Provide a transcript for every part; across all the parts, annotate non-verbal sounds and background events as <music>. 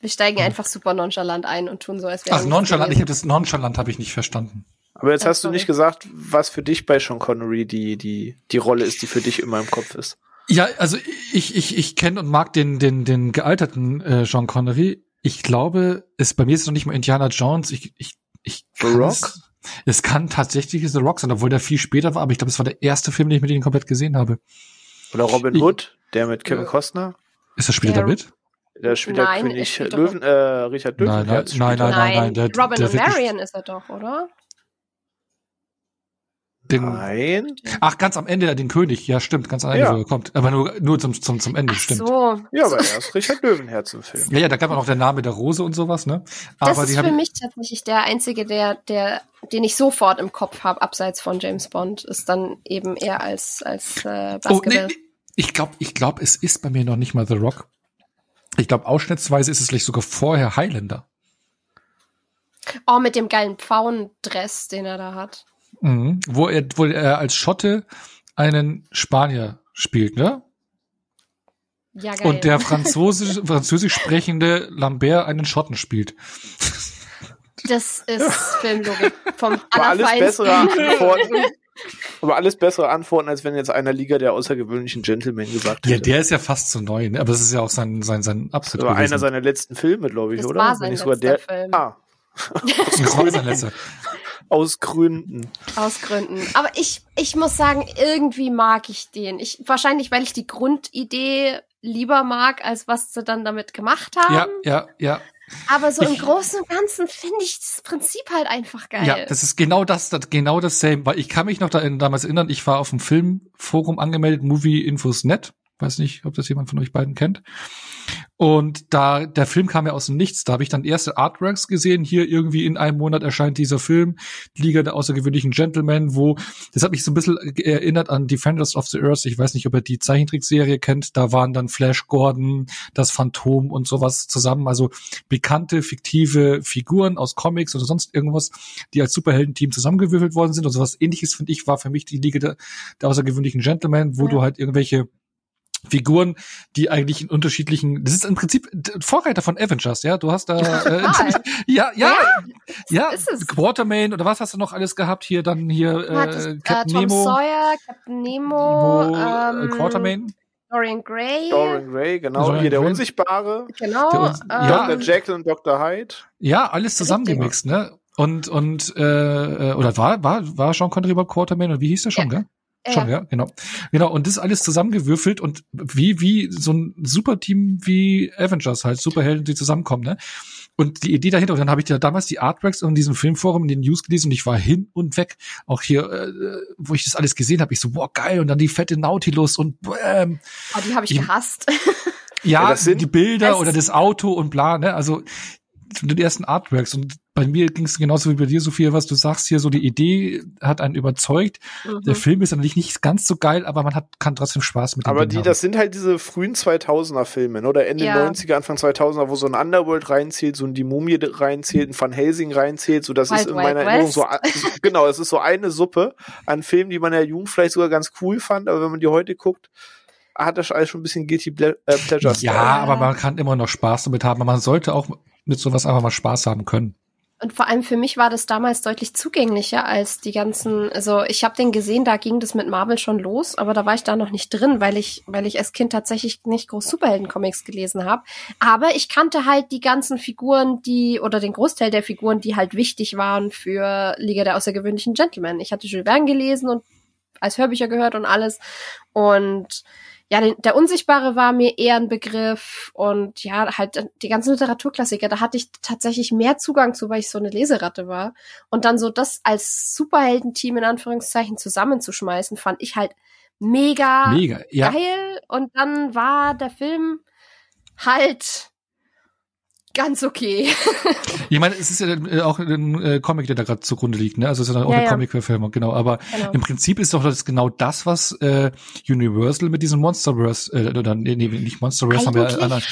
Wir steigen einfach super nonchalant ein und tun so, als wäre Ach, nonchalant, ich habe das nonchalant habe ich nicht verstanden. Aber jetzt Ja, hast du sorry. nicht gesagt, was für dich bei Sean Connery die, die, die Rolle ist, die für dich immer im Kopf ist. Ja, also ich, ich, ich kenne und mag den, den, den gealterten äh, Sean Connery. Ich glaube, es bei mir ist es noch nicht mal Indiana Jones. Ich, ich, ich The kann Rock? Es, es kann tatsächlich The Rock sein, obwohl der viel später war, aber ich glaube, es war der erste Film, den ich mit ihm komplett gesehen habe. Oder Robin Ich- Hood, der mit Kevin Ja. Costner. Ist das später Der- damit? Der spielt der Nein, er König spielt doch- Löwen, äh, Richard Nein, nein, spielt nein, er. nein, nein, der- Robin der Marion ist er doch, oder? Den, Nein. ach, ganz am Ende den König. Ja, stimmt, ganz am Ende, Ja. wo er kommt. Aber nur, nur zum, zum, zum Ende, Ach stimmt. so. Ja, aber er ist Richard Löwenherz im Film. Ja, ja, da gab auch noch der Name der Rose und sowas, ne? Das Aber ist die für mich tatsächlich der einzige, der, der, den ich sofort im Kopf habe, abseits von James Bond, ist dann eben eher als, als äh, Oh, nee, Basketball. nee. Ich glaube, ich glaube, es ist bei mir noch nicht mal The Rock. Ich glaube, ausschnittsweise ist es vielleicht sogar vorher Highlander. Oh, mit dem geilen Pfauendress, den er da hat. Mhm. Wo er, wo er als Schotte einen Spanier spielt, ne? Ja, geil. Und der <laughs> französisch, französisch sprechende Lambert einen Schotten spielt. das ist Filmlogik vom Aber alles Antworten. Aber alles bessere Antworten, als wenn jetzt einer Liga der außergewöhnlichen Gentlemen gesagt hätte. Ja, der ist ja fast zu neu, ne? Aber es ist ja auch sein, sein, sein das Abschluss war einer seiner letzten Filme, glaube ich, Das oder? war Wenn sein letzter der. Film. Ah, <laughs> Das war sein letzter. aus Gründen. Aus Gründen. Aber ich, ich muss sagen, irgendwie mag ich den. Ich, wahrscheinlich, weil ich die Grundidee lieber mag, als was sie dann damit gemacht haben. Ja, ja, ja. Aber so im Ich- Großen und Ganzen finde ich das Prinzip halt einfach geil. Ja, das ist genau das, das genau dasselbe, weil ich kann mich noch da, damals erinnern, ich war auf dem Filmforum angemeldet, Movie Infos Net. Weiß nicht, ob das jemand von euch beiden kennt. Und da, der Film kam ja aus dem Nichts. Da habe ich dann erste Artworks gesehen. Hier irgendwie in einem Monat erscheint dieser Film, Liga der außergewöhnlichen Gentlemen, wo, das hat mich so ein bisschen erinnert an Defenders of the Earth. Ich weiß nicht, ob ihr die Zeichentrickserie kennt. Da waren dann Flash Gordon, das Phantom und sowas zusammen. Also bekannte, fiktive Figuren aus Comics oder sonst irgendwas, die als Superheldenteam zusammengewürfelt worden sind. Und sowas ähnliches, finde ich, war für mich die Liga der, der außergewöhnlichen Gentlemen, wo Ja. du halt irgendwelche Figuren, die eigentlich in unterschiedlichen, das ist im Prinzip Vorreiter von Avengers, ja, du hast da, äh, <laughs> ja, ja, ja, ist es. Quatermain oder was hast du noch alles gehabt hier, dann hier, Du hattest, äh, äh, Captain Tom Nemo, Sawyer, Captain Nemo, Nemo äh, ähm, Quatermain, Dorian Gray. Dorian Gray, genau. Dorian Hier der Gray. Unsichtbare. Genau. Der uns- ähm, ja. Dr. Jekyll und Dr. Hyde. ja, alles zusammengemixt, ne, und, und, äh, äh, oder war, war, war Sean Connery überhaupt Quatermain oder wie hieß der schon, Ja. gell? Schon, ja, genau. Genau, und das alles zusammengewürfelt und wie, wie so ein Superteam wie Avengers halt, Superhelden, die zusammenkommen, ne? Und die Idee dahinter, und dann habe ich ja damals die Artworks in diesem Filmforum in den News gelesen und ich war hin und weg. Auch hier, äh, wo ich das alles gesehen habe, ich so, boah, geil, und dann die fette Nautilus und ähm, oh, die habe ich Ich- gehasst. ja, Ja, das sind- die Bilder oder das Auto und bla, ne? Also den ersten Artworks. Und bei mir ging es genauso wie bei dir, Sophia, was du sagst hier, so die Idee hat einen überzeugt. Der Mhm. Film ist natürlich nicht ganz so geil, aber man hat, kann trotzdem Spaß mit dem Aber die, haben. das sind halt diese frühen 2000er Filme, ne? oder Ende Ja. 90er, Anfang 2000er, wo so ein Underworld reinzählt, so ein Die Mumie reinzählt, ein Van Helsing reinzählt, so das Wild ist in Wild meiner Erinnerung so, West. genau, es ist so eine Suppe an Filmen, die man in der Jugend vielleicht sogar ganz cool fand, aber wenn man die heute guckt, hat das alles schon ein bisschen Guilty Ple äh, Pleasure. Ja, aber man kann immer noch Spaß damit haben. Aber man sollte auch mit sowas einfach mal Spaß haben können. Und vor allem für mich war das damals deutlich zugänglicher als die ganzen, also ich habe den gesehen, da ging das mit Marvel schon los, aber da war ich da noch nicht drin, weil ich, weil ich als Kind tatsächlich nicht groß Superhelden-Comics gelesen habe. Aber ich kannte halt die ganzen Figuren, die, oder den Großteil der Figuren, die halt wichtig waren für Liga der außergewöhnlichen Gentlemen. Ich hatte Jules Verne gelesen und als Hörbücher gehört und alles. Und ja, den, der Unsichtbare war mir eher ein Begriff und ja, halt die ganzen Literaturklassiker, da hatte ich tatsächlich mehr Zugang zu, weil ich so eine Leseratte war. Und dann so das als Superheldenteam in Anführungszeichen zusammenzuschmeißen, fand ich halt mega, Mega, ja. geil. Und dann war der Film halt ganz okay. <laughs> Ich meine, es ist ja äh, auch ein äh, Comic, der da gerade zugrunde liegt, ne? Also es ist ja auch Ja, eine ja. Comic-Verfilmung, genau. Aber Genau. im Prinzip ist doch das genau das, was äh, Universal mit diesem Monsterverse, äh, oder nee, nee, nicht Monsterverse, haben wir anderen.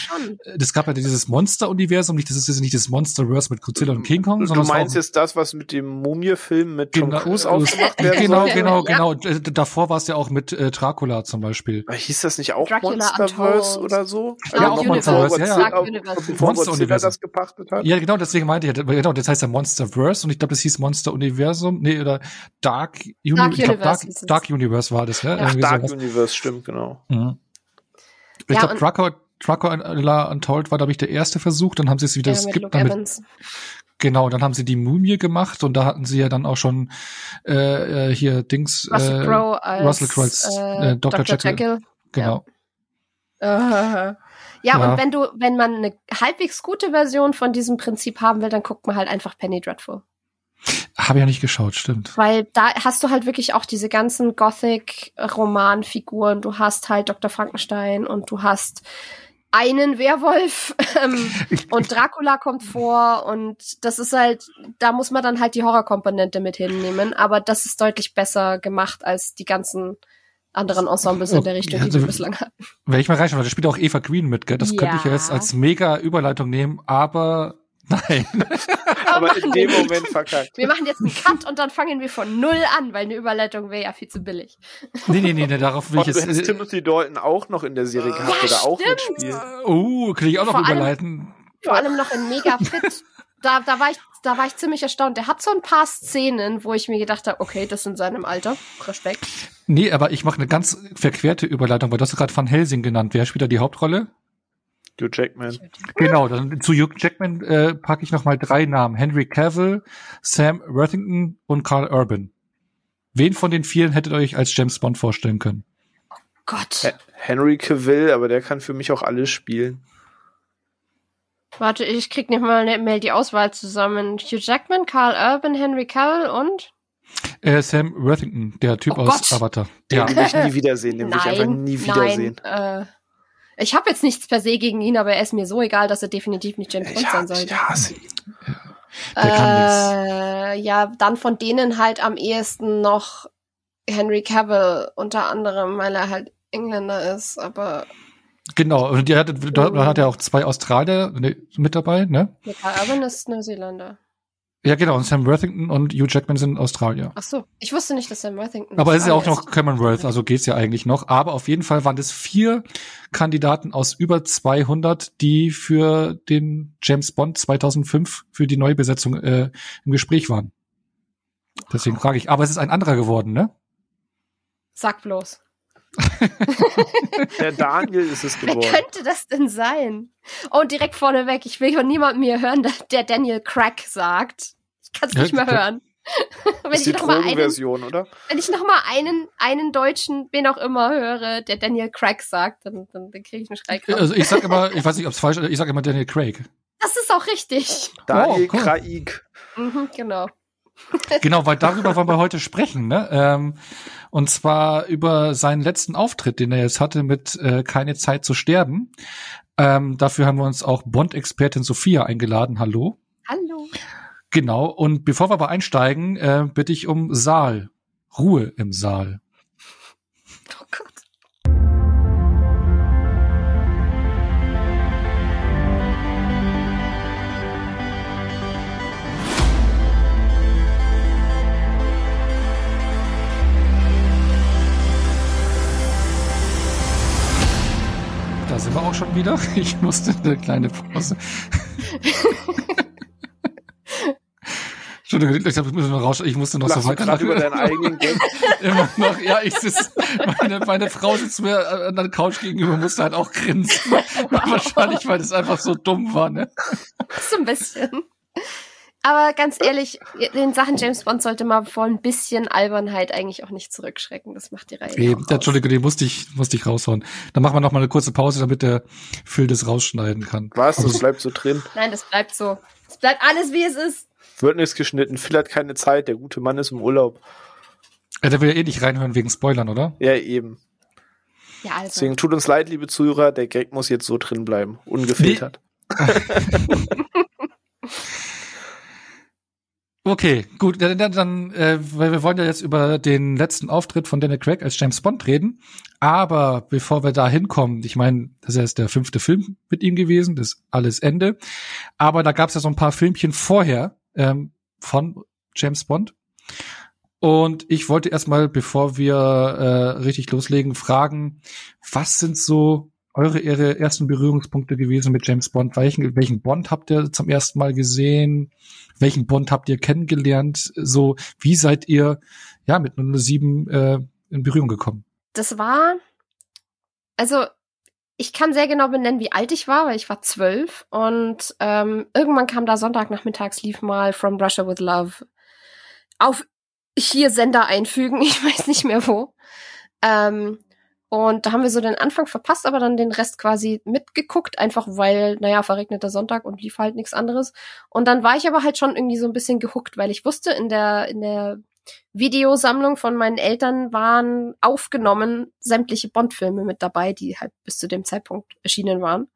Das gab ja dieses Monster-Universum, nicht, das ist nicht das Monsterverse mit Godzilla und King Kong, Du sondern war meinst auch- jetzt das, was mit dem Mumie-Film mit Tom Genau, Cruise äh, aufgemacht werden Genau, sollte? genau, Ja. genau. Davor war es ja auch mit äh, Dracula zum Beispiel. Aber Hieß das nicht auch Dracula Monsterverse Untold. oder so? Dark auch Universe. Monsterverse, ja, ja. Dark Universum. das gepachtet hat. Ja, genau, deswegen meinte ich, genau, das heißt ja Monsterverse und ich glaube, das hieß Monster Universum, nee, oder Dark, Uni Dark ich glaub, Universe Dark. Dark Universe war das, ja? Ja. Ach, Dark sowas. Universe, stimmt, genau. Mhm. Ich Ja, glaube, und- Trucker, Trucker Untold war, glaube ich, der erste Versuch, dann haben sie es wieder Ja, skippt, damit, genau, dann haben sie die Mumie gemacht und da hatten sie ja dann auch schon äh, äh, hier Dings, Russell äh, Crowe als Russell Crowe als, äh, äh, Dr. Jekyll. genau. <laughs> Äh, ja, Ja. und wenn du, wenn man eine halbwegs gute Version von diesem Prinzip haben will, dann guckt man halt einfach Penny Dreadful. Habe ich ja nicht geschaut, stimmt. Weil da hast du halt wirklich auch diese ganzen Gothic-Romanfiguren. Du hast halt Dr. Frankenstein und du hast einen Werwolf <laughs> ähm, <laughs> und Dracula kommt vor und das ist halt, da muss man dann halt die Horrorkomponente mit hinnehmen, aber das ist deutlich besser gemacht als die ganzen anderen Ensembles in der Oh, Richtung, ja, die wir also- bislang hatten. Wenn ich mal reinschaue, da spielt auch Eva Green mit, gell? Das könnte ich ja Ja. jetzt als mega Überleitung nehmen, aber <laughs> nein. Aber in dem nicht. Moment verkackt. Wir machen jetzt einen Cut und dann fangen wir von null an, weil eine Überleitung wäre ja viel zu billig. nee, nee, nee, nee, darauf will ich du hättest jetzt. Timothy Dalton auch noch in der Serie gehabt oder auch stimmt. mitspielen. oh, kann ich auch noch Vor allem- überleiten? Vor allem noch in mega fit. Da, da, war ich, da war ich ziemlich erstaunt. Der hat so ein paar Szenen, wo ich mir gedacht habe, okay, das in seinem Alter. Respekt. Nee, aber ich mache eine ganz verquerte Überleitung, weil du hast gerade Van Helsing genannt. Wer spielt da die Hauptrolle? Hugh Jackman. Genau, dann zu Hugh Jackman äh, packe ich noch mal drei Namen. Henry Cavill, Sam Worthington und Carl Urban. Wen von den vielen hättet ihr euch als James Bond vorstellen können? Gott. He- Henry Cavill, aber der kann für mich auch alles spielen. Warte, ich krieg nicht mal eine Mail die Auswahl zusammen. Hugh Jackman, Carl Urban, Henry Cavill und? Äh, Sam Worthington, der Typ Oh aus Gott. Avatar. Den Ja, will ich nie wiedersehen. Den will ich einfach nie wiedersehen. Nein. Äh, ich habe jetzt nichts per se gegen ihn, aber er ist mir so egal, dass er definitiv nicht James Bond sein sollte. ich hasse ihn. der kann nix. Äh, ja, dann von denen halt am ehesten noch Henry Cavill, unter anderem, weil er halt Engländer ist, aber Genau, und die hatte, da, da hat er auch zwei Australier mit dabei, ne? Carl Urban ist Neuseeländer. Ja, genau, und Sam Worthington und Hugh Jackman sind Australier. Ach so, ich wusste nicht, dass Sam Worthington Aber es ist ja auch noch Commonwealth, also geht's ja eigentlich noch. Aber auf jeden Fall waren es vier Kandidaten aus über 200, die für den James Bond 2005 für die Neubesetzung äh, im Gespräch waren. Deswegen frage ich. Aber es ist ein anderer geworden, ne? Sag bloß. <laughs> Der Daniel ist es Wer geworden. könnte das denn sein? Oh, direkt vorneweg, ich will von niemandem mehr hören, der- der Daniel Crack sagt. Ich kann es nicht mehr hören. <laughs> wenn Das ist die ich noch mal einen, Drogenversion, oder? wenn ich noch mal einen, einen Deutschen, wen auch immer höre, der Daniel Crack sagt, dann, dann, dann kriege ich einen Schreikrampf. Also ich sag immer, ich weiß nicht, ob es falsch ist, ich sag immer Daniel Craig. Das ist auch richtig. Daniel Oh, cool. Craig. Mhm, genau. <laughs> Genau, weil darüber wollen wir heute sprechen, ne? Ähm, und zwar über seinen letzten Auftritt, den er jetzt hatte mit äh, Keine Zeit zu sterben. Ähm, dafür haben wir uns auch Bond-Expertin Sophia eingeladen. Hallo. Hallo. Genau. Und bevor wir aber einsteigen, äh, bitte ich um Saal. Ruhe im Saal. Da sind wir auch schon wieder. <laughs> Ich musste eine kleine Pause. Entschuldigung, ich, hab- ich muss noch raus, ich musste noch Lachst so weiter. über deinen <laughs> eigenen? Immer noch, ja, ich sitz, meine, meine Frau sitzt mir an der Couch gegenüber, musste halt auch grinsen. <laughs> Wahrscheinlich, weil das einfach so dumm war, ne? So ein bisschen. Aber ganz ehrlich, in Sachen James Bond sollte man vor ein bisschen Albernheit eigentlich auch nicht zurückschrecken. Das macht die Reihe. Eben. Entschuldige, den musste ich, musste ich raushauen. Dann machen wir noch mal eine kurze Pause, damit der Phil das rausschneiden kann. Was? Also, Das bleibt so drin. Nein, das bleibt so. Es bleibt alles, wie es ist. Wird nichts geschnitten. Phil hat keine Zeit. Der gute Mann ist im Urlaub. äh, der will ja eh nicht reinhören wegen Spoilern, oder? Ja, eben. Ja, also. Deswegen tut uns leid, liebe Zuhörer. Der Gag muss jetzt so drin bleiben. Ungefiltert. <laughs> <laughs> Okay, gut, dann, dann, äh, weil wir wollen ja jetzt über den letzten Auftritt von Daniel Craig als James Bond reden. Aber bevor wir da hinkommen, ich meine, das ist jetzt der fünfte Film mit ihm gewesen, das ist alles Ende. Aber da gab es ja so ein paar Filmchen vorher ähm, von James Bond. Und ich wollte erstmal, bevor wir äh, richtig loslegen, fragen, was sind so eure ihre ersten Berührungspunkte gewesen mit James Bond? Welchen, welchen Bond habt ihr zum ersten Mal gesehen? Welchen Bond habt ihr kennengelernt? So, wie seid ihr ja mit 007 äh, in Berührung gekommen? Das war, also ich kann sehr genau benennen, wie alt ich war, weil ich war zwölf und ähm, irgendwann kam da Sonntagnachmittags lief mal From Russia with Love auf hier Sender einfügen, <laughs> ich weiß nicht mehr wo. Ähm, und da haben wir so den Anfang verpasst, aber dann den Rest quasi mitgeguckt, einfach weil, naja, verregneter Sonntag und lief halt nichts anderes. Und dann war ich aber halt schon irgendwie so ein bisschen gehuckt, weil ich wusste, in der, in der Videosammlung von meinen Eltern waren aufgenommen sämtliche Bond-Filme mit dabei, die halt bis zu dem Zeitpunkt erschienen waren.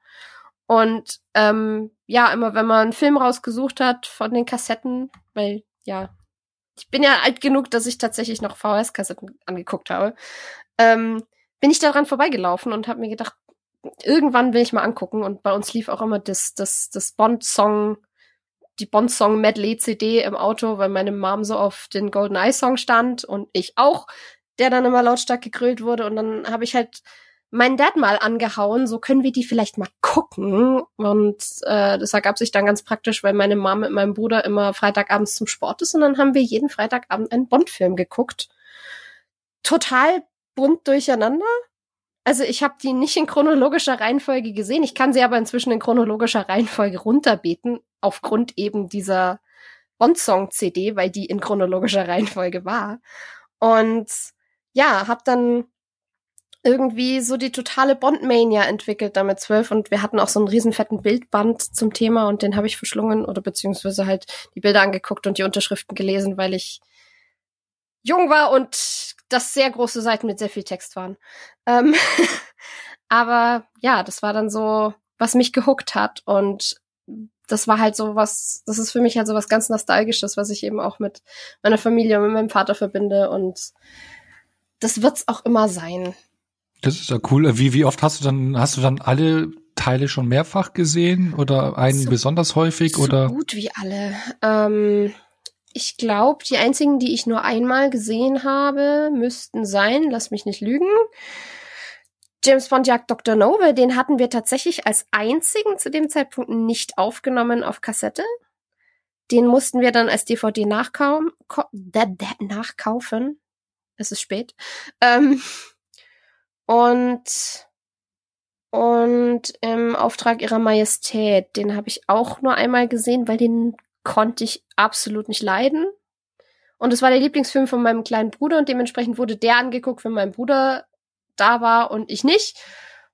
Und ähm, ja, immer wenn man einen Film rausgesucht hat von den Kassetten, weil ja, ich bin ja alt genug, dass ich tatsächlich noch VHS-Kassetten angeguckt habe, ähm, bin ich daran vorbeigelaufen und habe mir gedacht, irgendwann will ich mal angucken. Und bei uns lief auch immer das, das, das Bond-Song die Bond-Song Medley CD im Auto, weil meine Mom so auf den Golden Eye Song stand und ich auch, der dann immer lautstark gegrölt wurde und dann habe ich halt meinen Dad mal angehauen, so können wir die vielleicht mal gucken und äh, das ergab sich dann ganz praktisch, weil meine Mom mit meinem Bruder immer Freitagabends zum Sport ist und dann haben wir jeden Freitagabend einen Bond-Film geguckt. Total bunt durcheinander, also ich habe die nicht in chronologischer Reihenfolge gesehen. Ich kann sie aber inzwischen in chronologischer Reihenfolge runterbeten, aufgrund eben dieser Bond-Song-CD, weil die in chronologischer Reihenfolge war. Und ja, habe dann irgendwie so die totale Bond-Mania entwickelt damit zwölf und wir hatten auch so einen riesen fetten Bildband zum Thema und den habe ich verschlungen oder beziehungsweise halt die Bilder angeguckt und die Unterschriften gelesen, weil ich jung war und das sehr große Seiten mit sehr viel Text waren. Ähm <laughs> aber ja, das war dann so, was mich gehuckt hat und das war halt so was, das ist für mich halt so was ganz Nostalgisches, was ich eben auch mit meiner Familie und mit meinem Vater verbinde und das wird's auch immer sein. Das ist ja cool. Wie, wie oft hast du dann, hast du dann alle Teile schon mehrfach gesehen oder einen so, besonders häufig so oder? gut wie alle. Ähm, ich glaube, die einzigen, die ich nur einmal gesehen habe, müssten sein, lass mich nicht lügen, James Bond jagt Dr. No, weil den hatten wir tatsächlich als einzigen zu dem Zeitpunkt nicht aufgenommen auf Kassette. Den mussten wir dann als DVD nachkaufen. nachkaufen. Es ist spät. Ähm, und und im Auftrag ihrer Majestät, den habe ich auch nur einmal gesehen, weil den konnte ich absolut nicht leiden. Und es war der Lieblingsfilm von meinem kleinen Bruder und dementsprechend wurde der angeguckt, wenn mein Bruder da war und ich nicht.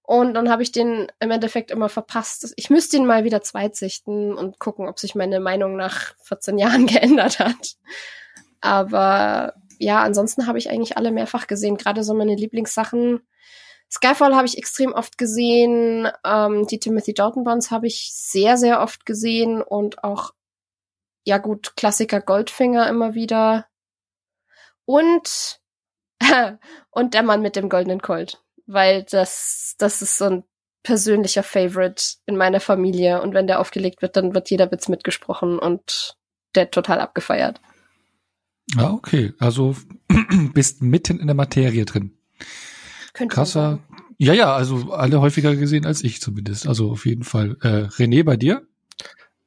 Und dann habe ich den im Endeffekt immer verpasst. Ich müsste ihn mal wieder zweitsichten und gucken, ob sich meine Meinung nach 14 Jahren <laughs> geändert hat. Aber ja, ansonsten habe ich eigentlich alle mehrfach gesehen. Gerade so meine Lieblingssachen. Skyfall habe ich extrem oft gesehen. Ähm, die Timothy Dalton Bonds habe ich sehr, sehr oft gesehen und auch ja gut, Klassiker Goldfinger immer wieder. Und, <laughs> und der Mann mit dem goldenen Colt. Weil das, das ist so ein persönlicher Favorite in meiner Familie. Und wenn der aufgelegt wird, dann wird jeder Witz mitgesprochen und der total abgefeiert. Ah, okay. Also <clears throat> bist mitten in der Materie drin. Könnte Krasser. Ja, ja, also alle häufiger gesehen als ich zumindest. Also auf jeden Fall. Äh, René, bei dir?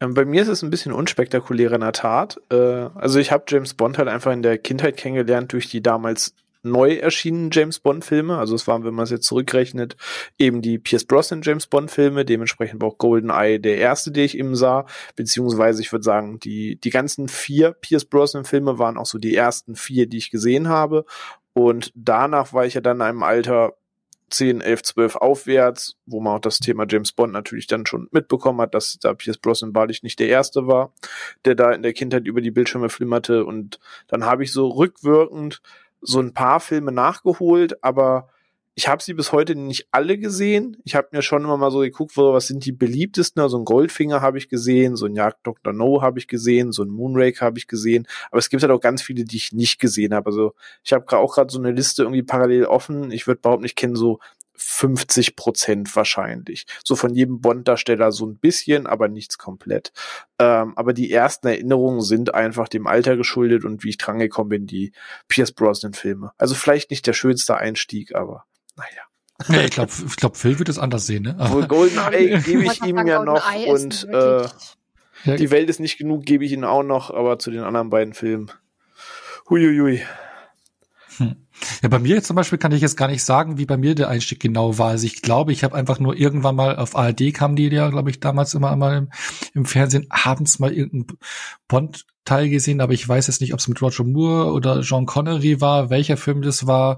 Ähm, bei mir ist es ein bisschen unspektakulärer in der Tat. Äh, also ich habe James Bond halt einfach in der Kindheit kennengelernt durch die damals neu erschienenen James Bond Filme. Also es waren, wenn man es jetzt zurückrechnet, eben die Pierce Brosnan James Bond Filme, dementsprechend auch GoldenEye der erste, den ich eben sah, beziehungsweise ich würde sagen, die, die ganzen vier Pierce Brosnan Filme waren auch so die ersten vier, die ich gesehen habe. Und danach war ich ja dann in einem Alter, 10, 11, 12 aufwärts, wo man auch das Thema James Bond natürlich dann schon mitbekommen hat, dass da Pierce Brosnan wahrlich nicht der Erste war, der da in der Kindheit über die Bildschirme flimmerte. Und dann habe ich so rückwirkend so ein paar Filme nachgeholt, aber ich habe sie bis heute nicht alle gesehen. Ich habe mir schon immer mal so geguckt, was sind die beliebtesten. Also ein Goldfinger habe ich gesehen, so ein Jagd Dr. No habe ich gesehen, so ein Moonrake habe ich gesehen. Aber es gibt halt auch ganz viele, die ich nicht gesehen habe. Also ich habe auch gerade so eine Liste irgendwie parallel offen. Ich würde überhaupt nicht kennen, so 50 Prozent wahrscheinlich. So von jedem Bond-Darsteller so ein bisschen, aber nichts komplett. Ähm, aber die ersten Erinnerungen sind einfach dem Alter geschuldet und wie ich drangekommen bin, die Pierce Brosnan-Filme. Also vielleicht nicht der schönste Einstieg, aber naja. Nee, ich glaube, ich glaub, Phil wird es anders sehen, ne? Obwohl GoldenEye gebe ich ihm ja noch und äh, die Welt ist nicht genug, gebe ich ihm auch noch, aber zu den anderen beiden Filmen. Huiuiui. Hm. Ja, bei mir jetzt zum Beispiel kann ich jetzt gar nicht sagen, wie bei mir der Einstieg genau war. Also ich glaube, ich habe einfach nur irgendwann mal auf ARD kam die ja, glaube ich, damals immer mal im, im Fernsehen abends mal irgendein Bond-Teil gesehen, aber ich weiß jetzt nicht, ob es mit Roger Moore oder John Connery war, welcher Film das war.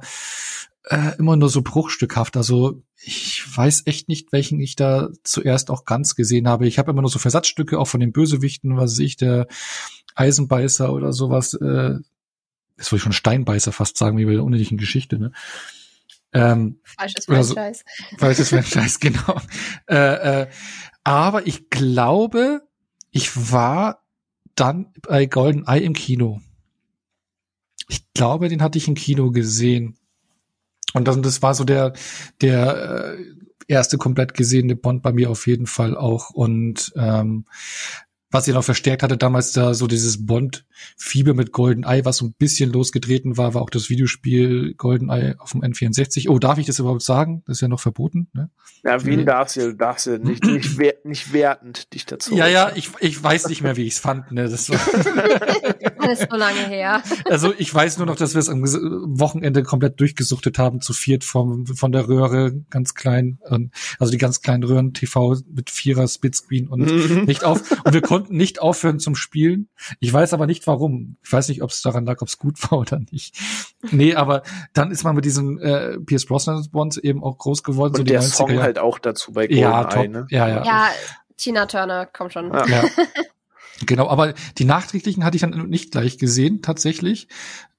Äh, immer nur so bruchstückhaft. Also ich weiß echt nicht, welchen ich da zuerst auch ganz gesehen habe. Ich habe immer nur so Versatzstücke auch von den Bösewichten, was weiß ich, der Eisenbeißer oder sowas. Äh, das wollte ich schon Steinbeißer fast sagen, wie bei der unnötigen Geschichte, ne? Ähm, Falsches Franchise. So, <laughs> falsches Franchise, genau. Äh, äh, aber ich glaube, ich war dann bei Golden Eye im Kino. Ich glaube, den hatte ich im Kino gesehen. Und das, das war so der, der äh, erste komplett gesehene Bond bei mir auf jeden Fall auch. Und ähm, was ihr noch verstärkt hatte damals da so dieses Bond-Fieber mit GoldenEye, was so ein bisschen losgetreten war, war auch das Videospiel GoldenEye auf dem N64. Oh, darf ich das überhaupt sagen? Das ist ja noch verboten, ne? Ja, Wien darfst du, darfst du nicht, nicht, <clears throat> wer, nicht wertend dich dazu. Ja, ja, ich, ich weiß nicht mehr, wie ich es fand, ne? Das, war <laughs> das ist so lange her. <laughs> Also ich weiß nur noch, dass wir es am Wochenende komplett durchgesuchtet haben, zu viert vom, von der Röhre, ganz klein, also die ganz kleinen Röhren TV mit Vierer Splitscreen und <laughs> nicht auf. Und wir konnten konnten nicht aufhören zum Spielen. Ich weiß aber nicht warum. Ich weiß nicht, ob es daran lag, ob es gut war oder nicht. Nee, aber dann ist man mit diesem äh, Pierce Brosnan Bond eben auch groß geworden. Und so der Song Jahr. halt auch dazu bei GoldenEye, ja, top. Ne? Ja, ja. Ja, Tina Turner kommt schon. Ja. ja. Genau, aber die nachträglichen hatte ich dann nicht gleich gesehen, tatsächlich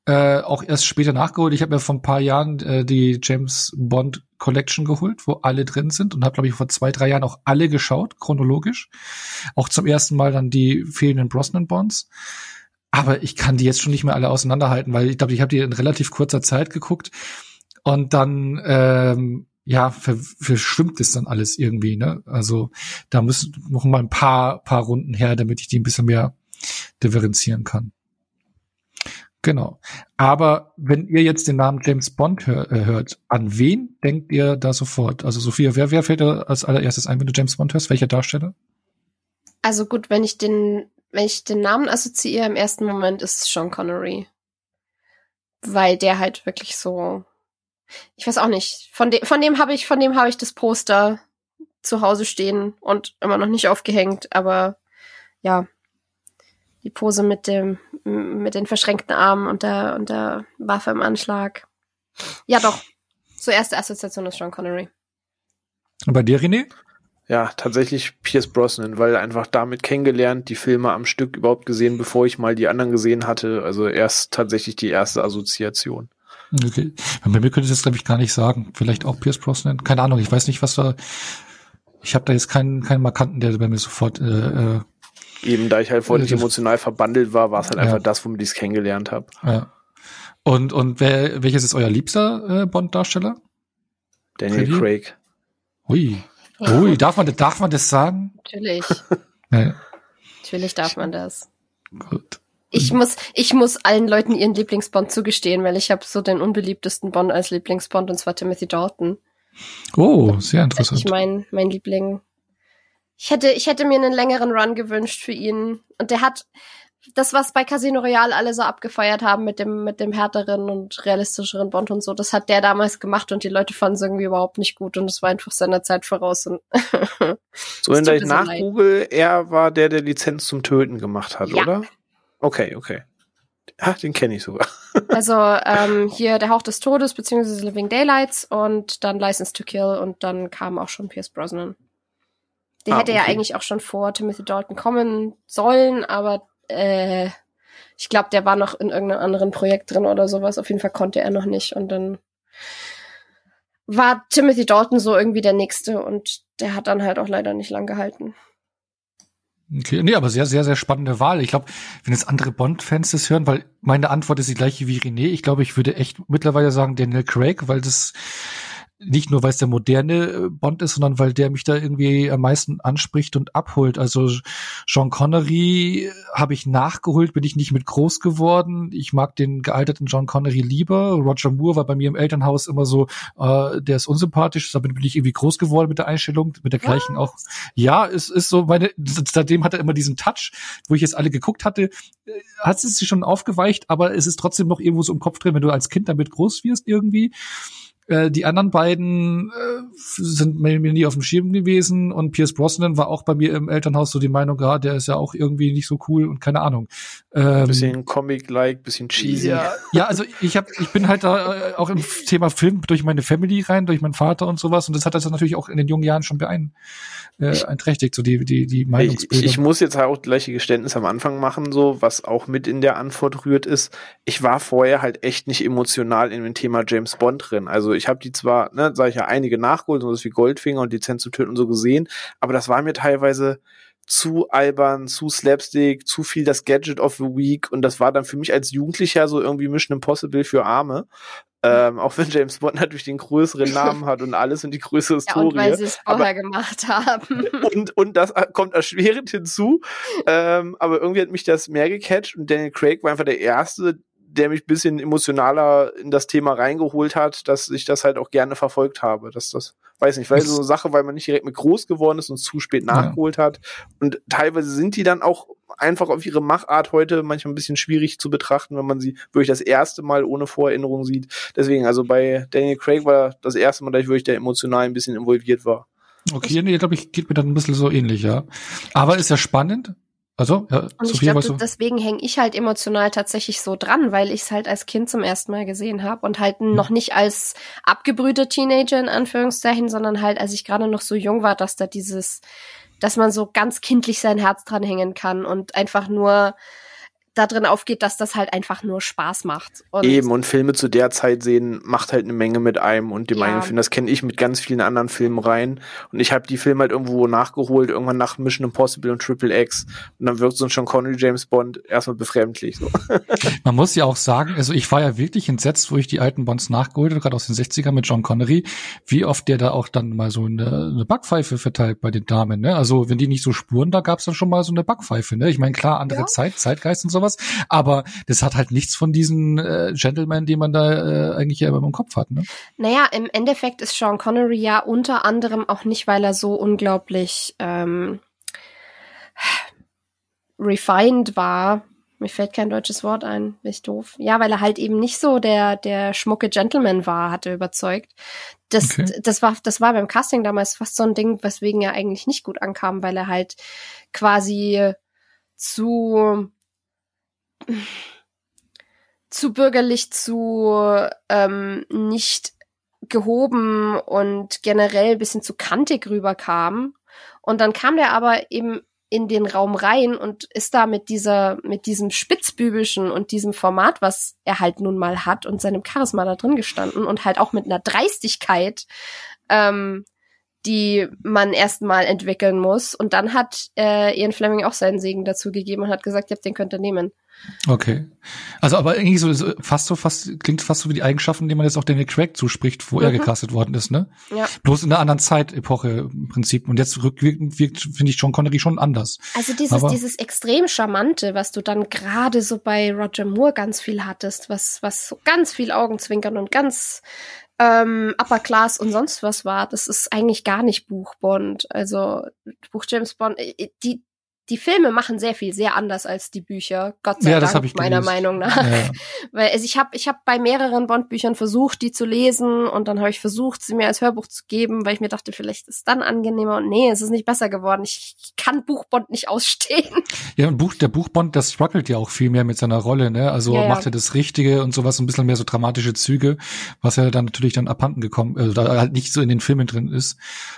äh, auch erst später nachgeholt. Ich habe mir vor ein paar Jahren äh, die James Bond Collection geholt, wo alle drin sind und habe, glaube ich, vor zwei, drei Jahren auch alle geschaut, chronologisch. Auch zum ersten Mal dann die fehlenden Brosnan Bonds. Aber ich kann die jetzt schon nicht mehr alle auseinanderhalten, weil ich glaube, ich habe die in relativ kurzer Zeit geguckt und dann ähm, ja ver verschwimmt es dann alles irgendwie. Ne? Also da müssen noch mal ein paar paar Runden her, damit ich die ein bisschen mehr differenzieren kann. Genau. Aber wenn ihr jetzt den Namen James Bond hör, äh, hört, an wen denkt ihr da sofort? Also Sophia, wer, wer fällt da als allererstes ein, wenn du James Bond hörst? Welcher Darsteller? Also gut, wenn ich den, wenn ich den Namen assoziiere im ersten Moment, ist es Sean Connery. Weil der halt wirklich so, ich weiß auch nicht, von dem, von dem habe ich, von dem habe ich das Poster zu Hause stehen und immer noch nicht aufgehängt, aber ja, die Pose mit dem, mit den verschränkten Armen und der, und der Waffe im Anschlag. Ja, doch. So erste Assoziation ist Sean Connery. Und bei dir, René? Ja, tatsächlich Pierce Brosnan, weil einfach damit kennengelernt, die Filme am Stück überhaupt gesehen, bevor ich mal die anderen gesehen hatte. Also erst tatsächlich die erste Assoziation. Okay. Bei mir könnte ich das, glaube ich, gar nicht sagen. Vielleicht auch Pierce Brosnan. Keine Ahnung, ich weiß nicht, was da. Ich habe da jetzt keinen, keinen Markanten, der bei mir sofort äh, äh Eben, da ich halt vorher nicht emotional verbandelt war, war es halt ja. einfach das, womit ich es kennengelernt habe. Ja. Und, und wer, welches ist euer liebster äh, Bond-Darsteller? Daniel Freddy? Craig. Ui. Ui, darf man, darf man das sagen? Natürlich. <laughs> ja. Natürlich darf man das. Gut. Ich muss, ich muss allen Leuten ihren Lieblingsbond zugestehen, weil ich habe so den unbeliebtesten Bond als Lieblingsbond und zwar Timothy Dalton. Oh, sehr interessant. Ich mein, mein Liebling ich hätte, ich hätte mir einen längeren Run gewünscht für ihn. Und der hat das, was bei Casino Royale alle so abgefeiert haben mit dem, mit dem härteren und realistischeren Bond und so, das hat der damals gemacht und die Leute fanden es irgendwie überhaupt nicht gut und es war einfach seiner Zeit voraus. Und <laughs> so, wenn ich nach Google, er war der, der Lizenz zum Töten gemacht hat, ja. oder? Okay, okay. Ah, den kenne ich sogar. <laughs> also ähm, hier der Hauch des Todes beziehungsweise Living Daylights und dann License to Kill und dann kam auch schon Pierce Brosnan. Der ah, hätte okay. ja eigentlich auch schon vor Timothy Dalton kommen sollen, aber äh, ich glaube, der war noch in irgendeinem anderen Projekt drin oder sowas. Auf jeden Fall konnte er noch nicht. Und dann war Timothy Dalton so irgendwie der Nächste und der hat dann halt auch leider nicht lang gehalten. Okay, nee, aber sehr, sehr, sehr spannende Wahl. Ich glaube, wenn jetzt andere Bond-Fans das hören, weil meine Antwort ist die gleiche wie René. Ich glaube, ich würde echt mittlerweile sagen Daniel Craig, weil das nicht nur, weil es der moderne äh, Bond ist, sondern weil der mich da irgendwie am meisten anspricht und abholt. Also Sean Connery habe ich nachgeholt, bin ich nicht mit groß geworden. Ich mag den gealterten John Connery lieber. Roger Moore war bei mir im Elternhaus immer so, äh, der ist unsympathisch, damit bin ich irgendwie groß geworden mit der Einstellung, mit der gleichen auch. Ja, es ist so, meine, seitdem hat er immer diesen Touch, wo ich jetzt alle geguckt hatte, äh, hat es sich schon aufgeweicht, aber es ist trotzdem noch irgendwo so im Kopf drin, wenn du als Kind damit groß wirst irgendwie. Äh, die anderen beiden äh, sind mir nie auf dem Schirm gewesen und Pierce Brosnan war auch bei mir im Elternhaus so die Meinung, ja, der ist ja auch irgendwie nicht so cool und keine Ahnung. Ähm, bisschen Comic-like, bisschen cheesy. Ja, ja also ich hab, ich bin halt da äh, auch im Thema Film durch meine Family rein, durch meinen Vater und sowas und das hat das natürlich auch in den jungen Jahren schon beein, äh, einträchtigt, so die, die, die Meinungsbildung. Ich, ich muss jetzt halt auch gleiche Geständnis am Anfang machen, so, was auch mit in der Antwort rührt ist, ich war vorher halt echt nicht emotional in dem Thema James Bond drin. Also ich habe die zwar, ne, sage ich ja, einige nachgeholt, so wie Goldfinger und Lizenz zu töten und so gesehen, aber das war mir teilweise zu albern, zu slapstick, zu viel das Gadget of the Week und das war dann für mich als Jugendlicher so irgendwie Mission Impossible für Arme. Ähm, auch wenn James Bond natürlich den größeren <laughs> Namen hat und alles und die größere ja, Story. Und weil sie es vorher gemacht haben. <laughs> Und, und das kommt erschwerend hinzu. Ähm, aber irgendwie hat mich das mehr gecatcht und Daniel Craig war einfach der Erste, der mich bisschen emotionaler in das Thema reingeholt hat, dass ich das halt auch gerne verfolgt habe. Dass das, weiß nicht, weil so eine Sache, weil man nicht direkt mit groß geworden ist und zu spät nachgeholt ja. hat. Und teilweise sind die dann auch einfach auf ihre Machart heute manchmal ein bisschen schwierig zu betrachten, wenn man sie wirklich das erste Mal ohne Vorerinnerung sieht. Deswegen, also bei Daniel Craig war das erste Mal, dass ich wirklich da emotional ein bisschen involviert war. Okay, nee, glaube ich, geht mir dann ein bisschen so ähnlich, ja. Aber ist ja spannend, also, ja, und ich glaube, deswegen hänge ich halt emotional tatsächlich so dran, weil ich es halt als Kind zum ersten Mal gesehen habe und halt hm. noch nicht als abgebrühte Teenager in Anführungszeichen, sondern halt, als ich gerade noch so jung war, dass da dieses, dass man so ganz kindlich sein Herz dranhängen kann und einfach nur da drin aufgeht, dass das halt einfach nur Spaß macht. Und Eben, und Filme zu der Zeit sehen, macht halt eine Menge mit einem und die ja. meinen Filme, das kenne ich mit ganz vielen anderen Filmen rein. Und ich habe die Filme halt irgendwo nachgeholt, irgendwann nach Mission Impossible und Triple X. Und dann wirkt so ein Sean Connery James Bond erstmal befremdlich. So. <laughs> Man muss ja auch sagen, also ich war ja wirklich entsetzt, wo ich die alten Bonds nachgeholt habe, gerade aus den 60ern mit John Connery, wie oft der da auch dann mal so eine, eine Backpfeife verteilt bei den Damen. Ne? Also wenn die nicht so spuren, da gab's dann schon mal so eine Backpfeife. Ne? Ich meine, klar, andere ja. Zeit, Zeitgeist und so sowas. Aber das hat halt nichts von diesen äh, Gentlemen, die man da äh, eigentlich ja immer im Kopf hat. Ne? Naja, im Endeffekt ist Sean Connery ja unter anderem auch nicht, weil er so unglaublich ähm, refined war. Mir fällt kein deutsches Wort ein, bin ich doof. Ja, weil er halt eben nicht so der, der schmucke Gentleman war, hat er überzeugt. Das, okay. das war, das war beim Casting damals fast so ein Ding, weswegen er eigentlich nicht gut ankam, weil er halt quasi zu zu bürgerlich, zu ähm, nicht gehoben und generell bisschen zu kantig rüberkam. Und dann kam der aber eben in den Raum rein und ist da mit dieser, mit diesem Spitzbübischen und diesem Format, was er halt nun mal hat und seinem Charisma da drin gestanden und halt auch mit einer Dreistigkeit, ähm, die man erstmal entwickeln muss. Und dann hat äh, Ian Fleming auch seinen Segen dazu gegeben und hat gesagt, ja, den könnt ihr nehmen. Okay. Also aber irgendwie so, so fast so fast klingt fast so wie die Eigenschaften, die man jetzt auch Daniel Craig zuspricht, wo mhm. er gecastet worden ist, ne? Ja. Bloß in einer anderen Zeitepoche im Prinzip. Und jetzt rückwirkend wirkt, finde ich John Connery schon anders. Also dieses, aber dieses extrem charmante, was du dann gerade so bei Roger Moore ganz viel hattest, was, was so ganz viel Augenzwinkern und ganz ähm, Upper Class und sonst was war, das ist eigentlich gar nicht Buch Bond. Also Buch James Bond, äh, die, die Filme machen sehr viel sehr anders als die Bücher, Gott sei ja, Dank, ich meiner gelesen. Meinung nach. Ja. <laughs> Weil also ich habe ich hab bei mehreren Bond-Büchern versucht, die zu lesen und dann habe ich versucht, sie mir als Hörbuch zu geben, weil ich mir dachte, vielleicht ist es dann angenehmer und nee, es ist nicht besser geworden. Ich, ich kann Buchbond nicht ausstehen. <laughs> Ja, und Buch, der Buchbond, das struggelt ja auch viel mehr mit seiner Rolle, ne? Also ja, macht er das Richtige und sowas, ein bisschen mehr so dramatische Züge, was ja dann natürlich dann abhanden gekommen, also da halt nicht so in den Filmen drin ist.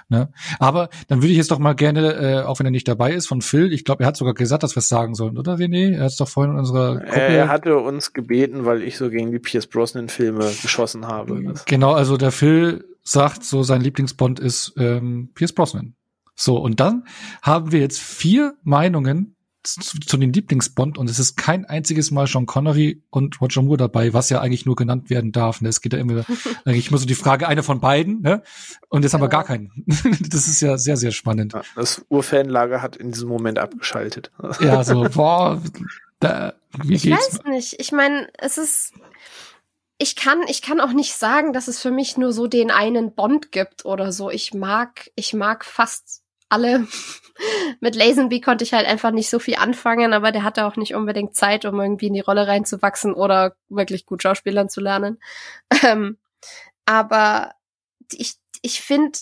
Ne? Aber dann würde ich jetzt doch mal gerne, äh, auch wenn er nicht dabei ist, von Phil, ich glaube, er hat sogar gesagt, dass wir es sagen sollen, oder René? Er hat es doch vorhin in unserer Gruppe. Er hatte uns gebeten, weil ich so gegen die Pierce Brosnan-Filme geschossen habe. Genau, also der Phil sagt so, sein Lieblingsbond ist ähm, Pierce Brosnan. So, und dann haben wir jetzt vier Meinungen zu, zu den Lieblingsbond und es ist kein einziges Mal Sean Connery und Roger Moore dabei, was ja eigentlich nur genannt werden darf. Ne? Es geht ja immer <laughs> eigentlich immer so die Frage, eine von beiden, ne? Und jetzt ja. haben wir gar keinen. <laughs> das ist ja sehr, sehr spannend. Ja, das Urfanlager hat in diesem Moment abgeschaltet. ja, so, <laughs> boah, da, wie ich geht's? weiß nicht. Ich meine, es ist ich kann, ich kann auch nicht sagen, dass es für mich nur so den einen Bond gibt oder so. Ich mag, ich mag fast alle. <laughs> Mit Lazenby konnte ich halt einfach nicht so viel anfangen, aber der hatte auch nicht unbedingt Zeit, um irgendwie in die Rolle reinzuwachsen oder wirklich gut Schauspielern zu lernen. <laughs> Ähm, aber ich, ich finde,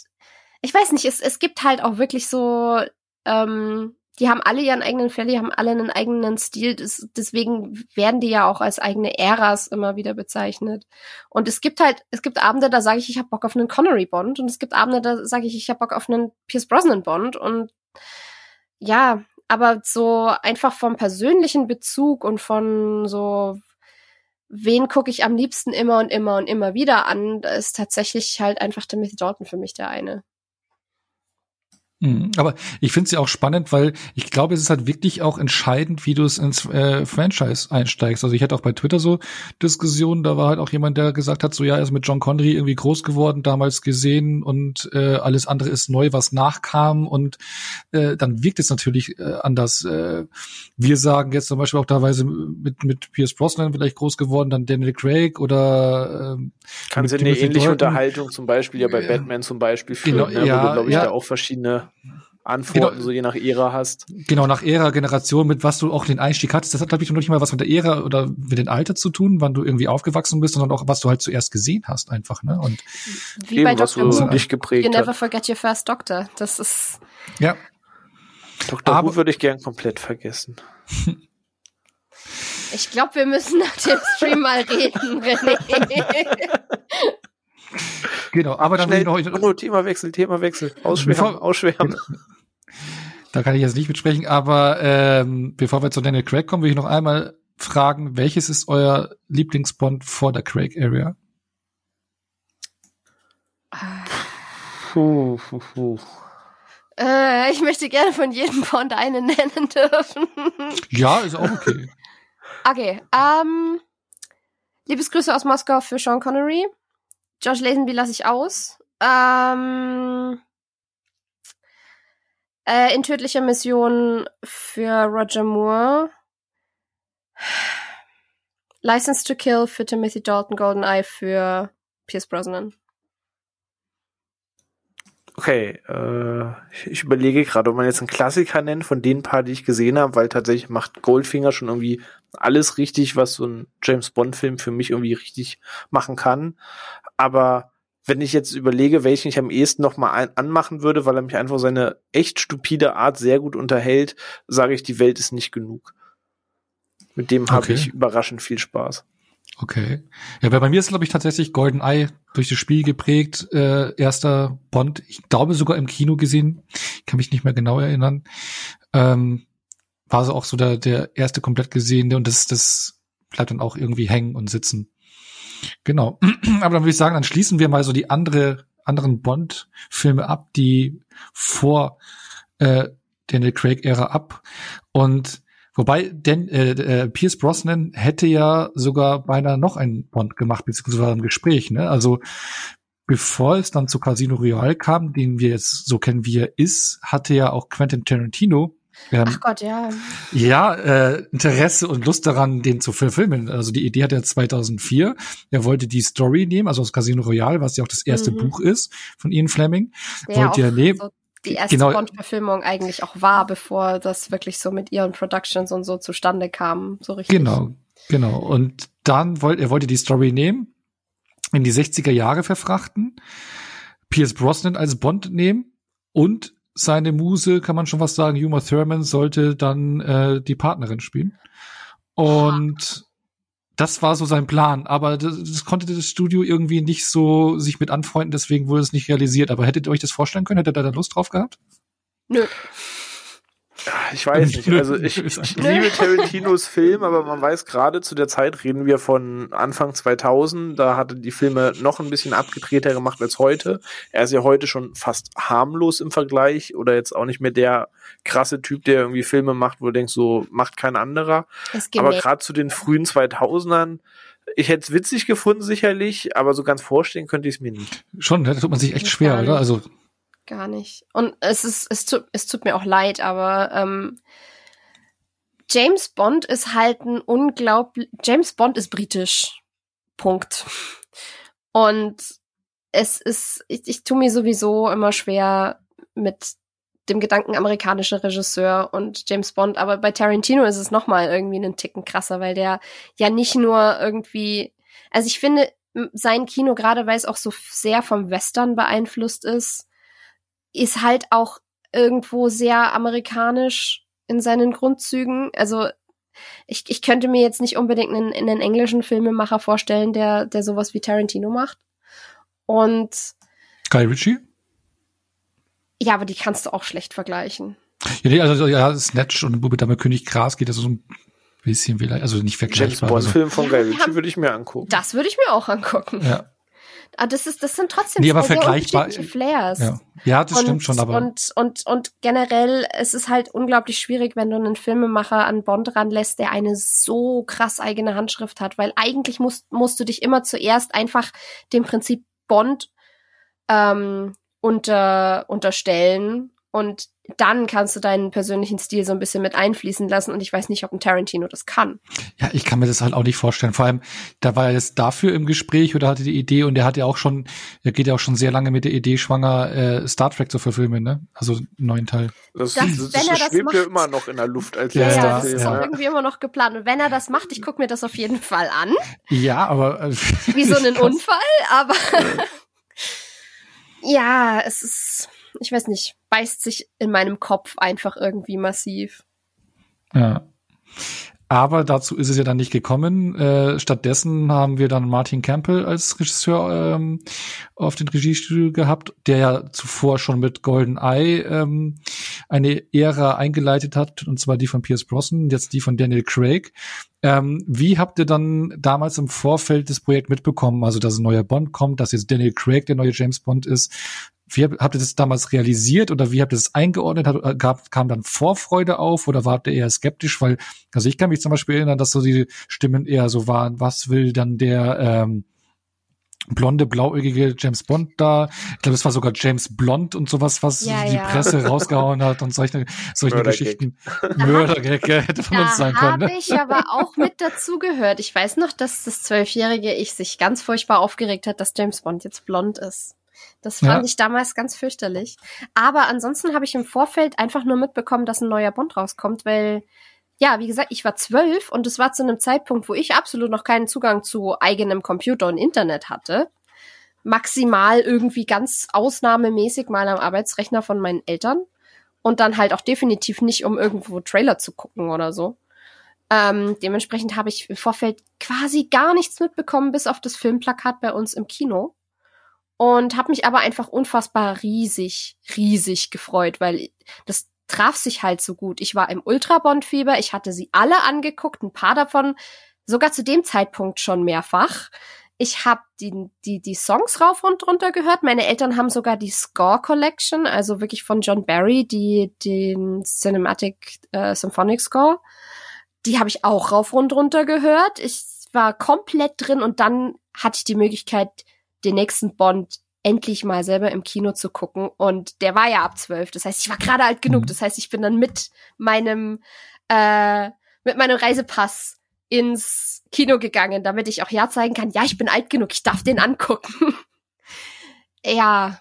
ich weiß nicht, es, es gibt halt auch wirklich so ähm, die haben alle ihren eigenen Fell, die haben alle einen eigenen Stil. Das, deswegen werden die ja auch als eigene Äras immer wieder bezeichnet. Und es gibt halt, es gibt Abende, da sage ich, ich habe Bock auf einen Connery Bond und es gibt Abende, da sage ich, ich habe Bock auf einen Pierce Brosnan Bond und ja, aber so einfach vom persönlichen Bezug und von so wen gucke ich am liebsten immer und immer und immer wieder an, ist tatsächlich halt einfach Timothy Dalton für mich der eine. Mhm. Aber ich finde es ja auch spannend, weil ich glaube, es ist halt wirklich auch entscheidend, wie du es ins äh, Franchise einsteigst. Also ich hatte auch bei Twitter so Diskussionen, da war halt auch jemand, der gesagt hat, so ja, er ist mit John Connery irgendwie groß geworden, damals gesehen und äh, alles andere ist neu, was nachkam und äh, dann wirkt es natürlich äh, anders. Äh, wir sagen jetzt zum Beispiel auch teilweise mit, mit Pierce Brosnan vielleicht groß geworden, dann Daniel Craig oder äh, Kann sie eine ähnliche. Unterhaltung zum Beispiel ja bei Batman zum Beispiel führen, genau, ne, ja, wo du, glaube ich, ja. da auch verschiedene Antworten, genau, so je nach Ära hast. Genau, nach Ära, Generation, mit was du auch den Einstieg hattest. Das hat, glaube ich, noch nicht mal was mit der Ära oder mit dem Alter zu tun, wann du irgendwie aufgewachsen bist, sondern auch, was du halt zuerst gesehen hast, einfach, ne? Und wie eben, bei Dr. Who dich geprägt You never hat. forget your first doctor. Das ist. Ja. Dr. Aber, Who würde ich gern komplett vergessen. Ich glaube, wir müssen nach dem Stream mal reden, René. <laughs> <laughs> Genau, aber dann Schnell, will ich noch. Oh, Themawechsel, Themawechsel. Ausschwärmen, ausschwärmen. Da kann ich jetzt nicht mitsprechen, aber ähm, bevor wir zu Daniel Craig kommen, will ich noch einmal fragen, welches ist euer Lieblingsbond vor der Craig Area? Puh, puh, puh. Äh, ich möchte gerne von jedem Bond einen nennen dürfen. Ja, ist auch okay. <laughs> okay, ähm, Liebesgrüße aus Moskau für Sean Connery. Josh Lazenby lasse ich aus. Ähm, äh, in tödlicher Mission für Roger Moore. License to Kill für Timothy Dalton, GoldenEye für Pierce Brosnan. Okay, äh, ich überlege gerade, ob man jetzt einen Klassiker nennt von den paar, die ich gesehen habe, weil tatsächlich macht Goldfinger schon irgendwie alles richtig, was so ein James Bond-Film für mich irgendwie richtig machen kann. Aber wenn ich jetzt überlege, welchen ich am ehesten noch mal anmachen würde, weil er mich einfach seine echt stupide Art sehr gut unterhält, sage ich, die Welt ist nicht genug. Mit dem habe okay. ich überraschend viel Spaß. Okay. Ja, weil bei mir ist, glaube ich, tatsächlich GoldenEye durch das Spiel geprägt. Äh, erster Bond, ich glaube sogar im Kino gesehen. Ich kann mich nicht mehr genau erinnern. Ähm, war so auch so der, der erste komplett gesehene und das, das bleibt dann auch irgendwie hängen und sitzen. Genau. <clears throat> Aber dann würde ich sagen, dann schließen wir mal so die andere, anderen Bond-Filme ab, die vor äh, Daniel Craig-Ära ab. Und wobei denn, äh, äh, Pierce Brosnan hätte ja sogar beinahe noch einen Bond gemacht, beziehungsweise im Gespräch. Ne? Also bevor es dann zu Casino Royale kam, den wir jetzt so kennen, wie er ist, hatte ja auch Quentin Tarantino ähm, Ach Gott, ja. Ja, äh, Interesse und Lust daran, den zu verfilmen. Also die Idee hat er 2004. Er wollte die Story nehmen, also aus Casino Royale, was ja auch das erste mhm. Buch ist von Ian Fleming. Der wollte er nehmen. So die erste genau. Bond-Verfilmung eigentlich auch war, bevor das wirklich so mit ihren Productions und so zustande kam, so richtig. Genau, genau. Und dann wollte er wollte die Story nehmen, in die 60er Jahre verfrachten, Pierce Brosnan als Bond nehmen und seine Muse, kann man schon was sagen, Uma Thurman sollte dann äh, die Partnerin spielen. Und das war so sein Plan, aber das, das, konnte das Studio irgendwie nicht so sich mit anfreunden, deswegen wurde es nicht realisiert. Aber hättet ihr euch das vorstellen können? Hättet ihr da Lust drauf gehabt? Nö. Ich weiß nicht. Also ich, <laughs> ich liebe Tarantinos Film, aber man weiß gerade zu der Zeit reden wir von Anfang 2000. Da hatte die Filme noch ein bisschen abgedrehter gemacht als heute. Er ist ja heute schon fast harmlos im Vergleich oder jetzt auch nicht mehr der krasse Typ, der irgendwie Filme macht, wo du denkst, so macht kein anderer. Aber gerade zu den frühen 2000ern ich hätte es witzig gefunden, sicherlich, aber so ganz vorstellen könnte ich es mir nicht. Schon, da tut man sich echt schwer, oder? Also gar nicht. Und es ist, es tut, es tut mir auch leid, aber ähm, James Bond ist halt ein unglaublich. James Bond ist britisch. Punkt. Und es ist, ich, ich tue mir sowieso immer schwer mit dem Gedanken amerikanischer Regisseur und James Bond, aber bei Tarantino ist es nochmal irgendwie einen Ticken krasser, weil der ja nicht nur irgendwie, also ich finde, sein Kino, gerade weil es auch so sehr vom Western beeinflusst ist, ist halt auch irgendwo sehr amerikanisch in seinen Grundzügen. Also ich, ich könnte mir jetzt nicht unbedingt einen, einen englischen Filmemacher vorstellen, der, der sowas wie Tarantino macht. Und Guy Ritchie? Ja, aber die kannst du auch schlecht vergleichen. Ja, nee, also ja, Snatch und Bube Dame König Gras geht also so ein bisschen vielleicht, also nicht vergleichbar. James Bond Film von Guy Ritchie würde ich mir angucken. Das würde ich mir auch angucken. Ja. Aber ah, das ist, das sind trotzdem nee, aber vergleichbar, Flares. Ja. ja, das und, stimmt schon, aber. Und, und, und generell, es ist halt unglaublich schwierig, wenn du einen Filmemacher an Bond ranlässt, der eine so krass eigene Handschrift hat, weil eigentlich musst, musst du dich immer zuerst einfach dem Prinzip Bond ähm, unter, unterstellen und dann kannst du deinen persönlichen Stil so ein bisschen mit einfließen lassen und ich weiß nicht, ob ein Tarantino das kann. Ja, ich kann mir das halt auch nicht vorstellen. Vor allem, da war er jetzt dafür im Gespräch oder hatte die Idee und er hat ja auch schon, er geht ja auch schon sehr lange mit der Idee schwanger, äh, Star Trek zu verfilmen, ne? Also einen neuen Teil. Das, das, das, das schwebt macht, ja immer noch in der Luft als ja, ja, das ist auch irgendwie immer noch geplant. Und wenn er das macht, ich gucke mir das auf jeden Fall an. Ja, aber äh, <laughs> wie so einen <laughs> Unfall, aber <laughs> ja, es ist ich weiß nicht, beißt sich in meinem Kopf einfach irgendwie massiv. Ja. Aber dazu ist es ja dann nicht gekommen. Äh, stattdessen haben wir dann Martin Campbell als Regisseur ähm, auf den Regiestuhl gehabt, der ja zuvor schon mit Golden Eye ähm, eine Ära eingeleitet hat, und zwar die von Pierce Brosnan, jetzt die von Daniel Craig. Ähm, wie habt ihr dann damals im Vorfeld des Projekts mitbekommen, also dass ein neuer Bond kommt, dass jetzt Daniel Craig der neue James Bond ist? Wie habt, ihr das damals realisiert oder wie habt ihr das eingeordnet? Hat, äh, gab, kam dann Vorfreude auf oder wart ihr eher skeptisch? Weil, also ich kann mich zum Beispiel erinnern, dass so die Stimmen eher so waren, was will dann der ähm, blonde, blauäugige James Bond da. Ich glaube, es war sogar James Blond und sowas, was ja, die ja. Presse rausgehauen hat und solche, solche Mörder Geschichten. <laughs> Mördergag hätte von uns sein können. Da habe ich aber auch mit dazu gehört. Ich weiß noch, dass das zwölfjährige Ich sich ganz furchtbar aufgeregt hat, dass James Bond jetzt blond ist. Das fand ja. ich damals ganz fürchterlich. Aber ansonsten habe ich im Vorfeld einfach nur mitbekommen, dass ein neuer Bond rauskommt, weil, ja, wie gesagt, ich war zwölf und es war zu einem Zeitpunkt, wo ich absolut noch keinen Zugang zu eigenem Computer und Internet hatte. Maximal irgendwie ganz ausnahmemäßig mal am Arbeitsrechner von meinen Eltern. Und dann halt auch definitiv nicht, um irgendwo Trailer zu gucken oder so. Ähm, dementsprechend habe ich im Vorfeld quasi gar nichts mitbekommen, bis auf das Filmplakat bei uns im Kino und habe mich aber einfach unfassbar riesig, riesig gefreut, weil das traf sich halt so gut. Ich war im Ultra-Bond-Fieber, ich hatte sie alle angeguckt, ein paar davon sogar zu dem Zeitpunkt schon mehrfach. Ich habe die, die, die Songs rauf und runter gehört. Meine Eltern haben sogar die Score Collection, also wirklich von John Barry, die, den Cinematic äh, Symphonic Score. Die habe ich auch rauf und runter gehört. Ich war komplett drin und dann hatte ich die Möglichkeit, den nächsten Bond endlich mal selber im Kino zu gucken. Und der war ja ab zwölf. Das heißt, ich war gerade alt genug. Mhm. Das heißt, ich bin dann mit meinem, äh, mit meinem Reisepass ins Kino gegangen, damit ich auch ja zeigen kann, ja, ich bin alt genug, ich darf den angucken. <laughs> ja,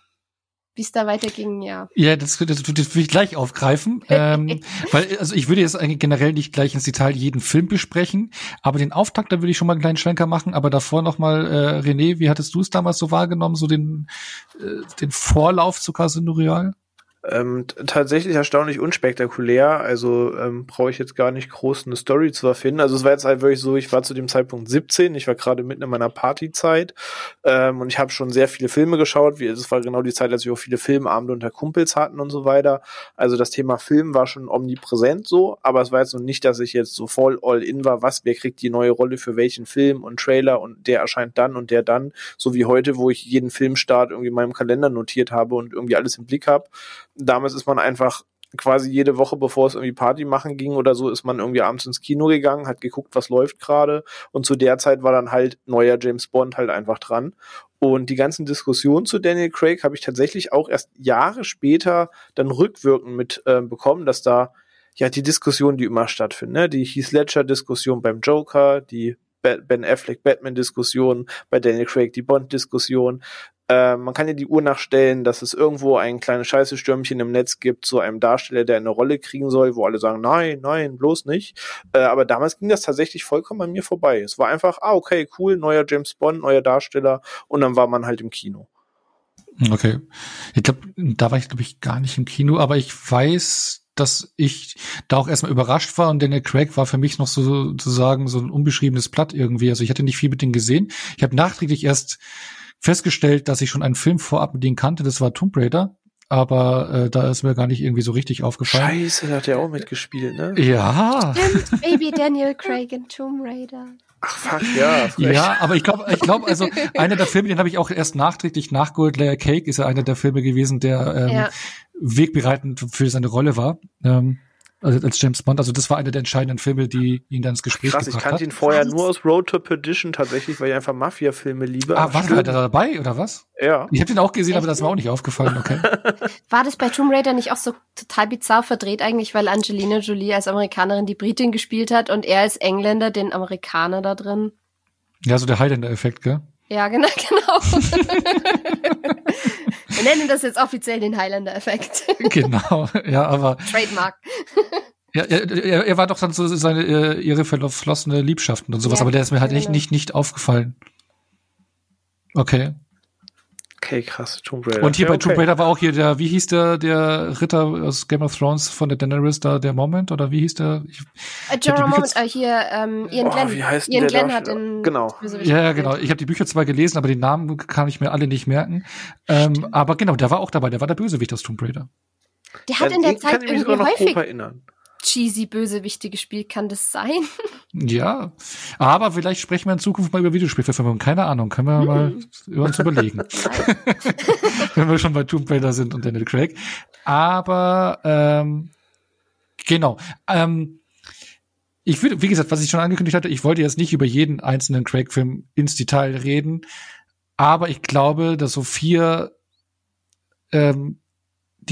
wie es da weiterging, ja. Ja, das, das, das will ich gleich aufgreifen, <laughs> ähm, weil also ich würde jetzt eigentlich generell nicht gleich ins Detail jeden Film besprechen, aber den Auftakt, da würde ich schon mal einen kleinen Schwenker machen, aber davor noch mal äh, René, wie hattest du es damals so wahrgenommen, so den äh, den Vorlauf zu Casino Royale? Ähm, tatsächlich erstaunlich unspektakulär. Also ähm, brauche ich jetzt gar nicht groß eine Story zu erfinden. Also es war jetzt halt wirklich so, ich war zu dem Zeitpunkt 17, ich war gerade mitten in meiner Partyzeit ähm, und ich habe schon sehr viele Filme geschaut. Es war genau die Zeit, als wir auch viele Filmabende unter Kumpels hatten und so weiter. Also das Thema Film war schon omnipräsent so, aber es war jetzt noch nicht, dass ich jetzt so voll all in war, was, wer kriegt die neue Rolle für welchen Film und Trailer und der erscheint dann und der dann, so wie heute, wo ich jeden Filmstart irgendwie in meinem Kalender notiert habe und irgendwie alles im Blick habe damals ist man einfach quasi jede Woche, bevor es irgendwie Party machen ging oder so, ist man irgendwie abends ins Kino gegangen, hat geguckt, was läuft gerade. Und zu der Zeit war dann halt neuer James Bond halt einfach dran. Und die ganzen Diskussionen zu Daniel Craig habe ich tatsächlich auch erst Jahre später dann rückwirkend mit äh, bekommen, dass da ja die Diskussionen, die immer stattfinden, ne? die Heath Ledger-Diskussion beim Joker, die Ben Affleck Batman-Diskussion, bei Daniel Craig die Bond-Diskussion, äh, man kann ja die Uhr nachstellen, dass es irgendwo ein kleines Scheißestürmchen im Netz gibt zu einem Darsteller, der eine Rolle kriegen soll, wo alle sagen, nein, nein, bloß nicht. Äh, aber damals ging das tatsächlich vollkommen an mir vorbei. Es war einfach, ah, okay, cool, neuer James Bond, neuer Darsteller und dann war man halt im Kino. Okay. Ich glaube, da war ich, glaube ich, gar nicht im Kino, aber ich weiß, dass ich da auch erstmal überrascht war und Daniel Craig war für mich noch so sozusagen so ein unbeschriebenes Blatt irgendwie. Also ich hatte nicht viel mit denen gesehen. Ich habe nachträglich erst festgestellt, dass ich schon einen Film vorab mit denen kannte, das war Tomb Raider. Aber äh, da ist mir gar nicht irgendwie so richtig aufgefallen. Scheiße, da hat er auch mitgespielt, ne? Ja. Stimmt, Baby Daniel Craig in Tomb Raider. Ach fuck, ja. Frech. Ja, aber ich glaube, ich glaube, also einer der Filme, den habe ich auch erst nachträglich nachgeholt. Layer Cake ist ja einer der Filme gewesen, der ähm, ja. wegbereitend für seine Rolle war. Ähm, also als James Bond. Also das war einer der entscheidenden Filme, die ihn dann ins Gespräch Krass, gebracht hat. ich kannte ihn vorher nur aus Road to Perdition tatsächlich, weil ich einfach Mafia-Filme liebe. Ah, war er da dabei oder was? Ja. Ich habe den auch gesehen, Echt? aber das war auch nicht aufgefallen, okay. <laughs> War das bei Tomb Raider nicht auch so total bizarr verdreht eigentlich, weil Angelina Jolie als Amerikanerin die Britin gespielt hat und er als Engländer den Amerikaner da drin? Ja, so der Highlander-Effekt, gell? Ja, genau, <laughs> genau. <laughs> Wir nennen das jetzt offiziell den Highlander-Effekt. <laughs> genau, ja, aber. Trademark. <laughs> Ja, er, er war doch dann so seine äh, ihre verflossene Liebschaften und sowas, ja, aber der ist mir halt genau. nicht, nicht, nicht aufgefallen. Okay. Okay, krass, Tomb Raider. Und hier ja, bei okay. Tomb Raider war auch hier der, wie hieß der, der Ritter aus Game of Thrones von der Daenerys da, der Moment, oder wie hieß der? Ich, Jorah Moment, uh, hier, ähm, Ian oh, Glenn. Wie heißt Ian der Glenn hat in Genau. Ja, ja, genau. Ich habe die Bücher zwar gelesen, aber die Namen kann ich mir alle nicht merken. Ähm, aber genau, der war auch dabei, der war der Bösewicht aus Tomb Raider. Der hat in der Zeit irgendwie häufig erinnern cheesy Bösewichte gespielt. Kann das sein? <laughs> Ja, aber vielleicht sprechen wir in Zukunft mal über Videospielverfilmungen. Keine Ahnung, können wir hm. mal über uns überlegen. <laughs> <laughs> Wenn wir schon bei Tomb Raider sind und Daniel Craig. Aber ähm, genau. Ähm, ich würde, wie gesagt, was ich schon angekündigt hatte, ich wollte jetzt nicht über jeden einzelnen Craig-Film ins Detail reden, aber ich glaube, dass so vier ähm,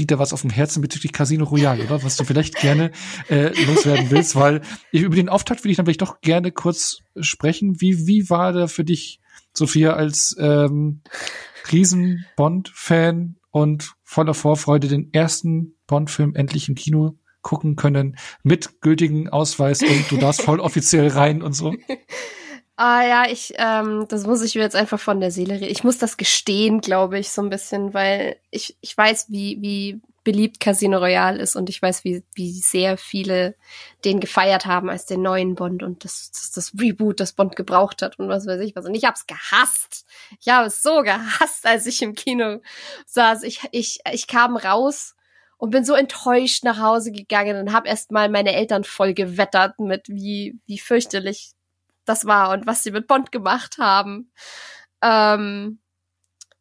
liegt da was auf dem Herzen bezüglich Casino Royale, oder? Was du vielleicht gerne äh, loswerden willst, weil über den Auftakt würde ich dann vielleicht doch gerne kurz sprechen. Wie, wie war der für dich, Sophia, als ähm, Riesen-Bond-Fan und voller Vorfreude den ersten Bond-Film endlich im Kino gucken können, mit gültigen Ausweis und du darfst voll offiziell rein und so? <laughs> Ah ja, ich, ähm, das muss ich mir jetzt einfach von der Seele reden. Ich muss das gestehen, glaube ich, so ein bisschen, weil ich, ich weiß, wie, wie beliebt Casino Royale ist und ich weiß, wie, wie sehr viele den gefeiert haben als den neuen Bond und das, das, das Reboot, das Bond gebraucht hat und was weiß ich was. Und ich hab's gehasst. Ich habe es so gehasst, als ich im Kino saß. Ich, ich, ich kam raus und bin so enttäuscht nach Hause gegangen und habe erst mal meine Eltern voll gewettert mit, wie, wie fürchterlich das war und was sie mit Bond gemacht haben. Ähm,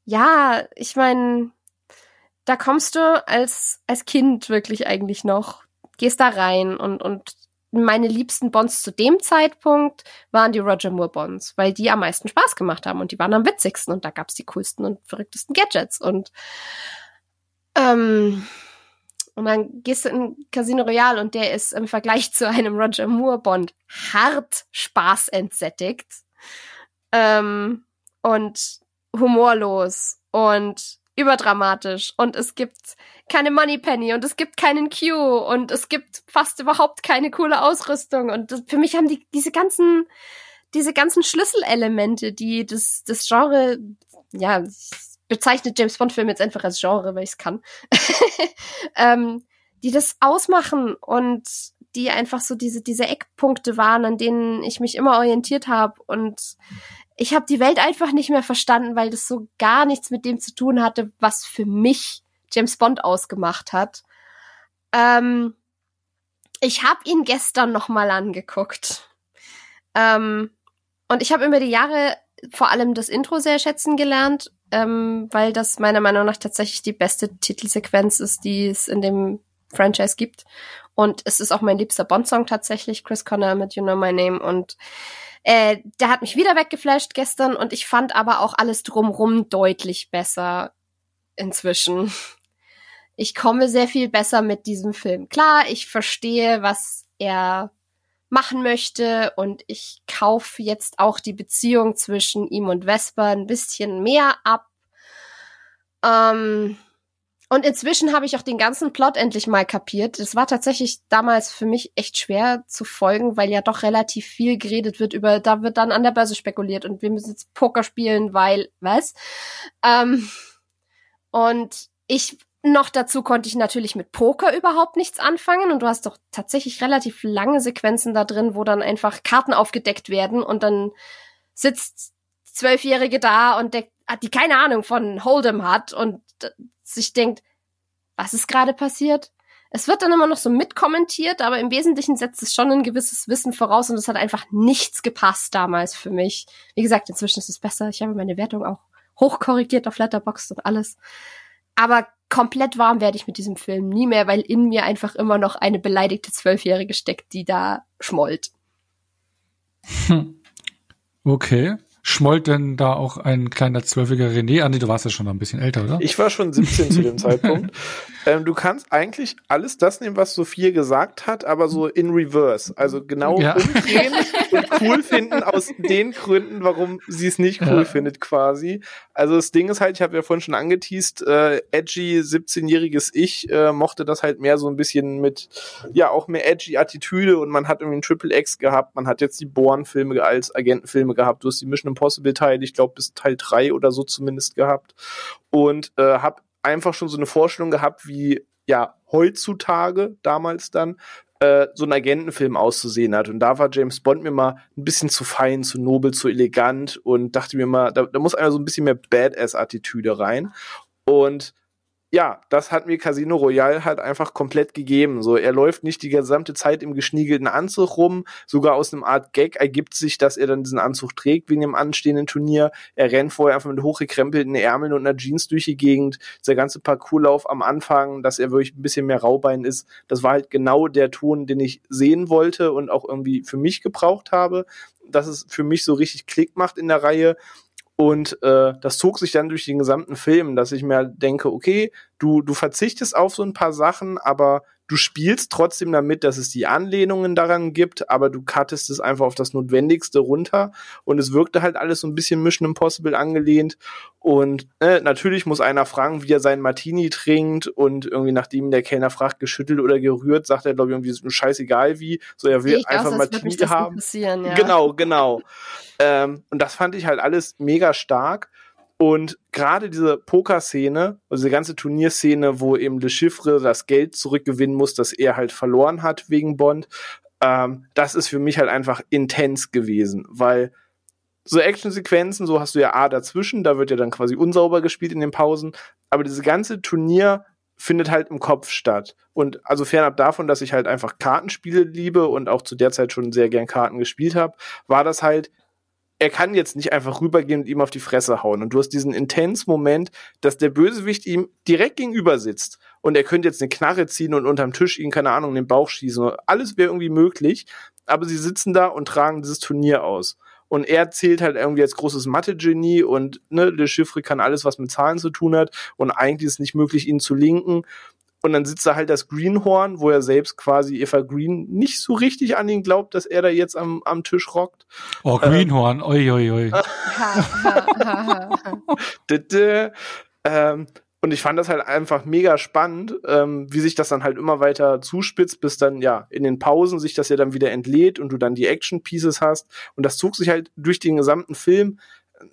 ja, ich meine, da kommst du als, als Kind wirklich eigentlich noch, gehst da rein und, und meine liebsten Bonds zu dem Zeitpunkt waren die Roger Moore Bonds, weil die am meisten Spaß gemacht haben und die waren am witzigsten und da gab's die coolsten und verrücktesten Gadgets und ähm, und dann gehst du in Casino Royale und der ist im Vergleich zu einem Roger Moore Bond hart Spaß entsättigt. Ähm, und humorlos und überdramatisch und es gibt keine Moneypenny und es gibt keinen Q und es gibt fast überhaupt keine coole Ausrüstung und das, für mich haben die diese ganzen diese ganzen Schlüsselelemente, die das das Genre ja bezeichne James Bond-Filme jetzt einfach als Genre, weil ich es kann, <laughs> ähm, die das ausmachen und die einfach so diese, diese Eckpunkte waren, an denen ich mich immer orientiert habe. Und ich habe die Welt einfach nicht mehr verstanden, weil das so gar nichts mit dem zu tun hatte, was für mich James Bond ausgemacht hat. Ähm, ich habe ihn gestern noch mal angeguckt. Ähm, und ich habe über die Jahre vor allem das Intro sehr schätzen gelernt, ähm, weil das meiner Meinung nach tatsächlich die beste Titelsequenz ist, die es in dem Franchise gibt. Und es ist auch mein liebster Bond-Song tatsächlich, Chris Connor mit You Know My Name. Und äh, der hat mich wieder weggeflasht gestern und ich fand aber auch alles drumrum deutlich besser inzwischen. Ich komme sehr viel besser mit diesem Film. Klar, ich verstehe, was er machen möchte und ich kaufe jetzt auch die Beziehung zwischen ihm und Vesper ein bisschen mehr ab. Ähm, und inzwischen habe ich auch den ganzen Plot endlich mal kapiert. Es war tatsächlich damals für mich echt schwer zu folgen, weil ja doch relativ viel geredet wird über, da wird dann an der Börse spekuliert und wir müssen jetzt Poker spielen, weil, was? Ähm, und ich noch dazu konnte ich natürlich mit Poker überhaupt nichts anfangen und du hast doch tatsächlich relativ lange Sequenzen da drin, wo dann einfach Karten aufgedeckt werden und dann sitzt Zwölfjährige da und deckt, die keine Ahnung von Hold'em hat und sich denkt, was ist gerade passiert? Es wird dann immer noch so mitkommentiert, aber im Wesentlichen setzt es schon ein gewisses Wissen voraus und es hat einfach nichts gepasst damals für mich. Wie gesagt, inzwischen ist es besser. Ich habe meine Wertung auch hochkorrigiert auf Letterboxd und alles. Aber komplett warm werde ich mit diesem Film nie mehr, weil in mir einfach immer noch eine beleidigte Zwölfjährige steckt, die da schmollt. Hm. Okay. Schmollt denn da auch ein kleiner zwölfiger René? Ah, nee, du warst ja schon ein bisschen älter, oder? Ich war schon 17 zu dem <laughs> Zeitpunkt. Ähm, du kannst eigentlich alles das nehmen, was Sophia gesagt hat, aber so in reverse. Also genau ja. umdrehen <laughs> und cool finden aus den Gründen, warum sie es nicht cool ja. findet, quasi. Also das Ding ist halt, ich habe ja vorhin schon angeteased, äh, edgy 17-jähriges Ich äh, mochte das halt mehr so ein bisschen mit, ja, auch mehr edgy Attitüde und man hat irgendwie ein Triple X gehabt, man hat jetzt die Born-Filme als Agentenfilme gehabt, du hast die Mission Impossible Teil, ich glaube bis Teil 3 oder so zumindest gehabt und äh, habe einfach schon so eine Vorstellung gehabt, wie ja heutzutage damals dann äh, so ein Agentenfilm auszusehen hat. Und da war James Bond mir mal ein bisschen zu fein, zu nobel, zu elegant und dachte mir mal, da, da muss einer so ein bisschen mehr Badass-Attitüde rein. Und ja, das hat mir Casino Royale halt einfach komplett gegeben. So, er läuft nicht die gesamte Zeit im geschniegelten Anzug rum. Sogar aus einem Art Gag ergibt sich, dass er dann diesen Anzug trägt wegen dem anstehenden Turnier. Er rennt vorher einfach mit hochgekrempelten Ärmeln und einer Jeans durch die Gegend. Der ganze Parcourslauf am Anfang, dass er wirklich ein bisschen mehr Raubein ist, das war halt genau der Ton, den ich sehen wollte und auch irgendwie für mich gebraucht habe. Dass es für mich so richtig Klick macht in der Reihe und äh, das zog sich dann durch den gesamten Film, dass ich mir denke, okay, du, du verzichtest auf so ein paar Sachen, aber du spielst trotzdem damit, dass es die Anlehnungen daran gibt, aber du cuttest es einfach auf das Notwendigste runter und es wirkte halt alles so ein bisschen Mission Impossible angelehnt und äh, natürlich muss einer fragen, wie er seinen Martini trinkt und irgendwie nachdem der Kellner fragt, geschüttelt oder gerührt, sagt er glaube ich irgendwie ist scheißegal wie, so er will einfach aus, Martini haben. Ja. Genau, genau. ähm, und das fand ich halt alles mega stark und gerade diese Pokerszene, also die ganze Turnierszene, wo eben Le Chiffre das Geld zurückgewinnen muss, das er halt verloren hat wegen Bond, ähm, das ist für mich halt einfach intens gewesen, weil so Actionsequenzen, so hast du ja A dazwischen, da wird ja dann quasi unsauber gespielt in den Pausen, aber diese ganze Turnier findet halt im Kopf statt. Und also fernab davon, dass ich halt einfach Kartenspiele liebe und auch zu der Zeit schon sehr gern Karten gespielt habe, war das halt er kann jetzt nicht einfach rübergehen und ihm auf die Fresse hauen. Und du hast diesen intens Moment, dass der Bösewicht ihm direkt gegenüber sitzt. Und er könnte jetzt eine Knarre ziehen und unterm Tisch ihn, keine Ahnung, in den Bauch schießen. Alles wäre irgendwie möglich. Aber sie sitzen da und tragen dieses Turnier aus. Und er zählt halt irgendwie als großes Mathe-Genie und ne, Le Chiffre kann alles, was mit Zahlen zu tun hat. Und eigentlich ist es nicht möglich, ihn zu linken. Und dann sitzt da halt das Greenhorn, wo er selbst quasi Eva Green nicht so richtig an ihn glaubt, dass er da jetzt am, am Tisch rockt. Oh, Greenhorn, ähm, oi, oi, oi. <laughs> ähm, und ich fand das halt einfach mega spannend, ähm, wie sich das dann halt immer weiter zuspitzt, bis dann ja in den Pausen sich das ja dann wieder entlädt und du dann die Action Pieces hast. Und das zog sich halt durch den gesamten Film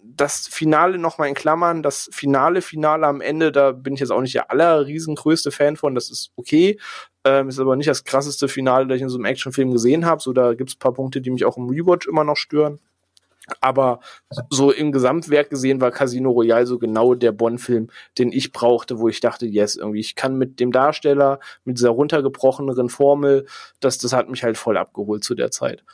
das Finale noch mal in Klammern, das Finale, Finale am Ende, da bin ich jetzt auch nicht der aller riesengrößte Fan von, das ist okay, ähm, ist aber nicht das krasseste Finale, das ich in so einem Actionfilm gesehen habe, so da gibt's paar Punkte, die mich auch im Rewatch immer noch stören. Aber so im Gesamtwerk gesehen war Casino Royale so genau der Bond-Film, den ich brauchte, wo ich dachte, yes, irgendwie, ich kann mit dem Darsteller, mit dieser runtergebrochenen Formel, das, das hat mich halt voll abgeholt zu der Zeit.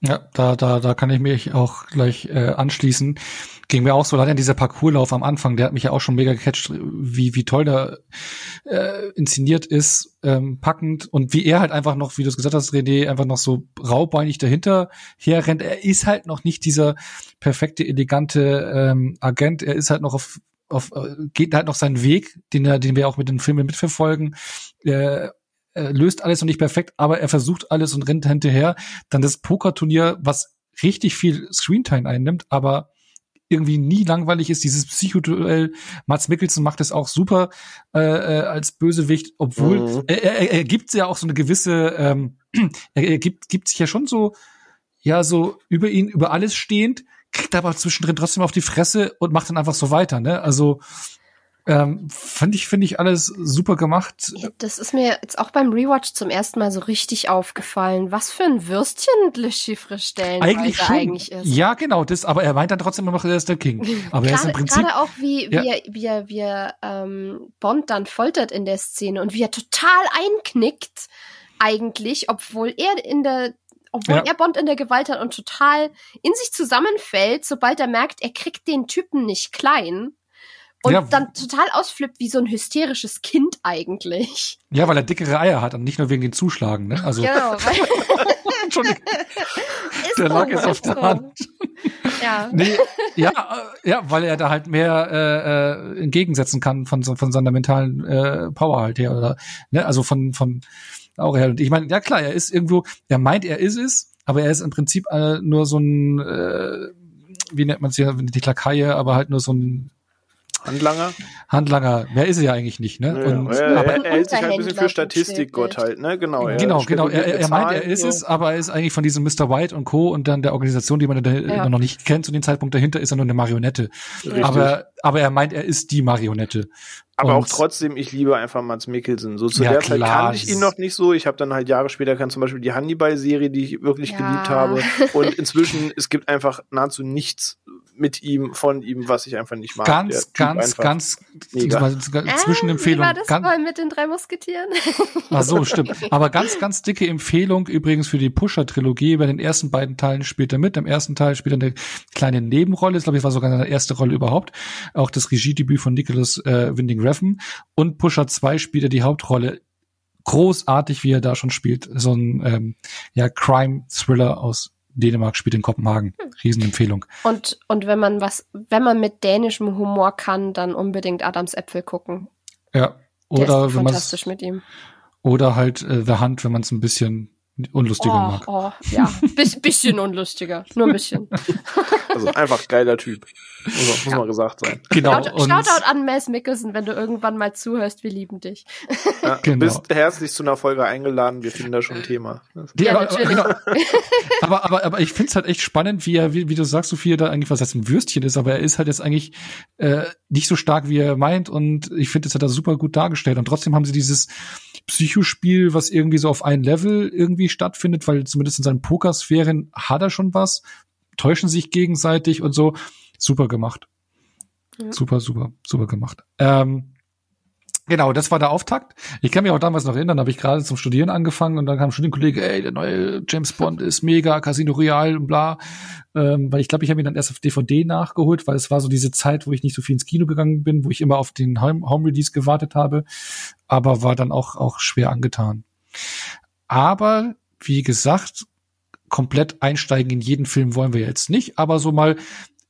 Ja, da, da, da kann ich mich auch gleich äh, anschließen. Ging mir auch so leider dieser Parcourslauf am Anfang, der hat mich ja auch schon mega gecatcht, wie, wie toll der äh, inszeniert ist, ähm, packend und wie er halt einfach noch, wie du es gesagt hast, René, einfach noch so raubeinig dahinter herrennt. Er ist halt noch nicht dieser perfekte, elegante ähm, Agent, er ist halt noch auf auf, äh, geht halt noch seinen Weg, den er, den wir auch mit den Filmen mitverfolgen. Äh, er löst alles noch nicht perfekt, aber er versucht alles und rennt hinterher. Dann das Pokerturnier, was richtig viel Screentime einnimmt, aber irgendwie nie langweilig ist. Dieses Psychoduell, Mats Mikkelsen macht es auch super äh, äh, als Bösewicht, obwohl mhm. er, er, er gibt ja auch so eine gewisse, ähm, <clears throat> er, er gibt, gibt sich ja schon so, ja, so über ihn, über alles stehend, kriegt aber zwischendrin trotzdem auf die Fresse und macht dann einfach so weiter, ne? Also ähm, fand ich, finde ich alles super gemacht. Das ist mir jetzt auch beim Rewatch zum ersten Mal so richtig aufgefallen. Was für ein Würstchen Le Chiffre stellen eigentlich, schon. eigentlich ist. Ja, genau, das, aber er meint dann trotzdem immer noch, er ist der King. <laughs> Aber gerade, er ist im Prinzip. Gerade auch, wie, ja. wie er, wie er, wie er ähm, Bond dann foltert in der Szene und wie er total einknickt, eigentlich, obwohl er in der obwohl ja. er Bond in der Gewalt hat und total in sich zusammenfällt, sobald er merkt, er kriegt den Typen nicht klein und ja. dann total ausflippt wie so ein hysterisches Kind eigentlich. Ja, weil er dickere Eier hat und nicht nur wegen den Zuschlagen, ne? Also genau, <laughs> <laughs> der lag jetzt auf der Hand. Ja. Nee, ja, äh, ja, weil er da halt mehr äh, äh, entgegensetzen kann von, von seiner mentalen äh, Power halt her. Oder, ne? Also von, von auch her. Und ich meine, ja klar, er ist irgendwo, er meint, er ist es, aber er ist im Prinzip äh, nur so ein, äh, wie nennt man es ja, die Klakaie, aber halt nur so ein Handlanger? Handlanger, wer ist er ja eigentlich nicht, ne? Ja, und, er, aber, er hält sich halt ein bisschen für Statistikgott halt, ne? Genau. Genau, genau. Er, er meint, er ist so. es, aber er ist eigentlich von diesem Mr. White und Co. und dann der Organisation, die man da ja. noch nicht kennt zu dem Zeitpunkt dahinter, ist er nur eine Marionette. Richtig. Aber, aber er meint, er ist die Marionette. Aber und auch trotzdem, ich liebe einfach Mats Mikkelsen. So zu ja, der Zeit kannte ich ihn noch nicht so. Ich habe dann halt Jahre später kann zum Beispiel die Hannibal-Serie, die ich wirklich ja. geliebt habe. Und <laughs> inzwischen, es gibt einfach nahezu nichts mit ihm, von ihm, was ich einfach nicht mag. Ganz, ganz, ganz mega. Zwischenempfehlung. Äh, wie war das ganz, mit den drei Musketieren? <laughs> Ach so, stimmt. Aber ganz, ganz dicke Empfehlung übrigens für die Pusher-Trilogie. Bei den ersten beiden Teilen spielt er mit. Im ersten Teil spielt er eine kleine Nebenrolle. Das glaube ich war sogar seine erste Rolle überhaupt. Auch das Regiedebüt von Nicholas äh, Winding Refn. Und Pusher 2 spielt er die Hauptrolle. Großartig, wie er da schon spielt. So ein ähm, ja, Crime-Thriller aus Dänemark spielt in Kopenhagen. Hm. Riesenempfehlung. Und, und wenn man was, wenn man mit dänischem Humor kann, dann unbedingt Adams Äpfel gucken. Ja. Oder wenn fantastisch mit ihm. Oder halt äh, The Hunt, wenn man es ein bisschen unlustiger oh, mag. Oh, ja, Biss, bisschen unlustiger, nur ein bisschen. <laughs> Also einfach geiler Typ. Muss, muss ja. mal gesagt sein. Genau. Shout, Shoutout an Mess Mickelson, wenn du irgendwann mal zuhörst, wir lieben dich. Ja, genau. bist herzlich zu einer Folge eingeladen, wir finden da schon ein Thema. Ja, aber, genau. <laughs> aber, aber, aber ich finde es halt echt spannend, wie er, wie, wie du sagst, Sophia, da eigentlich was heißt ein Würstchen ist, aber er ist halt jetzt eigentlich äh, nicht so stark, wie er meint und ich finde, das hat er super gut dargestellt und trotzdem haben sie dieses Psychospiel, was irgendwie so auf ein Level irgendwie stattfindet, weil zumindest in seinen Pokersphären hat er schon was, täuschen sich gegenseitig und so super gemacht. Ja. Super, super, super gemacht. Ähm, Genau, das war der Auftakt. Ich kann mich auch damals noch erinnern, habe ich gerade zum Studieren angefangen und dann kam schon ein Kollege, ey, der neue James Bond ist mega, Casino Royale und bla. Ähm, weil ich glaube, ich habe ihn dann erst auf DVD nachgeholt, weil es war so diese Zeit, wo ich nicht so viel ins Kino gegangen bin, wo ich immer auf den Home, Home Release gewartet habe, aber war dann auch, auch schwer angetan. Aber, wie gesagt, komplett einsteigen in jeden Film wollen wir jetzt nicht, aber so mal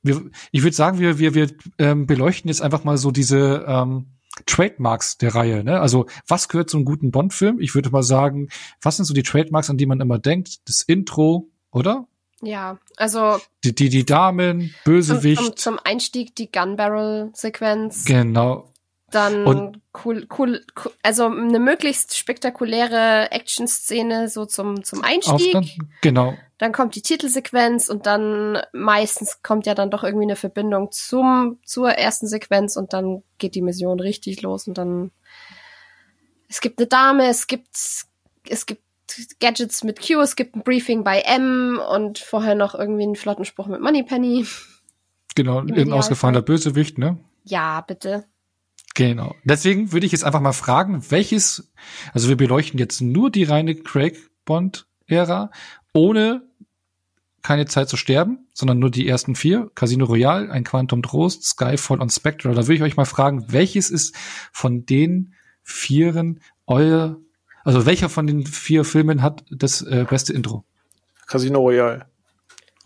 wir, ich würde sagen, wir, wir, wir ähm, beleuchten jetzt einfach mal so diese ähm, Trademarks der Reihe. Ne? Also was gehört zu einem guten Bond-Film? Ich würde mal sagen, was sind so die Trademarks, an die man immer denkt? Das Intro, oder? Ja, also die die, die Damen, Bösewicht. Zum, zum, zum Einstieg die Gun Barrel Sequenz. Genau. Dann Und- cool, cool, cool, also eine möglichst spektakuläre Action-Szene so zum, zum Einstieg. Auf, genau. dann kommt die Titelsequenz und dann meistens kommt ja dann doch irgendwie eine Verbindung zum, zur ersten Sequenz und dann geht die Mission richtig los und dann es gibt eine Dame, es gibt es gibt Gadgets mit Q, es gibt ein Briefing bei M und vorher noch irgendwie einen flotten Spruch mit Moneypenny. Genau, Im ein Idealfall. ausgefallener Bösewicht, ne? Ja, bitte. Genau. Deswegen würde ich jetzt einfach mal fragen, welches, also wir beleuchten jetzt nur die reine Craig Bond-Ära, ohne keine Zeit zu sterben, sondern nur die ersten vier. Casino Royale, ein Quantum Trost, Skyfall und Spectre. Da würde ich euch mal fragen, welches ist von den vieren euer, also welcher von den vier Filmen hat das äh, beste Intro? Casino Royale.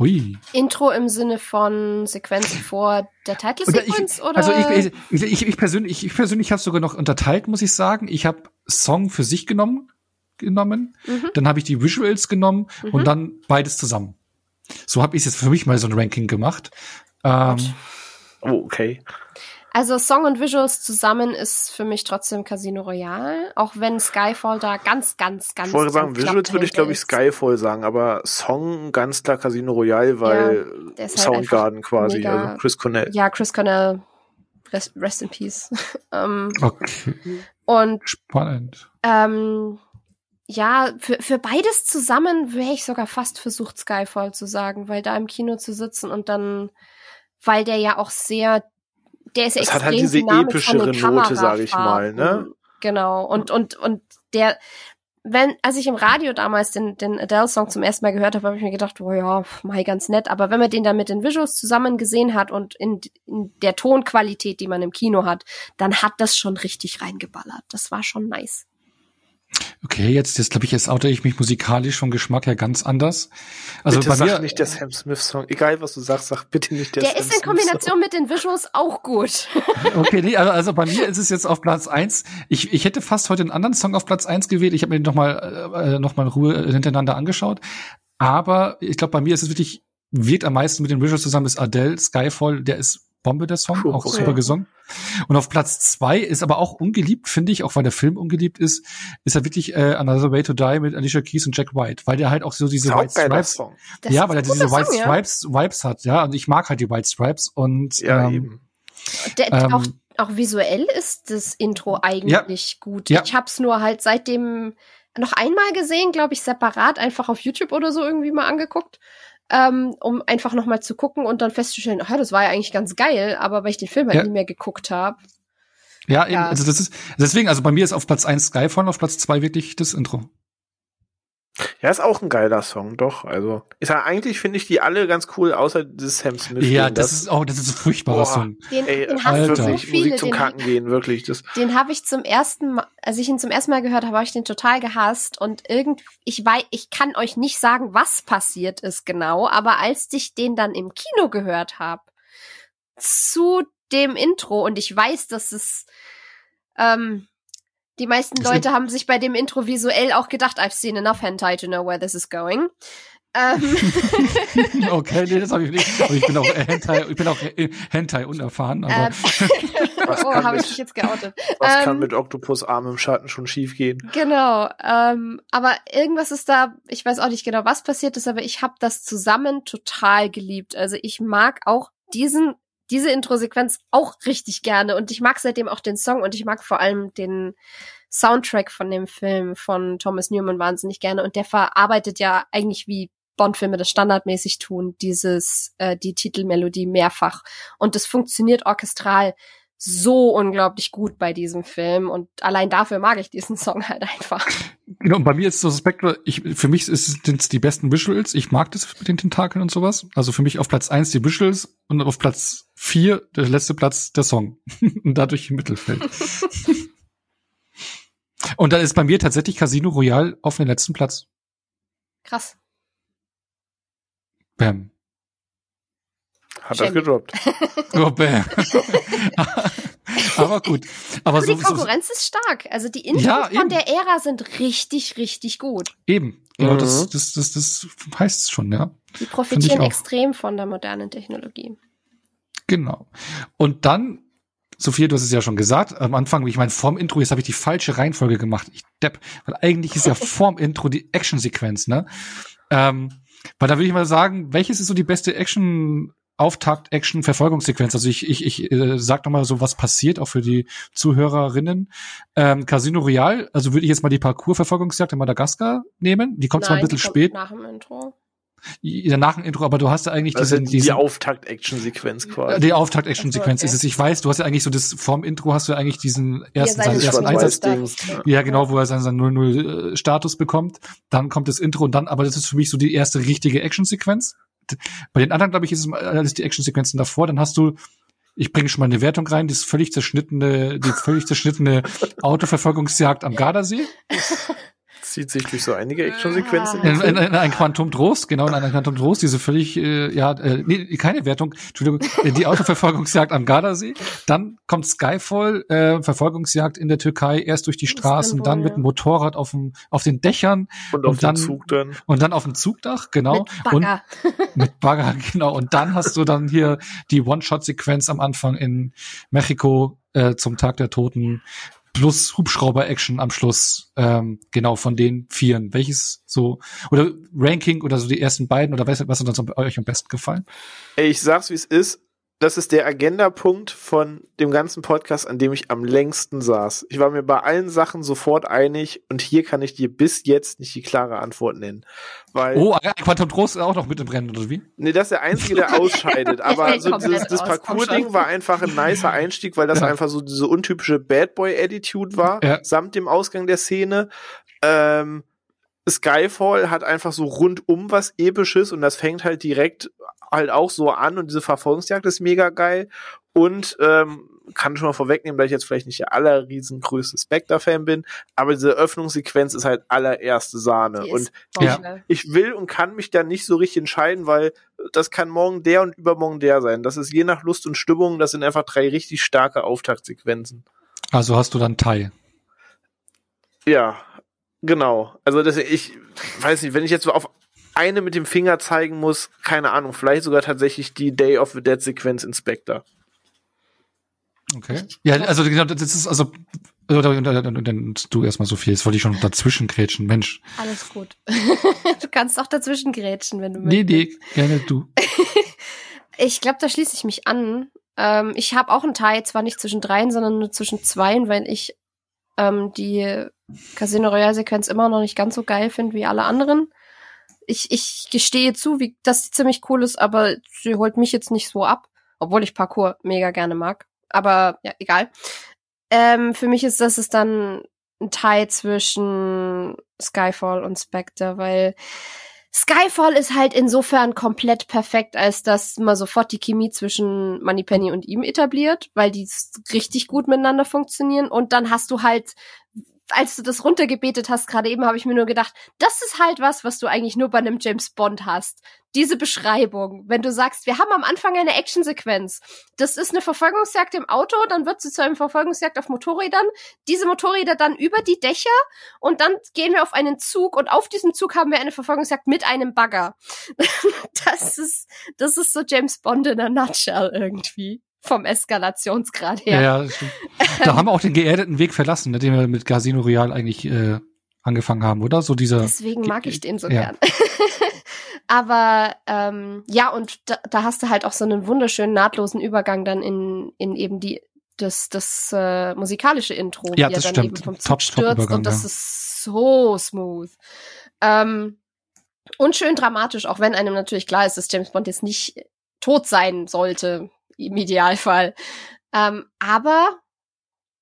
Ui. Intro im Sinne von Sequenz vor der Oder Titelsequenz ich, oder? Also ich, ich, ich, ich persönlich, ich persönlich habe sogar noch unterteilt, muss ich sagen. Ich habe Song für sich genommen, genommen, Mhm. dann habe ich die Visuals genommen Mhm. und dann beides zusammen. So habe ich jetzt für mich mal so ein Ranking gemacht. Ähm, Oh, okay. Also Song und Visuals zusammen ist für mich trotzdem Casino Royale, auch wenn Skyfall da ganz, ganz, ganz. Ich wollte sagen, Visuals würde ich glaube ich Skyfall sagen, aber Song ganz klar Casino Royale, weil ist halt Soundgarden einfach quasi, mega- also Chris Cornell. Ja, Chris Cornell, rest, rest in peace. <laughs> ähm, okay, und spannend. ähm, ja, für, für beides zusammen wäre ich sogar fast versucht, Skyfall zu sagen, weil da im Kino zu sitzen und dann, weil der ja auch sehr, der ist Es hat extrem halt diese epischere Note, sag ich mal, ne? Genau. Und, und, und der, wenn, als ich im Radio damals den, den Adele-Song zum ersten Mal gehört habe, habe ich mir gedacht, oh ja, mei, ganz nett. Aber wenn man den dann mit den Visuals zusammen gesehen hat und in, in der Tonqualität, die man im Kino hat, dann hat das schon richtig reingeballert. Das war schon nice. Okay, jetzt, jetzt glaube ich, jetzt oute ich mich musikalisch vom Geschmack her ganz anders. Also bitte bei sag mir, nicht der Sam Smith Song. Egal was du sagst, sag bitte nicht der, Der Sam ist in Smith Kombination mit den Visuals auch gut. <laughs> Okay, nee, also, also bei mir ist es jetzt auf Platz eins. Ich, ich hätte fast heute einen anderen Song auf Platz eins gewählt. Ich habe mir den nochmal äh, noch mal in Ruhe äh, hintereinander angeschaut. Aber ich glaube, bei mir ist es wirklich, wirkt am meisten mit den Visuals zusammen, ist Adele, Skyfall, der ist Bombe, der Song, Puh, auch okay. super gesungen. Und auf Platz zwei ist aber auch ungeliebt, finde ich, auch weil der Film ungeliebt ist, ist er wirklich äh, Another Way to Die mit Alicia Keys und Jack White, weil der halt auch so diese White Stripes, Song. Ja, weil er diese guter White Song, ja. Stripes Vibes hat, ja, und ich mag halt die White Stripes und Ja, ähm, eben. Der, Ähm, auch, auch visuell ist das Intro eigentlich gut. Ja. Ich hab's nur halt seitdem noch einmal gesehen, glaube ich, separat, einfach auf YouTube oder so irgendwie mal angeguckt, ähm, um einfach noch mal zu gucken und dann festzustellen, ah, das war ja eigentlich ganz geil, aber weil ich den Film halt Ja. nie mehr geguckt habe. Ja, eben, Ja. also das ist, deswegen, also bei mir ist auf Platz eins Skyfall, auf Platz zwei wirklich das Intro. Ja, ist auch ein geiler Song, doch. Also, ist ja eigentlich finde ich die alle ganz cool, außer das Sam Smith. Ja, Ding. das ist, oh, das ist ein furchtbarer Boah. Song. Den, Ey, den hast Alter. du so wirklich viele, Musik zum den, Kacken gehen, wirklich. Das, den habe ich zum ersten Mal, als ich ihn zum ersten Mal gehört habe, habe ich den total gehasst und irgend, ich weiß, ich kann euch nicht sagen, was passiert ist genau, aber als ich den dann im Kino gehört habe, zu dem Intro und ich weiß, dass es, ähm, die meisten Das Leute haben sich bei dem Intro visuell auch gedacht, I've seen enough hentai to know where this is going. Ähm, <laughs> okay, nee, das habe ich nicht. Aber ich bin auch äh, <laughs> Hentai, ich bin auch äh, Hentai unerfahren, aber ähm, <laughs> Was oh, kann habe ich mit- mich jetzt geoutet. was Ähm, kann mit Octopus Arm im Schatten schon schief gehen? Genau, ähm, aber irgendwas ist da, ich weiß auch nicht genau, was passiert ist, aber ich habe das zusammen total geliebt. Also ich mag auch diesen, diese Intro-Sequenz auch richtig gerne. Und ich mag seitdem auch den Song und ich mag vor allem den Soundtrack von dem Film von Thomas Newman wahnsinnig gerne. Und der verarbeitet ja eigentlich wie Bond-Filme das standardmäßig tun, dieses, äh, die Titelmelodie mehrfach. Und das funktioniert orchestral so unglaublich gut bei diesem Film und allein dafür mag ich diesen Song halt einfach. genau, und bei mir ist so Spectre, ich, für mich ist es die besten Visuals. Ich mag das mit den Tentakeln und sowas. Also für mich auf Platz eins die Visuals und auf Platz vier der letzte Platz der Song. <laughs> und dadurch im Mittelfeld. und dann ist bei mir tatsächlich Casino Royale auf den letzten Platz. Krass. Bam. Hat Shame. das gedroppt. <laughs> Oh, bam. Aber gut. Aber Aber so, die so Konkurrenz ist stark. Also die Intros Ja, von eben. der Ära sind richtig, richtig gut. eben. Genau, Mhm. das, das, das, das heißt schon, ja. Die profitieren extrem von der modernen Technologie. Genau. Und dann Sophia, du hast es ja schon gesagt, am Anfang, ich meine, vorm Intro, jetzt habe ich die falsche Reihenfolge gemacht. Ich depp, weil eigentlich ist ja <laughs> vorm Intro die Action-Sequenz, ne? Ähm, weil da würde ich mal sagen, welches ist so die beste Action Auftakt, Action, Verfolgungssequenz. Also ich, ich, ich äh, sag noch mal so, was passiert, auch für die Zuhörerinnen. Ähm, Casino Royale, also würde ich jetzt mal die Parcours-Verfolgungsjagd in Madagaskar nehmen. Die kommt Nein, zwar ein bisschen spät. Nach dem Intro. Ja, nach dem Intro, aber du hast ja eigentlich Also diesen, die, die diesen Auftakt-Action-Sequenz quasi. die Auftakt-Action-Sequenz okay. ist es. Ich weiß, du hast ja eigentlich so das, vorm Intro hast du ja eigentlich diesen ersten, seine seinen ersten Einsatz. Einsatz-Ding. Ja, genau, wo er seinen, seinen 0-0-Status bekommt. Dann kommt das Intro und dann, aber das ist für mich so die erste richtige Action-Sequenz. Bei den anderen, glaube ich, ist es alles die Action-Sequenzen davor. Dann hast du, ich bringe schon mal eine Wertung rein, das völlig zerschnittene, die völlig zerschnittene <laughs> Autoverfolgungsjagd am Gardasee. <laughs> Zieht sich durch so einige Action-Sequenzen. In, in, in ein Quantum Trost, genau, in einer Quantum Trost, diese völlig, äh, ja, äh, nee, keine Wertung, Entschuldigung, äh, die Autoverfolgungsjagd am Gardasee. Dann kommt Skyfall, äh, Verfolgungsjagd in der Türkei, erst durch die Straßen, Istanbul, dann mit dem Motorrad auf, dem, auf den Dächern Und auf und dann- dem Zug dann. und dann auf dem Zugdach, genau. Mit Und Bagger. mit Bagger, <laughs> genau. Und dann hast du dann hier die One-Shot-Sequenz am Anfang in Mexiko äh, zum Tag der Toten plus Hubschrauber-Action am Schluss. Ähm, genau, von den vieren. Welches so, oder Ranking oder so die ersten beiden oder was, was hat uns euch am besten gefallen? Ich sag's wie es ist. Das ist der Agendapunkt von dem ganzen Podcast, an dem ich am längsten saß. Ich war mir bei allen Sachen sofort einig und hier kann ich dir bis jetzt nicht die klare Antwort nennen. Weil, Oh, Quantum Trost ist auch noch mit im Rennen, oder wie? nee, das ist der Einzige, der <laughs> ausscheidet. Aber so dieses, das Parcours-Ding war einfach ein nicer Einstieg, weil das Ja. einfach so diese untypische Bad Boy-Attitude war, Ja. samt dem Ausgang der Szene. Ähm, Skyfall hat einfach so rundum was Episches und das fängt halt direkt halt auch so an und diese Verfolgungsjagd ist mega geil und ähm, kann schon mal vorwegnehmen, da ich jetzt vielleicht nicht der aller riesengrößte Spectre-Fan bin, aber diese Öffnungssequenz ist halt allererste Sahne und. Bombe. ich will und kann mich da nicht so richtig entscheiden, weil das kann morgen der und übermorgen der sein. Das ist je nach Lust und Stimmung, das sind einfach drei richtig starke Auftaktsequenzen. Also hast du dann Tai. Ja, genau. Also das, ich weiß nicht, wenn ich jetzt so auf eine mit dem Finger zeigen muss, keine Ahnung, vielleicht sogar tatsächlich die Day of the Dead Sequenz Inspector. Okay. Ja, also genau, das ist also dann du erstmal so viel. Jetzt wollte ich schon dazwischen grätschen. Mensch. Alles gut. <laughs> du kannst auch dazwischen grätschen, wenn du Nee, möchtest. nee, gerne du. <laughs> Ich glaube, da schließe ich mich an. Ähm, ich habe auch einen Teil, zwar nicht zwischen dreien, sondern nur zwischen zweien, weil ich ähm, die Casino Royale Sequenz immer noch nicht ganz so geil finde wie alle anderen. Ich, ich gestehe zu, wie, dass sie ziemlich cool ist, aber sie holt mich jetzt nicht so ab, obwohl ich Parkour mega gerne mag. Aber ja, egal. Ähm, für mich ist das ist dann ein Teil zwischen Skyfall und Spectre, weil Skyfall ist halt insofern komplett perfekt, als dass man sofort die Chemie zwischen Moneypenny und ihm etabliert, weil die richtig gut miteinander funktionieren. Und dann hast du halt, als du das runtergebetet hast, gerade eben habe ich mir nur gedacht, das ist halt was, was du eigentlich nur bei einem James Bond hast. Diese Beschreibung, wenn du sagst, wir haben am Anfang eine Actionsequenz. Das ist eine Verfolgungsjagd im Auto, dann wird sie zu einem Verfolgungsjagd auf Motorrädern. Diese Motorräder dann über die Dächer und dann gehen wir auf einen Zug und auf diesem Zug haben wir eine Verfolgungsjagd mit einem Bagger. <laughs> das ist, das ist so James Bond in a nutshell irgendwie. Vom Eskalationsgrad her. Ja, ja, stimmt. <laughs> Da haben wir auch den geerdeten Weg verlassen, ne, den wir mit Casino Royale eigentlich äh, angefangen haben, oder? So dieser. Deswegen mag ich den so Ja. gern. <laughs> Aber ähm, ja, und da, da hast du halt auch so einen wunderschönen nahtlosen Übergang dann in, in eben die das, das äh, musikalische Intro, Ja, wie er das dann stimmt. eben vom Zug Top- stürzt Top-Übergang, und das ja. ist so smooth. Ähm, und schön dramatisch, auch wenn einem natürlich klar ist, dass James Bond jetzt nicht tot sein sollte, im Idealfall. Ähm, aber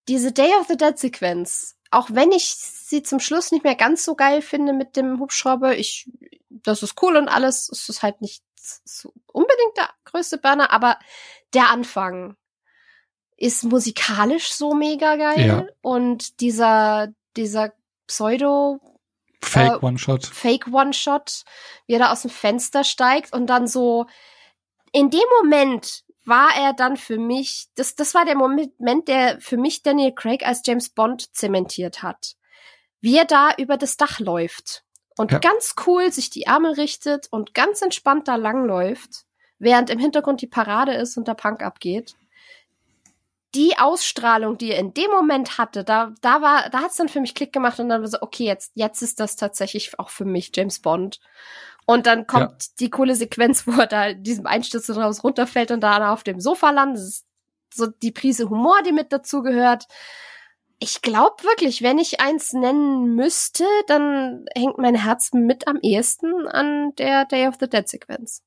diese Day of the Dead Sequenz, auch wenn ich sie zum Schluss nicht mehr ganz so geil finde mit dem Hubschrauber, ich, das ist cool und alles, es ist halt nicht so unbedingt der größte Burner, aber der Anfang ist musikalisch so mega geil Ja. und dieser, dieser Pseudo Fake äh, One-Shot. Fake One-Shot, wie er da aus dem Fenster steigt und dann so, in dem Moment war er dann für mich, das, das war der Moment, der für mich Daniel Craig als James Bond zementiert hat. Wie er da über das Dach läuft und Ja. ganz cool sich die Arme richtet und ganz entspannt da langläuft, während im Hintergrund die Parade ist und der Punk abgeht. die Ausstrahlung, die er in dem Moment hatte, da, da war, da hat's dann für mich Klick gemacht und dann war so, okay, jetzt, jetzt ist das tatsächlich auch für mich James Bond. Und dann kommt ja. die coole Sequenz, <laughs> wo er da in diesem Einsturz raus runterfällt und da auf dem Sofa landet. Das ist so die Prise Humor, die mit dazu gehört. Ich glaube wirklich, wenn ich eins nennen müsste, dann hängt mein Herz mit am ehesten an der Day of the Dead Sequenz.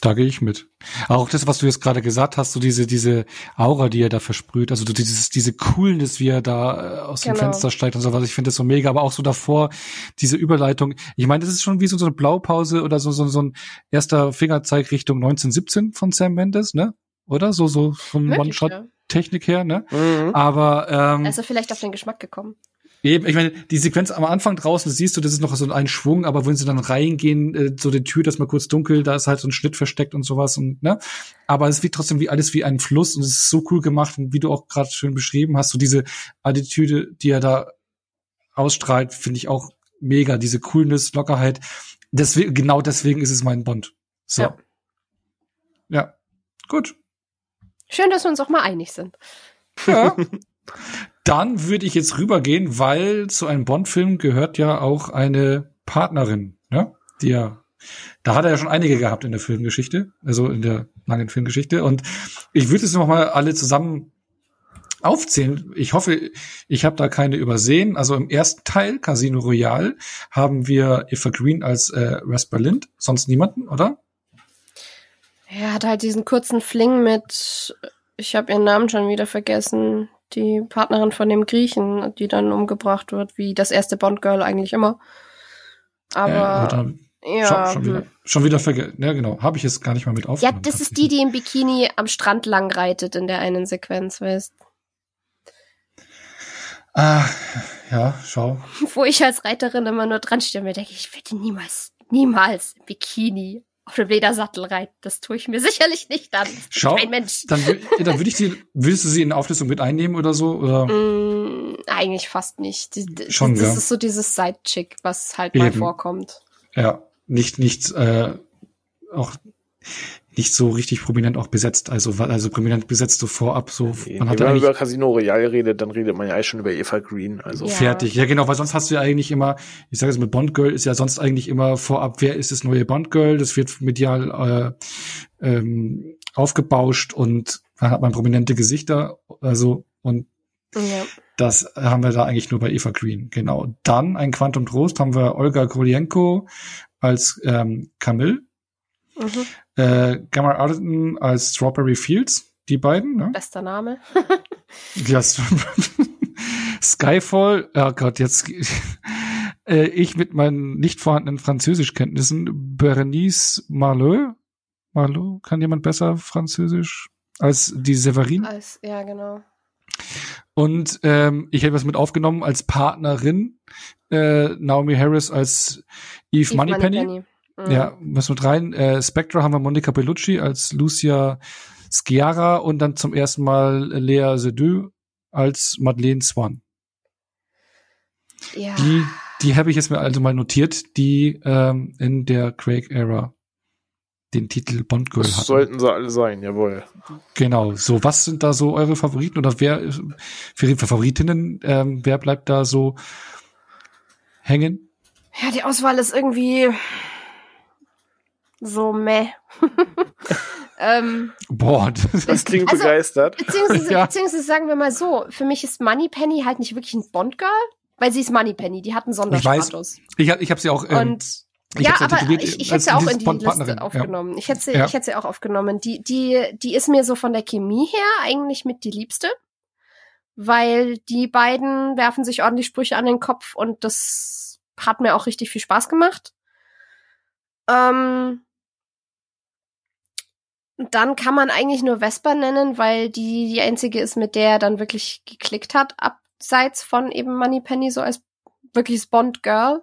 Da gehe ich mit. Auch das, was du jetzt gerade gesagt hast, so diese, diese Aura, die er da versprüht, also dieses, diese Coolness, wie er da äh, aus genau. dem Fenster steigt und so was, ich finde das so mega, aber auch so davor, diese Überleitung. Ich meine, das ist schon wie so, so eine Blaupause oder so, so, so ein erster Fingerzeig Richtung 1917 von Sam Mendes, ne? Oder? So, so vom One-Shot-Technik her, ne? Mhm. Aber, ähm. Also vielleicht auf den Geschmack gekommen. Eben, ich meine, die Sequenz am Anfang draußen, siehst du, das ist noch so ein Schwung, aber wenn sie dann reingehen, äh, so die Tür, das mal kurz dunkel, da ist halt so ein Schnitt versteckt und sowas und ne, aber es wird trotzdem wie alles wie ein Fluss und es ist so cool gemacht und wie du auch gerade schön beschrieben hast, so diese Attitüde, die er da ausstrahlt, finde ich auch mega, diese Coolness, Lockerheit. Deswegen, genau deswegen ist es mein Bond. So. Ja. ja. Gut. Schön, dass wir uns auch mal einig sind. Ja. <laughs> Dann würde ich jetzt rübergehen, weil zu einem Bond-Film gehört ja auch eine Partnerin, ne? Die ja, da hat er ja schon einige gehabt in der Filmgeschichte, also in der langen Filmgeschichte. Und ich würde es noch mal alle zusammen aufzählen. Ich hoffe, ich habe da keine übersehen. Also im ersten Teil, Casino Royale, haben wir Eva Green als äh, Rasper Lind, sonst niemanden, oder? Er hat halt diesen kurzen Fling mit, ich habe ihren Namen schon wieder vergessen, die Partnerin von dem Griechen, die dann umgebracht wird, wie das erste Bond-Girl eigentlich immer. Aber äh, ja, schon, schon wieder, hm. schon wieder vergessen. Ja, genau. Habe ich es gar nicht mal mit aufgenommen. Ja, das ist die, die im Bikini am Strand lang reitet in der einen Sequenz, weißt. Ah, ja, schau. <laughs> Wo ich als Reiterin immer nur dran stehe und mir denke, ich werde niemals, niemals Bikini auf dem Ledersattel reiten. Das tue ich mir <laughs> sicherlich nicht an. Schau, kein Mensch. dann, dann würde ich sie, willst du sie in Auflösung mit einnehmen oder so? Oder? Mm, eigentlich fast nicht. Schon, das ja. ist so dieses Sidechick, was halt Eben. mal vorkommt. Ja, nicht, nicht, äh, auch nicht so richtig prominent auch besetzt, also also prominent besetzt so vorab so. Man hat Wenn man über Casino Royale redet, dann redet man ja eigentlich schon über Eva Green, also ja. fertig. Ja genau, weil sonst hast du ja eigentlich immer, ich sage jetzt mit Bond Girl ist ja sonst eigentlich immer vorab, wer ist das neue Bond Girl? Das wird medial äh, ähm, aufgebauscht und dann hat man prominente Gesichter, also und ja. Das haben wir da eigentlich nur bei Eva Green, genau. Dann ein Quantum Trost haben wir Olga Kolienko als ähm, Camille. Mhm. Äh, Gamma Arden als Strawberry Fields, die beiden. Ne? Bester Name. <laughs> ja, Skyfall, oh Gott, jetzt <laughs> äh, ich mit meinen nicht vorhandenen Französischkenntnissen, Berenice Marlot. Marlot, kann jemand besser Französisch als die Severin? Als, ja, genau. Und ähm, ich habe was mit aufgenommen als Partnerin äh, Naomi Harris als Eve, Eve Moneypenny. Moneypenny. Mhm. Ja, was mit rein? Äh, Spectra haben wir Monica Bellucci als Lucia Sciara und dann zum ersten Mal Lea Seydoux als Madeleine Swan. Ja. Die, die habe ich jetzt mir also mal notiert, die ähm, in der Craig-Ära den Titel Bond Girl hatten. Sollten sie alle sein, jawohl. Genau. So, was sind da so eure Favoriten oder wer für Favoritinnen, ähm, wer bleibt da so hängen? Ja, die Auswahl ist irgendwie so meh. <laughs> ähm, Boah, das, das klingt also, begeistert. Beziehungsweise, <laughs> ja. beziehungsweise sagen wir mal so, für mich ist Moneypenny halt nicht wirklich ein Bond-Girl, weil sie ist Moneypenny, die hat einen Sonderstatus. Ich, weiß, ich, ich habe sie auch. Ähm, Und ich ja, aber ich, ich hätte sie auch in die Liste aufgenommen. Ja. Ich hätte sie, ja. ich hätte sie auch aufgenommen. Die, die, die ist mir so von der Chemie her eigentlich mit die Liebste, weil die beiden werfen sich ordentlich Sprüche an den Kopf und das hat mir auch richtig viel Spaß gemacht. Ähm, dann kann man eigentlich nur Vespa nennen, weil die die einzige ist, mit der er dann wirklich geklickt hat, abseits von eben Moneypenny, so als wirkliches Bond-Girl.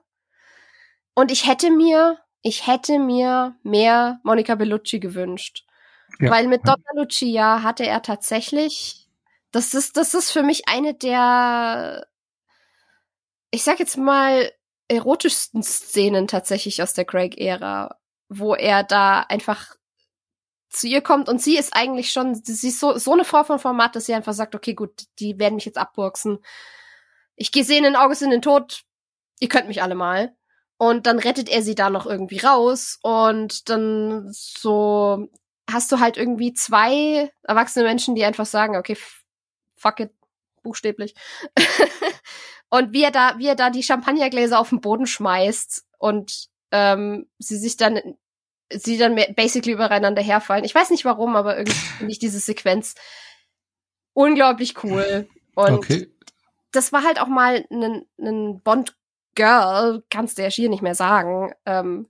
Und ich hätte mir, ich hätte mir mehr Monica Bellucci gewünscht. Ja. Weil mit Donna Lucia hatte er tatsächlich, das ist, das ist für mich eine der, ich sag jetzt mal, erotischsten Szenen tatsächlich aus der Craig-Ära, wo er da einfach zu ihr kommt und sie ist eigentlich schon, sie ist so, so eine Frau von Format, dass sie einfach sagt, okay, gut, die werden mich jetzt abburksen. Ich gehe in August in den Tod, ihr könnt mich alle mal. Und dann rettet er sie da noch irgendwie raus und dann so hast du halt irgendwie zwei erwachsene Menschen, die einfach sagen, okay, fuck it, buchstäblich. <laughs> und wie er da, wie er da die Champagnergläser auf den Boden schmeißt und ähm, sie sich dann sie dann basically übereinander herfallen. Ich weiß nicht warum, aber irgendwie <laughs> finde ich diese Sequenz unglaublich cool. Und okay. das war halt auch mal ein, ein Bond-Girl, kannst du ja schier nicht mehr sagen, ähm,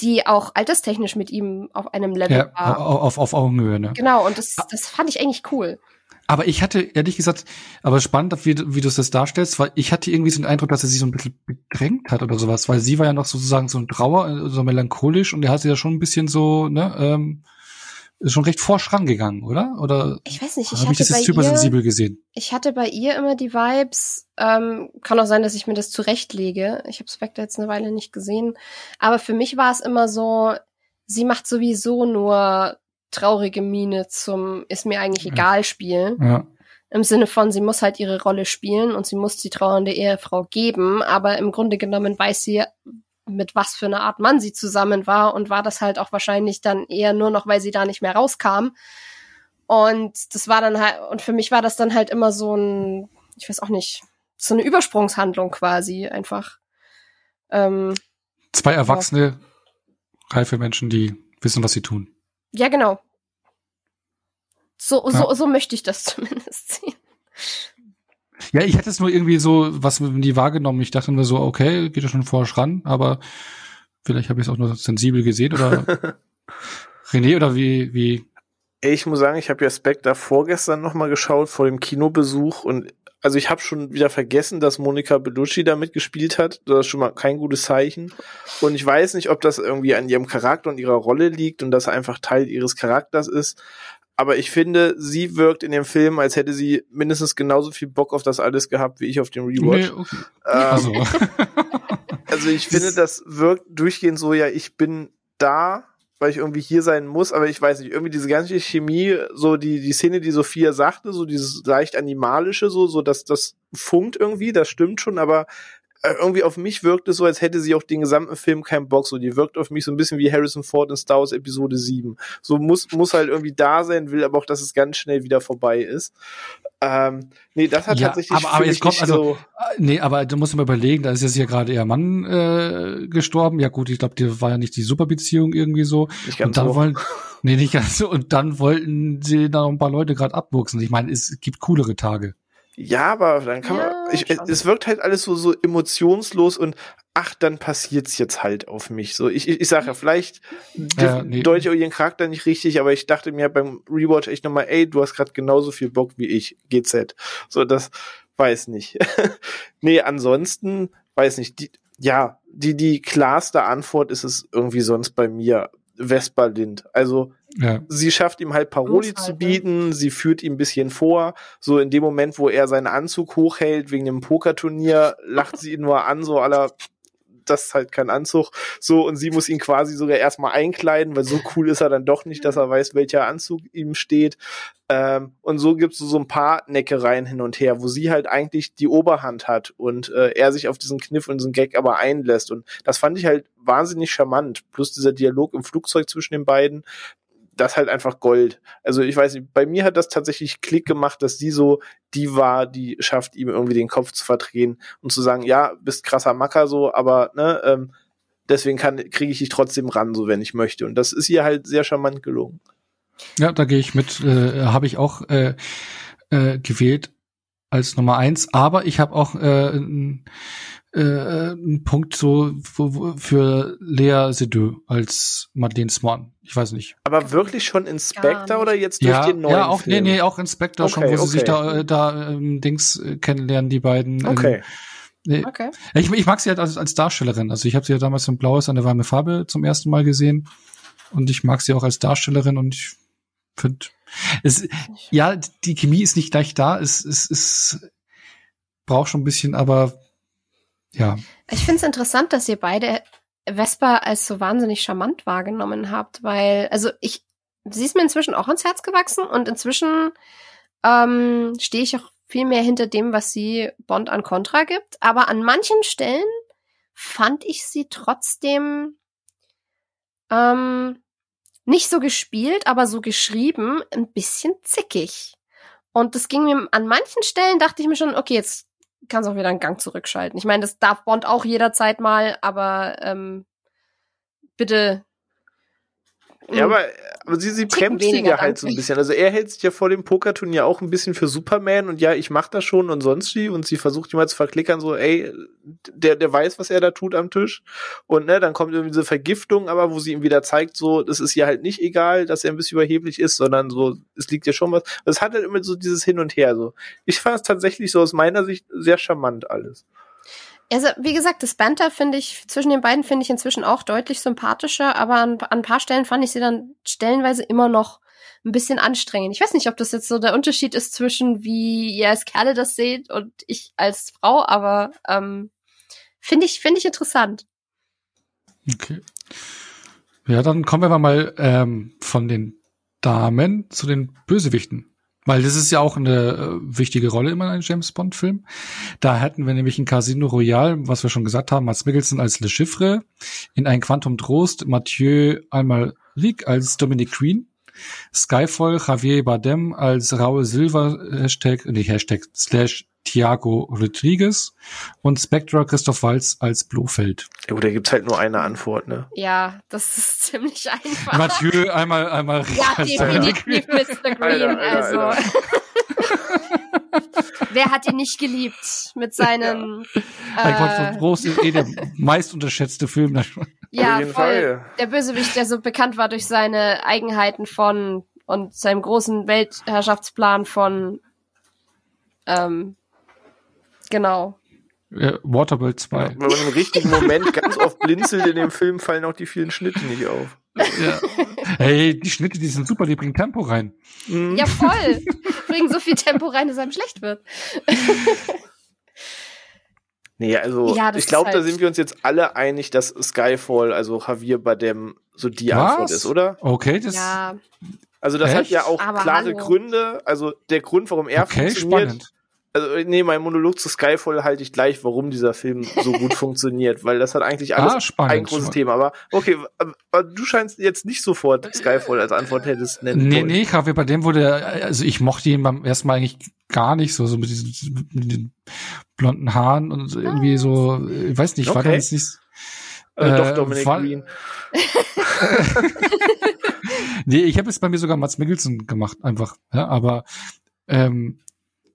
die auch alterstechnisch mit ihm auf einem Level ja, war. Auf, auf Augenhöhe, ne? Genau, und das, das fand ich eigentlich cool. Aber ich hatte, ehrlich gesagt, aber spannend, wie, wie du es das darstellst, weil ich hatte irgendwie so den Eindruck, dass er sich so ein bisschen bedrängt hat oder sowas, weil sie war ja noch sozusagen so ein Trauer, so melancholisch und er hat sie ja schon ein bisschen so, ne, ähm, ist schon recht forsch rangegangen, oder? Oder ich weiß nicht, ich habe ich das jetzt übersensibel gesehen? Ich hatte bei ihr immer die Vibes, ähm, kann auch sein, dass ich mir das zurechtlege. Ich habe Spectre jetzt eine Weile nicht gesehen, aber für mich war es immer so, sie macht sowieso nur traurige Miene zum ist mir eigentlich egal spielen. Ja. Im Sinne von, sie muss halt ihre Rolle spielen und sie muss die trauernde Ehefrau geben, aber im Grunde genommen weiß sie, mit was für eine Art Mann sie zusammen war und war das halt auch wahrscheinlich dann eher nur noch, weil sie da nicht mehr rauskam. Und das war dann halt, und für mich war das dann halt immer so ein, ich weiß auch nicht, so eine Übersprungshandlung quasi einfach. Ähm, Zwei erwachsene, ja. reife Menschen, die wissen, was sie tun. Ja, genau. So, ja. so, so möchte ich das <laughs> zumindest sehen. Ja, ich hätte es nur irgendwie so, was die wahrgenommen. Ich dachte mir so, okay, geht ja schon forsch ran, aber vielleicht habe ich es auch nur sensibel gesehen oder <laughs> René oder wie, wie? Ich muss sagen, ich habe ja Spectre vorgestern nochmal geschaut vor dem Kinobesuch und also ich habe schon wieder vergessen, dass Monika Bellucci da mitgespielt hat. Das ist schon mal kein gutes Zeichen. Und ich weiß nicht, ob das irgendwie an ihrem Charakter und ihrer Rolle liegt und das einfach Teil ihres Charakters ist. Aber ich finde, sie wirkt in dem Film, als hätte sie mindestens genauso viel Bock auf das alles gehabt, wie ich auf dem Rewatch. Nee, okay. ähm, also. <laughs> also ich finde, das wirkt durchgehend so, ja, ich bin da weil ich irgendwie hier sein muss, aber ich weiß nicht, irgendwie diese ganze Chemie, so die, die Szene, die Sophia sagte, so dieses leicht animalische, so, so dass das funkt irgendwie, das stimmt schon, aber irgendwie auf mich wirkt es so, als hätte sie auch den gesamten Film keinen Bock. So, die wirkt auf mich so ein bisschen wie Harrison Ford in Star Wars Episode 7. So muss, muss halt irgendwie da sein, will aber auch, dass es ganz schnell wieder vorbei ist. Ähm, nee, das hat ja, tatsächlich. Aber, aber jetzt kommt also, so äh, nee, aber du musst mal überlegen, da ist jetzt hier gerade ihr Mann äh, gestorben. Ja gut, ich glaube, die war ja nicht die Superbeziehung irgendwie so. Nicht ganz und dann so. wollen, nee, nicht ganz so. Und dann wollten sie da noch ein paar Leute gerade abwuchsen. Ich meine, es gibt coolere Tage. Ja, aber dann kann ja, man, ich, es wirkt halt alles so, so emotionslos und ach, dann passiert's jetzt halt auf mich. So, ich, ich, ich sage ja, vielleicht ja, nee. deute ich auch ihren Charakter nicht richtig, aber ich dachte mir beim Rewatch echt nochmal, ey, du hast gerade genauso viel Bock wie ich, GZ. So, das weiß nicht. <laughs> nee, ansonsten, weiß nicht, die, ja, die, die klarste Antwort ist es irgendwie sonst bei mir. Vespa Lind. Also ja. sie schafft ihm halt Paroli zu bieten, sie führt ihm ein bisschen vor. So in dem Moment, wo er seinen Anzug hochhält wegen dem Pokerturnier, lacht sie ihn nur an, so aller das ist halt kein Anzug. So, und sie muss ihn quasi sogar erstmal einkleiden, weil so cool ist er dann doch nicht, dass er weiß, welcher Anzug ihm steht. Ähm, und so gibt's so ein paar Neckereien hin und her, wo sie halt eigentlich die Oberhand hat und äh, er sich auf diesen Kniff und diesen Gag aber einlässt. Und das fand ich halt wahnsinnig charmant. Plus dieser Dialog im Flugzeug zwischen den beiden, das halt einfach Gold. Also ich weiß nicht, bei mir hat das tatsächlich Klick gemacht, dass sie so die war, die schafft, ihm irgendwie den Kopf zu verdrehen und zu sagen, ja, bist krasser Macker so, aber ne, ähm, deswegen kann kriege ich dich trotzdem ran, so wenn ich möchte. Und das ist ihr halt sehr charmant gelungen. Ja, da gehe ich mit, äh, habe ich auch äh, äh, gewählt als Nummer eins, aber ich habe auch äh, äh, ein Punkt so für Lea Seydoux als Madeleine Swan. Ich weiß nicht. Aber wirklich schon Inspector oder jetzt durch ja, den neuen Ja, auch Film? nee, nee, auch Inspector okay, schon, wo okay. sie sich da äh, da ähm, Dings äh, kennenlernen, die beiden. Okay. Ähm, nee. okay. Ich, ich mag sie halt als, als Darstellerin. Also ich habe sie ja damals in Blaues an der warme Farbe zum ersten Mal gesehen und ich mag sie auch als Darstellerin und ich finde es ja die Chemie ist nicht gleich da. Es es, es braucht schon ein bisschen, aber ja. Ich finde es interessant, dass ihr beide Vespa als so wahnsinnig charmant wahrgenommen habt, weil, also ich, sie ist mir inzwischen auch ans Herz gewachsen und inzwischen ähm, stehe ich auch viel mehr hinter dem, was sie Bond an Contra gibt. Aber an manchen Stellen fand ich sie trotzdem ähm, nicht so gespielt, aber so geschrieben, ein bisschen zickig. Und das ging mir an manchen Stellen, dachte ich mir schon, okay, jetzt kannst auch wieder einen Gang zurückschalten. Ich meine, das darf Bond auch jederzeit mal, aber ähm, bitte ja, aber, aber sie, sie bremst ihn ja halt so ein bisschen. Also er hält sich ja vor dem Pokerturnier auch ein bisschen für Superman und ja, ich mach das schon und sonst wie und sie versucht immer zu verklickern, so, ey, der, der weiß, was er da tut am Tisch. Und ne, dann kommt irgendwie diese Vergiftung, aber wo sie ihm wieder zeigt, so, das ist ihr halt nicht egal, dass er ein bisschen überheblich ist, sondern so, es liegt ja schon was. Es hat halt immer so dieses Hin und Her, so. Ich fand es tatsächlich so aus meiner Sicht sehr charmant alles. Also, wie gesagt, das Banter finde ich, zwischen den beiden finde ich inzwischen auch deutlich sympathischer, aber an, an ein paar Stellen fand ich sie dann stellenweise immer noch ein bisschen anstrengend. Ich weiß nicht, ob das jetzt so der Unterschied ist zwischen wie ihr als Kerle das seht und ich als Frau, aber ähm, finde ich, finde ich interessant. Okay. Ja, dann kommen wir mal ähm, von den Damen zu den Bösewichten. Weil das ist ja auch eine äh, wichtige Rolle immer in einem James Bond Film. Da hätten wir nämlich ein Casino Royale, was wir schon gesagt haben, Mats Mikkelsen als Le Chiffre, in ein Quantum Trost Mathieu Almaric als Dominic Green, Skyfall Javier Bardem als Raul Silva Hashtag, nicht Hashtag, slash Thiago Rodriguez und Spectra Christoph Walz als Blofeld. Ja, da gibt's halt nur eine Antwort, ne? Ja, das ist <laughs> ziemlich einfach. Mathieu einmal, einmal. Ja, definitiv Mr. <laughs> Green, Alter, Alter, also. Alter. <laughs> Wer hat ihn nicht geliebt mit seinen? Ja. Äh, Groß ist eh der meist unterschätzte Film. Ja, voll. Fall. Der Bösewicht, der so bekannt war durch seine Eigenheiten von und seinem großen Weltherrschaftsplan von ähm, Genau. Ja, Waterworld 2. Ja, wenn man im richtigen Moment ganz oft blinzelt in dem Film, fallen auch die vielen Schnitte nicht auf. Ja. Hey, die Schnitte, die sind super, die bringen Tempo rein. Mhm. Ja, voll. bringen so viel Tempo rein, dass einem schlecht wird. nee, also ja, ich glaube, halt da sind wir uns jetzt alle einig, dass Skyfall, also Javier Bardem, so die Was? Antwort ist, oder? Okay, das. Ja. Also das Echt? hat ja auch Aber klare hallo. Gründe. Also der Grund, warum er okay, funktioniert. Spannend also nee, mein Monolog zu Skyfall halte ich gleich, warum dieser Film so gut <laughs> funktioniert, weil das hat eigentlich alles ah, spannend, ein großes spannend. Thema. Aber okay, aber du scheinst jetzt nicht sofort Skyfall als Antwort hättest nennen Nee, wollen. nee, ich habe bei dem wurde, also ich mochte ihn beim ersten Mal eigentlich gar nicht so, so mit diesen, mit den blonden Haaren und irgendwie so, ich weiß nicht, okay. war jetzt nicht, äh, äh, doch, Dominic war, Green. <laughs> nee, ich habe es bei mir sogar Mats Mikkelsen gemacht, einfach, ja, aber ähm,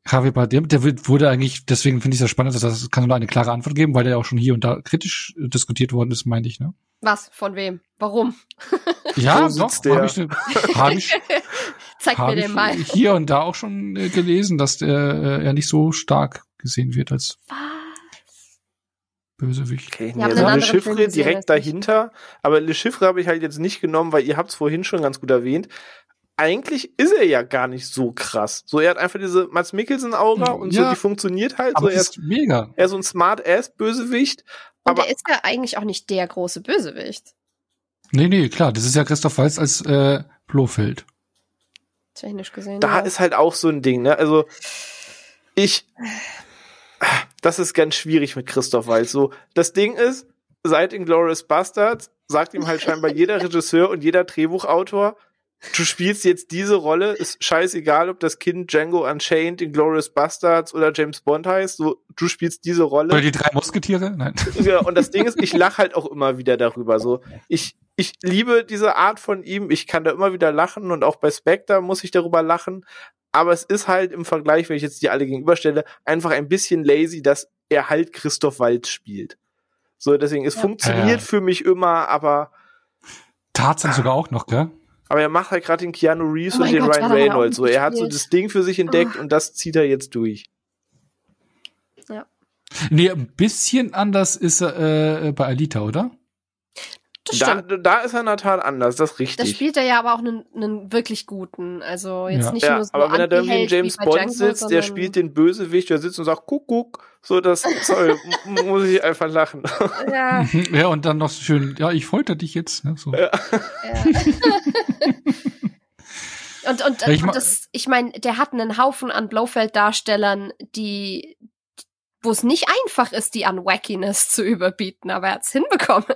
Javier Bardem, der wurde eigentlich, deswegen finde ich es ja spannend, dass das kann nur eine klare Antwort geben, weil der ja auch schon hier und da kritisch diskutiert worden ist, meine ich, ne? Was? Von wem? Warum? <laughs> Ja, doch, habe ich, hab ich, <laughs> Zeig hab mir den mal. hier und da auch schon äh, gelesen, dass der äh, ja nicht so stark gesehen wird als Was? Bösewicht. Okay, nee, also Le Chiffre direkt dahinter, aber Le Chiffre habe ich halt jetzt nicht genommen, weil ihr habt es vorhin schon ganz gut erwähnt eigentlich ist er ja gar nicht so krass. So, er hat einfach diese Mats Mikkelsen-Aura und ja, so, die funktioniert halt. Aber so, er ist mega. Er ist so ein Smart-Ass-Bösewicht. Und er ist ja eigentlich auch nicht der große Bösewicht. Nee, nee, klar. Das ist ja Christoph Waltz als äh, Blofeld. Technisch gesehen. Da ja. ist halt auch so ein Ding, ne? Also, ich. Das ist ganz schwierig mit Christoph Waltz. So, das Ding ist, seit Inglourious Bastards sagt ihm halt scheinbar jeder <laughs> Regisseur und jeder Drehbuchautor, du spielst jetzt diese Rolle, ist scheißegal, ob das Kind Django Unchained, Glorious Bastards oder James Bond heißt, so, du spielst diese Rolle. Oder die drei Musketiere? Nein. Ja, und das Ding ist, ich lache halt auch immer wieder darüber, so. Ich, ich liebe diese Art von ihm, ich kann da immer wieder lachen und auch bei Spectre muss ich darüber lachen, aber es ist halt im Vergleich, wenn ich jetzt die alle gegenüberstelle, einfach ein bisschen lazy, dass er halt Christoph Waltz spielt. So, deswegen, es ja. funktioniert ja. für mich immer, aber. Tarzan sogar auch noch, gell? Aber er macht halt gerade den Keanu Reeves oh und den Gott, Ryan Reynolds. So, er hat so das Ding für sich entdeckt oh. und das zieht er jetzt durch. Ja. Nee, ein bisschen anders ist er äh, bei Alita, oder? Da, da ist er in der Tat anders, das ist richtig. Da spielt er ja aber auch einen, einen wirklich guten. Also jetzt ja. nicht ja, nur so Aber wenn er da irgendwie in James Bond Django, sitzt, der spielt den Bösewicht, der sitzt und sagt, guck, guck, so das sorry, <laughs> muss ich einfach lachen. Ja. <laughs> ja, und dann noch so schön, ja, ich folter dich jetzt. Ne, so. Ja. <laughs> Und, und, Ja, ich und das, ich meine, der hat einen Haufen an Blofeld-Darstellern, die, wo es nicht einfach ist, die an Wackiness zu überbieten, aber er hat's hinbekommen.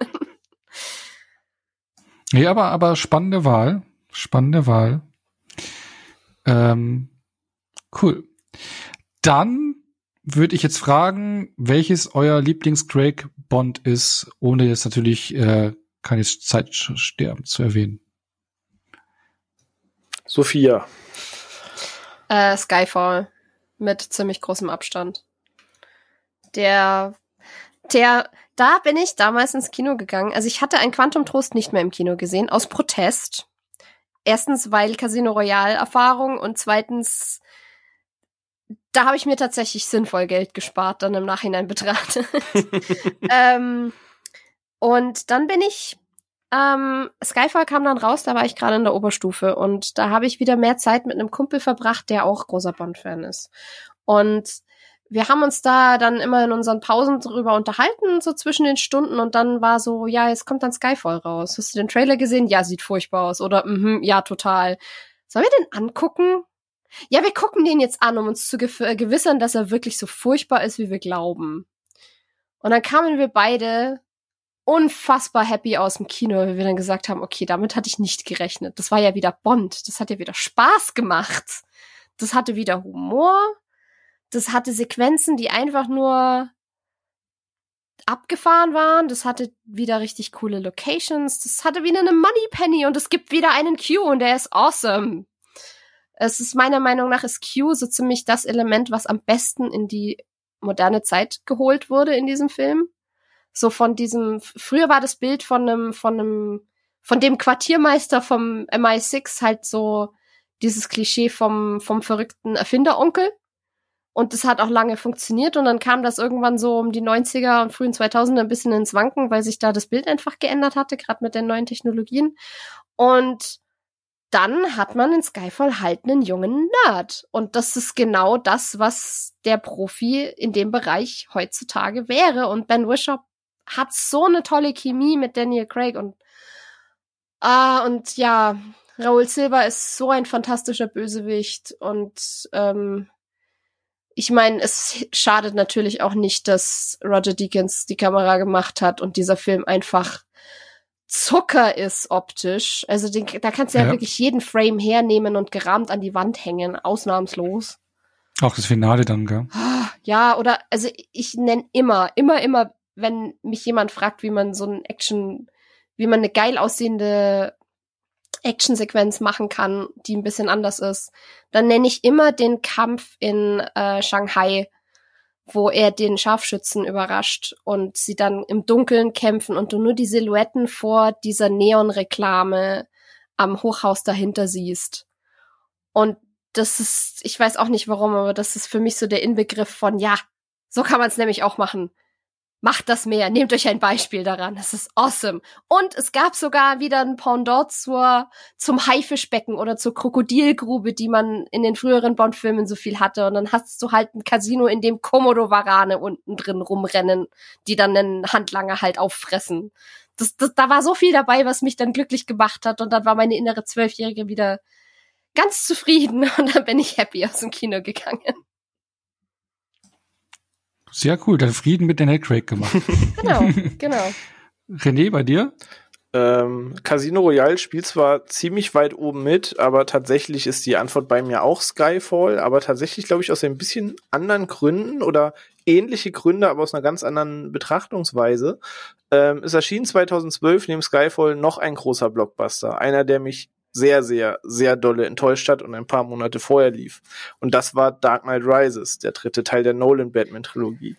Nee, aber, aber spannende Wahl. Spannende Wahl. Ähm, cool. Dann würde ich jetzt fragen, welches euer Lieblings-Craig Bond ist, ohne jetzt natürlich äh, keine Zeit sterben zu erwähnen. Sophia. Äh, Skyfall. Mit ziemlich großem Abstand. Der, der, da bin ich damals ins Kino gegangen. Also ich hatte ein Quantum Trost nicht mehr im Kino gesehen, aus Protest. Erstens, weil Casino Royale Erfahrung und zweitens, da habe ich mir tatsächlich sinnvoll Geld gespart, dann im Nachhinein betrachtet. <laughs> ähm, und dann bin ich ähm, Skyfall kam dann raus, da war ich gerade in der Oberstufe und da habe ich wieder mehr Zeit mit einem Kumpel verbracht, der auch großer Bond-Fan ist. Und wir haben uns da dann immer in unseren Pausen drüber unterhalten, so zwischen den Stunden und dann war so, ja, jetzt kommt dann Skyfall raus. Hast du den Trailer gesehen? Ja, sieht furchtbar aus. Oder, mhm, ja, total. Sollen wir den angucken? Ja, wir gucken den jetzt an, um uns zu gewissern, dass er wirklich so furchtbar ist, wie wir glauben. Und dann kamen wir beide unfassbar happy aus dem Kino, weil wir dann gesagt haben, okay, damit hatte ich nicht gerechnet. Das war ja wieder Bond. Das hat ja wieder Spaß gemacht. Das hatte wieder Humor. Das hatte Sequenzen, die einfach nur abgefahren waren. Das hatte wieder richtig coole Locations. Das hatte wieder eine Money Penny und es gibt wieder einen Q und der ist awesome. Es ist meiner Meinung nach ist Q so ziemlich das Element, was am besten in die moderne Zeit geholt wurde in diesem Film so von diesem früher war das Bild von einem von einem von dem Quartiermeister vom MI6 halt so dieses Klischee vom vom verrückten Erfinderonkel und das hat auch lange funktioniert und dann kam das irgendwann so um die 90er und frühen 2000er ein bisschen ins Wanken, weil sich da das Bild einfach geändert hatte, gerade mit den neuen Technologien und dann hat man in Skyfall halt einen jungen Nerd. Und das ist genau das, was der Profi in dem Bereich heutzutage wäre. Und Ben Wishaw hat so eine tolle Chemie mit Daniel Craig und ah und ja, Raoul Silva ist so ein fantastischer Bösewicht und ähm, ich meine, es schadet natürlich auch nicht, dass Roger Deakins die Kamera gemacht hat und dieser Film einfach Zucker ist optisch. Also den, da kannst du ja. Ja. wirklich jeden Frame hernehmen und gerahmt an die Wand hängen, ausnahmslos. Auch das Finale dann, gell? Ja, oder also ich nenne immer, immer, immer, wenn mich jemand fragt, wie man so ein Action, wie man eine geil aussehende Actionsequenz machen kann, die ein bisschen anders ist, dann nenne ich immer den Kampf in äh, Shanghai, wo er den Scharfschützen überrascht und sie dann im Dunkeln kämpfen und du nur die Silhouetten vor dieser Neonreklame am Hochhaus dahinter siehst. Und das ist, ich weiß auch nicht warum, aber das ist für mich so der Inbegriff von, ja, so kann man es nämlich auch machen. Macht das mehr, nehmt euch ein Beispiel daran. Das ist awesome. Und es gab sogar wieder ein Pendant zur, zum Haifischbecken oder zur Krokodilgrube, die man in den früheren Bond-Filmen so viel hatte. Und dann hast du halt ein Casino, in dem Komodo-Warane unten drin rumrennen, die dann einen Handlanger halt auffressen. Das, das, da war so viel dabei, was mich dann glücklich gemacht hat. Und dann war meine innere Zwölfjährige wieder ganz zufrieden. <laughs> Und dann bin ich happy aus dem Kino gegangen. Sehr cool, dann Frieden mit Daniel Craig gemacht. <laughs> Genau, genau. René, bei dir? Ähm, Casino Royale spielt zwar ziemlich weit oben mit, aber tatsächlich ist die Antwort bei mir auch Skyfall, aber tatsächlich glaube ich aus ein bisschen anderen Gründen oder ähnliche Gründe, aber aus einer ganz anderen Betrachtungsweise. Ähm, es erschien 2012 neben Skyfall noch ein großer Blockbuster, einer, der mich sehr, sehr, sehr dolle enttäuscht hat und ein paar Monate vorher lief. Und das war Dark Knight Rises, der dritte Teil der Nolan-Batman-Trilogie.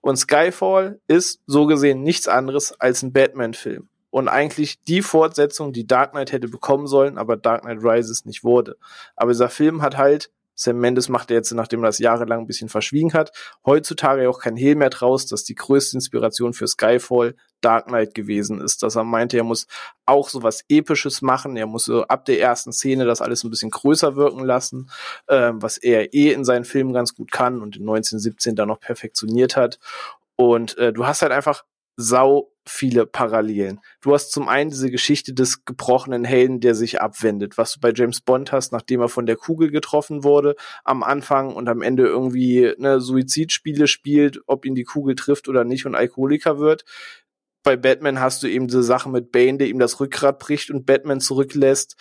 Und Skyfall ist so gesehen nichts anderes als ein Batman-Film. Und eigentlich die Fortsetzung, die Dark Knight hätte bekommen sollen, aber Dark Knight Rises nicht wurde. Aber dieser Film hat halt, Sam Mendes macht er jetzt, nachdem er das jahrelang ein bisschen verschwiegen hat, heutzutage auch kein Hehl mehr draus, dass die größte Inspiration für Skyfall Dark Knight gewesen ist. Dass er meinte, er muss auch so was Episches machen. Er muss so ab der ersten Szene das alles ein bisschen größer wirken lassen, ähm, was er eh in seinen Filmen ganz gut kann und in 1917 dann noch perfektioniert hat. Und äh, du hast halt einfach sau viele Parallelen. Du hast zum einen diese Geschichte des gebrochenen Helden, der sich abwendet, was du bei James Bond hast, nachdem er von der Kugel getroffen wurde am Anfang und am Ende irgendwie ne, Suizidspiele spielt, ob ihn die Kugel trifft oder nicht und Alkoholiker wird. Bei Batman hast du eben diese Sache mit Bane, der ihm das Rückgrat bricht und Batman zurücklässt.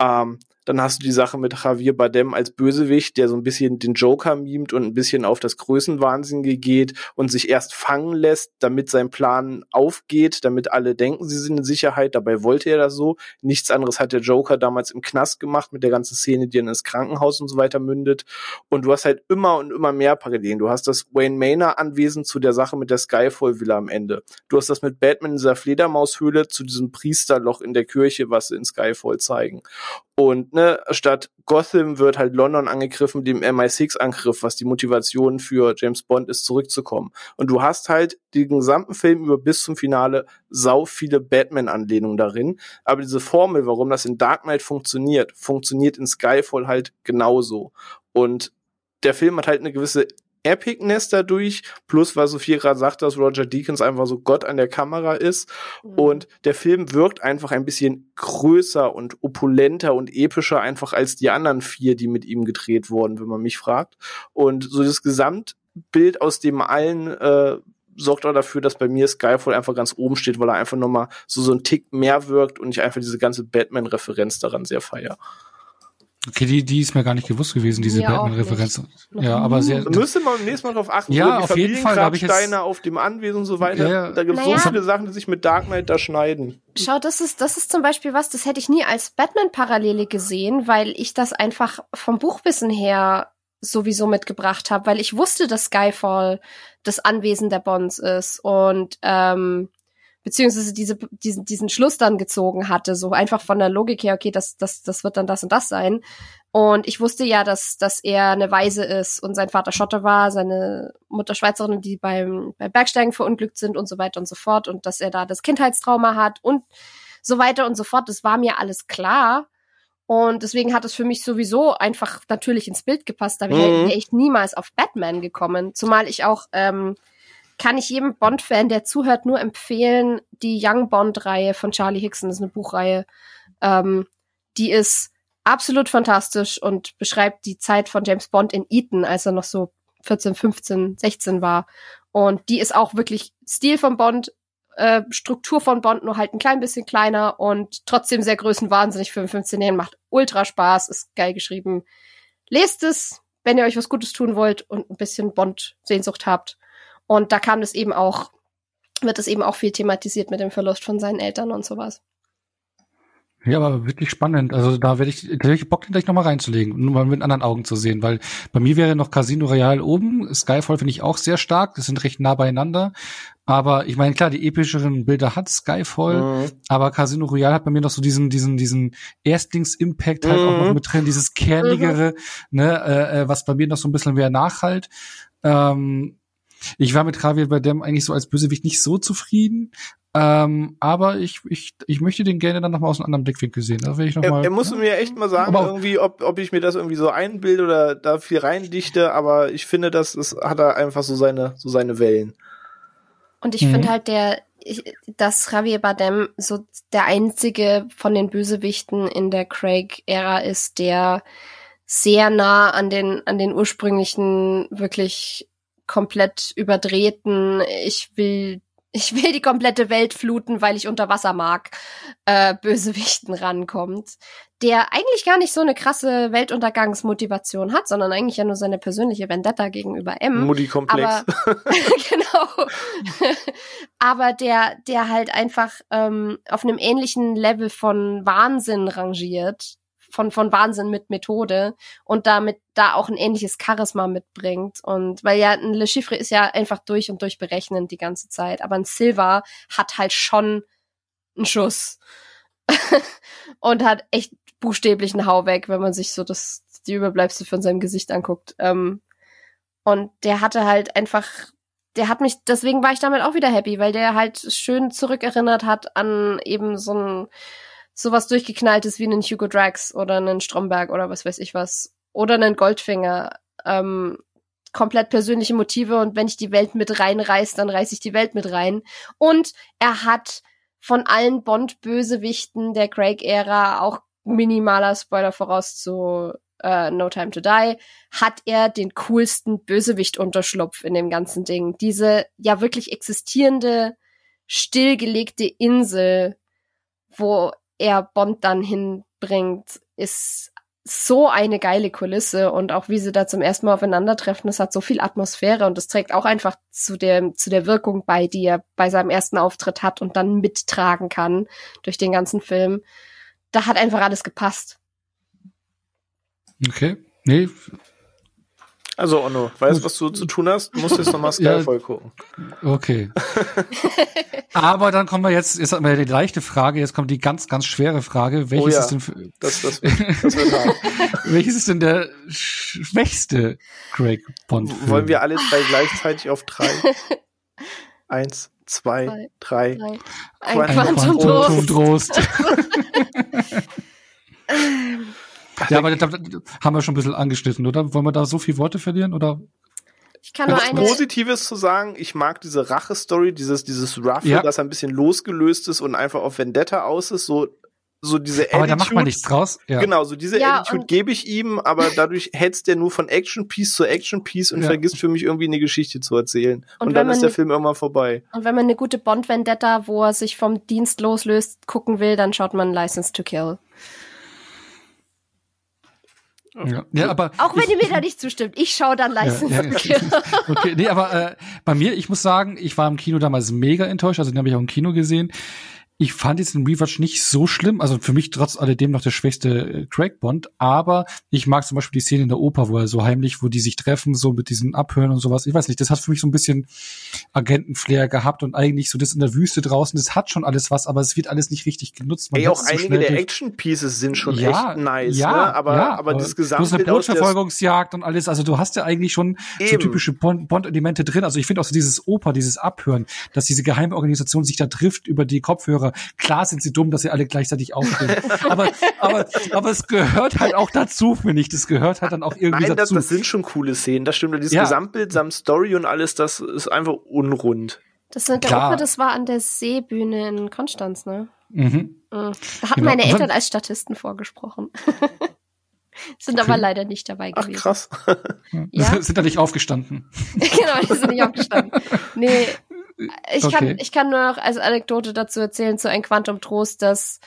Ähm, dann hast du die Sache mit Javier Bardem als Bösewicht, der so ein bisschen den Joker mimt und ein bisschen auf das Größenwahnsinnige geht und sich erst fangen lässt, damit sein Plan aufgeht, damit alle denken, sie sind in Sicherheit. Dabei wollte er das so. Nichts anderes hat der Joker damals im Knast gemacht mit der ganzen Szene, die in das Krankenhaus und so weiter mündet. Und du hast halt immer und immer mehr Parallelen. Du hast das Wayne Manor Anwesen zu der Sache mit der Skyfall Villa am Ende. Du hast das mit Batman in dieser Fledermaushöhle zu diesem Priesterloch in der Kirche, was sie in Skyfall zeigen. Und ne, statt Gotham wird halt London angegriffen, dem MI6-Angriff, was die Motivation für James Bond ist, zurückzukommen. Und du hast halt den gesamten Film über bis zum Finale sau viele Batman-Anlehnungen darin. Aber diese Formel, warum das in Dark Knight funktioniert, funktioniert in Skyfall halt genauso. Und der Film hat halt eine gewisse Epicness dadurch, plus weil Sophie gerade sagt, dass Roger Deakins einfach so Gott an der Kamera ist. Mhm. Und der Film wirkt einfach ein bisschen größer und opulenter und epischer einfach als die anderen vier, die mit ihm gedreht wurden, wenn man mich fragt. Und so das Gesamtbild aus dem allen äh, sorgt auch dafür, dass bei mir Skyfall einfach ganz oben steht, weil er einfach nochmal so, so ein Tick mehr wirkt und ich einfach diese ganze Batman-Referenz daran sehr feier. Okay, die, die ist mir gar nicht gewusst gewesen, diese Batman-Referenz. Ja, aber sehr. Müsste man beim nächsten Mal drauf achten. Ja, auf jeden Fall. Da ich jetzt auf dem Anwesen und so weiter. Ja, Da gibt es naja. so viele Sachen, die sich mit Dark Knight da schneiden. Schau, das ist, das ist zum Beispiel was, das hätte ich nie als Batman-Parallele gesehen, weil ich das einfach vom Buchwissen her sowieso mitgebracht habe, weil ich wusste, dass Skyfall das Anwesen der Bonds ist und ähm, beziehungsweise diese, diesen, diesen Schluss dann gezogen hatte, so einfach von der Logik her, okay, das, das, das wird dann das und das sein. Und ich wusste ja, dass, dass er eine Weise ist und sein Vater Schotte war, seine Mutter Schweizerin, die beim, beim Bergsteigen verunglückt sind und so weiter und so fort und dass er da das Kindheitstrauma hat und so weiter und so fort. Das war mir alles klar. Und deswegen hat es für mich sowieso einfach natürlich ins Bild gepasst. Da wäre mhm. ich echt niemals auf Batman gekommen. Zumal ich auch ähm, kann ich jedem Bond-Fan, der zuhört, nur empfehlen, die Young Bond-Reihe von Charlie Hickson, das ist eine Buchreihe. Ähm, die ist absolut fantastisch und beschreibt die Zeit von James Bond in Eton, als er noch so 14, 15, 16 war. Und die ist auch wirklich Stil von Bond, äh, Struktur von Bond, nur halt ein klein bisschen kleiner und trotzdem sehr größenwahnsinnig für einen 15-Jährigen. Macht ultra Spaß, ist geil geschrieben. Lest es, wenn ihr euch was Gutes tun wollt und ein bisschen Bond-Sehnsucht habt. Und da kam das eben auch, wird es eben auch viel thematisiert mit dem Verlust von seinen Eltern und sowas. Ja, aber wirklich spannend. Also da werde ich, da ich Bock, den gleich nochmal reinzulegen, nur mal mit anderen Augen zu sehen, weil bei mir wäre noch Casino Royale oben. Skyfall finde ich auch sehr stark. Das sind recht nah beieinander. Aber ich meine, klar, die epischeren Bilder hat Skyfall, mhm. aber Casino Royale hat bei mir noch so diesen, diesen, diesen Erstlings-Impact halt mhm. auch noch mhm. mit drin, dieses kernigere, mhm. ne, äh, äh, was bei mir noch so ein bisschen mehr nachhalt. Ähm, ich war mit Javier Bardem eigentlich so als Bösewicht nicht so zufrieden, ähm, aber ich, ich, ich möchte den gerne dann nochmal aus einem anderen Blickwinkel sehen. Da will ich noch er, mal, er muss ja. mir echt mal sagen, aber irgendwie, ob, ob ich mir das irgendwie so einbilde oder da viel reindichte, aber ich finde, das, das hat er einfach so seine, so seine Wellen. Und ich mhm. finde halt der, ich, dass Javier Bardem so der einzige von den Bösewichten in der Craig-Ära ist, der sehr nah an den, an den ursprünglichen wirklich komplett überdrehten, ich will, ich will die komplette Welt fluten, weil ich unter Wasser mag, äh, Bösewichten rankommt, der eigentlich gar nicht so eine krasse Weltuntergangsmotivation hat, sondern eigentlich ja nur seine persönliche Vendetta gegenüber M. Mutti-Komplex. <laughs> Genau. <laughs> aber der, der halt einfach ähm, auf einem ähnlichen Level von Wahnsinn rangiert, von, von Wahnsinn mit Methode und damit da auch ein ähnliches Charisma mitbringt. Und weil ja ein Le Chiffre ist ja einfach durch und durch berechnend die ganze Zeit, aber ein Silver hat halt schon einen Schuss <laughs> und hat echt buchstäblich einen Hau weg, wenn man sich so das, die Überbleibsel von seinem Gesicht anguckt. Ähm, und der hatte halt einfach, der hat mich, deswegen war ich damit auch wieder happy, weil der halt schön zurückerinnert hat an eben so ein sowas durchgeknalltes wie einen Hugo Drax oder einen Stromberg oder was weiß ich was. Oder einen Goldfinger. Ähm, komplett persönliche Motive und wenn ich die Welt mit reinreiß, dann reiß ich die Welt mit rein. Und er hat von allen Bond-Bösewichten der Craig-Ära auch minimaler Spoiler voraus zu äh, No Time to Die, hat er den coolsten Bösewicht-Unterschlupf in dem ganzen Ding. Diese ja wirklich existierende, stillgelegte Insel, wo er Bond dann hinbringt, ist so eine geile Kulisse und auch wie sie da zum ersten Mal aufeinandertreffen, das hat so viel Atmosphäre und das trägt auch einfach zu der, zu der Wirkung bei, die er bei seinem ersten Auftritt hat und dann mittragen kann durch den ganzen Film. Da hat einfach alles gepasst. Okay. Nee, Also, Onno, weißt du, was du zu tun hast? Du musst jetzt nochmal <laughs> Skyfall ja, gucken. Okay. <laughs> Aber dann kommen wir jetzt, jetzt haben wir die leichte Frage, jetzt kommt die ganz, ganz schwere Frage. Welches oh ja, ist denn für, das, das, das wird hart. <laughs> Welches ist denn der schwächste Craig Bond? -Film? Wollen wir alle drei gleichzeitig auf drei? Eins, zwei, zwei drei. drei. Ein Quantum, Quantum Trost. Ja, aber da, da, haben wir schon ein bisschen angeschnitten, oder? Wollen wir da so viele Worte verlieren, oder? Ich kann nur eine Positives zu sagen, ich mag diese Rache-Story, dieses, dieses Ruffle, ja. das ein bisschen losgelöst ist und einfach auf Vendetta aus ist, so, so diese Attitude. Aber da macht man nichts draus. Ja. Genau, so diese ja, Attitude gebe ich ihm, aber dadurch hetzt der nur von Action-Piece zu Action-Piece und ja. vergisst für mich irgendwie eine Geschichte zu erzählen. Und, und dann ist der Film irgendwann vorbei. Und wenn man eine gute Bond-Vendetta, wo er sich vom Dienst loslöst, gucken will, dann schaut man License to Kill. Ja, ja, aber auch wenn ich, ihr mir da nicht zustimmt, ich schaue dann License. Ja, ja, <laughs> <laughs> okay, nee, aber äh, bei mir, ich muss sagen, ich war im Kino damals mega enttäuscht, also den habe ich auch im Kino gesehen. Ich fand jetzt den Rewatch nicht so schlimm, also für mich trotz alledem noch der schwächste äh, Craig Bond, aber ich mag zum Beispiel die Szene in der Oper, wo er so heimlich, wo die sich treffen, so mit diesen Abhören und sowas. Ich weiß nicht, das hat für mich so ein bisschen Agentenflair gehabt und eigentlich so das in der Wüste draußen, das hat schon alles was, aber es wird alles nicht richtig genutzt. Man Ey, auch einige der Action-Pieces sind schon ja, echt nice, ja, ne? aber, ja, aber das gesamte Du hast eine Bootverfolgungsjagd und alles, also du hast ja eigentlich schon Eben. so typische Bond-Elemente drin. Also ich finde auch so dieses Oper, dieses Abhören, dass diese geheime Organisation sich da trifft über die Kopfhörer, Klar sind sie dumm, dass sie alle gleichzeitig aufstehen. aber, aber, aber es gehört halt auch dazu, finde ich. Das gehört halt dann auch irgendwie Nein, dazu. Das, das sind schon coole Szenen. Das stimmt. Dieses ja. Gesamtbild samt Story und alles, das ist einfach unrund. Das sind der Klar. Oper, das war an der Seebühne in Konstanz, ne? Mhm. mhm. Da hatten genau. meine Eltern als Statisten vorgesprochen. <laughs> sind okay. aber leider nicht dabei gewesen. Ach, krass. <laughs> ja? Sind da nicht aufgestanden? <laughs> genau, die sind nicht aufgestanden. Nee, ich okay. kann, ich kann nur noch als Anekdote dazu erzählen, zu ein Quantum Trost, dass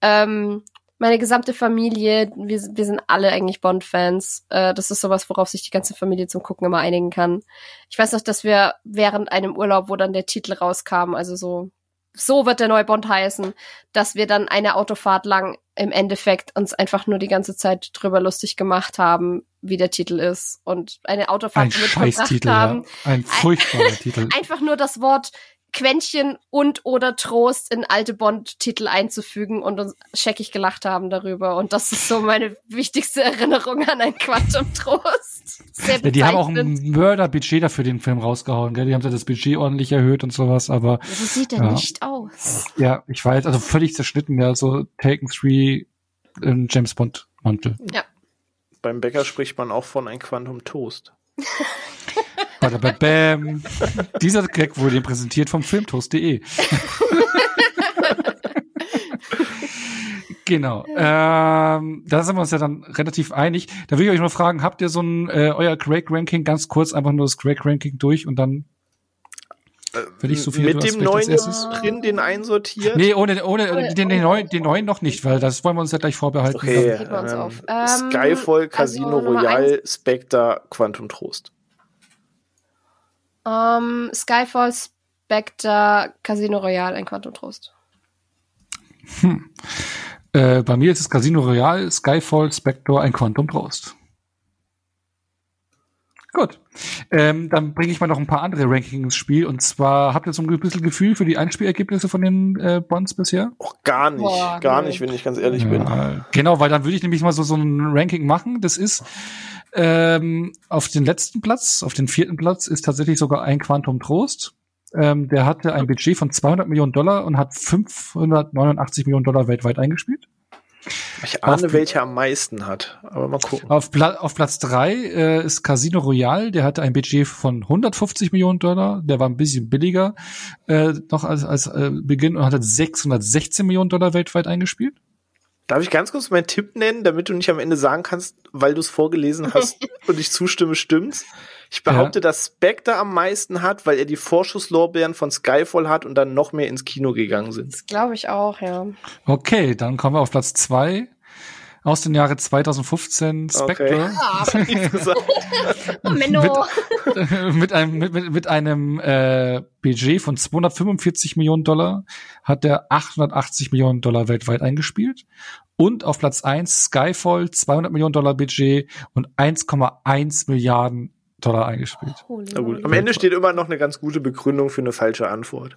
ähm, meine gesamte Familie, wir, wir sind alle eigentlich Bond-Fans. Äh, das ist sowas, worauf sich die ganze Familie zum Gucken immer einigen kann. Ich weiß noch, dass wir während einem Urlaub, wo dann der Titel rauskam, also so so wird der neue Bond heißen, dass wir dann eine Autofahrt lang im Endeffekt uns einfach nur die ganze Zeit drüber lustig gemacht haben, wie der Titel ist und eine Autofahrt ein Scheißtitel, haben. Ja. Ein furchtbarer <laughs> Titel. Einfach nur das Wort Quäntchen und oder Trost in alte Bond-Titel einzufügen und uns scheckig gelacht haben darüber. Und das ist so meine wichtigste Erinnerung an ein Quantum <laughs> Trost. Sehr ja, die haben auch ein Mörderbudget dafür den Film rausgehauen, gell? Die haben ja das Budget ordentlich erhöht und sowas, aber. So sieht er ja. nicht aus. Ja, ich weiß, also völlig zerschnitten, ja, so Taken 3 in James Bond Mantel. Ja. Beim Bäcker spricht man auch von ein Quantum Toast. <laughs> Bam. Dieser Gag wurde Ihnen präsentiert vom Filmtoast.de. <laughs> genau. Ähm, da sind wir uns ja dann relativ einig. Da will ich euch nur fragen, habt ihr so ein äh, euer Craig-Ranking ganz kurz einfach nur das Craig-Ranking durch und dann Will ich so viel Mit dem neuen drin, den einsortiert? Nee, ohne, ohne, ohne den, den, neuen, den neuen noch nicht, weil das wollen wir uns ja gleich vorbehalten. Okay, ähm, ähm, Skyfall, Casino also Royale, Spectre, Quantum Trost. Um, ähm, Skyfall, Spectre, Casino Royale, ein Quantum Trost. Hm. Äh, bei mir ist es Casino Royale, Skyfall, Spectre, ein Quantum Trost. Gut. Ähm, dann bringe ich mal noch ein paar andere Rankings ins Spiel. Und zwar, habt ihr so ein bisschen Gefühl für die Einspielergebnisse von den äh, Bonds bisher? Oh, gar nicht. Boah, gar nee. nicht, wenn ich ganz ehrlich ja, bin. Genau, weil dann würde ich nämlich mal so, so ein Ranking machen. Das ist ähm, auf den letzten Platz, auf den vierten Platz ist tatsächlich sogar ein Quantum Trost. Ähm, der hatte ein Budget von 200 Millionen Dollar und hat 589 Millionen Dollar weltweit eingespielt. Ich ahne, auf, welcher am meisten hat, aber mal gucken. Auf, Pla auf Platz drei äh, ist Casino Royale, der hatte ein Budget von 150 Millionen Dollar, der war ein bisschen billiger äh, noch als, als äh, Beginn und hat 616 Millionen Dollar weltweit eingespielt. Darf ich ganz kurz meinen Tipp nennen, damit du nicht am Ende sagen kannst, weil du es vorgelesen hast <laughs> und ich zustimme, stimmt's? Ich behaupte, ja. dass Spectre am meisten hat, weil er die Vorschusslorbeeren von Skyfall hat und dann noch mehr ins Kino gegangen sind. Das glaube ich auch, ja. Okay, dann kommen wir auf Platz zwei aus dem Jahre 2015 Spectre. Okay. Ah, <laughs> mit, mit, einem, mit, mit einem äh, Budget von 245 Millionen Dollar hat er 880 Millionen Dollar weltweit eingespielt. Und auf Platz eins Skyfall, 200 Millionen Dollar Budget und 1,1 Milliarden Dollar eingespielt. Na gut. Am Ende steht immer noch eine ganz gute Begründung für eine falsche Antwort.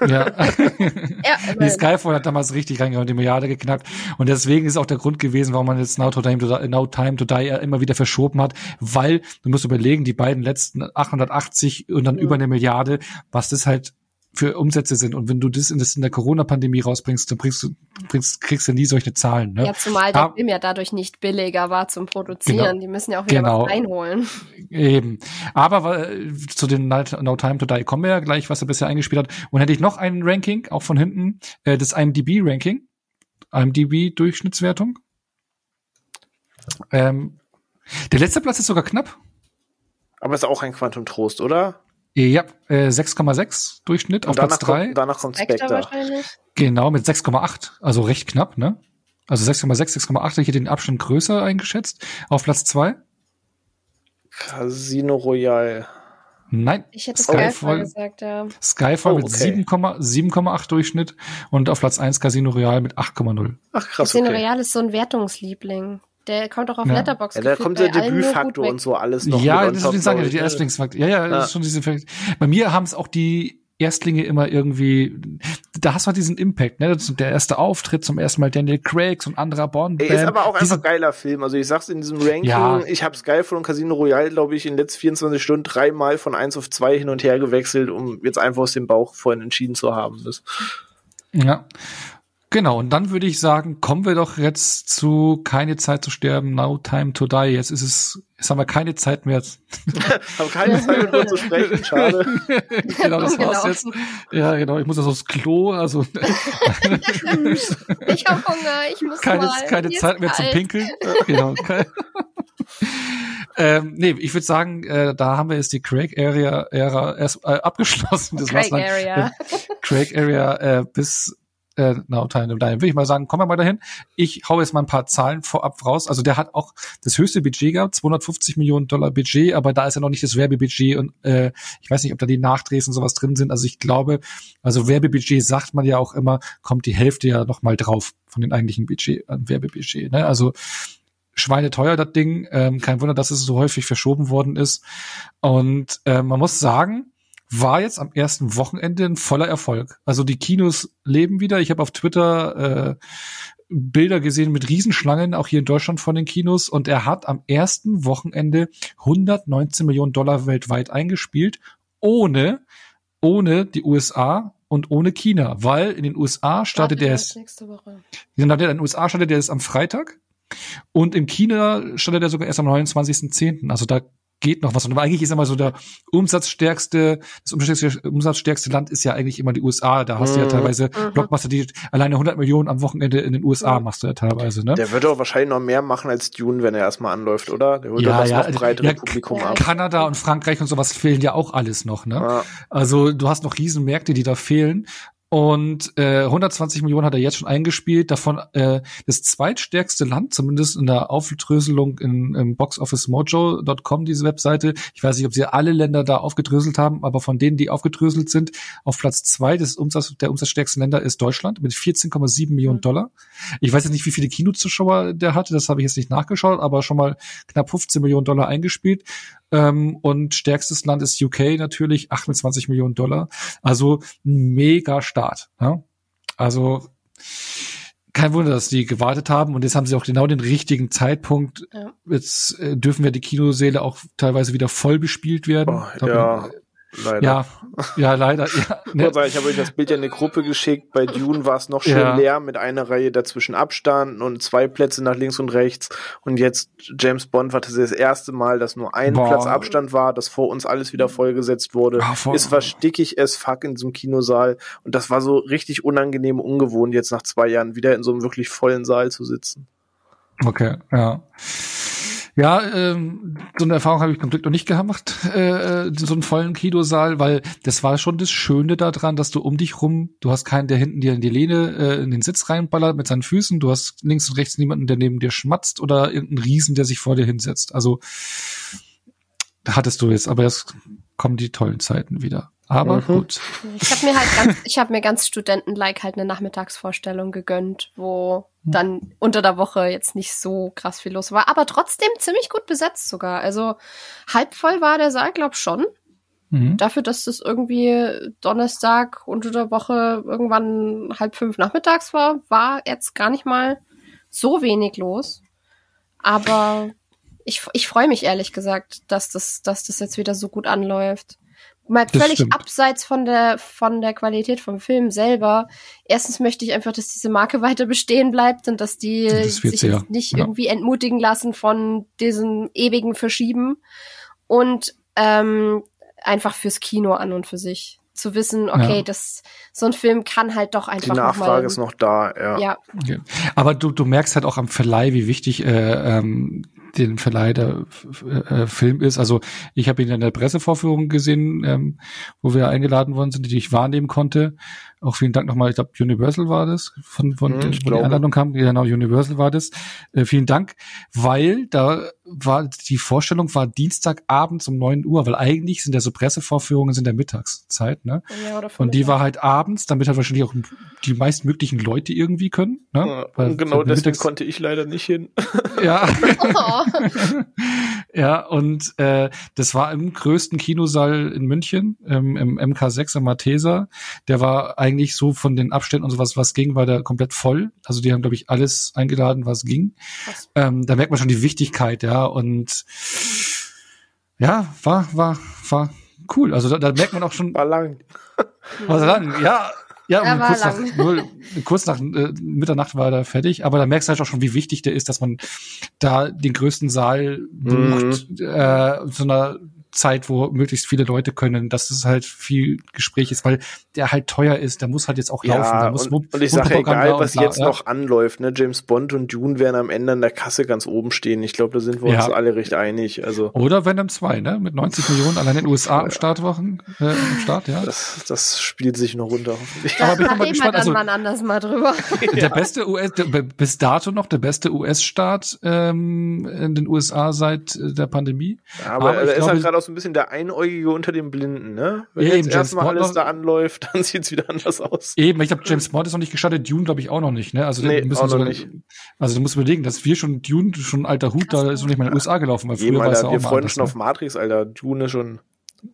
Ja. <laughs> ja <laughs> die Skyfall hat damals richtig reingehauen, die Milliarde geknackt. Und deswegen ist auch der Grund gewesen, warum man jetzt Now Time to Die, Now Time to Die immer wieder verschoben hat, weil du musst überlegen, die beiden letzten 880 und dann ja. über eine Milliarde, was das halt für Umsätze sind. Und wenn du das in, das in der Corona-Pandemie rausbringst, dann bringst du, bringst, kriegst du nie solche Zahlen. Ne? Ja, zumal der Film ja dadurch nicht billiger war zum Produzieren. Genau, Die müssen ja auch wieder genau. was reinholen. Eben. Aber äh, zu den No Time to Die kommen wir ja gleich, was er bisher eingespielt hat. Und hätte ich noch ein Ranking, auch von hinten, äh, das IMDb-Ranking. IMDb-Durchschnittswertung. Ähm, der letzte Platz ist sogar knapp. Aber ist auch ein Quantum Trost, oder? Ja, äh, 6,6 Durchschnitt auf Platz 3. Kommt, danach kommt Spectre. Genau, mit 6,8, also recht knapp, ne? Also 6,6, 6,8, ich hätte den Abstand größer eingeschätzt. Auf Platz 2? Casino Royale. Nein. Ich hätte Skyfall, Skyfall gesagt, ja. Skyfall oh, okay. mit 7,8 Durchschnitt und auf Platz 1 Casino Royale mit 8,0. Ach krass. Casino okay. Royale ist so ein Wertungsliebling. Der kommt auch auf ja. Letterbox. Ja, da kommt der Debütfaktor und so alles noch. Ja, das ist, wie sagen, die Erstlingsfaktor. Ja, ja, das ist schon diese. Bei mir haben es auch die Erstlinge immer irgendwie, da hast du halt diesen Impact, ne? Der erste Auftritt zum ersten Mal Daniel Craig, so ein anderer Bond. Ey, ist aber auch einfach ein geiler Film. Also ich sag's in diesem Ranking, ja. ich habe Skyfall und Casino Royale, glaube ich, in den letzten 24 Stunden dreimal von eins auf zwei hin und her gewechselt, um jetzt einfach aus dem Bauch vorhin entschieden zu haben. Das ja. Genau, und dann würde ich sagen, kommen wir doch jetzt zu keine Zeit zu sterben, no time to die. Jetzt ist es, jetzt haben wir keine Zeit mehr. <laughs> haben keine Zeit mehr zu sprechen, schade. <laughs> genau, das war's jetzt. Ja, genau, ich muss jetzt aufs Klo, also. <laughs> ich habe Hunger, ich muss keine, mal. Keine Zeit mehr zum Pinkeln. genau. ähm, nee, ich würde sagen, äh, da haben wir jetzt die Craig Area Ära erst äh, abgeschlossen. Das Craig Area. Craig Area äh, bis äh, na, dahin will ich mal sagen, kommen wir mal dahin. Ich hau jetzt mal ein paar Zahlen vorab raus. Also der hat auch das höchste Budget gehabt, 250 Millionen Dollar Budget, aber da ist ja noch nicht das Werbebudget und äh, ich weiß nicht, ob da die Nachdrehs und sowas drin sind. Also ich glaube, also Werbebudget sagt man ja auch immer, kommt die Hälfte ja noch mal drauf von den eigentlichen Budget, äh, Werbebudget. Ne? Also schweineteuer, das Ding. Ähm, kein Wunder, dass es so häufig verschoben worden ist. Und äh, man muss sagen, war jetzt am ersten Wochenende ein voller Erfolg. Also die Kinos leben wieder. Ich habe auf Twitter äh, Bilder gesehen mit Riesenschlangen, auch hier in Deutschland von den Kinos. Und er hat am ersten Wochenende 119 Millionen Dollar weltweit eingespielt, ohne, ohne die USA und ohne China, weil in den USA startet er es. Nächste Woche. Genau, in den USA startet er es am Freitag. Und im China startet er sogar erst am 29.10. Also da geht noch was. Und eigentlich ist immer so der umsatzstärkste, das umsatzstärkste, umsatzstärkste Land ist ja eigentlich immer die USA. Da hast mhm. du ja mhm. teilweise mhm. Blockbuster, die alleine 100 Millionen am Wochenende in den USA mhm. machst du ja teilweise, ne? Der wird auch wahrscheinlich noch mehr machen als Dune, wenn er erstmal anläuft, oder? Der holt ja, das ja, noch breitere ja, Publikum ab. Kanada und Frankreich und sowas fehlen ja auch alles noch, ne? Ja. Also du hast noch Riesenmärkte, die da fehlen. Und äh, 120 Millionen hat er jetzt schon eingespielt. Davon äh, das zweitstärkste Land, zumindest in der Aufdröselung in, im boxofficemojo.com, diese Webseite. Ich weiß nicht, ob sie alle Länder da aufgedröselt haben, aber von denen, die aufgedröselt sind, auf Platz zwei des Umsatz, der umsatzstärksten Länder ist Deutschland mit 14,7 Millionen mhm. Dollar. Ich weiß jetzt nicht, wie viele Kinozuschauer der hatte, das habe ich jetzt nicht nachgeschaut, aber schon mal knapp 15 Millionen Dollar eingespielt. Ähm, und stärkstes Land ist UK natürlich, 28 Millionen Dollar. Also mega Start. Ja? Also kein Wunder, dass die gewartet haben und jetzt haben sie auch genau den richtigen Zeitpunkt. Ja. Jetzt äh, dürfen wir die Kinosäle auch teilweise wieder voll bespielt werden. Oh, ja. Leider. Ja, ja, leider. Ja, <laughs> Ne? Ich habe euch das Bild ja in eine Gruppe geschickt. Bei Dune war es noch schön ja. leer mit einer Reihe dazwischen Abstand und zwei Plätze nach links und rechts. Und jetzt James Bond war das, das erste Mal, dass nur ein Boah. Platz Abstand war, dass vor uns alles wieder vollgesetzt wurde. Ja, es war stickig as fuck in so einem Kinosaal. Und das war so richtig unangenehm ungewohnt, jetzt nach zwei Jahren wieder in so einem wirklich vollen Saal zu sitzen. Okay, ja. Ja, ähm, so eine Erfahrung habe ich zum Glück noch nicht gemacht, <laughs> äh, äh, so einen vollen Kinosaal, weil das war schon das Schöne daran, dass du um dich rum, du hast keinen, der hinten dir in die Lehne äh, in den Sitz reinballert mit seinen Füßen, du hast links und rechts niemanden, der neben dir schmatzt oder irgendeinen Riesen, der sich vor dir hinsetzt. Also hattest du jetzt, aber jetzt kommen die tollen Zeiten wieder. Aber mhm. gut. Ich habe mir halt ganz, ich habe mir ganz Studenten-like halt eine Nachmittagsvorstellung gegönnt, wo dann unter der Woche jetzt nicht so krass viel los war, aber trotzdem ziemlich gut besetzt sogar. Also halb voll war der Saal, glaub schon. Mhm. Dafür, dass das irgendwie Donnerstag unter der Woche irgendwann halb fünf nachmittags war, war jetzt gar nicht mal so wenig los. Aber ich, ich freue mich ehrlich gesagt, dass das, dass das jetzt wieder so gut anläuft. Mal völlig stimmt. abseits von der, von der Qualität vom Film selber. Erstens möchte ich einfach, dass diese Marke <laughs> weiter bestehen bleibt und dass die das sich ja. nicht ja. irgendwie entmutigen lassen von diesem ewigen Verschieben. Und ähm, einfach fürs Kino an und für sich zu wissen, okay, ja. das so ein Film kann halt doch einfach. Die Nachfrage noch ist noch da, ja. ja. Okay. Aber du, du merkst halt auch am Verleih, wie wichtig äh, ähm, den Verleih der äh, Film ist. Also ich habe ihn in der Pressevorführung gesehen, ähm, wo wir eingeladen worden sind, die ich wahrnehmen konnte. Auch vielen Dank nochmal, ich glaube Universal war das, von, von hm, wo die Einladung kam. Genau, Universal war das. Äh, vielen Dank, weil da war die Vorstellung war Dienstagabends um neun Uhr, weil eigentlich sind ja so Pressevorführungen in der Mittagszeit, ne? Ja, Und die war halt abends, damit halt wahrscheinlich auch die meistmöglichen Leute irgendwie können. Ne? Ja, weil, genau deswegen konnte ich leider nicht hin. Ja. <laughs> <laughs> ja, und äh, das war im größten Kinosaal in München, ähm, im MK6 am Matheser. Der war eigentlich so von den Abständen und sowas, was ging, war der komplett voll. Also die haben, glaube ich, alles eingeladen, was ging. Ähm, da merkt man schon die Wichtigkeit, ja. Und ja, war, war, war cool. Also da, da merkt man auch schon. War lang. War lang, ja. Ja, um kurz, nach, nur, kurz nach äh, Mitternacht war er fertig, aber da merkst du halt auch schon, wie wichtig der ist, dass man da den größten Saal bucht, mhm. äh, so einer Zeit, wo möglichst viele Leute können, dass es halt viel Gespräch ist, weil der halt teuer ist, der muss halt jetzt auch laufen. Ja, da muss und, und ich sage, egal was jetzt ja. noch anläuft, ne, James Bond und Dune werden am Ende an der Kasse ganz oben stehen. Ich glaube, da sind wir ja. uns alle recht einig. Also Oder Venom 2, ne, mit 90 Millionen allein in den USA am Startwochen, äh, am Start, ja. Das, das spielt sich noch runter. Da, Aber bin ich mal gespannt. Also, dann anders mal drüber. <laughs> Der beste US, der, bis dato noch der beste US-Start ähm, in den USA seit äh, der Pandemie. Aber, Aber er ist halt gerade auch so ein bisschen der Einäugige unter den Blinden, ne? Wenn ja, jetzt erstmal alles da anläuft, <laughs> dann sieht's wieder anders aus. Eben, ich glaube, James Bond ist noch nicht gestartet, Dune glaube ich auch noch nicht, ne? Also nee, müssen auch noch so, nicht. Also du musst überlegen, dass wir schon Dune, schon alter Hut, da ist noch nicht mal in den USA gelaufen, weil früher war es ja auch Wir freuen schon ne? auf Matrix, Alter. Dune ist schon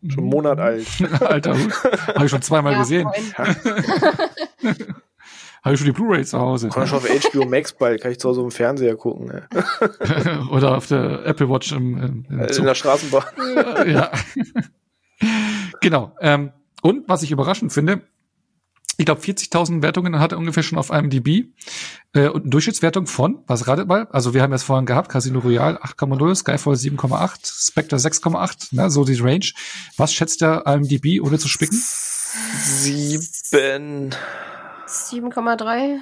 schon einen Monat alt. <laughs> alter Hut. Habe ich schon zweimal ja, gesehen. <laughs> Habe ich schon die Blu-ray zu Hause. Kann schon auf HBO Max bald, kann ich zu Hause im Fernseher gucken. Ne? <laughs> Oder auf der Apple Watch im, im, im In der Straßenbahn. <laughs> ja. genau. Ähm, und was ich überraschend finde, ich glaube 40.000 Wertungen hat er ungefähr schon auf IMDb äh, und eine Durchschnittswertung von, was ratet mal? Also wir haben es vorhin gehabt, Casino Royale 8,0, Skyfall 7,8, Spectre 6,8, ne, so die Range. Was schätzt der IMDb, ohne zu spicken? Sieben. 7,3.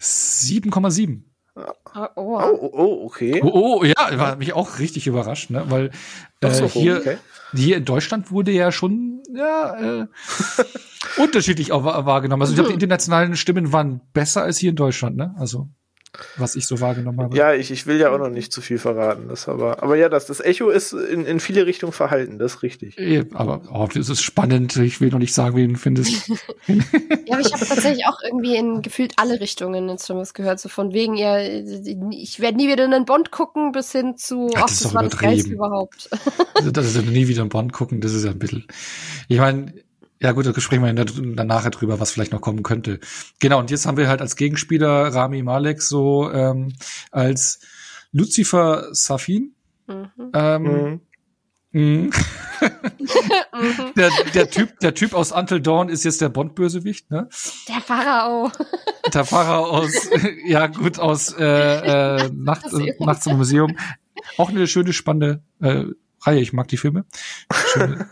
7,7. Oh, oh. oh, oh, okay. Oh, oh, ja, war mich auch richtig überrascht, ne? Weil äh, so, hier, okay. hier in Deutschland wurde ja schon ja, äh, <laughs> unterschiedlich auch wahrgenommen. Also ich glaube, die internationalen Stimmen waren besser als hier in Deutschland, ne? Also was ich so wahrgenommen habe. Ja, ich, ich will ja auch noch nicht zu viel verraten. Das aber, aber ja, das, das Echo ist in, in viele Richtungen verhalten, das ist richtig. Aber oh, das ist spannend. Ich will noch nicht sagen, wen du findest. <laughs> <laughs> ja, aber ich habe tatsächlich auch irgendwie in gefühlt alle Richtungen jetzt schon was gehört. So von wegen, ja, ich werde nie wieder einen Bond gucken, bis hin zu, ach, das, das war das Geilste überhaupt. das ist nie wieder einen Bond gucken, das ist ja ein bisschen. Ich meine, ja gut, da sprechen wir dann nachher drüber, was vielleicht noch kommen könnte. Genau, und jetzt haben wir halt als Gegenspieler Rami Malek so ähm, als Lucifer Safin. Mhm. Ähm, mhm. Mhm. <laughs> der, der, typ, der Typ aus Until Dawn ist jetzt der Bond-Bösewicht, ne? Der Pharao. Der Pharao aus, <laughs> ja gut, aus äh, äh, Nacht, äh, Nachts im Museum. Auch eine schöne, spannende äh, Reihe. Ich mag die Filme. Schöne.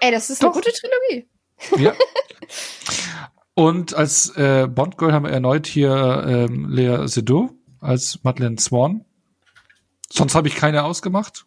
Ey, das ist Doch. eine gute Trilogie. Ja. Und als äh, Bond-Girl haben wir erneut hier ähm, Lea Seydoux als Madeleine Swan. Sonst habe ich keine ausgemacht.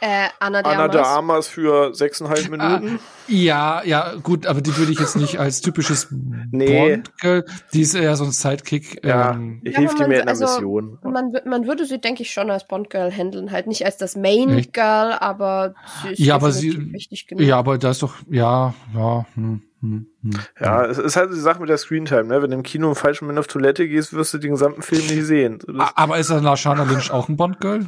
Äh, Anna de Anna Armas. de Armas für sechseinhalb Minuten. Ah, ja, ja, gut, aber die würde ich jetzt nicht als typisches Nee. Bond-Girl. Die ist eher so ein Sidekick. Ja, Ähm, Ja, hilft dir mir in der also- Mission. Man, man würde sie, denke ich, schon als Bond-Girl handeln. Halt nicht als das Main-Girl, aber sie ist Ja, aber sie- wichtig genug. ja, aber da ist doch, ja, ja, hm, hm, hm, Ja, es ist halt die Sache mit der Screentime, ne? Wenn du im Kino im falschen Moment auf Toilette gehst, wirst du den gesamten Film nicht sehen. So, das- Aber ist Lashana Lynch auch ein Bond-Girl?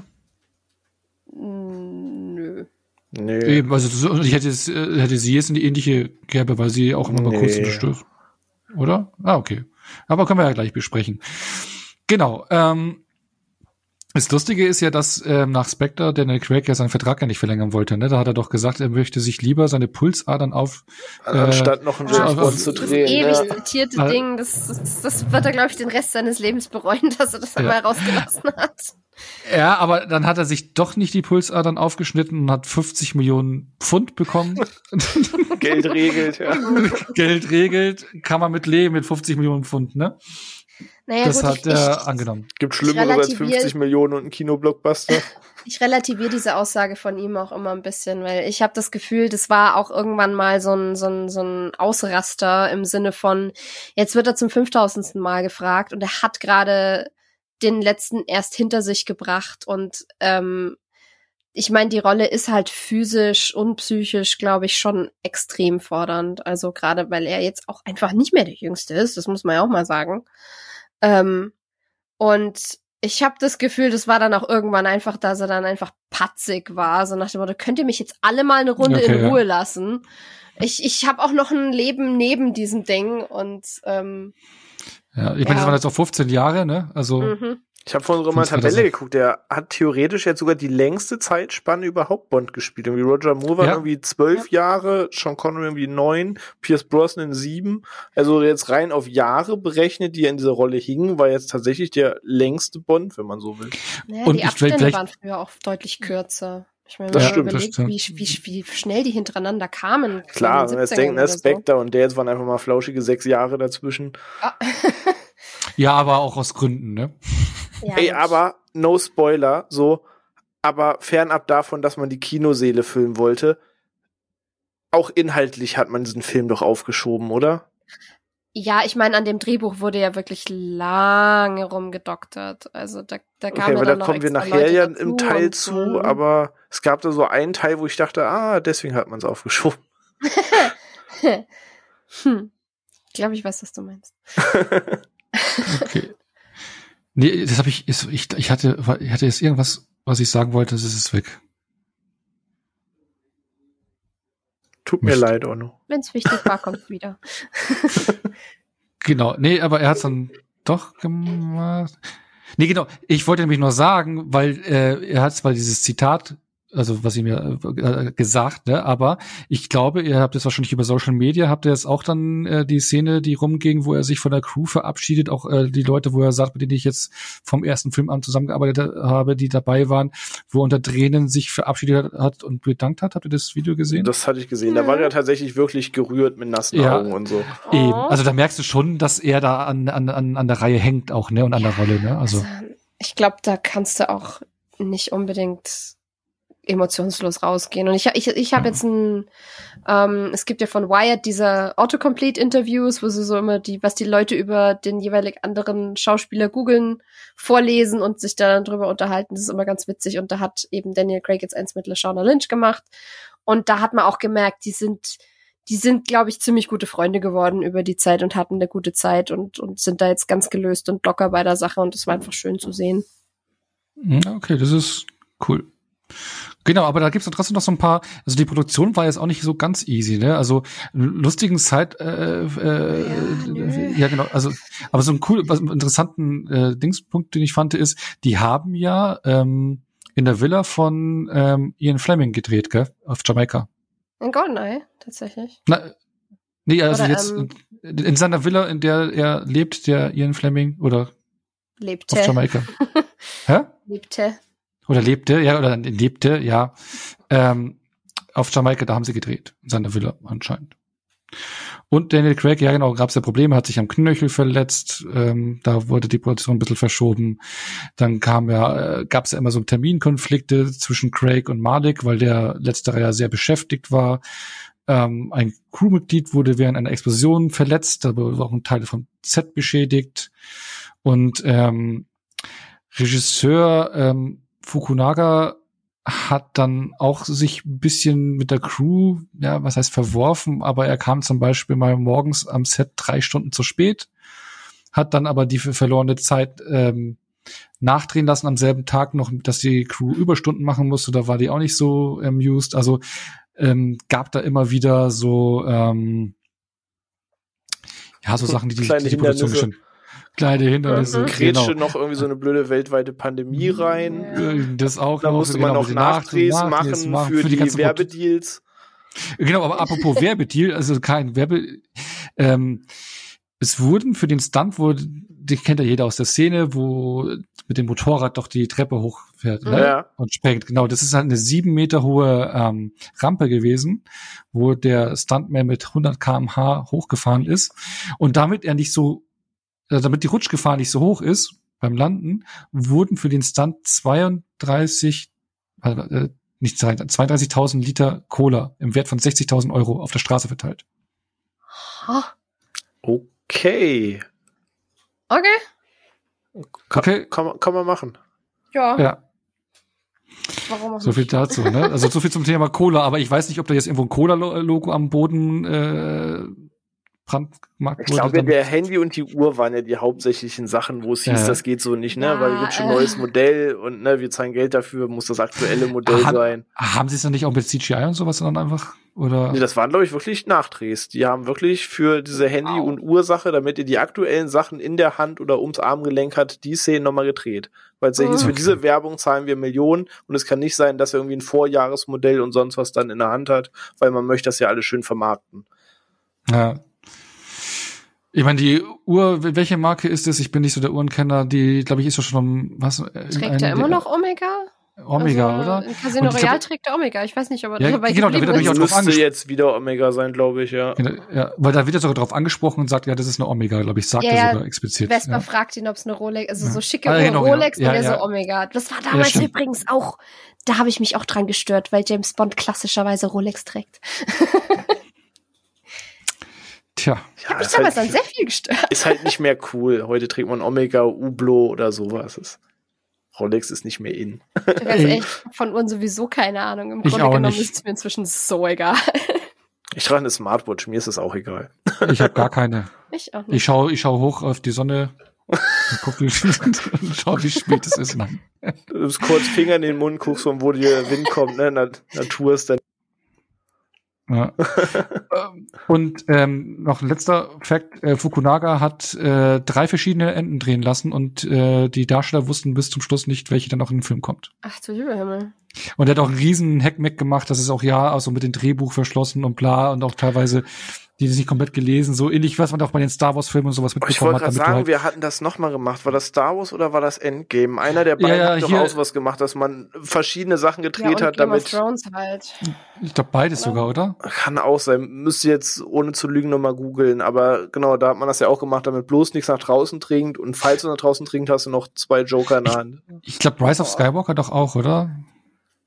Nö. nee. Eben, also so- ich hätte, es, äh, hätte sie jetzt in die ähnliche Kerbe, weil sie auch immer mal kurz Nee. in Stich. Oder? Ah, okay. Aber können wir ja gleich besprechen. Genau. Ähm, das Lustige ist ja, dass ähm, nach Spectre Daniel Craig ja seinen Vertrag ja nicht verlängern wollte. Ne? Da hat er doch gesagt, er möchte sich lieber seine Pulsadern auf. äh, Anstatt noch einen Ja, James Bond zu Das drehen. ewig Ne? zitierte Ding, das, das, das wird er, glaube ich, den Rest seines Lebens bereuen, dass er das einmal rausgelassen hat. Ja, aber dann hat er sich doch nicht die Pulsadern aufgeschnitten und hat 50 Millionen Pfund bekommen. <laughs> Geld regelt, ja. <laughs> Geld regelt, kann man mit leben mit 50 Millionen Pfund, ne? Naja, das gut, hat er angenommen. Gibt Schlimmeres als relativier- 50 Millionen und ein Kinoblockbuster. <laughs> ich relativiere diese Aussage von ihm auch immer ein bisschen, weil ich habe das Gefühl, das war auch irgendwann mal so ein, so, ein, so ein Ausraster im Sinne von, jetzt wird er zum 5000. Mal gefragt und er hat gerade den letzten erst hinter sich gebracht und ähm, ich meine, die Rolle ist halt physisch und psychisch, glaube ich, schon extrem fordernd. Also gerade, weil er jetzt auch einfach nicht mehr der Jüngste ist, das muss man ja auch mal sagen. Ähm, und ich habe das Gefühl, das war dann auch irgendwann einfach, dass er dann einfach patzig war, so nach dem Motto, könnt ihr mich jetzt alle mal eine Runde Okay, in ja. Ruhe lassen? Ich, ich habe auch noch ein Leben neben diesem Ding und ähm, Ja, ich meine, das Ja. waren jetzt auch 15 Jahre, ne? Also mhm. Ich habe vorhin so mal Tabelle geguckt. Der hat theoretisch jetzt sogar die längste Zeitspanne überhaupt Bond gespielt. Irgendwie Roger Moore war Ja. irgendwie zwölf Jahre, Sean Connery irgendwie neun, Pierce Brosnan sieben. Also jetzt rein auf Jahre berechnet, die er in dieser Rolle hingen, war jetzt tatsächlich der längste Bond, wenn man so will. naja, Und die ich- Abstände vielleicht- waren früher auch deutlich kürzer. Ich meine, Das stimmt, das überlegt, stimmt. wie, wie, wie schnell die hintereinander kamen. Klar, wenn wir jetzt 70ern denken, ne, oder so. Spectre und der jetzt waren einfach mal flauschige sechs Jahre dazwischen. Ah. <laughs> ja, aber auch aus Gründen, ne? ja, Ey, aber no Spoiler, so, aber fernab davon, dass man die Kinoseele füllen wollte, auch inhaltlich hat man diesen Film doch aufgeschoben, oder? Ja, ich meine, an dem Drehbuch wurde ja wirklich lange rumgedoktert. Also da, da kam Okay, ja weil da dann noch kommen wir nachher Leute ja im Teil zu, so. aber es gab da so einen Teil, wo ich dachte, ah, deswegen hat man es aufgeschoben. <laughs> hm. Ich glaube, ich weiß, was du meinst. Okay. Nee, das habe ich, ich, ich hatte, ich hatte jetzt irgendwas, was ich sagen wollte, das ist es weg. Tut mir Mist. leid, Onno. Wenn es wichtig war, kommt wieder. <laughs> Genau, nee, aber er hat's dann doch gemacht. Nee, genau. Ich wollte nämlich nur sagen, weil äh, er hat zwar dieses Zitat, also was ihm ja äh, gesagt, ne, aber ich glaube, ihr habt es wahrscheinlich über Social Media, habt ihr jetzt auch dann äh, die Szene, die rumging, wo er sich von der Crew verabschiedet, auch äh, die Leute, wo er sagt, mit denen ich jetzt vom ersten Film an zusammengearbeitet habe, die dabei waren, wo er unter Tränen sich verabschiedet hat und bedankt hat. Habt ihr das Video gesehen? Das hatte ich gesehen. Da war er tatsächlich wirklich gerührt mit nassen Ja. Augen und so. Eben. Oh. Also da merkst du schon, dass er da an, an, an, an der Reihe hängt auch, ne, und an der Rolle, ne? Also. Also, ich glaube, da kannst du auch nicht unbedingt emotionslos rausgehen. Und ich, ich, ich habe jetzt ein, ähm, es gibt ja von Wired diese Autocomplete-Interviews, wo sie so immer die, was die Leute über den jeweilig anderen Schauspieler googeln, vorlesen und sich dann drüber unterhalten. Das ist immer ganz witzig. Und da hat eben Daniel Craig jetzt eins mit LaShawna Lynch gemacht. Und da hat man auch gemerkt, die sind, die sind, glaube ich, ziemlich gute Freunde geworden über die Zeit und hatten eine gute Zeit und, und sind da jetzt ganz gelöst und locker bei der Sache und es war einfach schön zu sehen. Mhm, Okay, das ist cool. Genau, aber da gibt's dann trotzdem noch so ein paar, also die Produktion war jetzt auch nicht so ganz easy, ne? Also einen lustigen Zeit, äh, äh, Ja, ja, genau, also aber so ein cool, was einen interessanten äh, Dingspunkt, den ich fand, ist, die haben ja ähm, in der Villa von ähm, Ian Fleming gedreht, gell? Auf Jamaika. In Goldeneye, tatsächlich. Na, nee, also Oder, jetzt ähm, in, in seiner Villa, in der er lebt, der Ian Fleming, oder auf Lebte. Jamaika. <laughs> Hä? Lebte. Oder lebte, ja, oder lebte, ja. Ähm, auf Jamaika, da haben sie gedreht. In seiner Villa anscheinend. Und Daniel Craig, ja genau, gab es ja Probleme, hat sich am Knöchel verletzt, ähm, da wurde die Produktion ein bisschen verschoben. Dann kam ja, äh, gab es ja immer so Terminkonflikte zwischen Craig und Malik, weil der letztere ja sehr beschäftigt war. Ähm, ein Crewmitglied wurde während einer Explosion verletzt, da wurde auch ein Teil vom Set beschädigt. Und ähm, Regisseur ähm, Fukunaga hat dann auch sich ein bisschen mit der Crew, ja, was heißt verworfen, aber er kam zum Beispiel mal morgens am Set drei Stunden zu spät, hat dann aber die verlorene Zeit ähm, nachdrehen lassen am selben Tag noch, dass die Crew Überstunden machen musste, da war die auch nicht so amused. Also ähm, gab da immer wieder so ähm, ja so Sachen, die die, die, die Produktion Hindernisse. Kleine Hindernisse. Mhm. Grätsche noch irgendwie so eine blöde weltweite Pandemie rein. Das auch Da noch, musste genau, man mit noch Nachdrehs Nachdrehs machen für, die, ganzen Produ- Werbedeals. Genau, aber apropos <laughs> Werbedeal, also kein Werbe, ähm, es wurden für den Stunt, wo, die kennt ja jeder aus der Szene, wo mit dem Motorrad doch die Treppe hochfährt ne? Ja. und sprengt. Genau, das ist halt eine sieben Meter hohe ähm, Rampe gewesen, wo der Stuntman mit 100 kmh hochgefahren ist und damit er nicht so, äh, damit die Rutschgefahr nicht so hoch ist beim Landen, wurden für den Stunt 32 äh, nicht 32.000 Liter Cola im Wert von 60.000 Euro auf der Straße verteilt. Okay. Okay. Kann, Okay. kann, man, kann man machen. Ja. Ja, Warum auch so viel nicht? dazu. Ne? Also so viel zum Thema Cola. Aber ich weiß nicht, ob da jetzt irgendwo ein Cola-Logo am Boden äh, brandmarkt Ich glaube, der Handy und die Uhr waren ja die hauptsächlichen Sachen, wo es hieß, Ja. das geht so nicht, ne? Ja, Weil es gibt schon ein äh. neues Modell und ne, wir zahlen Geld dafür, muss das aktuelle Modell Haben- sein. Haben sie es dann nicht auch mit CGI und sowas dann einfach? Oder? Nee, das waren, glaube ich, wirklich Nachdrehs. Die haben wirklich für diese Handy- Wow. und Uhrsache, damit ihr die aktuellen Sachen in der Hand oder ums Armgelenk hat, die Szenen nochmal gedreht. Weil es hieß, Mhm. für diese Werbung zahlen wir Millionen und es kann nicht sein, dass er irgendwie ein Vorjahresmodell und sonst was dann in der Hand hat, weil man möchte das ja alles schön vermarkten. Ja. Ich meine, die Uhr, welche Marke ist es? Ich bin nicht so der Uhrenkenner. Die, glaube ich, ist doch schon um, was? Trägt er immer noch Omega? Omega, also, oder? In Casino ich glaub- Royale trägt er Omega. Ich weiß nicht, ob er Ja, dabei genau, da wird er auch drauf Müsste angesprochen. jetzt wieder Omega sein, glaube ich, ja. Genau, Ja, weil da wird er sogar drauf angesprochen und sagt, ja, das ist eine Omega, glaube ich, sagt Ja, er sogar explizit. Vespa ja. fragt ihn, ob es eine Rolex, also Ja. so schicke Ah, genau, genau. Rolex er ja. so Omega. Das war damals übrigens auch, da habe ich mich auch dran gestört, weil James Bond klassischerweise Rolex trägt. <laughs> Tja, ja Ich ist, damals halt, an sehr viel gestört. ist halt nicht mehr cool. Heute trägt man Omega, Ublo oder sowas. Das Rolex ist nicht mehr in. Ganz ehrlich, von Uhren sowieso keine Ahnung. Im Ich Grunde auch genommen nicht. ist es mir inzwischen so egal. Ich trage eine Smartwatch, mir ist es auch egal. ich habe gar keine. Ich auch nicht. Ich schaue ich schau hoch auf die Sonne und guck, wie, und <laughs> schau, wie spät es ist. Nein. Du bist kurz Finger in den Mund, guckst, von wo der Wind kommt, ne? Na, Natur ist dann. Ja. <laughs> Ähm, und ähm, noch ein letzter Fakt, äh, Fukunaga hat äh, drei verschiedene Enden drehen lassen und äh, die Darsteller wussten bis zum Schluss nicht, welche dann noch in den Film kommt. Ach du lieber Himmel. Und er hat auch einen riesen Hackmeck gemacht, das ist auch ja also mit dem Drehbuch verschlossen und bla und auch teilweise die das nicht komplett gelesen, so ähnlich, was man auch bei den Star Wars Filmen und sowas Ich mitbekommen wollte hat, gerade damit du sagen, halt, wir hatten das nochmal gemacht. War das Star Wars oder war das Endgame? Einer der beiden Ja, ja, hat doch hier- auch sowas gemacht, dass man verschiedene Sachen Ja, gedreht und hat, Game of damit. Thrones halt. ich glaube beides Ja. sogar, oder? Kann auch sein. Müsst ihr jetzt ohne zu lügen nochmal googeln. Aber genau, da hat man das ja auch gemacht, damit bloß nichts nach draußen dringt. Und falls du nach draußen dringt, hast du noch zwei Joker in der Hand. Ich glaube Rise of Skywalker doch auch, oder?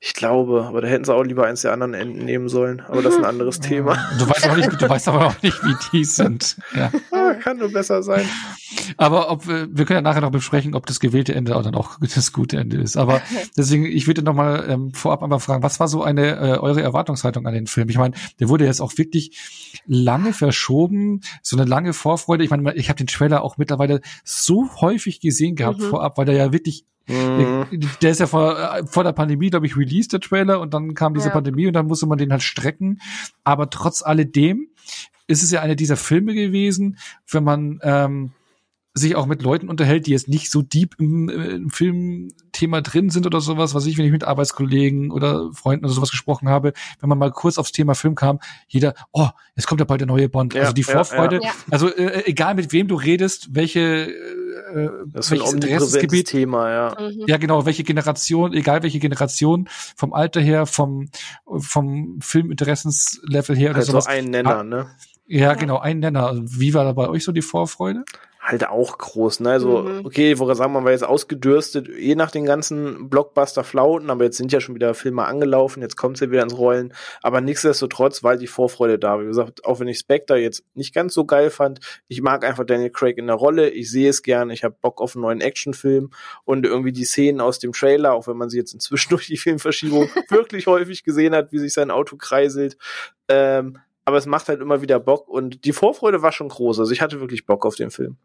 Ich glaube, aber da hätten sie auch lieber eins der anderen Enden nehmen sollen. Aber das ist ein anderes <laughs> Thema. Du weißt aber nicht, du weißt aber auch nicht, wie die sind. Ja. Ah, kann nur besser sein. Aber ob wir, wir können ja nachher noch besprechen, ob das gewählte Ende auch dann auch <laughs> das gute Ende ist. Aber <laughs> deswegen, ich würde noch mal ähm, vorab einmal fragen, was war so eine äh, eure Erwartungshaltung an den Film? Ich meine, der wurde jetzt auch wirklich lange verschoben, so eine lange Vorfreude. Ich meine, ich habe den Trailer auch mittlerweile so häufig gesehen gehabt Mhm. vorab, weil der ja wirklich Mhm. der ist ja vor, äh, vor der Pandemie, glaube ich, released, der Trailer, und dann kam diese Ja. Pandemie und dann musste man den halt strecken. Aber trotz alledem ist es ja einer dieser Filme gewesen, wenn man ähm, sich auch mit Leuten unterhält, die jetzt nicht so deep im, äh, im Filmthema drin sind oder sowas, was ich, wenn ich mit Arbeitskollegen oder Freunden oder sowas gesprochen habe, wenn man mal kurz aufs Thema Film kam, jeder, oh, jetzt kommt ja bald der neue Bond. Ja, also die Vorfreude, ja, ja. also äh, egal mit wem du redest, welche äh, das ist ein Interessensgebiet, Thema, ja. Mhm. Ja, genau, welche Generation, egal welche Generation, vom Alter her, vom vom Filminteressenslevel her oder also sowas. ein Nenner, ne? Ja, genau, ein Nenner. Wie war da bei euch so die Vorfreude? Halt auch groß. Ne? Also, mhm. okay, wo sagen wir, war jetzt ausgedürstet, je nach den ganzen Blockbuster-Flauten, aber jetzt sind ja schon wieder Filme angelaufen, jetzt kommt ja wieder ins Rollen. Aber nichtsdestotrotz war die Vorfreude da. Wie gesagt, auch wenn ich Spectre jetzt nicht ganz so geil fand, ich mag einfach Daniel Craig in der Rolle, ich sehe es gern, ich habe Bock auf einen neuen Actionfilm und irgendwie die Szenen aus dem Trailer, auch wenn man sie jetzt inzwischen <laughs> durch die Filmverschiebung <laughs> wirklich häufig gesehen hat, wie sich sein Auto kreiselt, ähm, aber es macht halt immer wieder Bock und die Vorfreude war schon groß. Also ich hatte wirklich Bock auf den Film.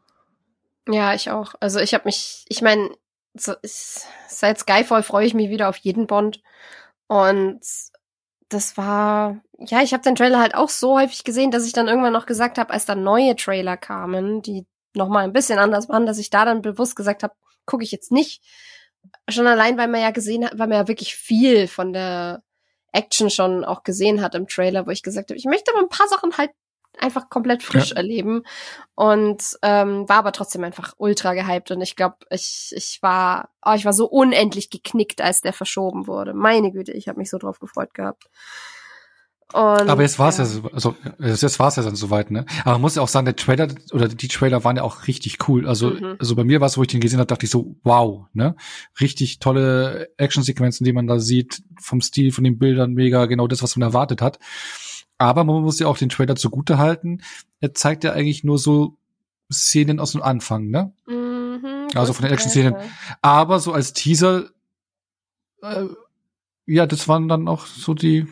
Ja, ich auch. Also ich habe mich, ich meine, so, seit Skyfall freue ich mich wieder auf jeden Bond. Und das war, ja, ich habe den Trailer halt auch so häufig gesehen, dass ich dann irgendwann noch gesagt habe, als dann neue Trailer kamen, die noch mal ein bisschen anders waren, dass ich da dann bewusst gesagt habe, gucke ich jetzt nicht. Schon allein, weil man ja gesehen hat, weil man ja wirklich viel von der Action schon auch gesehen hat im Trailer, wo ich gesagt habe, ich möchte aber ein paar Sachen halt einfach komplett frisch ja. erleben und ähm, war aber trotzdem einfach ultra gehypt und ich glaube, ich ich war oh, ich war so unendlich geknickt, als der verschoben wurde. Meine Güte, ich habe mich so drauf gefreut gehabt. Und, aber jetzt war es ja, ja also jetzt war es ja dann soweit, ne? Aber man muss ja auch sagen, der Trailer oder die Trailer waren ja auch richtig cool. Also mhm. also bei mir war es, wo ich den gesehen habe, dachte ich so, wow, ne? Richtig tolle Actionsequenzen, die man da sieht, vom Stil, von den Bildern, mega genau das, was man erwartet hat. Aber man muss ja auch den Trailer zugute halten. Er zeigt ja eigentlich nur so Szenen aus dem Anfang, ne? Mhm, also von den Action-Szenen. Aber so als Teaser, äh, ja, das waren dann auch so die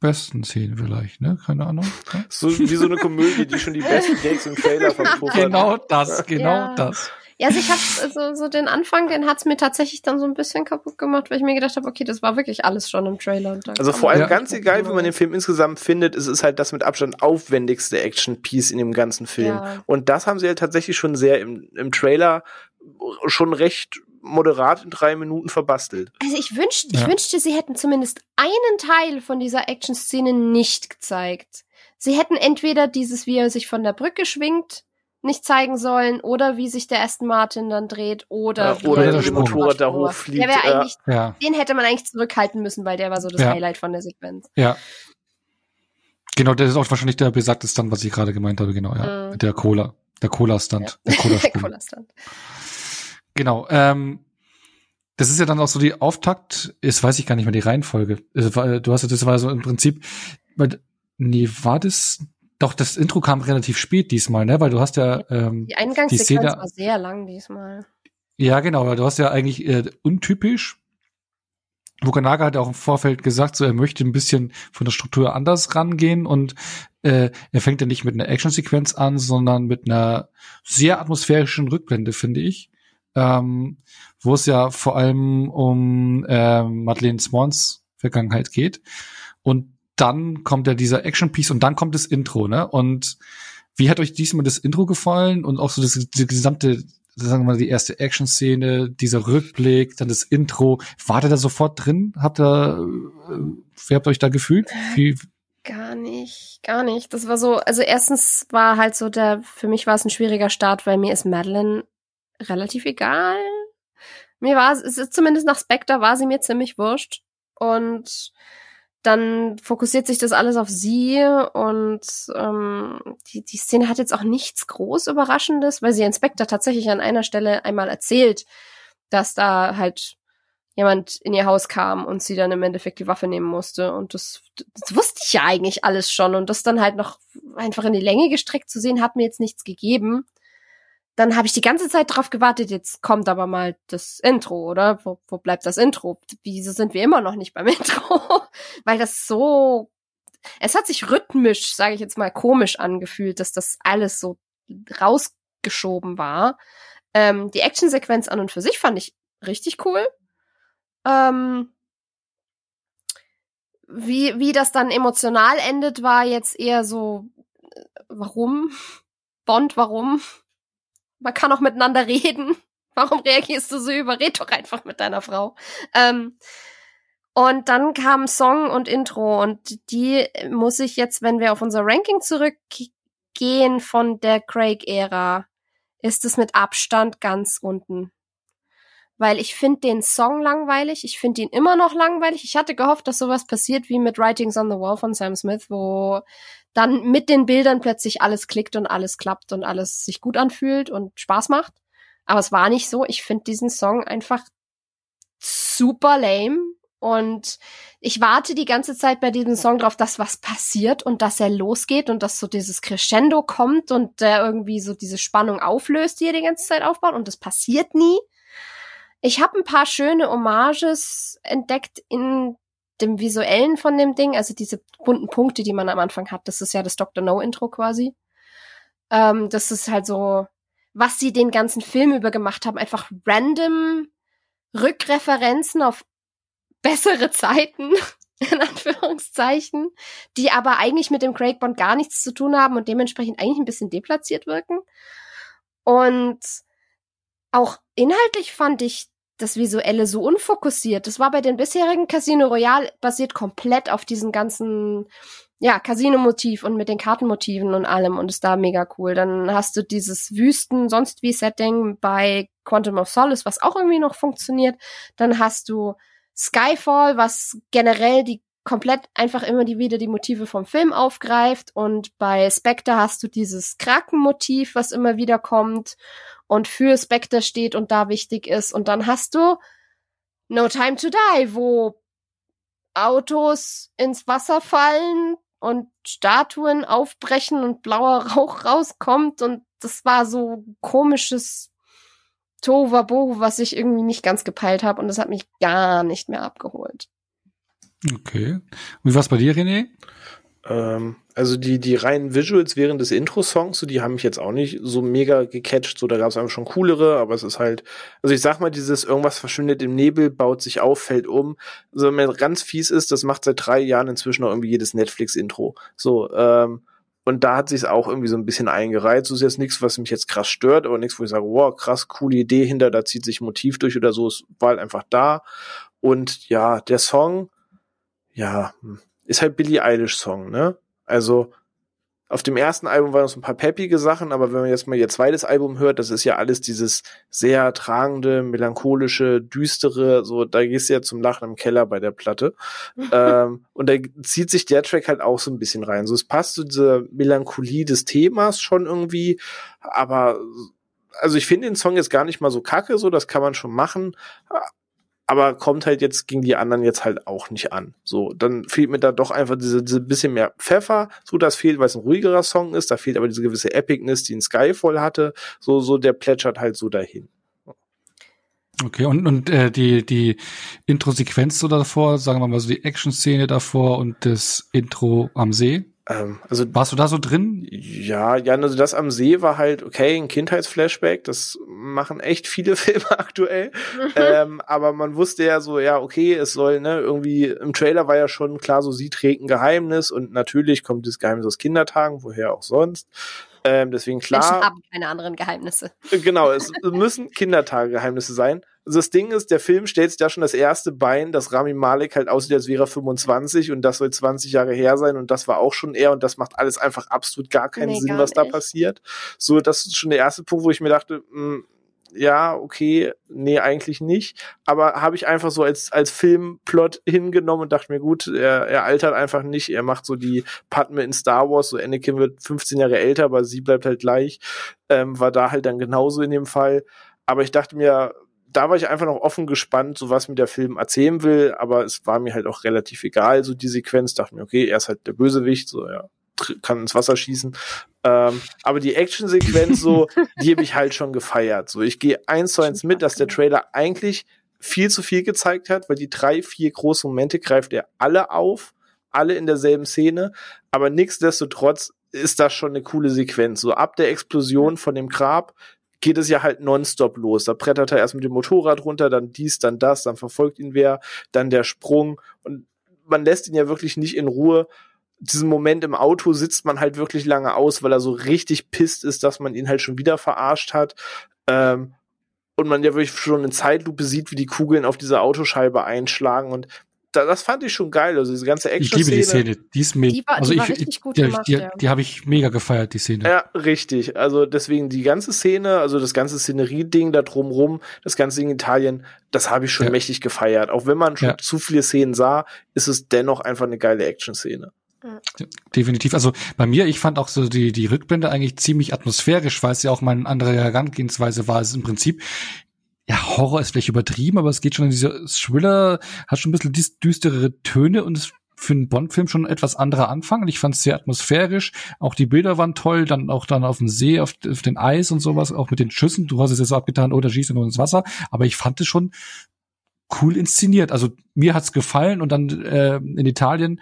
besten Szenen vielleicht, ne? Keine Ahnung. Ne? So wie so eine Komödie, die schon die besten Gags im Trailer <laughs> verpufft Genau das, genau ja. das. Ja, also ich habe so, so den Anfang, den hat's mir tatsächlich dann so ein bisschen kaputt gemacht, weil ich mir gedacht habe, okay, das war wirklich alles schon im Trailer. also vor allem ja. ganz egal, wie man den Film insgesamt findet, es ist halt das mit Abstand aufwendigste Action-Piece in dem ganzen Film. Ja. Und das haben sie halt tatsächlich schon sehr im, im Trailer schon recht moderat in drei Minuten verbastelt. Also ich wünschte, ich ja. wünschte, sie hätten zumindest einen Teil von dieser Action-Szene nicht gezeigt. Sie hätten entweder dieses, wie er sich von der Brücke schwingt, nicht zeigen sollen oder wie sich der Aston Martin dann dreht oder ja, oder das Motorrad da hochfliegt. Der eigentlich, ja. Den hätte man eigentlich zurückhalten müssen, weil der war so das ja. Highlight von der Sequenz. Ja. Genau, der ist auch wahrscheinlich der besagte Stunt, was ich gerade gemeint habe, genau, ja. Mhm. Der Cola. Der Cola-Stunt. <laughs> Der Cola-Stunt. genau. Ähm, das ist ja dann auch so die Auftakt, jetzt weiß ich gar nicht mehr die Reihenfolge. Du hast ja, das war so im Prinzip, nee, war das doch, das Intro kam relativ spät diesmal, ne? Weil du hast ja ähm, die Eingangssequenz war sehr lang diesmal. Ja, genau, weil du hast ja eigentlich äh, untypisch. Wukanaga hat ja auch im Vorfeld gesagt, so er möchte ein bisschen von der Struktur anders rangehen und äh, er fängt ja nicht mit einer Actionsequenz an, sondern mit einer sehr atmosphärischen Rückblende, finde ich, ähm, wo es ja vor allem um äh, Madeleine Swans Vergangenheit geht und dann kommt ja dieser Action-Piece und dann kommt das Intro, ne? Und wie hat euch diesmal das Intro gefallen und auch so das, die gesamte, sagen wir mal, die erste Action-Szene, dieser Rückblick, dann das Intro. Wart ihr da sofort drin? Habt ihr, äh, wie habt ihr euch da gefühlt? Wie, Gar nicht, gar nicht. Das war so, also erstens war halt so der, für mich war es ein schwieriger Start, weil mir ist Madeline relativ egal. Mir war es, zumindest nach Spectre war sie mir ziemlich wurscht. Und dann fokussiert sich das alles auf sie und ähm, die, die Szene hat jetzt auch nichts groß Überraschendes, weil sie Inspektor tatsächlich an einer Stelle einmal erzählt, dass da halt jemand in ihr Haus kam und sie dann im Endeffekt die Waffe nehmen musste. Und das, das wusste ich ja eigentlich alles schon. Und das dann halt noch einfach in die Länge gestreckt zu sehen, hat mir jetzt nichts gegeben dann habe ich die ganze Zeit drauf gewartet, jetzt kommt aber mal das Intro, oder? Wo, wo bleibt das Intro? Wieso sind wir immer noch nicht beim <laughs> Intro? Weil das so, es hat sich rhythmisch, sage ich jetzt mal, komisch angefühlt, dass das alles so rausgeschoben war. Ähm, die Actionsequenz an und für sich fand ich richtig cool. Ähm, wie, wie das dann emotional endet, war jetzt eher so, äh, warum? Bond, warum? Man kann auch miteinander reden. <laughs> Warum reagierst du so über? Red doch einfach mit deiner Frau. Ähm, und dann kam Song und Intro und die muss ich jetzt, wenn wir auf unser Ranking zurückgehen von der Craig-Ära, ist es mit Abstand ganz unten. Weil ich finde den Song langweilig, ich finde ihn immer noch langweilig. Ich hatte gehofft, dass sowas passiert wie mit Writings on the Wall von Sam Smith, wo dann mit den Bildern plötzlich alles klickt und alles klappt und alles sich gut anfühlt und Spaß macht. Aber es war nicht so. Ich finde diesen Song einfach super lame. Und ich warte die ganze Zeit bei diesem Song drauf, dass was passiert und dass er losgeht und dass so dieses Crescendo kommt und der irgendwie so diese Spannung auflöst, die er die ganze Zeit aufbaut. Und das passiert nie. Ich habe ein paar schöne Hommages entdeckt in dem visuellen von dem Ding, also diese bunten Punkte, die man am Anfang hat. Das ist ja das Dr. No Intro quasi. Ähm, das ist halt so, was sie den ganzen Film über gemacht haben, einfach random Rückreferenzen auf bessere Zeiten, <laughs> in Anführungszeichen, die aber eigentlich mit dem Craig Bond gar nichts zu tun haben und dementsprechend eigentlich ein bisschen deplatziert wirken. Und auch inhaltlich fand ich das Visuelle so unfokussiert. Das war bei den bisherigen Casino Royale basiert komplett auf diesen ganzen ja, Casino-Motiv und mit den Kartenmotiven und allem und ist da mega cool. Dann hast du dieses Wüsten, sonst wie Setting bei Quantum of Solace, was auch irgendwie noch funktioniert. Dann hast du Skyfall, was generell die komplett einfach immer die wieder die Motive vom Film aufgreift und bei Spectre hast du dieses Krakenmotiv, was immer wieder kommt und für Spectre steht und da wichtig ist und dann hast du No Time to Die, wo Autos ins Wasser fallen und Statuen aufbrechen und blauer <laughs> Rauch rauskommt und das war so komisches Tohuwabohu, was ich irgendwie nicht ganz gepeilt habe und das hat mich gar nicht mehr abgeholt. Okay. Und wie war's bei dir, René? Ähm, also die, die reinen Visuals während des Intro-Songs, so, die haben mich jetzt auch nicht so mega gecatcht. So, da gab es einfach schon coolere, aber es ist halt, also ich sag mal, dieses irgendwas verschwindet im Nebel, baut sich auf, fällt um. So, wenn man ganz fies ist, das macht seit drei Jahren inzwischen auch irgendwie jedes Netflix-Intro. So, ähm, und da hat sich auch irgendwie so ein bisschen eingereiht. So ist jetzt nichts, was mich jetzt krass stört, aber nichts, wo ich sage, wow, krass, coole Idee hinter, da zieht sich Motiv durch oder so. Es war halt einfach da. Und ja, der Song, ja, hm, ist halt Billie Eilish Song, ne? Also, auf dem ersten Album waren noch so ein paar peppige Sachen, aber wenn man jetzt mal ihr zweites Album hört, das ist ja alles dieses sehr tragende, melancholische, düstere, so, da gehst du ja zum Lachen im Keller bei der Platte. <laughs> ähm, und da zieht sich der Track halt auch so ein bisschen rein. So, es passt zu dieser Melancholie des Themas schon irgendwie, aber also ich finde den Song jetzt gar nicht mal so kacke, so, das kann man schon machen aber kommt halt jetzt gegen die anderen jetzt halt auch nicht an. So, dann fehlt mir da doch einfach diese, diese bisschen mehr Pfeffer. So, das fehlt, weil es ein ruhigerer Song ist. Da fehlt aber diese gewisse Epicness, die ein Skyfall hatte. So, so der plätschert halt so dahin. Okay, und, und äh, die, die Intro-Sequenz so davor, sagen wir mal so die Action-Szene davor und das Intro am See? Ähm, also warst du da so drin? Ja, ja, also das am See war halt okay, ein Kindheitsflashback. Das machen echt viele <laughs> Filme aktuell. <laughs> ähm, aber man wusste ja so, ja, okay, es soll ne irgendwie im Trailer war ja schon klar, so sie trägt ein Geheimnis und natürlich kommt das Geheimnis aus Kindertagen, woher auch sonst. Ähm, deswegen klar. Menschen haben keine anderen Geheimnisse. Genau, es müssen Kindertage-Geheimnisse sein. Das Ding ist, der Film stellt sich ja schon das erste Bein, dass Rami Malek halt aussieht, als wäre er 25 und das soll 20 Jahre her sein und das war auch schon er und das macht alles einfach absolut gar keinen nee, Sinn, gar was da passiert. So, das ist schon der erste Punkt, wo ich mir dachte, mh, hm, ja, okay, nee, eigentlich nicht. Aber habe ich einfach so als, als Filmplot hingenommen und dachte mir, gut, er, er altert einfach nicht. Er macht so die Padme in Star Wars, so Anakin wird 15 Jahre älter, aber sie bleibt halt gleich. Ähm, war da halt dann genauso in dem Fall. Aber ich dachte mir, da war ich einfach noch offen gespannt, so was mir der Film erzählen will, aber es war mir halt auch relativ egal, so die Sequenz, dachte mir, okay, er ist halt der Bösewicht, so, ja, kann ins Wasser schießen. Ähm, aber die Action-Sequenz so, die habe ich halt schon gefeiert. So, ich gehe eins zu eins mit, dass der Trailer eigentlich viel zu viel gezeigt hat, weil die drei, vier großen Momente greift er alle auf, alle in derselben Szene, aber nichtsdestotrotz ist das schon eine coole Sequenz. So ab der Explosion von dem Grab geht es ja halt nonstop los. Da brettert er erst mit dem Motorrad runter, dann dies, dann das, dann verfolgt ihn wer, dann der Sprung und man lässt ihn ja wirklich nicht in Ruhe. diesen Moment im Auto sitzt man halt wirklich lange aus, weil er so richtig pisst ist, dass man ihn halt schon wieder verarscht hat. Ähm, und man ja wirklich schon in Zeitlupe sieht, wie die Kugeln auf diese Autoscheibe einschlagen und da, das fand ich schon geil. Also diese ganze Action -Szene. Ich liebe die Szene. Die ist mega. Die war, also die war ich, richtig gut die, gemacht, die, ja. die habe ich mega gefeiert, die Szene. Ja, richtig. Also deswegen die ganze Szene, also das ganze Szenerie-Ding da drumrum, das ganze Ding in Italien, das habe ich schon ja. mächtig gefeiert. Auch wenn man schon ja. zu viele Szenen sah, ist es dennoch einfach eine geile Action-Szene. Definitiv. Also bei mir, ich fand auch so die, die Rückblende eigentlich ziemlich atmosphärisch, weil es ja auch mal eine andere Herangehensweise war. Es ist im Prinzip, ja, Horror ist vielleicht übertrieben, aber es geht schon in diese Thriller, hat schon ein bisschen düstere Töne und ist für einen Bond-Film schon etwas anderer Anfang. Und ich fand es sehr atmosphärisch. Auch die Bilder waren toll, dann auch dann auf dem See, auf, auf den Eis und sowas, auch mit den Schüssen. Du hast es ja so abgetan, oh, da schießt nur ins Wasser. Aber ich fand es schon cool inszeniert. Also mir hat's gefallen und dann äh, in Italien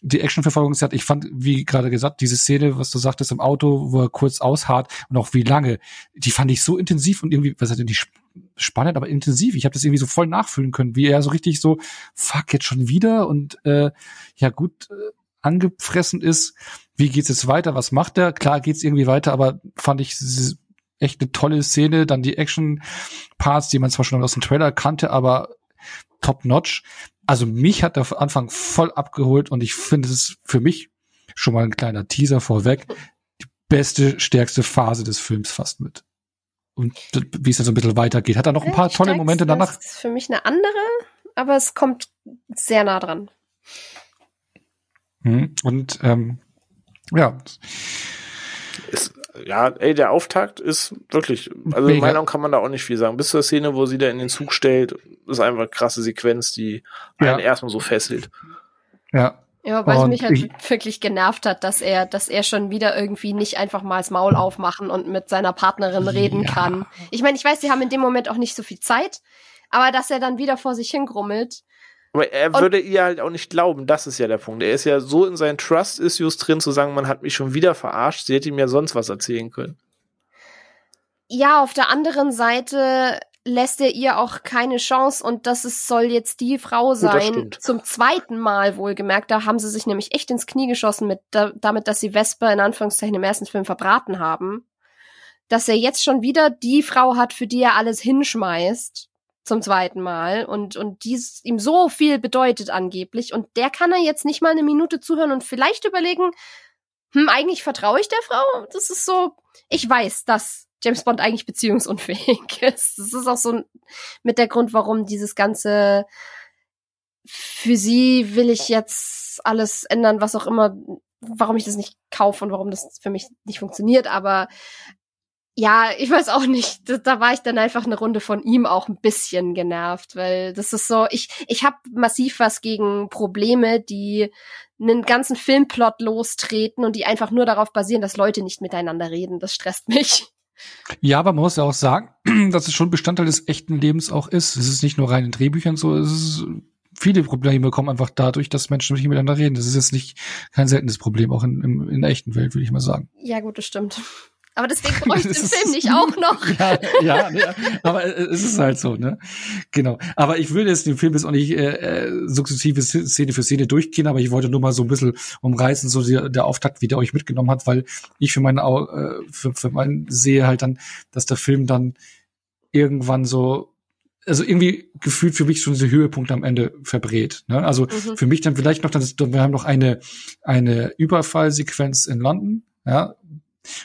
die Actionverfolgungsjagd, ich fand, wie gerade gesagt, diese Szene, was du sagtest im Auto, wo er kurz ausharrt und auch wie lange, die fand ich so intensiv und irgendwie, was hat denn die spannend, aber intensiv. Ich habe das irgendwie so voll nachfühlen können, wie er so richtig so, fuck, jetzt schon wieder und äh, ja gut äh, angefressen ist. Wie geht's jetzt weiter? Was macht er? Klar geht's irgendwie weiter, aber fand ich echt eine tolle Szene. Dann die Action-Parts, die man zwar schon aus dem Trailer kannte, aber top-notch also mich hat der Anfang voll abgeholt und ich finde es für mich schon mal ein kleiner Teaser vorweg, die beste, stärkste Phase des Films fast mit. Und wie es dann so ein bisschen weitergeht. Hat er noch ein paar tolle Momente danach? Das ist für mich eine andere, aber es kommt sehr nah dran. Hm, und ähm, ja. Ist, ja, ey, der Auftakt ist wirklich, also in meiner Meinung kann man da auch nicht viel sagen. Bis zur Szene, wo sie da in den Zug stellt, ist einfach eine krasse Sequenz, die einen ja. erstmal so fesselt. Ja. Ja, weil es mich halt ich, wirklich genervt hat, dass er, dass er schon wieder irgendwie nicht einfach mal das Maul aufmachen und mit seiner Partnerin reden ja. kann. Ich meine, ich weiß, sie haben in dem Moment auch nicht so viel Zeit, aber dass er dann wieder vor sich hingrummelt aber er würde ihr halt auch nicht glauben, das ist ja der Punkt. Er ist ja so in seinen Trust-Issues drin, zu sagen, man hat mich schon wieder verarscht, sie hätte ihm ja sonst was erzählen können. Ja, auf der anderen Seite lässt er ihr auch keine Chance und das ist, soll jetzt die Frau sein. Zum zweiten Mal wohlgemerkt. Da haben sie sich nämlich echt ins Knie geschossen mit da, damit, dass sie Vesper in Anführungszeichen im ersten Film verbraten haben. Dass er jetzt schon wieder die Frau hat, für die er alles hinschmeißt zum zweiten Mal und, und dies ihm so viel bedeutet angeblich. Und der kann er jetzt nicht mal eine Minute zuhören und vielleicht überlegen, hm, eigentlich vertraue ich der Frau? Das ist so, ich weiß, dass James Bond eigentlich beziehungsunfähig <laughs> ist. Das ist auch so mit der Grund, warum dieses ganze für sie will ich jetzt alles ändern, was auch immer, warum ich das nicht kaufe und warum das für mich nicht funktioniert, aber ja, ich weiß auch nicht. Da, da, war ich dann einfach eine Runde von ihm auch ein bisschen genervt, weil das ist so, ich, ich habe massiv was gegen Probleme, die einen ganzen Filmplot lostreten und die einfach nur darauf basieren, dass Leute nicht miteinander reden. Das stresst mich. Ja, aber man muss ja auch sagen, <clears throat> dass es schon Bestandteil des echten Lebens auch ist. Es ist nicht nur rein in Drehbüchern so, es ist viele Probleme kommen einfach dadurch, dass Menschen nicht miteinander reden. Das ist jetzt nicht kein seltenes Problem, auch in, in, in der echten Welt, würde ich mal sagen. Ja, gut, das stimmt. Aber deswegen bräuchte ich <laughs> den Film nicht auch noch. <laughs> ja, ja, ja, aber es ist halt so, ne? Genau. Aber ich würde jetzt den Film jetzt auch nicht äh, äh sukzessive Szene für Szene durchgehen, aber ich wollte nur mal so ein bisschen umreißen, so der, der Auftakt, wie der euch mitgenommen hat, weil ich für meinen äh, für, für meinen sehe halt dann, dass der Film dann irgendwann so also irgendwie gefühlt für mich schon diese Höhepunkt am Ende verbrät. Ne? Also mhm. für mich dann vielleicht noch, dann, wir haben noch eine eine Überfallsequenz in London, ja,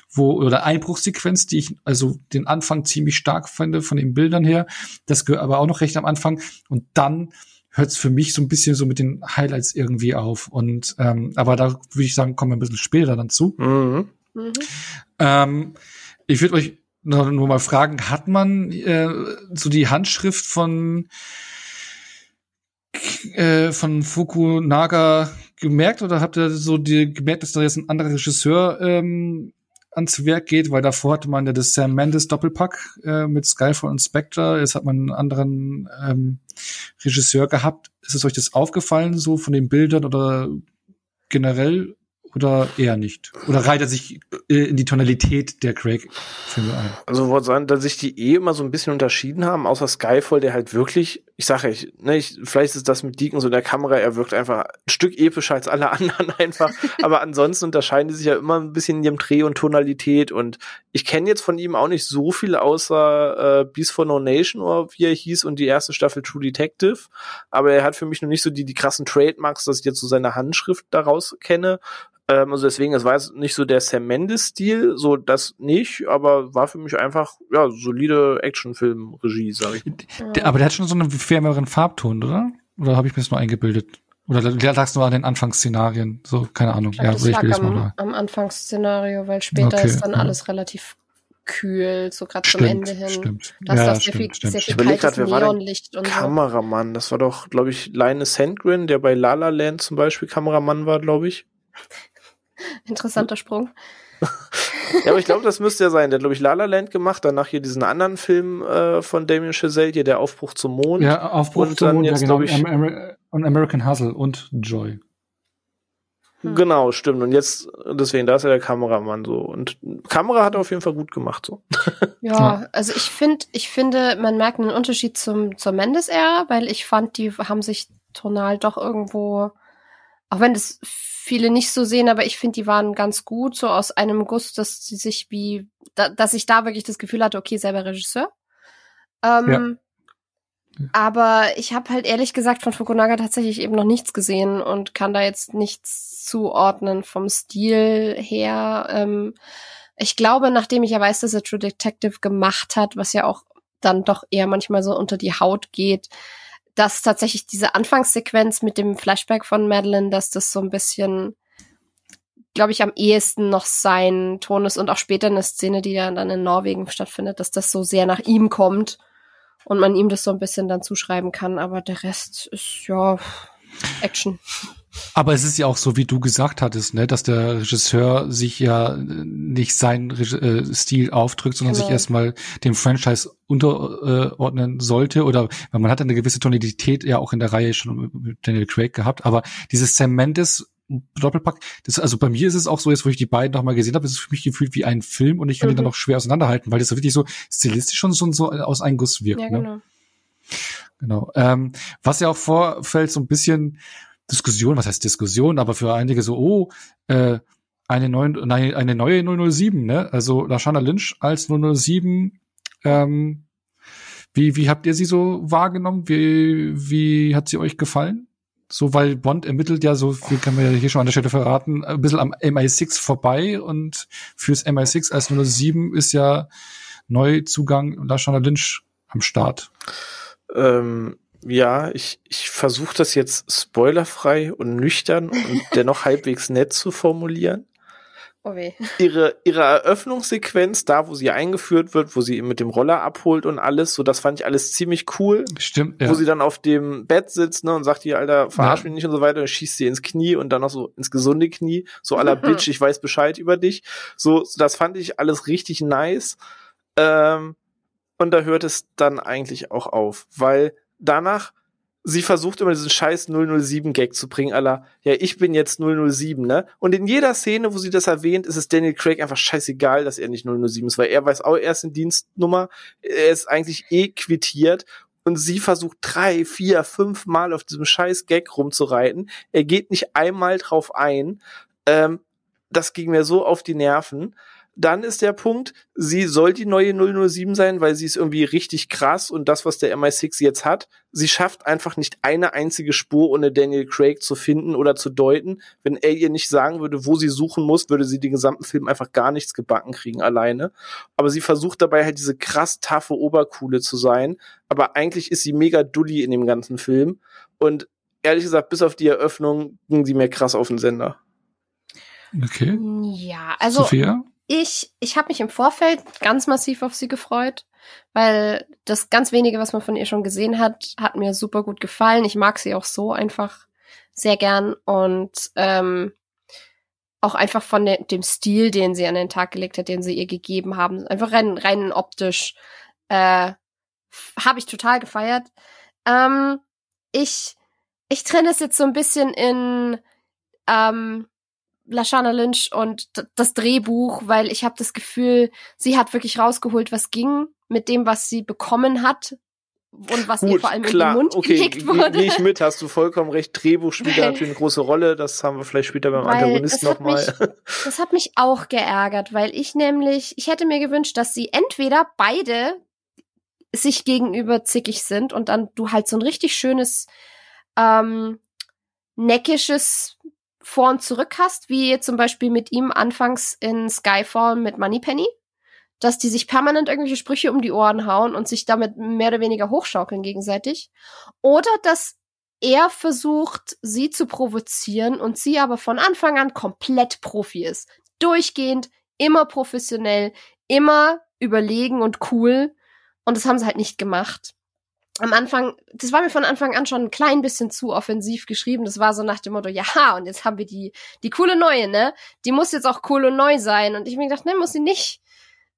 wo oder Einbruchsequenz, die ich also den Anfang ziemlich stark finde von den Bildern her. Das gehört aber auch noch recht am Anfang und dann hört es für mich so ein bisschen so mit den Highlights irgendwie auf und ähm, aber da würde ich sagen, kommen wir ein bisschen später dann zu. Mhm. Mhm. Ähm, ich würde euch noch, nur mal fragen, hat man äh, so die Handschrift von äh, von Fukunaga gemerkt oder habt ihr so die, gemerkt, dass da jetzt ein anderer Regisseur ähm, ans Werk geht, weil davor hatte man ja das Sam Mendes Doppelpack äh, mit Skyfall und Spectre. Jetzt hat man einen anderen ähm, Regisseur gehabt. Ist es euch das aufgefallen, so von den Bildern oder generell oder eher nicht? Oder reiht er sich äh, in die Tonalität der Craig-Filme ein? Also wollte sagen, dass sich die eh immer so ein bisschen unterschieden haben, außer Skyfall, der halt wirklich ich sage ich, ne, ich, vielleicht ist das mit Deacon so in der Kamera, er wirkt einfach ein Stück epischer als alle <laughs> anderen einfach. Aber ansonsten unterscheiden die sich ja immer ein bisschen in ihrem Dreh und Tonalität. Und ich kenne jetzt von ihm auch nicht so viel außer äh, Beast for No Nation oder wie er hieß und die erste Staffel True Detective. Aber er hat für mich noch nicht so die, die krassen Trademarks, dass ich jetzt so seine Handschrift daraus kenne. Ähm, also deswegen, es war jetzt nicht so der Sam Mendes-Stil, so das nicht, aber war für mich einfach, ja, solide Actionfilm-Regie, sag ich. Der, aber der hat schon so einen wärmeren Farbton, oder? Oder habe ich mir das nur eingebildet? Oder lagst du an den Anfangsszenarien? So, keine Ahnung. Glaub, ja, das lag am, mal am Anfangsszenario, weil später okay, ist dann ja. alles relativ kühl, so gerade zum Ende hin. Stimmt. Das ja, ist sehr viel, sehr viel ich kaltes grad, Neonlicht und Kameramann, das war doch, glaube ich, Linus Sandgren, der bei La La Land zum Beispiel Kameramann war, glaube ich. <laughs> Interessanter Sprung. <laughs> ja, aber ich glaube, das müsste ja sein. Der hat, glaube ich, La La Land gemacht, danach hier diesen anderen Film äh, von Damien Chazelle, hier der Aufbruch zum Mond. Ja, Aufbruch und zum Mond, jetzt, ja, genau. Ich, und American Hustle und Joy. Hm. Genau, stimmt. Und jetzt, deswegen, da ist ja der Kameramann so. Und Kamera hat er auf jeden Fall gut gemacht so. <laughs> Ja, also ich finde, ich finde, man merkt einen Unterschied zum, zur Mendes-Ära, weil ich fand, die haben sich tonal doch irgendwo, auch wenn das viele nicht so sehen, aber ich finde, die waren ganz gut, so aus einem Guss, dass sie sich wie, da, dass ich da wirklich das Gefühl hatte, okay, selber Regisseur. Ähm, ja. Aber ich habe halt ehrlich gesagt von Fukunaga tatsächlich eben noch nichts gesehen und kann da jetzt nichts zuordnen vom Stil her. Ähm, ich glaube, nachdem ich ja weiß, dass er True Detective gemacht hat, was ja auch dann doch eher manchmal so unter die Haut geht, dass tatsächlich diese Anfangssequenz mit dem Flashback von Madeline, dass das so ein bisschen, glaube ich, am ehesten noch sein Ton ist und auch später eine Szene, die ja dann in Norwegen stattfindet, dass das so sehr nach ihm kommt und man ihm das so ein bisschen dann zuschreiben kann. Aber der Rest ist ja Action. Aber es ist ja auch so, wie du gesagt hattest, ne, dass der Regisseur sich ja nicht seinen äh, Stil aufdrückt, sondern genau. sich erstmal dem Franchise unterordnen sollte. Oder weil man hat eine gewisse Tonalität ja auch in der Reihe schon mit Daniel Craig gehabt. Aber dieses Sam Mendes Doppelpack, das, also bei mir ist es auch so, jetzt wo ich die beiden nochmal gesehen habe, ist es für mich gefühlt wie ein Film und ich kann mhm. ihn dann noch schwer auseinanderhalten, weil das so wirklich so stilistisch schon so, so aus einem Guss wirkt. Ja, ne? genau. Ne? Genau. Ähm, was ja auch vorfällt, so ein bisschen, Diskussion, was heißt Diskussion, aber für einige so, oh, äh, eine, neuen, nein, eine neue 007, ne? Also Lashana Lynch als 007, ähm, wie, wie habt ihr sie so wahrgenommen? Wie, wie hat sie euch gefallen? So, weil Bond ermittelt ja so, wie kann man ja hier schon an der Stelle verraten, ein bisschen am MI6 vorbei und fürs MI6 als 007 ist ja Neuzugang Lashana Lynch am Start. Ähm, ja, ich, ich versuche das jetzt spoilerfrei und nüchtern und <laughs> dennoch halbwegs nett zu formulieren. Oh weh. Ihre, ihre Eröffnungssequenz, da wo sie eingeführt wird, wo sie mit dem Roller abholt und alles, so das fand ich alles ziemlich cool. Stimmt, ja. Wo sie dann auf dem Bett sitzt, ne, und sagt ihr, Alter, verarsch ja. mich nicht und so weiter, und schießt sie ins Knie und dann noch so ins gesunde Knie, so aller <laughs> Bitch, ich weiß Bescheid über dich. So, so, das fand ich alles richtig nice. Ähm, und da hört es dann eigentlich auch auf, weil danach, sie versucht immer diesen scheiß 007-Gag zu bringen, aller, ja, ich bin jetzt 007, ne? Und in jeder Szene, wo sie das erwähnt, ist es Daniel Craig einfach scheißegal, dass er nicht 007 ist, weil er weiß auch, er ist in Dienstnummer, er ist eigentlich eh quittiert und sie versucht drei, vier, fünf Mal auf diesem scheiß Gag rumzureiten. Er geht nicht einmal drauf ein. Ähm, das ging mir so auf die Nerven. Dann ist der Punkt, sie soll die neue 007 sein, weil sie ist irgendwie richtig krass und das, was der MI6 jetzt hat, sie schafft einfach nicht eine einzige Spur ohne Daniel Craig zu finden oder zu deuten. Wenn er ihr nicht sagen würde, wo sie suchen muss, würde sie den gesamten Film einfach gar nichts gebacken kriegen alleine. Aber sie versucht dabei halt diese krass taffe Oberkuhle zu sein, aber eigentlich ist sie mega dully in dem ganzen Film und ehrlich gesagt, bis auf die Eröffnung ging sie mir krass auf den Sender. Okay. Ja, also Sophia? Ich, ich habe mich im Vorfeld ganz massiv auf sie gefreut, weil das ganz wenige, was man von ihr schon gesehen hat, hat mir super gut gefallen. Ich mag sie auch so einfach sehr gern und ähm, auch einfach von de dem Stil, den sie an den Tag gelegt hat, den sie ihr gegeben haben, einfach rein, rein optisch, äh, habe ich total gefeiert. Ähm, ich ich trenne es jetzt so ein bisschen in ähm, Lashana Lynch und das Drehbuch, weil ich habe das Gefühl, sie hat wirklich rausgeholt, was ging mit dem, was sie bekommen hat, und was Gut, ihr vor allem klar, in den Mund okay, gelegt wurde. gehe ich mit, hast du vollkommen recht. Drehbuch spielt da Weil- natürlich eine große Rolle, das haben wir vielleicht später beim Antagonisten nochmal. Das hat mich auch geärgert, weil ich nämlich, ich hätte mir gewünscht, dass sie entweder beide sich gegenüber zickig sind und dann du halt so ein richtig schönes, ähm, neckisches Vor und Zurück hast, wie zum Beispiel mit ihm anfangs in Skyfall mit Moneypenny, dass die sich permanent irgendwelche Sprüche um die Ohren hauen und sich damit mehr oder weniger hochschaukeln gegenseitig. Oder dass er versucht, sie zu provozieren und sie aber von Anfang an komplett Profi ist. Durchgehend, immer professionell, immer überlegen und cool. Und das haben sie halt nicht gemacht. Am Anfang, das war mir von Anfang an schon ein klein bisschen zu offensiv geschrieben. Das war so nach dem Motto, ja, und jetzt haben wir die, die coole Neue, ne? Die muss jetzt auch cool und neu sein. Und ich mir gedacht, ne, muss sie nicht.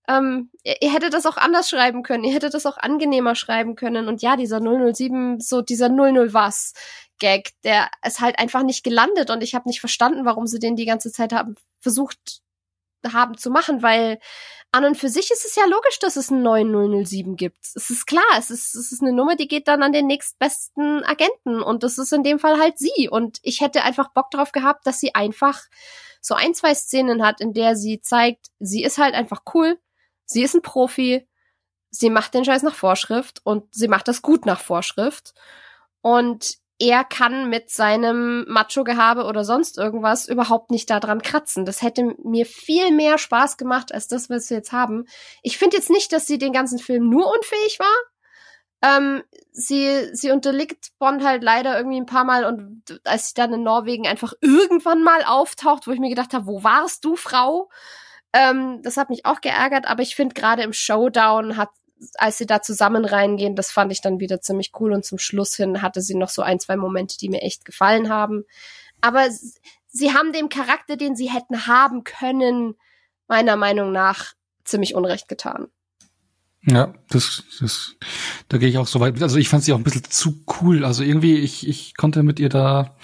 Ähm, ihr, ihr hättet das auch anders schreiben können. Ihr hättet das auch angenehmer schreiben können. Und ja, dieser 007, so dieser 00 was Gag, der ist halt einfach nicht gelandet. Und ich habe nicht verstanden, warum sie den die ganze Zeit haben versucht haben zu machen, weil an und für sich ist es ja logisch, dass es einen neuen 007 gibt. Es ist klar, es ist, es ist eine Nummer, die geht dann an den nächstbesten Agenten und das ist in dem Fall halt sie. Und ich hätte einfach Bock drauf gehabt, dass sie einfach so ein, zwei Szenen hat, in der sie zeigt, sie ist halt einfach cool, sie ist ein Profi, sie macht den Scheiß nach Vorschrift und sie macht das gut nach Vorschrift. Und er kann mit seinem Macho-Gehabe oder sonst irgendwas überhaupt nicht daran kratzen. Das hätte mir viel mehr Spaß gemacht als das, was wir jetzt haben. Ich finde jetzt nicht, dass sie den ganzen Film nur unfähig war. Ähm, sie, sie unterliegt Bond halt leider irgendwie ein paar Mal und als sie dann in Norwegen einfach irgendwann mal auftaucht, wo ich mir gedacht habe, wo warst du, Frau? Ähm, das hat mich auch geärgert, aber ich finde gerade im Showdown hat als sie da zusammen reingehen, das fand ich dann wieder ziemlich cool und zum Schluss hin hatte sie noch so ein, zwei Momente, die mir echt gefallen haben. Aber sie haben dem Charakter, den sie hätten haben können, meiner Meinung nach ziemlich Unrecht getan. Ja, das, das, da gehe ich auch so weit. Also ich fand sie auch ein bisschen zu cool. Also irgendwie, ich, ich konnte mit ihr da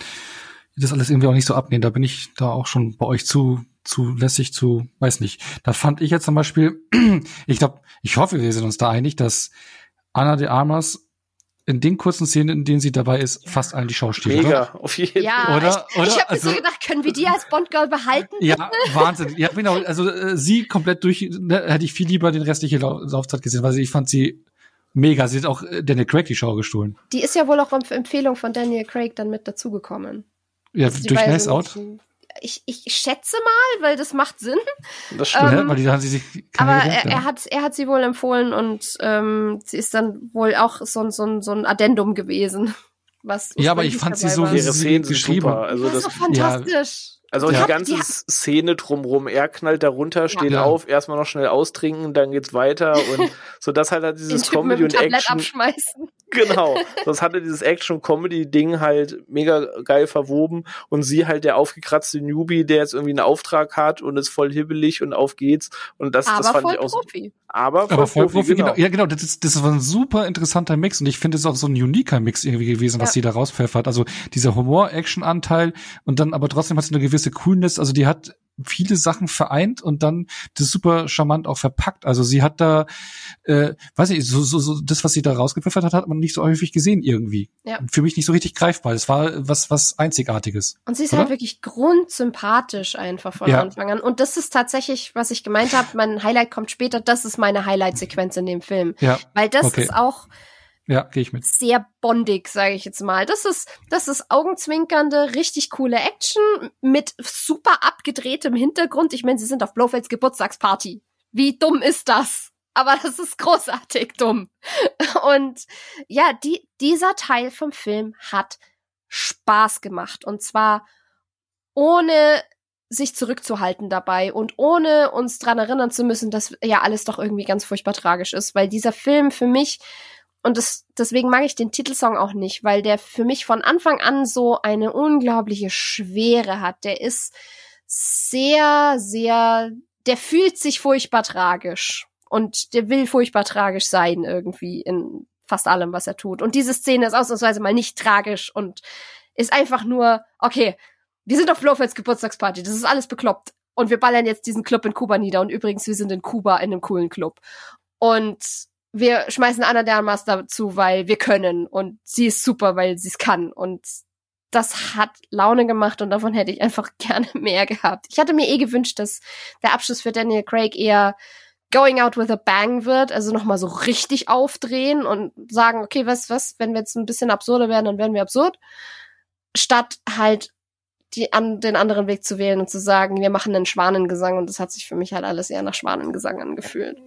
das alles irgendwie auch nicht so abnehmen. Da bin ich da auch schon bei euch zu, zu lässig, zu, weiß nicht. Da fand ich jetzt zum Beispiel, <clears throat> ich glaube, ich hoffe, wir sind uns da einig, dass Anna de Armas in den kurzen Szenen, in denen sie dabei ist, Ja. fast allen die Schau stiehlt, Mega, oder? auf jeden Ja, Fall. Oder- ich, oder? ich habe mir Also- so gedacht, können wir die als Bond-Girl behalten? Ja, <laughs> Wahnsinn. Ja, genau. Also äh, sie komplett durch, ne, hätte ich viel lieber den restliche Lau Laufzeit gesehen, weil ich fand sie mega. Sie hat auch äh, Daniel Craig die Schau gestohlen. Die ist ja wohl auch auf Empfehlung von Daniel Craig dann mit dazugekommen. Ja, Also durch ja Nice Out. Ich, ich schätze mal, weil das macht Sinn. Das stimmt. Ähm, ja, weil die da haben sie sich Aber gedacht, er, ja. er, hat, er hat sie wohl empfohlen und ähm, sie ist dann wohl auch so, ein so, ein so ein Addendum gewesen. Was Ja, aber ich fand sie so, war. wie Ihre sie geschrieben super. Also das das, ist so fantastisch. Also Ja. die Die ganze hat- Szene drumrum. Er knallt da runter, steht Ja. auf, erstmal noch schnell austrinken, dann geht's weiter und <laughs> so das halt hat Den dieses Typen Comedy mit dem und Tablett Action. abschmeißen. <laughs> Genau. Das hatte dieses Action-Comedy-Ding halt mega geil verwoben und sie halt der aufgekratzte Newbie, der jetzt irgendwie einen Auftrag hat und ist voll hibbelig und auf geht's und das, das Aber fand voll ich auch so. Profi. Aber voll, Aber voll Profi, Profi, genau. genau. Ja, genau. Das ist, das war ein super interessanter Mix und ich finde es ist auch so ein uniker Mix irgendwie gewesen, was sie da rauspfeffert. Also dieser Humor-Action-Anteil und dann aber trotzdem hat sie eine gewisse Coolness. Also die hat viele Sachen vereint und dann das super charmant auch verpackt. Also sie hat da, äh, weiß ich, so, so, so das, was sie da rausgepfeffert hat, hat man nicht so häufig gesehen irgendwie. Ja. Für mich nicht so richtig greifbar. Das war was, was Einzigartiges. Und sie ist Oder? halt wirklich grundsympathisch einfach von Ja. Anfang an. Und das ist tatsächlich, was ich gemeint habe, mein Highlight kommt später, das ist meine Highlight-Sequenz in dem Film. Ja, Weil das Okay. ist auch ja, gehe ich mit. sehr bondig, sage ich jetzt mal. Das ist, das ist augenzwinkernde, richtig coole Action mit super abgedrehtem Hintergrund. Ich meine, sie sind auf Blofelds Geburtstagsparty. Wie dumm ist das? Aber das ist großartig dumm. Und ja, die, dieser Teil vom Film hat Spaß gemacht. Und zwar ohne sich zurückzuhalten dabei und ohne uns dran erinnern zu müssen, dass ja alles doch irgendwie ganz furchtbar tragisch ist, weil dieser Film für mich und das, deswegen mag ich den Titelsong auch nicht, weil der für mich von Anfang an so eine unglaubliche Schwere hat. Der ist sehr, sehr, der fühlt sich furchtbar tragisch und der will furchtbar tragisch sein irgendwie in fast allem, was er tut. Und diese Szene ist ausnahmsweise mal nicht tragisch und ist einfach nur, okay, wir sind auf Blofelds Geburtstagsparty, das ist alles bekloppt. Und wir ballern jetzt diesen Club in Kuba nieder. Und übrigens, wir sind in Kuba in einem coolen Club. Und wir schmeißen Anna de Armas dazu, weil wir können. Und sie ist super, weil sie es kann. Und das hat Laune gemacht und davon hätte ich einfach <laughs> gerne mehr gehabt. Ich hatte mir eh gewünscht, dass der Abschluss für Daniel Craig eher Going Out with a Bang wird, also nochmal so richtig aufdrehen und sagen, okay, was, was, wenn wir jetzt ein bisschen absurder werden, dann werden wir absurd, statt halt die, an, den anderen Weg zu wählen und zu sagen, wir machen einen Schwanengesang. Und das hat sich für mich halt alles eher nach Schwanengesang angefühlt.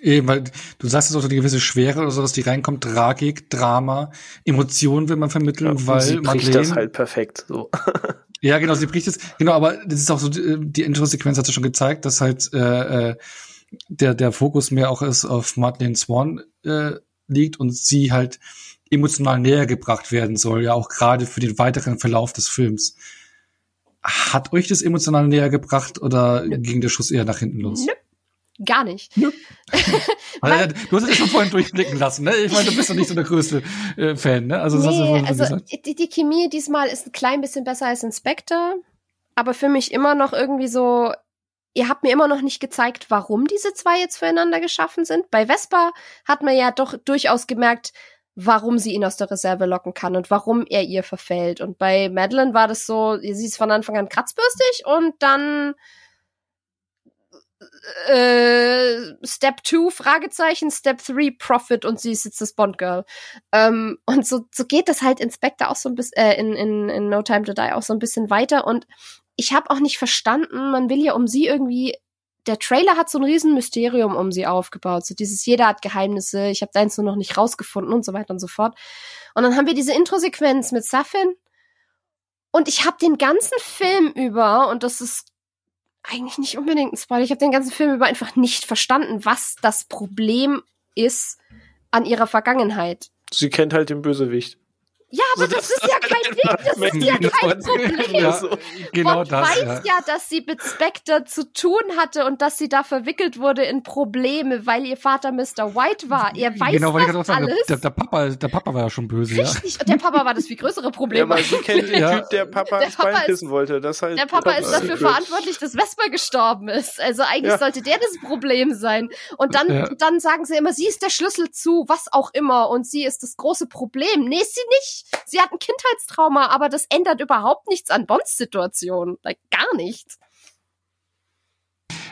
Eben, weil du sagst es auch so die gewisse Schwere oder so, dass die reinkommt, Tragik, Drama, Emotionen will man vermitteln, ja, weil sie bricht das halt perfekt, so. <laughs> ja, genau, sie bricht es, genau, aber das ist auch so, die, die Intro-Sequenz hat ja schon gezeigt, dass halt, äh, äh, der, der Fokus mehr auch ist auf Madeleine Swan, äh, liegt und sie halt emotional näher gebracht werden soll, ja auch gerade für den weiteren Verlauf des Films. Hat euch das emotional näher gebracht oder Nö. ging der Schuss eher nach hinten los? Nö. Gar nicht. <laughs> Nö. also, du hast es ja schon vorhin durchblicken lassen, ne? Ich meine, du bist doch nicht so der größte äh, Fan, ne? Also, nee, also die, die Chemie diesmal ist ein klein bisschen besser als Inspector, aber für mich immer noch irgendwie so, ihr habt mir immer noch nicht gezeigt, warum diese zwei jetzt füreinander geschaffen sind. Bei Vespa hat man ja doch durchaus gemerkt, warum sie ihn aus der Reserve locken kann und warum er ihr verfällt. Und bei Madeline war das so, sie ist von Anfang an kratzbürstig und dann äh, Step 2, Fragezeichen, Step 3, Profit und sie ist jetzt das Bond Girl. Ähm, und so, so geht das halt in Spectre auch so ein bisschen, äh, in, in, in No Time to Die auch so ein bisschen weiter und ich habe auch nicht verstanden, man will ja um sie irgendwie der Trailer hat so ein riesen Mysterium um sie aufgebaut. So dieses, jeder hat Geheimnisse, ich habe deins nur noch nicht rausgefunden und so weiter und so fort. Und dann haben wir diese Intro-Sequenz mit Safin. Und ich habe den ganzen Film über, und das ist eigentlich nicht unbedingt ein Spoiler, ich habe den ganzen Film über einfach nicht verstanden, was das Problem ist an ihrer Vergangenheit. Sie kennt halt den Bösewicht. Ja, aber das, das, ist ja kein Ding, das ist ja kein Problem. Ja, genau Bond das, weiß ja. ja. dass sie mit Spectre zu tun hatte und dass sie da verwickelt wurde in Probleme, weil ihr Vater Mr. White war. Er weiß genau, das alles. Sagen, der, der, Papa, der Papa war ja schon böse. Richtig, ja. und der Papa war das viel größere Problem. Ja, weil sie kennt den <laughs> Typ, der Papa der ins Bein pissen wollte. Das halt der Papa ist dafür verantwortlich, dass Vesper gestorben ist. Also eigentlich sollte der das Problem sein. Und dann, dann sagen sie immer, sie ist der Schlüssel zu was auch immer und sie ist das große Problem. Nee, ist sie nicht. Sie hat ein Kindheitstrauma, aber das ändert überhaupt nichts an Bonds Situation. Like, gar nichts.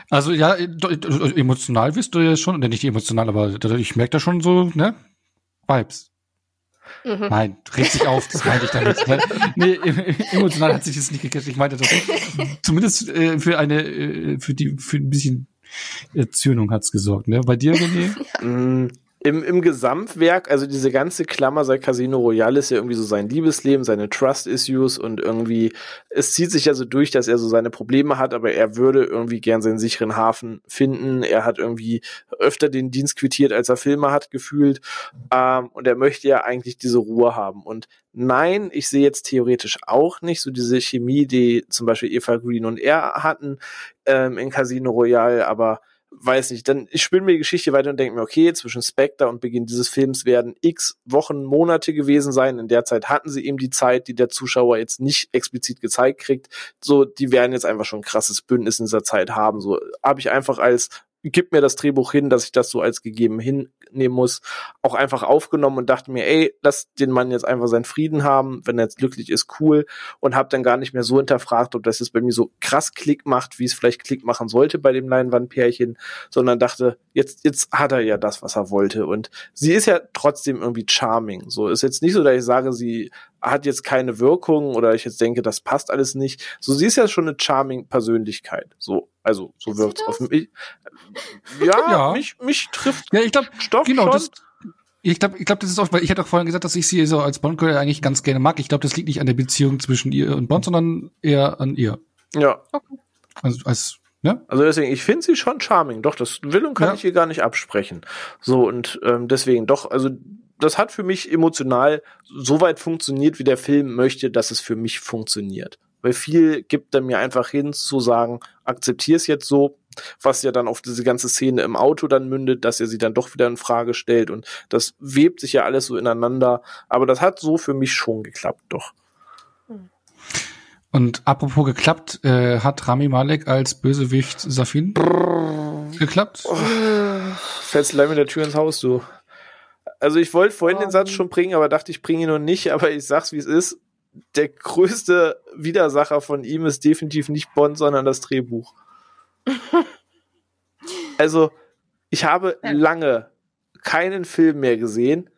Also ja, emotional bist du ja schon, oder nicht emotional, aber ich merke da schon so, ne? Vibes. Mhm. Nein, regt sich auf, das meinte ich damit. <laughs> Ne? nee, emotional hat sich das nicht gekriegt. Ich meinte das zumindest äh, für eine, äh, für die, für ein bisschen Erzürnung hat's gesorgt, ne? Bei dir, René? <laughs> Mm, im, im Gesamtwerk, also diese ganze Klammer seit Casino Royale ist ja irgendwie so sein Liebesleben, seine Trust-Issues und irgendwie, es zieht sich ja so durch, dass er so seine Probleme hat, aber er würde irgendwie gern seinen sicheren Hafen finden. Er hat irgendwie öfter den Dienst quittiert, als er Filme hat, gefühlt. Ähm, und er möchte ja eigentlich diese Ruhe haben. Und nein, ich sehe jetzt theoretisch auch nicht so diese Chemie, die zum Beispiel Eva Green und er hatten ähm, in Casino Royale, aber weiß nicht, dann ich spinne mir die Geschichte weiter und denke mir, okay, zwischen Spectre und Beginn dieses Films werden x Wochen, Monate gewesen sein. In der Zeit hatten sie eben die Zeit, die der Zuschauer jetzt nicht explizit gezeigt kriegt. So, die werden jetzt einfach schon ein krasses Bündnis in dieser Zeit haben. So habe ich einfach als gib mir das Drehbuch hin, dass ich das so als gegeben hinnehmen muss, auch einfach aufgenommen und dachte mir, ey, lass den Mann jetzt einfach seinen Frieden haben, wenn er jetzt glücklich ist, cool. Und habe dann gar nicht mehr so hinterfragt, ob das jetzt bei mir so krass Klick macht, wie es vielleicht Klick machen sollte bei dem Leinwandpärchen, sondern dachte, jetzt jetzt hat er ja das, was er wollte. Und sie ist ja trotzdem irgendwie charming. So ist jetzt nicht so, dass ich sage, sie hat jetzt keine Wirkung oder ich jetzt denke, das passt alles nicht. So, sie ist ja schon eine charming Persönlichkeit. So, also so wirkt es auf mich. Ja, <laughs> ja, mich mich trifft. Ja, ich glaube, Stoff genau, schon. Das, ich glaube, ich glaube, das ist auch, weil ich hatte auch vorhin gesagt, dass ich sie so als Bond Girl eigentlich ganz gerne mag. Ich glaube, das liegt nicht an der Beziehung zwischen ihr und Bond, sondern eher an ihr. Ja. Also als Ne? Also deswegen, ich finde sie schon charming. Doch, das will und kann ja. ich ihr gar nicht absprechen. So, und ähm, deswegen doch, also das hat für mich emotional so weit funktioniert, wie der Film möchte, dass es für mich funktioniert. Weil viel gibt er mir einfach hin zu sagen, akzeptier es jetzt so, was ja dann auf diese ganze Szene im Auto dann mündet, dass er sie dann doch wieder in Frage stellt und das webt sich ja alles so ineinander. Aber das hat so für mich schon geklappt, doch. Und apropos geklappt, äh, hat Rami Malek als Bösewicht Safin geklappt? Oh, fällst du mit der Tür ins Haus, du. Also ich wollte vorhin oh, den Satz schon bringen, aber dachte, ich bringe ihn noch nicht, aber ich sag's, wie es ist. Der größte Widersacher von ihm ist definitiv nicht Bond, sondern das Drehbuch. <laughs> also, ich habe ja. lange keinen Film mehr gesehen,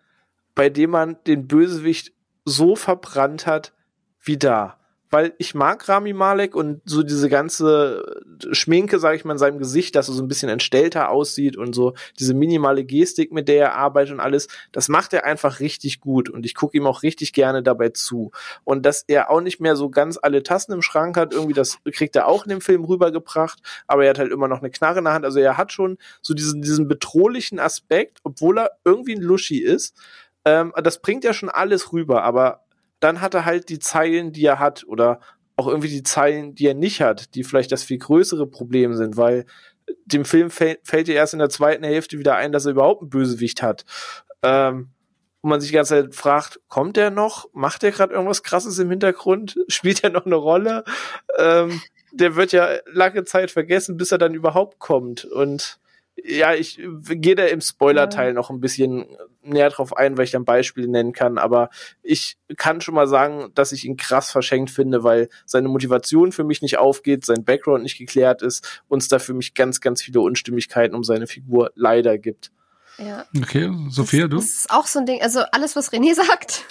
bei dem man den Bösewicht so verbrannt hat wie da weil ich mag Rami Malek und so diese ganze Schminke, sage ich mal, in seinem Gesicht, dass er so ein bisschen entstellter aussieht und so diese minimale Gestik, mit der er arbeitet und alles, das macht er einfach richtig gut und ich gucke ihm auch richtig gerne dabei zu. Und dass er auch nicht mehr so ganz alle Tassen im Schrank hat, irgendwie das kriegt er auch in dem Film rübergebracht, aber er hat halt immer noch eine Knarre in der Hand, also er hat schon so diesen, diesen bedrohlichen Aspekt, obwohl er irgendwie ein Luschi ist, ähm, das bringt ja schon alles rüber, aber dann hat er halt die Zeilen, die er hat oder auch irgendwie die Zeilen, die er nicht hat, die vielleicht das viel größere Problem sind, weil dem Film fällt, ja erst in der zweiten Hälfte wieder ein, dass er überhaupt einen Bösewicht hat. Ähm, und man sich die ganze Zeit fragt, kommt der noch? Macht der gerade irgendwas krasses im Hintergrund? <laughs> Spielt er noch eine Rolle? Ähm, der wird ja lange Zeit vergessen, bis er dann überhaupt kommt. Und ja, ich gehe da im Spoiler-Teil ja. noch ein bisschen näher drauf ein, weil ich dann Beispiele nennen kann, aber ich kann schon mal sagen, dass ich ihn krass verschenkt finde, weil seine Motivation für mich nicht aufgeht, sein Background nicht geklärt ist und es da für mich ganz, ganz viele Unstimmigkeiten um seine Figur leider gibt. Ja. Okay, Sophia, das, du? Das ist auch so ein Ding, also alles, was René <laughs> sagt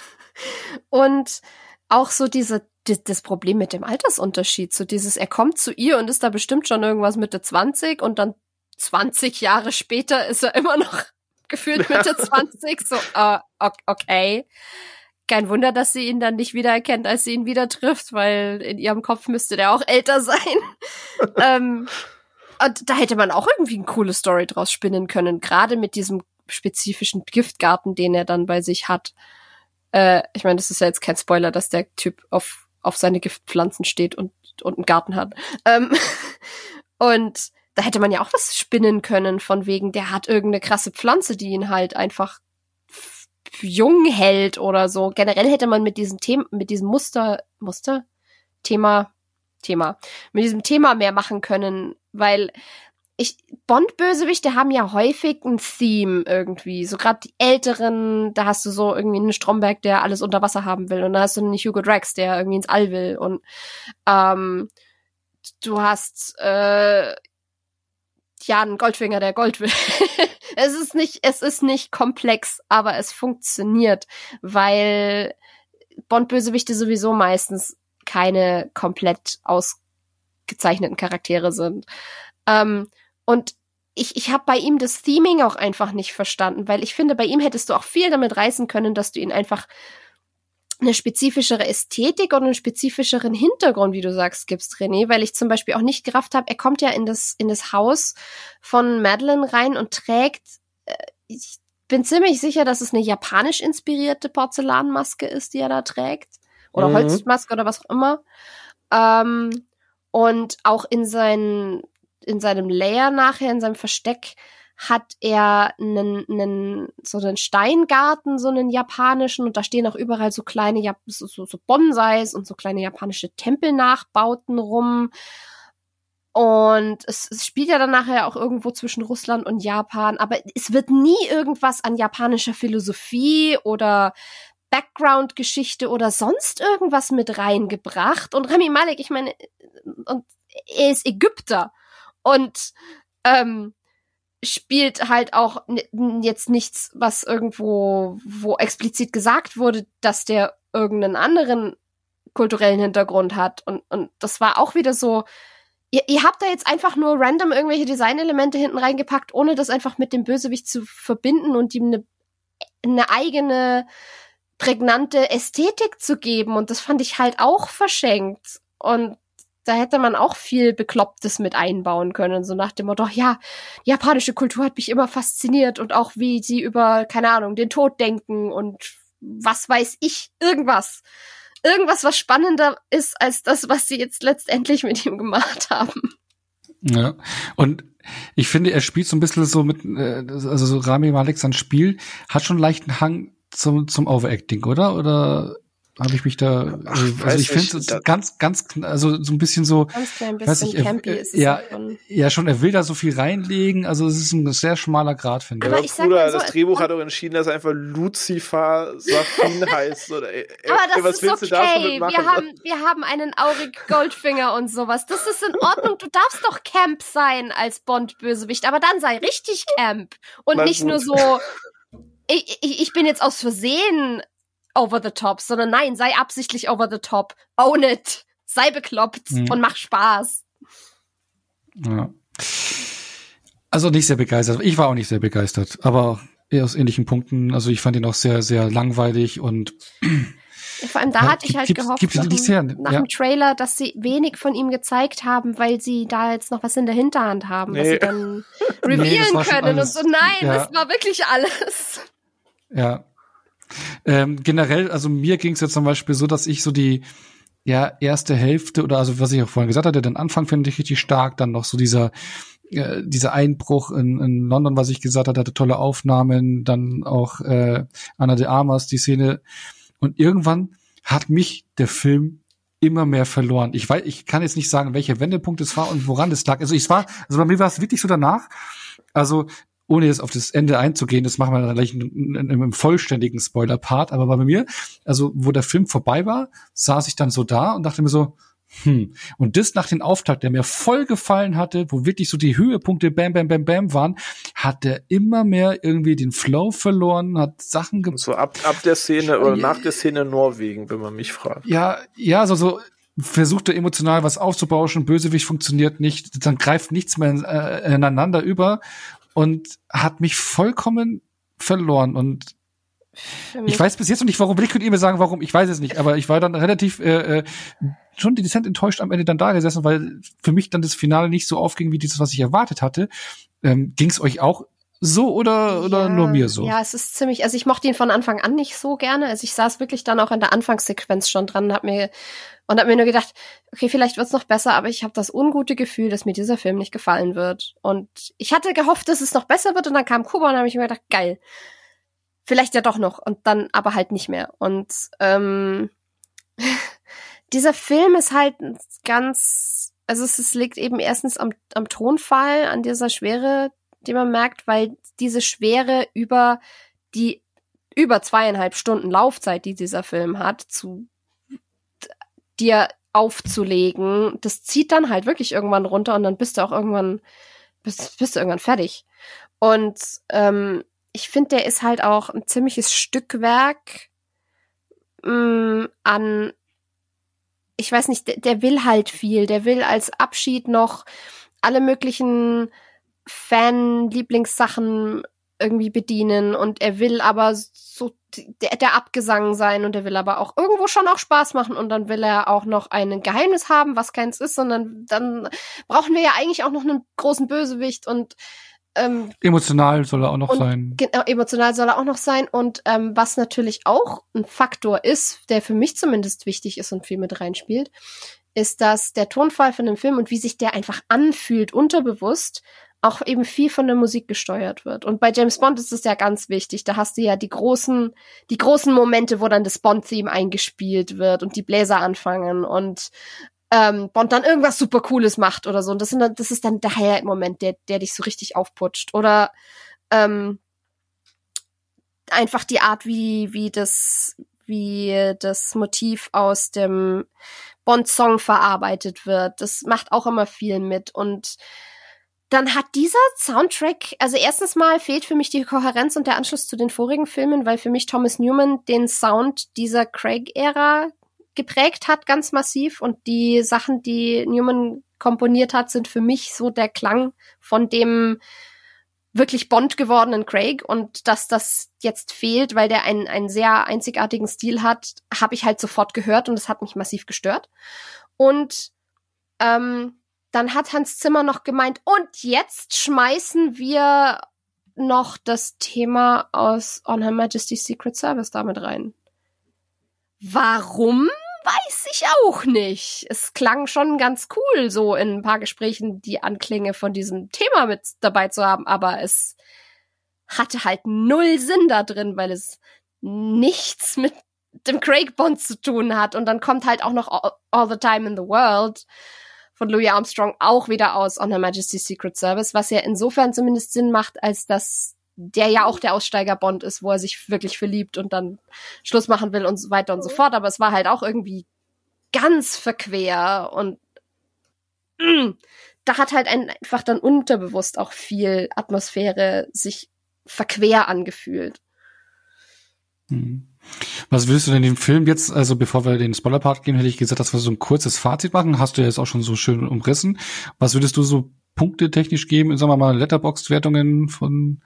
und auch so diese das Problem mit dem Altersunterschied, so dieses, er kommt zu ihr und ist da bestimmt schon irgendwas Mitte 20 und dann 20 Jahre später ist er immer noch <laughs> gefühlt Mitte <laughs> 20. So, uh, okay. Kein Wunder, dass sie ihn dann nicht wiedererkennt, als sie ihn wieder trifft, weil in ihrem Kopf müsste der auch älter sein. <laughs> ähm, und da hätte man auch irgendwie eine coole Story draus spinnen können, gerade mit diesem spezifischen Giftgarten, den er dann bei sich hat. Äh, ich meine, das ist ja jetzt kein Spoiler, dass der Typ auf, auf seine Giftpflanzen steht und, und einen Garten hat. Ähm, und da hätte man ja auch was spinnen können, von wegen, der hat irgendeine krasse Pflanze, die ihn halt einfach jung hält oder so. Generell hätte man mit diesem Thema, mit diesem Muster, Muster? Thema, Thema, mit diesem Thema mehr machen können, weil ich, Bond-Bösewichte haben ja häufig ein Theme irgendwie. So gerade die älteren, da hast du so irgendwie einen Stromberg, der alles unter Wasser haben will. Und dann hast du einen Hugo Drax, der irgendwie ins All will. Und ähm, du hast äh, ja, ein Goldfinger, der Gold will. <laughs> es ist nicht, es ist nicht komplex, aber es funktioniert, weil Bond-Bösewichte sowieso meistens keine komplett ausgezeichneten Charaktere sind. Ähm, und ich, ich habe bei ihm das Theming auch einfach nicht verstanden, weil ich finde, bei ihm hättest du auch viel damit reißen können, dass du ihn einfach eine spezifischere Ästhetik und einen spezifischeren Hintergrund, wie du sagst, gibst, René, weil ich zum Beispiel auch nicht gerafft habe, er kommt ja in das, in das Haus von Madeline rein und trägt, äh, ich bin ziemlich sicher, dass es eine japanisch inspirierte Porzellanmaske ist, die er da trägt. Oder mhm. Holzmaske oder was auch immer. Ähm, und auch in, seinen, in seinem Layer nachher, in seinem Versteck, hat er einen, einen, so einen Steingarten, so einen japanischen, und da stehen auch überall so kleine, so, so, so Bonsais und so kleine japanische Tempelnachbauten rum. Und es, es spielt ja dann nachher auch irgendwo zwischen Russland und Japan, aber es wird nie irgendwas an japanischer Philosophie oder Background-Geschichte oder sonst irgendwas mit reingebracht. Und Rami Malek, ich meine, und er ist Ägypter. Und ähm, spielt halt auch jetzt nichts, was irgendwo, wo explizit gesagt wurde, dass der irgendeinen anderen kulturellen Hintergrund hat. Und, und das war auch wieder so, ihr, ihr habt da jetzt einfach nur random irgendwelche Designelemente hinten reingepackt, ohne das einfach mit dem Bösewicht zu verbinden und ihm eine, eine eigene prägnante Ästhetik zu geben. Und das fand ich halt auch verschenkt. Und da hätte man auch viel Beklopptes mit einbauen können, so nach dem Motto, ja, japanische Kultur hat mich immer fasziniert und auch wie sie über, keine Ahnung, den Tod denken und was weiß ich, irgendwas. Irgendwas, was spannender ist als das, was sie jetzt letztendlich mit ihm gemacht haben. Ja, und ich finde, er spielt so ein bisschen so mit, äh, also so Rami Malek sein Spiel hat schon leichten Hang zum, zum Overacting, oder? Oder habe ich mich da, Ach, also weiß ich finde es ganz, ganz, also so ein bisschen so, Ganz klein bisschen ich, er, campy ist es ja, davon. ja schon, er will da so viel reinlegen, also es ist ein sehr schmaler Grad, finde ich. Aber ich Bruder, so, das Drehbuch hat auch entschieden, dass er einfach Lucifer Safin <laughs> heißt. Oder, ey, Aber ey, das was ist willst du da schon okay. Wir haben, wir haben einen Aurig Goldfinger und sowas. Das ist in Ordnung. Du darfst doch Camp sein als Bond-Bösewicht, aber dann sei richtig Camp. Und Na nicht gut. nur so, ich, ich, ich bin jetzt aus Versehen over the top, sondern nein, sei absichtlich over the top. Own it. Sei bekloppt Mhm. und mach Spaß. Ja. Also nicht sehr begeistert. Ich war auch nicht sehr begeistert, aber eher aus ähnlichen Punkten. Also ich fand ihn auch sehr, sehr langweilig und Vor allem da Ja, hatte ich halt gehofft, gibt's nach, dem, nach ja. dem Trailer, dass sie wenig von ihm gezeigt haben, weil sie da jetzt noch was in der Hinterhand haben, was Nee. sie dann <laughs> Nee, revealen schon können. und so, nein, ja. das war wirklich alles. Ja. Ähm, generell, also mir ging es jetzt zum Beispiel so, dass ich so die ja erste Hälfte oder also was ich auch vorhin gesagt hatte, den Anfang finde ich richtig stark, dann noch so dieser äh, dieser Einbruch in, in London, was ich gesagt hatte, hatte tolle Aufnahmen, dann auch äh, Anna de Armas, die Szene und irgendwann hat mich der Film immer mehr verloren. Ich weiß, ich kann jetzt nicht sagen, welcher Wendepunkt es war und woran es lag. Also ich war, also bei mir war es wirklich so danach. Also ohne jetzt auf das Ende einzugehen, das machen wir dann gleich in, in, in, im vollständigen Spoiler-Part, aber bei mir, also wo der Film vorbei war, saß ich dann so da und dachte mir so, hm. Und das nach dem Auftakt, der mir voll gefallen hatte, wo wirklich so die Höhepunkte bam, bam, bam, bam waren, hat er immer mehr irgendwie den Flow verloren, hat Sachen ge So ab, ab der Szene oder nach der Szene Norwegen, wenn man mich fragt. ja, ja, so, so versucht er emotional was aufzubauschen, Bösewicht funktioniert nicht, dann greift nichts mehr äh, ineinander über und hat mich vollkommen verloren und ich weiß bis jetzt noch nicht, warum. Ich könnte ihr mir sagen, warum. Ich weiß es nicht. Aber ich war dann relativ äh, äh, schon dezent enttäuscht am Ende dann da gesessen, weil für mich dann das Finale nicht so aufging wie dieses, was ich erwartet hatte. Ähm, Ging es euch auch so oder oder ja, nur mir so? Ja, es ist ziemlich, also ich mochte ihn von Anfang an nicht so gerne. Also ich saß wirklich dann auch in der Anfangssequenz schon dran und hab mir und hab mir nur gedacht, okay, vielleicht wird's noch besser, aber ich habe das ungute Gefühl, dass mir dieser Film nicht gefallen wird. Und ich hatte gehofft, dass es noch besser wird und dann kam Kuba und dann habe ich mir gedacht, geil. Vielleicht ja doch noch und dann aber halt nicht mehr. Und ähm, <laughs> dieser Film ist halt ganz, also es, es liegt eben erstens am, am Tonfall, an dieser Schwere, die man merkt, weil diese Schwere über die über zweieinhalb Stunden Laufzeit, die dieser Film hat, zu dir aufzulegen, das zieht dann halt wirklich irgendwann runter und dann bist du auch irgendwann bist, bist du irgendwann fertig. Und ähm, ich finde, der ist halt auch ein ziemliches Stückwerk mh, an ich weiß nicht, der, der will halt viel. Der will als Abschied noch alle möglichen Fan-Lieblingssachen irgendwie bedienen und er will aber so der, der Abgesang sein und er will aber auch irgendwo schon auch Spaß machen und dann will er auch noch ein Geheimnis haben, was keins ist, sondern dann brauchen wir ja eigentlich auch noch einen großen Bösewicht und ähm, Emotional soll er auch noch Und sein. Genau, emotional soll er auch noch sein. Und ähm, was natürlich auch ein Faktor ist, der für mich zumindest wichtig ist und viel mit reinspielt, ist, dass der Tonfall von dem Film und wie sich der einfach anfühlt, unterbewusst, auch eben viel von der Musik gesteuert wird. Und bei James Bond ist es ja ganz wichtig. Da hast du ja die großen, die großen Momente, wo dann das Bond-Theme eingespielt wird und die Bläser anfangen und ähm, Bond dann irgendwas super Cooles macht oder so. Und das, sind dann, das ist dann der Highlight-Moment, der, der dich so richtig aufputscht. Oder ähm, einfach die Art, wie, wie das, wie das Motiv aus dem Bond-Song verarbeitet wird. Das macht auch immer viel mit. Und dann hat dieser Soundtrack, also erstens mal fehlt für mich die Kohärenz und der Anschluss zu den vorigen Filmen, weil für mich Thomas Newman den Sound dieser Craig-Ära geprägt hat, ganz massiv. Und die Sachen, die Newman komponiert hat, sind für mich so der Klang von dem wirklich Bond gewordenen Craig. Und dass das jetzt fehlt, weil der einen, einen sehr einzigartigen Stil hat, habe ich halt sofort gehört und das hat mich massiv gestört. Und ähm, dann hat Hans Zimmer noch gemeint, und jetzt schmeißen wir noch das Thema aus On Her Majesty's Secret Service damit rein. Warum? Weiß ich auch nicht. Es klang schon ganz cool, so in ein paar Gesprächen die Anklänge von diesem Thema mit dabei zu haben, aber es hatte halt null Sinn da drin, weil es nichts mit dem Craig Bond zu tun hat. Und dann kommt halt auch noch All, All the Time in the World von Louis Armstrong auch wieder aus On Her Majesty's Secret Service, was ja insofern zumindest Sinn macht, als dass der ja auch der Aussteiger Bond ist, wo er sich wirklich verliebt und dann Schluss machen will und so weiter und so fort. Aber es war halt auch irgendwie ganz verquer und mm, da hat halt einfach dann unterbewusst auch viel Atmosphäre sich verquer angefühlt. Hm. Was willst du denn den Film jetzt, also bevor wir den Spoiler-Part gehen, hätte ich gesagt, dass wir so ein kurzes Fazit machen. Hast du ja jetzt auch schon so schön umrissen. Was würdest du so punktetechnisch geben, sagen wir mal, Letterboxd-Wertungen von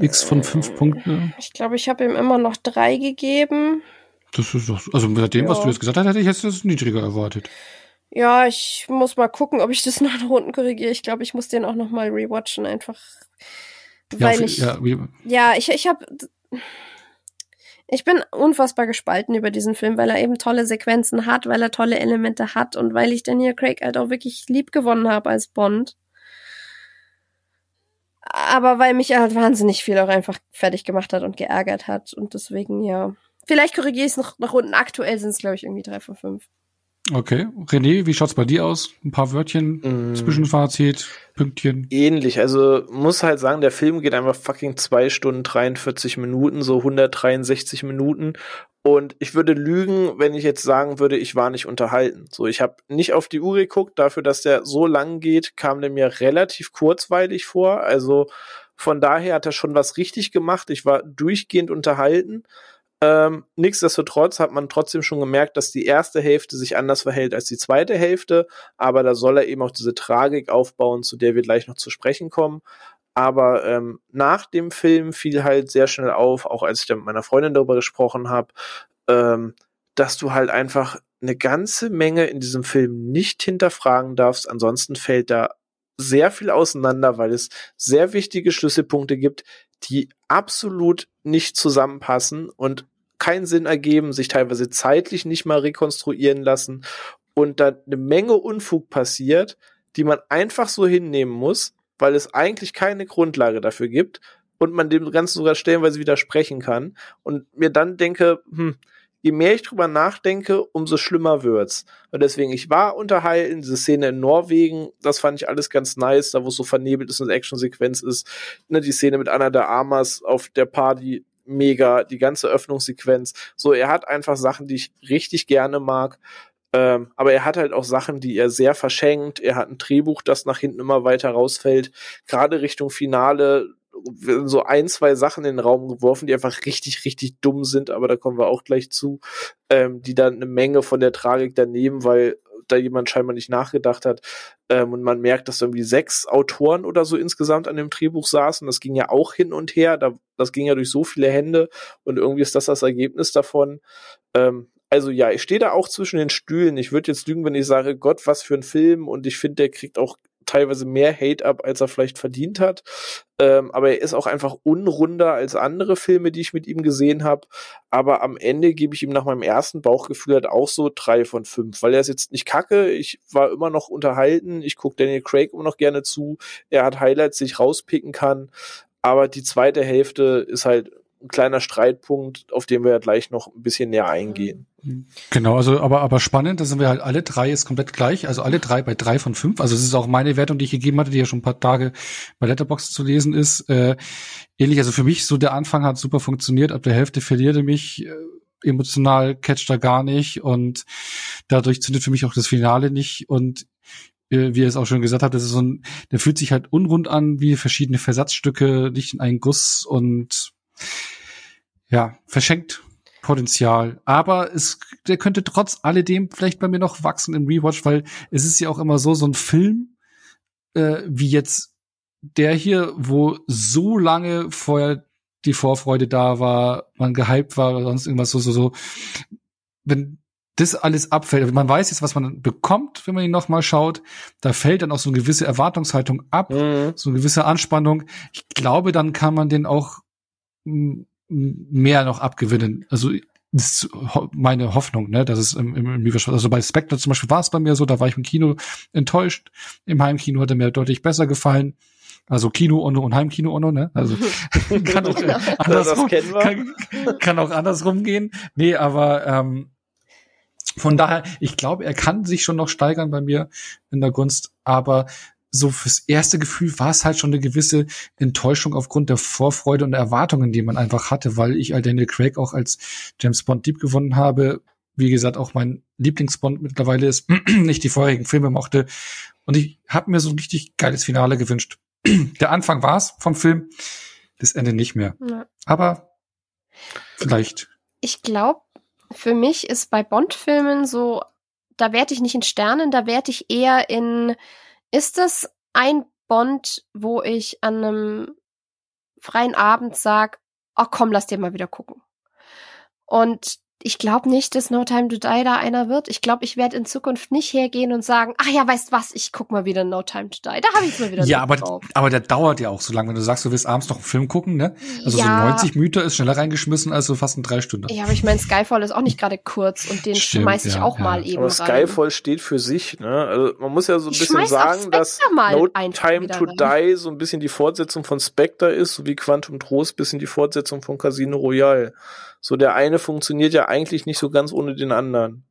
X von fünf äh, Punkten? Ich glaube, ich habe ihm immer noch drei gegeben. Das ist doch, also mit dem, ja. was du jetzt gesagt hast, hätte ich jetzt das niedriger erwartet. Ja, ich muss mal gucken, ob ich das <laughs> nach Runden korrigiere. Ich glaube, ich muss den auch noch mal rewatchen, einfach weil ja, ich ja, ja ich ich habe ich bin unfassbar gespalten über diesen Film, weil er eben tolle Sequenzen hat, weil er tolle Elemente hat und weil ich Daniel Craig halt auch wirklich lieb gewonnen habe als Bond. Aber weil mich halt wahnsinnig viel auch einfach fertig gemacht hat und geärgert hat und deswegen, ja. Vielleicht korrigiere ich es noch nach unten. Aktuell sind es, glaube ich, irgendwie drei von fünf. Okay. René, wie schaut's bei dir aus? Ein paar Wörtchen, mm. Zwischenfazit, Pünktchen. Ähnlich. Also muss halt sagen, der Film geht einfach fucking zwei Stunden 43 Minuten, so 163 Minuten. Und ich würde lügen, wenn ich jetzt sagen würde, ich war nicht unterhalten. So, ich habe nicht auf die Uhr geguckt. Dafür, dass der so lang geht, kam der mir relativ kurzweilig vor. Also von daher hat er schon was richtig gemacht. Ich war durchgehend unterhalten. Ähm, nichtsdestotrotz hat man trotzdem schon gemerkt, dass die erste Hälfte sich anders verhält als die zweite Hälfte, aber da soll er eben auch diese Tragik aufbauen, zu der wir gleich noch zu sprechen kommen. Aber ähm, nach dem Film fiel halt sehr schnell auf, auch als ich da mit meiner Freundin darüber gesprochen habe, ähm, dass du halt einfach eine ganze Menge in diesem Film nicht hinterfragen darfst. Ansonsten fällt da sehr viel auseinander, weil es sehr wichtige Schlüsselpunkte gibt, die absolut nicht zusammenpassen und keinen Sinn ergeben, sich teilweise zeitlich nicht mal rekonstruieren lassen und da eine Menge Unfug passiert, die man einfach so hinnehmen muss, weil es eigentlich keine Grundlage dafür gibt und man dem Ganzen sogar stellenweise widersprechen kann und mir dann denke, hm, je mehr ich drüber nachdenke, umso schlimmer wird's. Und deswegen, ich war unterhalten, diese Szene in Norwegen, das fand ich alles ganz nice, da wo es so vernebelt ist und Actionsequenz ist. Ne, die Szene mit Anna der Armas auf der Party, mega, die ganze Öffnungssequenz. So, er hat einfach Sachen, die ich richtig gerne mag. Ähm, aber er hat halt auch Sachen, die er sehr verschenkt. Er hat ein Drehbuch, das nach hinten immer weiter rausfällt. Gerade Richtung Finale so ein, zwei Sachen in den Raum geworfen, die einfach richtig, richtig dumm sind, aber da kommen wir auch gleich zu, ähm, die dann eine Menge von der Tragik daneben, weil da jemand scheinbar nicht nachgedacht hat. Ähm, und man merkt, dass irgendwie sechs Autoren oder so insgesamt an dem Drehbuch saßen. Das ging ja auch hin und her. Da, das ging ja durch so viele Hände und irgendwie ist das das Ergebnis davon. Ähm, also ja, ich stehe da auch zwischen den Stühlen. Ich würde jetzt lügen, wenn ich sage, Gott, was für ein Film. Und ich finde, der kriegt auch teilweise mehr Hate ab, als er vielleicht verdient hat. Ähm, aber er ist auch einfach unrunder als andere Filme, die ich mit ihm gesehen habe. Aber am Ende gebe ich ihm nach meinem ersten Bauchgefühl halt auch so drei von fünf, weil er ist jetzt nicht kacke. Ich war immer noch unterhalten. Ich gucke Daniel Craig immer noch gerne zu. Er hat Highlights, die ich rauspicken kann. Aber die zweite Hälfte ist halt ein kleiner Streitpunkt, auf den wir ja gleich noch ein bisschen näher eingehen. Genau, also aber aber spannend, da sind wir halt alle drei jetzt komplett gleich, also alle drei bei drei von fünf. Also es ist auch meine Wertung, die ich gegeben hatte, die ja schon ein paar Tage bei Letterbox zu lesen ist. Äh, ähnlich, also für mich so der Anfang hat super funktioniert, ab der Hälfte verlierte mich äh, emotional, catcht da gar nicht und dadurch zündet für mich auch das Finale nicht und äh, wie ihr es auch schon gesagt habt, das ist so ein, der fühlt sich halt unrund an, wie verschiedene Versatzstücke, nicht in einen Guss und ja, verschenkt Potenzial. Aber es, der könnte trotz alledem vielleicht bei mir noch wachsen im Rewatch, weil es ist ja auch immer so, so ein Film, äh, wie jetzt der hier, wo so lange vorher die Vorfreude da war, man gehypt war oder sonst irgendwas so, so, so. Wenn das alles abfällt, also man weiß jetzt, was man bekommt, wenn man ihn nochmal schaut, da fällt dann auch so eine gewisse Erwartungshaltung ab, mhm. so eine gewisse Anspannung. Ich glaube, dann kann man den auch mehr noch abgewinnen. Also das ist meine Hoffnung, ne, dass es im, im, im also bei Spectre zum Beispiel war es bei mir so, da war ich im Kino enttäuscht. Im Heimkino hat er mir deutlich besser gefallen. Also Kino-Onno und Heimkino-Onno, ne? Also <laughs> kann auch Genau. andersrum, kennen wir. kann, kann auch andersrum gehen. Nee, aber ähm, von daher, ich glaube, er kann sich schon noch steigern bei mir in der Gunst, aber so fürs erste Gefühl war es halt schon eine gewisse Enttäuschung aufgrund der Vorfreude und der Erwartungen, die man einfach hatte, weil ich halt Daniel Craig auch als James Bond Dieb gewonnen habe. Wie gesagt, auch mein Lieblingsbond mittlerweile ist, <clears throat> nicht die vorherigen Filme mochte. Und ich habe mir so ein richtig geiles Finale gewünscht. <clears throat> Der Anfang war's vom Film, das Ende nicht mehr. Ja. Aber vielleicht. Ich glaube, für mich ist bei Bond-Filmen so, da werte ich nicht in Sternen, da werte ich eher in, ist das ein Bond, wo ich an einem freien Abend sag, ach komm, lass dir mal wieder gucken. Und ich glaube nicht, dass No Time to Die da einer wird. Ich glaube, ich werde in Zukunft nicht hergehen und sagen, ach ja, weißt was, ich guck mal wieder No Time to Die. Da habe ich mal wieder Ja, aber, drauf. aber der dauert ja auch so lange, wenn du sagst, du willst abends noch einen Film gucken, ne? Also Ja. so 90 Meter ist schneller reingeschmissen als so fast ein drei Stunden. Ja, aber ich meine, Skyfall ist auch nicht gerade kurz und den Stimmt, schmeiß ich ja, auch ja. mal eben Aber rein. Skyfall steht für sich, ne? Also man muss ja so ein Ich bisschen sagen, dass No Time to rein. Die so ein bisschen die Fortsetzung von Spectre ist, so wie Quantum Trost bisschen die Fortsetzung von Casino Royale. So der eine funktioniert ja eigentlich nicht so ganz ohne den anderen.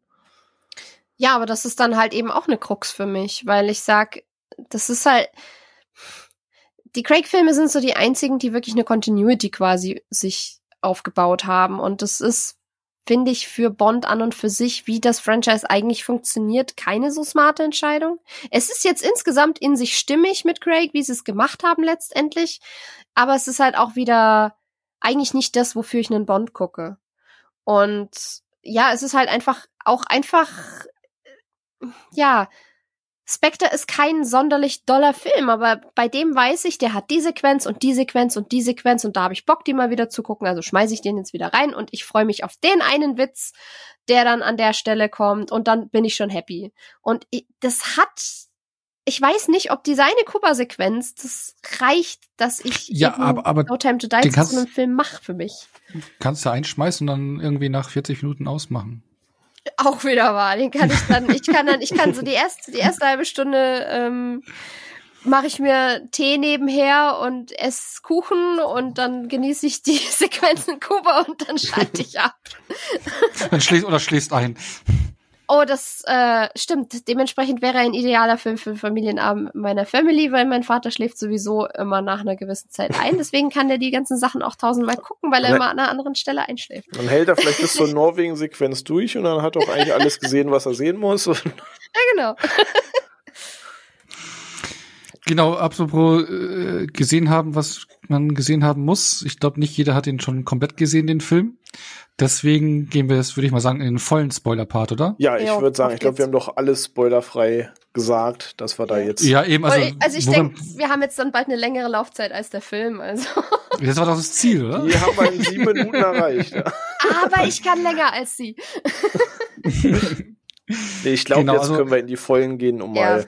Ja, aber das ist dann halt eben auch eine Krux für mich, weil ich sag, das ist halt. Die Craig-Filme sind so die einzigen, die wirklich eine Continuity quasi sich aufgebaut haben. Und das ist, finde ich, für Bond an und für sich, wie das Franchise eigentlich funktioniert, keine so smarte Entscheidung. Es ist jetzt insgesamt in sich stimmig mit Craig, wie sie es gemacht haben letztendlich. Aber es ist halt auch wieder eigentlich nicht das, wofür ich einen Bond gucke. Und ja, es ist halt einfach auch einfach, äh, ja, Spectre ist kein sonderlich doller Film, aber bei dem weiß ich, der hat die Sequenz und die Sequenz und die Sequenz und da habe ich Bock, die mal wieder zu gucken, also schmeiße ich den jetzt wieder rein und ich freue mich auf den einen Witz, der dann an der Stelle kommt und dann bin ich schon happy. Und ich, das hat, ich weiß nicht, ob die seine Kuba-Sequenz, das reicht, dass ich Ja, aber- aber No Time to Die zu einem Film mache für mich. Kannst du einschmeißen und dann irgendwie nach 40 Minuten ausmachen. Auch wieder wahr. Den kann ich dann, ich kann dann, ich kann so <laughs> die erste, die erste halbe Stunde ähm, mache ich mir Tee nebenher und esse Kuchen und dann genieße ich die <laughs> Sequenz in Kuba und dann schalte ich ab. Dann schläfst oder schläfst ein. Oh, das äh, stimmt. Dementsprechend wäre ein idealer Film für Familienabend meiner Family, weil mein Vater schläft sowieso immer nach einer gewissen Zeit ein. Deswegen kann der die ganzen Sachen auch tausendmal gucken, weil er Ne- immer an einer anderen Stelle einschläft. Dann hält er vielleicht bis zur <laughs> Norwegen-Sequenz durch und dann hat er auch eigentlich alles gesehen, was er sehen muss. Ja, genau. <laughs> Genau, apropos äh, gesehen haben, was man gesehen haben muss. Ich glaube, nicht jeder hat ihn schon komplett gesehen, den Film. Deswegen gehen wir jetzt, würde ich mal sagen, in den vollen Spoiler-Part, oder? ja, ich Jo, würde sagen, ich glaube, wir haben doch alles spoilerfrei gesagt, dass wir da jetzt. Ja, eben, also, Also, ich denke, wir haben jetzt dann bald eine längere Laufzeit als der Film. Also. das war doch das Ziel, oder? Die haben wir in sieben Minuten erreicht. Ja. Aber ich kann länger als sie. Nee, ich glaube, Genau, jetzt also- können wir in die Vollen gehen, um Ja. mal.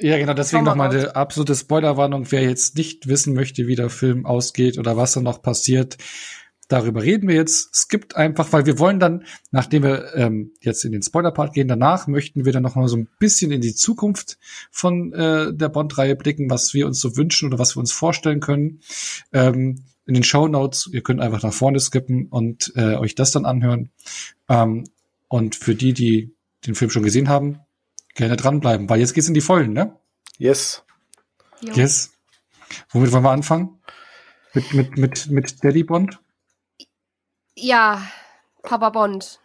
Ja, genau, deswegen nochmal eine absolute Spoilerwarnung. Wer jetzt nicht wissen möchte, wie der Film ausgeht oder was da noch passiert, darüber reden wir jetzt. Skippt einfach, weil wir wollen dann, nachdem wir ähm, jetzt in den Spoiler-Part gehen, danach möchten wir dann noch mal so ein bisschen in die Zukunft von äh, der Bond-Reihe blicken, was wir uns so wünschen oder was wir uns vorstellen können. Ähm, in den Show Notes, ihr könnt einfach nach vorne skippen und äh, euch das dann anhören. Ähm, und für die, die den Film schon gesehen haben, gerne dranbleiben, weil jetzt geht's in die Vollen, ne? Yes. Jo. Yes. Womit wollen wir anfangen? Mit, mit, mit, mit Daddy Bond? Ja, Papa Bond.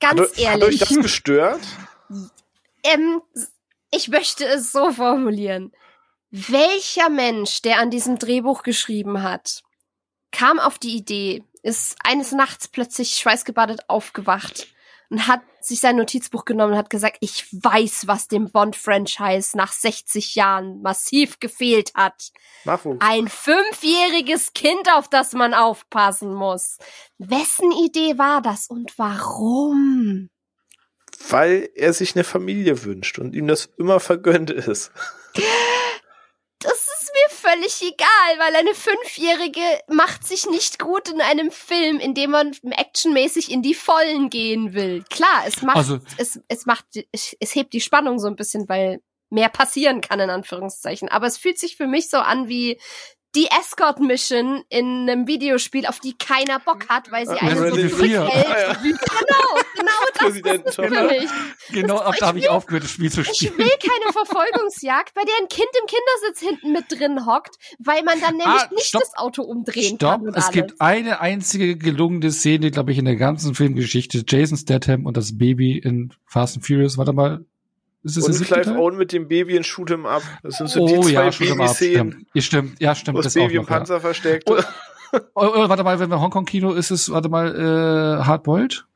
Ganz Hat, eu- hat euch ehrlich, das gestört? ähm, ich möchte es so formulieren. Welcher Mensch, der an diesem Drehbuch geschrieben hat, kam auf die Idee, ist eines Nachts plötzlich schweißgebadet aufgewacht und hat sich sein Notizbuch genommen und hat gesagt, ich weiß, was dem Bond-Franchise nach 60 Jahren massiv gefehlt hat. Nachwuchs. Ein fünfjähriges Kind, auf das man aufpassen muss. Wessen Idee war das und warum? Weil er sich eine Familie wünscht und ihm das immer vergönnt ist. <laughs> Völlig egal, weil eine Fünfjährige macht sich nicht gut in einem Film, in dem man actionmäßig in die Vollen gehen will. Klar, es macht, Also- es, es macht, es, es hebt die Spannung so ein bisschen, weil mehr passieren kann, in Anführungszeichen. Aber es fühlt sich für mich so an wie die Escort-Mission in einem Videospiel, auf die keiner Bock hat, weil sie Ja, einen so zurückhält. Ah, ja. Genau, genau das für mich. Genau, ab da habe ich aufgehört, das Spiel zu Ich spielen. will keine <laughs> Verfolgungsjagd, bei der ein Kind im Kindersitz hinten mit drin hockt, weil man dann nämlich Ah, nicht stopp. das Auto umdrehen Stopp, kann. Und es alles. gibt eine einzige gelungene Szene, glaube ich, in der ganzen Filmgeschichte. Jason Statham und das Baby in Fast and Furious. Warte mal. Ist das Und siebte Clive? Owen mit dem Baby in Shoot 'em Up. Das sind so die oh zwei ja, schon mal Baby-Szenen, stimmt. Ja, stimmt, ja, stimmt. wo das das auch Baby im noch, ja. Panzer versteckt. Oh, Oh, oh, warte mal, wenn wir Hongkong-Kino ist es, warte mal, äh, Hardboiled?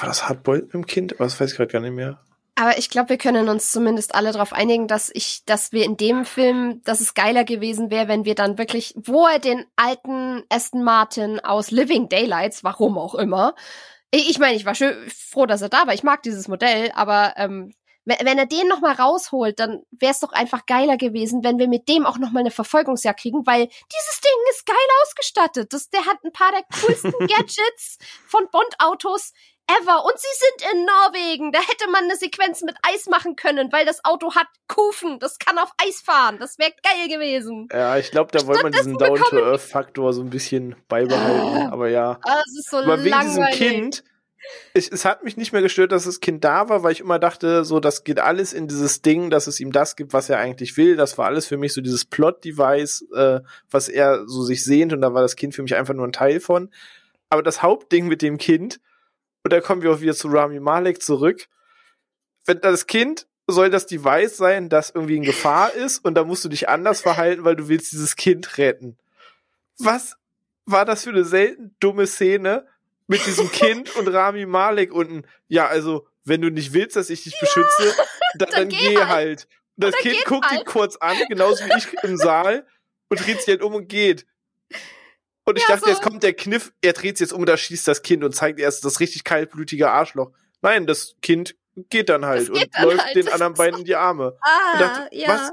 War das Hardboiled mit dem Kind? Was weiß ich gerade gar nicht mehr. Aber ich glaube, wir können uns zumindest alle darauf einigen, dass ich, dass wir in dem Film, dass es geiler gewesen wäre, wenn wir dann wirklich, wo er den alten Aston Martin aus Living Daylights, warum auch immer, ich meine, ich war schön froh, dass er da war. Ich mag dieses Modell, aber ähm, wenn, wenn er den noch mal rausholt, dann wäre es doch einfach geiler gewesen, wenn wir mit dem auch noch mal eine Verfolgungsjagd kriegen, weil dieses Ding ist geil ausgestattet. Das, der hat ein paar der coolsten <laughs> Gadgets von Bond-Autos ever. Und sie sind in Norwegen. Da hätte man eine Sequenz mit Eis machen können, weil das Auto hat Kufen. Das kann auf Eis fahren. Das wäre geil gewesen. Ja, ich glaube, da wollte man diesen Down-to-Earth-Faktor so ein bisschen beibehalten. Aber ja. Ah, Das ist so Aber wegen diesem langweilig. Kind, ich, es hat mich nicht mehr gestört, dass das Kind da war, weil ich immer dachte, so, das geht alles in dieses Ding, dass es ihm das gibt, was er eigentlich will. Das war alles für mich so dieses Plot-Device, äh, was er so sich sehnt und da war das Kind für mich einfach nur ein Teil von. Aber das Hauptding mit dem Kind, und da kommen wir auch wieder zu Rami Malek zurück, wenn das Kind soll das Device sein, das irgendwie in Gefahr ist und da musst du dich anders verhalten, weil du willst dieses Kind retten. Was war das für eine selten dumme Szene mit diesem Kind und Rami Malek unten? Ja, also, wenn du nicht willst, dass ich dich beschütze, dann, dann dann geh halt. halt. Und das Oder Kind guckt ihn halt. kurz an, genauso wie ich im Saal, und dreht sich halt um und geht. Und ich Ja, dachte, so. jetzt kommt der Kniff, er dreht sich jetzt um und da schießt das Kind und zeigt erst das richtig kaltblütige Arschloch. Nein, das Kind geht dann halt geht und dann läuft halt. den Das anderen beiden in die Arme. Ah, dachte, ja. was?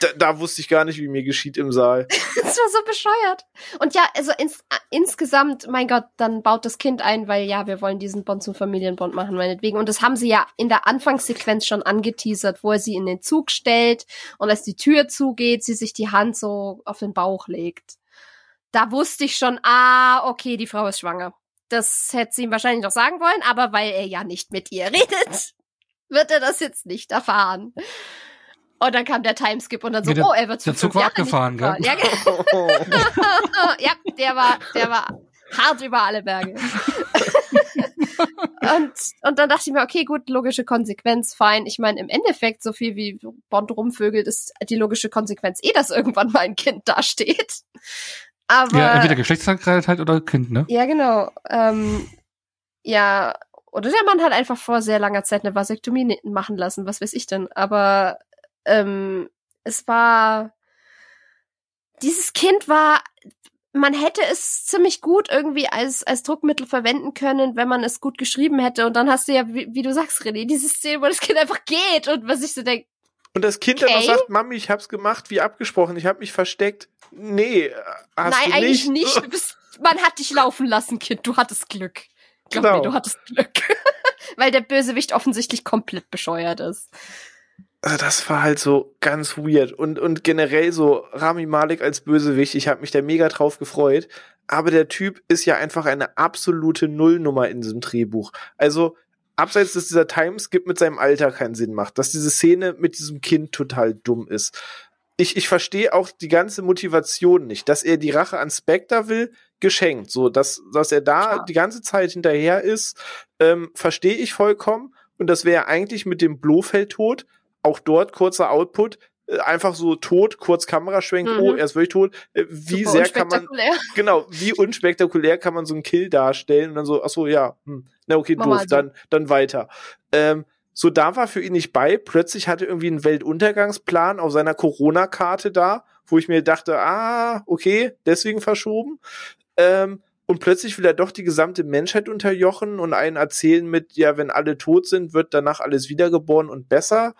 Da, da wusste ich gar nicht, wie mir geschieht im Saal. <laughs> Das war so bescheuert. Und ja, also ins, äh, insgesamt, mein Gott, dann baut das Kind ein, weil ja, wir wollen diesen Bond zum Familienbond machen, meinetwegen. Und das haben sie ja in der Anfangssequenz schon angeteasert, wo er sie in den Zug stellt und als die Tür zugeht, sie sich die Hand so auf den Bauch legt. Da wusste ich schon, ah, okay, die Frau ist schwanger. Das hätte sie ihm wahrscheinlich noch sagen wollen, aber weil er ja nicht mit ihr <laughs> redet, wird er das jetzt nicht erfahren. Und dann kam der Timeskip und dann so, Ja, der- oh, er wird zu der Zug war abgefahren, gell? Ja, genau. <laughs> ja, der war, der war hart über alle Berge. <laughs> und, und dann dachte ich mir, okay, gut, logische Konsequenz, fein. Ich meine, im Endeffekt, so viel wie Bond rumvögelt, ist die logische Konsequenz eh, dass irgendwann mal ein Kind dasteht. Aber. Ja, entweder Geschlechtskrankheit oder Kind, ne? Ja, genau. Ähm, ja, oder der Mann hat einfach vor sehr langer Zeit eine Vasektomie ne- machen lassen, was weiß ich denn. Aber ähm, es war. Dieses Kind war. Man hätte es ziemlich gut irgendwie als, als Druckmittel verwenden können, wenn man es gut geschrieben hätte. Und dann hast du ja, wie, wie du sagst, René, diese Szene, wo das Kind einfach geht und was ich so denke, Und das Kind dann Okay. noch sagt, Mami, ich hab's gemacht, wie abgesprochen, ich hab mich versteckt. Nee, äh, hast nein, du eigentlich nicht. nicht. Bist, man hat dich laufen lassen, Kind. Du hattest Glück. Glaub Genau. mir, du hattest Glück. <laughs> Weil der Bösewicht offensichtlich komplett bescheuert ist. Also das war halt so ganz weird. Und, und generell so Rami Malek als Bösewicht, ich habe mich da mega drauf gefreut. Aber der Typ ist ja einfach eine absolute Nullnummer in diesem Drehbuch. Also, abseits, dass dieser Timeskip mit seinem Alter keinen Sinn macht, dass diese Szene mit diesem Kind total dumm ist. Ich, ich verstehe auch die ganze Motivation nicht, dass er die Rache an Spectre will, geschenkt. So, dass, dass er da Ja. die ganze Zeit hinterher ist, ähm, verstehe ich vollkommen. Und das wäre eigentlich mit dem Blofeld-Tod auch dort kurzer Output, einfach so tot, kurz Kameraschwenk, Mhm. oh, er ist wirklich tot. Äh, Wie Super sehr kann man, <laughs> genau, wie unspektakulär kann man so einen Kill darstellen und dann so, ach so, ja, hm, na okay, Mach doof, dann, dann weiter. Ähm, so, da war für ihn nicht bei. Plötzlich hatte er irgendwie einen Weltuntergangsplan auf seiner Corona-Karte da, wo ich mir dachte, ah, okay, deswegen verschoben. Ähm, und plötzlich will er doch die gesamte Menschheit unterjochen und einen erzählen mit, ja, wenn alle tot sind, wird danach alles wiedergeboren und besser.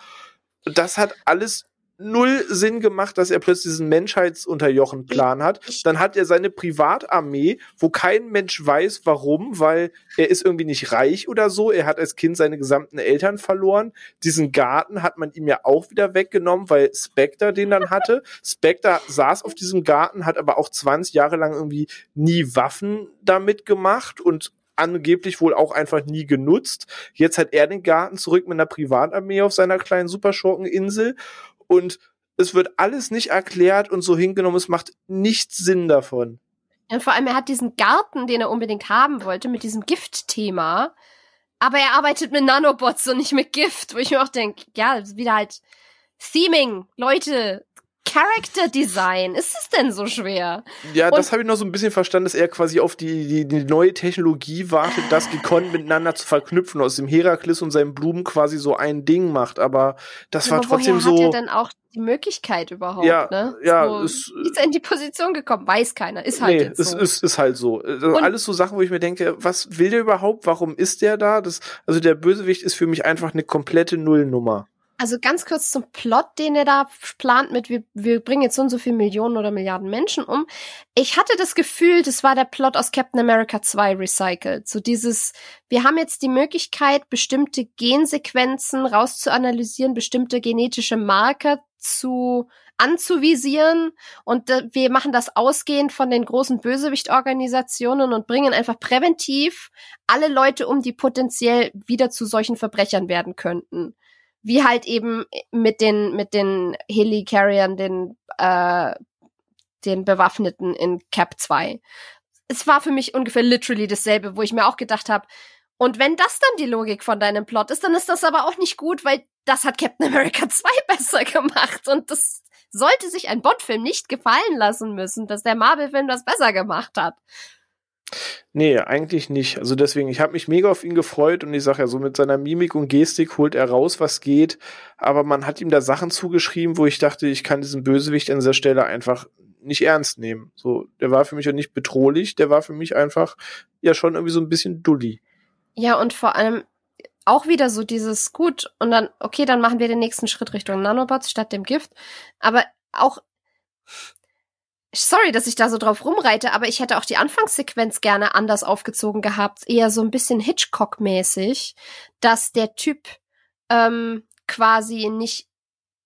Das hat alles null Sinn gemacht, dass er plötzlich diesen Menschheitsunterjochen-Plan hat. Dann hat er seine Privatarmee, wo kein Mensch weiß, warum, weil er ist irgendwie nicht reich oder so. Er hat als Kind seine gesamten Eltern verloren. Diesen Garten hat man ihm ja auch wieder weggenommen, weil Spectre den dann hatte. <laughs> Spectre saß auf diesem Garten, hat aber auch 20 Jahre lang irgendwie nie Waffen damit gemacht und angeblich wohl auch einfach nie genutzt. Jetzt hat er den Garten zurück mit einer Privatarmee auf seiner kleinen Superschurkeninsel und es wird alles nicht erklärt und so hingenommen, es macht nichts Sinn davon. Und vor allem, er hat diesen Garten, den er unbedingt haben wollte, mit diesem Giftthema. Aber er arbeitet mit Nanobots und nicht mit Gift, wo ich mir auch denke, ja, wieder halt Theming, Leute, Character Design. Ist es denn so schwer? Ja, und das habe ich noch so ein bisschen verstanden, dass er quasi auf die, die, die neue Technologie wartet, das gekonnt miteinander zu verknüpfen, aus dem Herakles und seinen Blumen quasi so ein Ding macht. Aber das ja, war aber trotzdem so. Hat er denn auch die Möglichkeit überhaupt? Ja, ne? ja. So, ist, ist er in die Position gekommen? Weiß keiner. Ist halt nee, jetzt so. Es ist, ist halt so. Also alles so Sachen, wo ich mir denke, was will der überhaupt? Warum ist der da? Das, also der Bösewicht ist für mich einfach eine komplette Nullnummer. Also ganz kurz zum Plot, den er da plant mit, wir, wir bringen jetzt so und so viele Millionen oder Milliarden Menschen um. Ich hatte das Gefühl, das war der Plot aus Captain America 2 recycelt. So dieses, wir haben jetzt die Möglichkeit, bestimmte Gensequenzen rauszuanalysieren, bestimmte genetische Marker zu anzuvisieren und äh, wir machen das ausgehend von den großen Bösewichtorganisationen und bringen einfach präventiv alle Leute um, die potenziell wieder zu solchen Verbrechern werden könnten wie halt eben mit den mit den Helicarriern, den äh, den Bewaffneten in Cap 2. Es war für mich ungefähr literally dasselbe, wo ich mir auch gedacht habe, und wenn das dann die Logik von deinem Plot ist, dann ist das aber auch nicht gut, weil das hat Captain America <laughs> 2 besser gemacht und das sollte sich ein Bond-Film nicht gefallen lassen müssen, dass der Marvel-Film das besser gemacht hat. Nee, eigentlich nicht. Also deswegen, ich habe mich mega auf ihn gefreut und ich sage ja, so mit seiner Mimik und Gestik holt er raus, was geht. Aber man hat ihm da Sachen zugeschrieben, wo ich dachte, ich kann diesen Bösewicht an dieser Stelle einfach nicht ernst nehmen. So, der war für mich ja nicht bedrohlich, der war für mich einfach ja schon irgendwie so ein bisschen dulli. Ja, und vor allem auch wieder so dieses gut und dann, okay, dann machen wir den nächsten Schritt Richtung Nanobots statt dem Gift. Aber auch Sorry, dass ich da so drauf rumreite, aber ich hätte auch die Anfangssequenz gerne anders aufgezogen gehabt. Eher so ein bisschen Hitchcock-mäßig, dass der Typ ähm, quasi nicht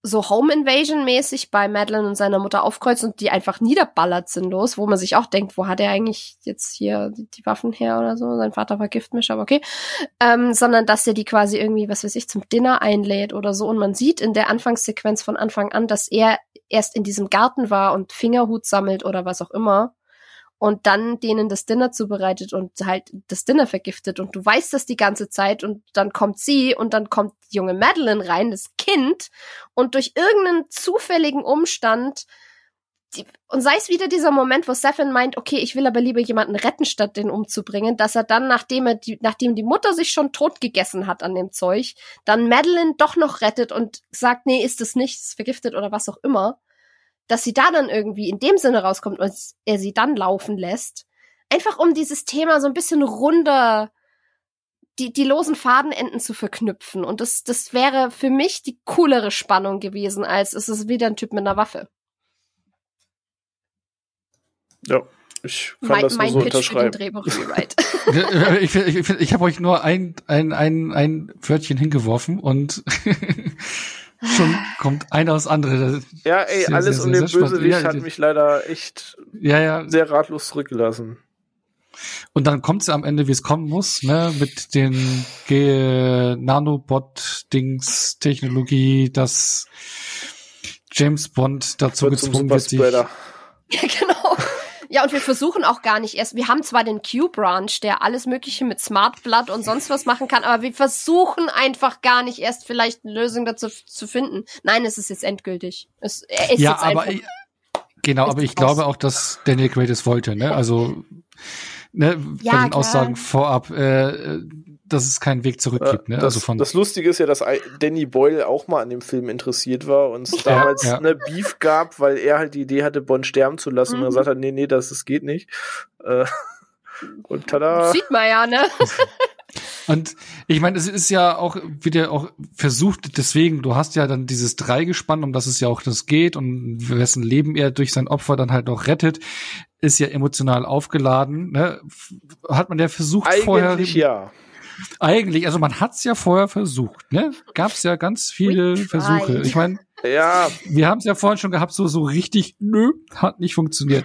so Home Invasion mäßig bei Madeline und seiner Mutter aufkreuzt und die einfach niederballert sinnlos, wo man sich auch denkt, wo hat er eigentlich jetzt hier die, die Waffen her oder so? Sein Vater war Giftmischer, aber okay. Ähm, sondern dass er die quasi irgendwie, was weiß ich, zum Dinner einlädt oder so. Und man sieht in der Anfangssequenz von Anfang an, dass er erst in diesem Garten war und Fingerhut sammelt oder was auch immer und dann denen das Dinner zubereitet und halt das Dinner vergiftet und du weißt das die ganze Zeit und dann kommt sie und dann kommt die junge Madeline rein, das Kind und durch irgendeinen zufälligen Umstand die, und sei es wieder dieser Moment, wo Sefin meint, okay, ich will aber lieber jemanden retten, statt den umzubringen, dass er dann, nachdem er die, nachdem die Mutter sich schon tot gegessen hat an dem Zeug, dann Madeline doch noch rettet und sagt, nee, ist es nicht, vergiftet oder was auch immer dass sie da dann irgendwie in dem Sinne rauskommt und er sie dann laufen lässt. Einfach um dieses Thema so ein bisschen runder, die, die losen Fadenenden zu verknüpfen. Und das, das wäre für mich die coolere Spannung gewesen, als es ist wieder ein Typ mit einer Waffe. Ja, ich kann mein, das nur so Pitch unterschreiben. Für den Drehbuch <laughs> <laughs> ich ich, ich habe euch nur ein, ein, ein, ein Wörtchen hingeworfen und <laughs> schon kommt einer aus andere. Ja, ey, sehr, alles sehr, um den Bösewicht hat mich leider echt ja, ja. sehr ratlos zurückgelassen. Und dann kommt es am Ende, wie es kommen muss, ne, mit den Nanobot-Dings-Technologie, dass James Bond dazu gezwungen wird, sich. <laughs> Ja, genau. Ja, und wir versuchen auch gar nicht erst. Wir haben zwar den Q-Branch, der alles Mögliche mit Smart Blood und sonst was machen kann, aber wir versuchen einfach gar nicht erst vielleicht eine Lösung dazu zu finden. Nein, es ist jetzt endgültig. Es, ist ja, jetzt aber ich, genau, aber ich glaube auch, dass Daniel Craig es wollte. Ne? Also ne, ja, von den klar. Aussagen vorab. Äh, dass es keinen Weg zurück gibt. Ne? Das, also von das Lustige ist ja, dass Danny Boyle auch mal an dem Film interessiert war und es ja, damals ja. eine Beef gab, weil er halt die Idee hatte, Bond sterben zu lassen. Mhm. Und er sagt hat, nee, nee, das, das geht nicht. Äh, <laughs> und tada. Sieht man ja, ne? <laughs> Und ich meine, es ist ja auch wieder auch versucht, deswegen, du hast ja dann dieses Dreigespann, um das es ja auch das geht und wessen Leben er durch sein Opfer dann halt noch rettet, ist ja emotional aufgeladen. Ne? Hat man ja versucht Eigentlich vorher. ja. Eigentlich, also man hat's ja vorher versucht, ne? Gab's ja ganz viele Versuche. Ich meine, Ja, wir haben es ja vorhin schon gehabt, so so richtig, nö, hat nicht funktioniert.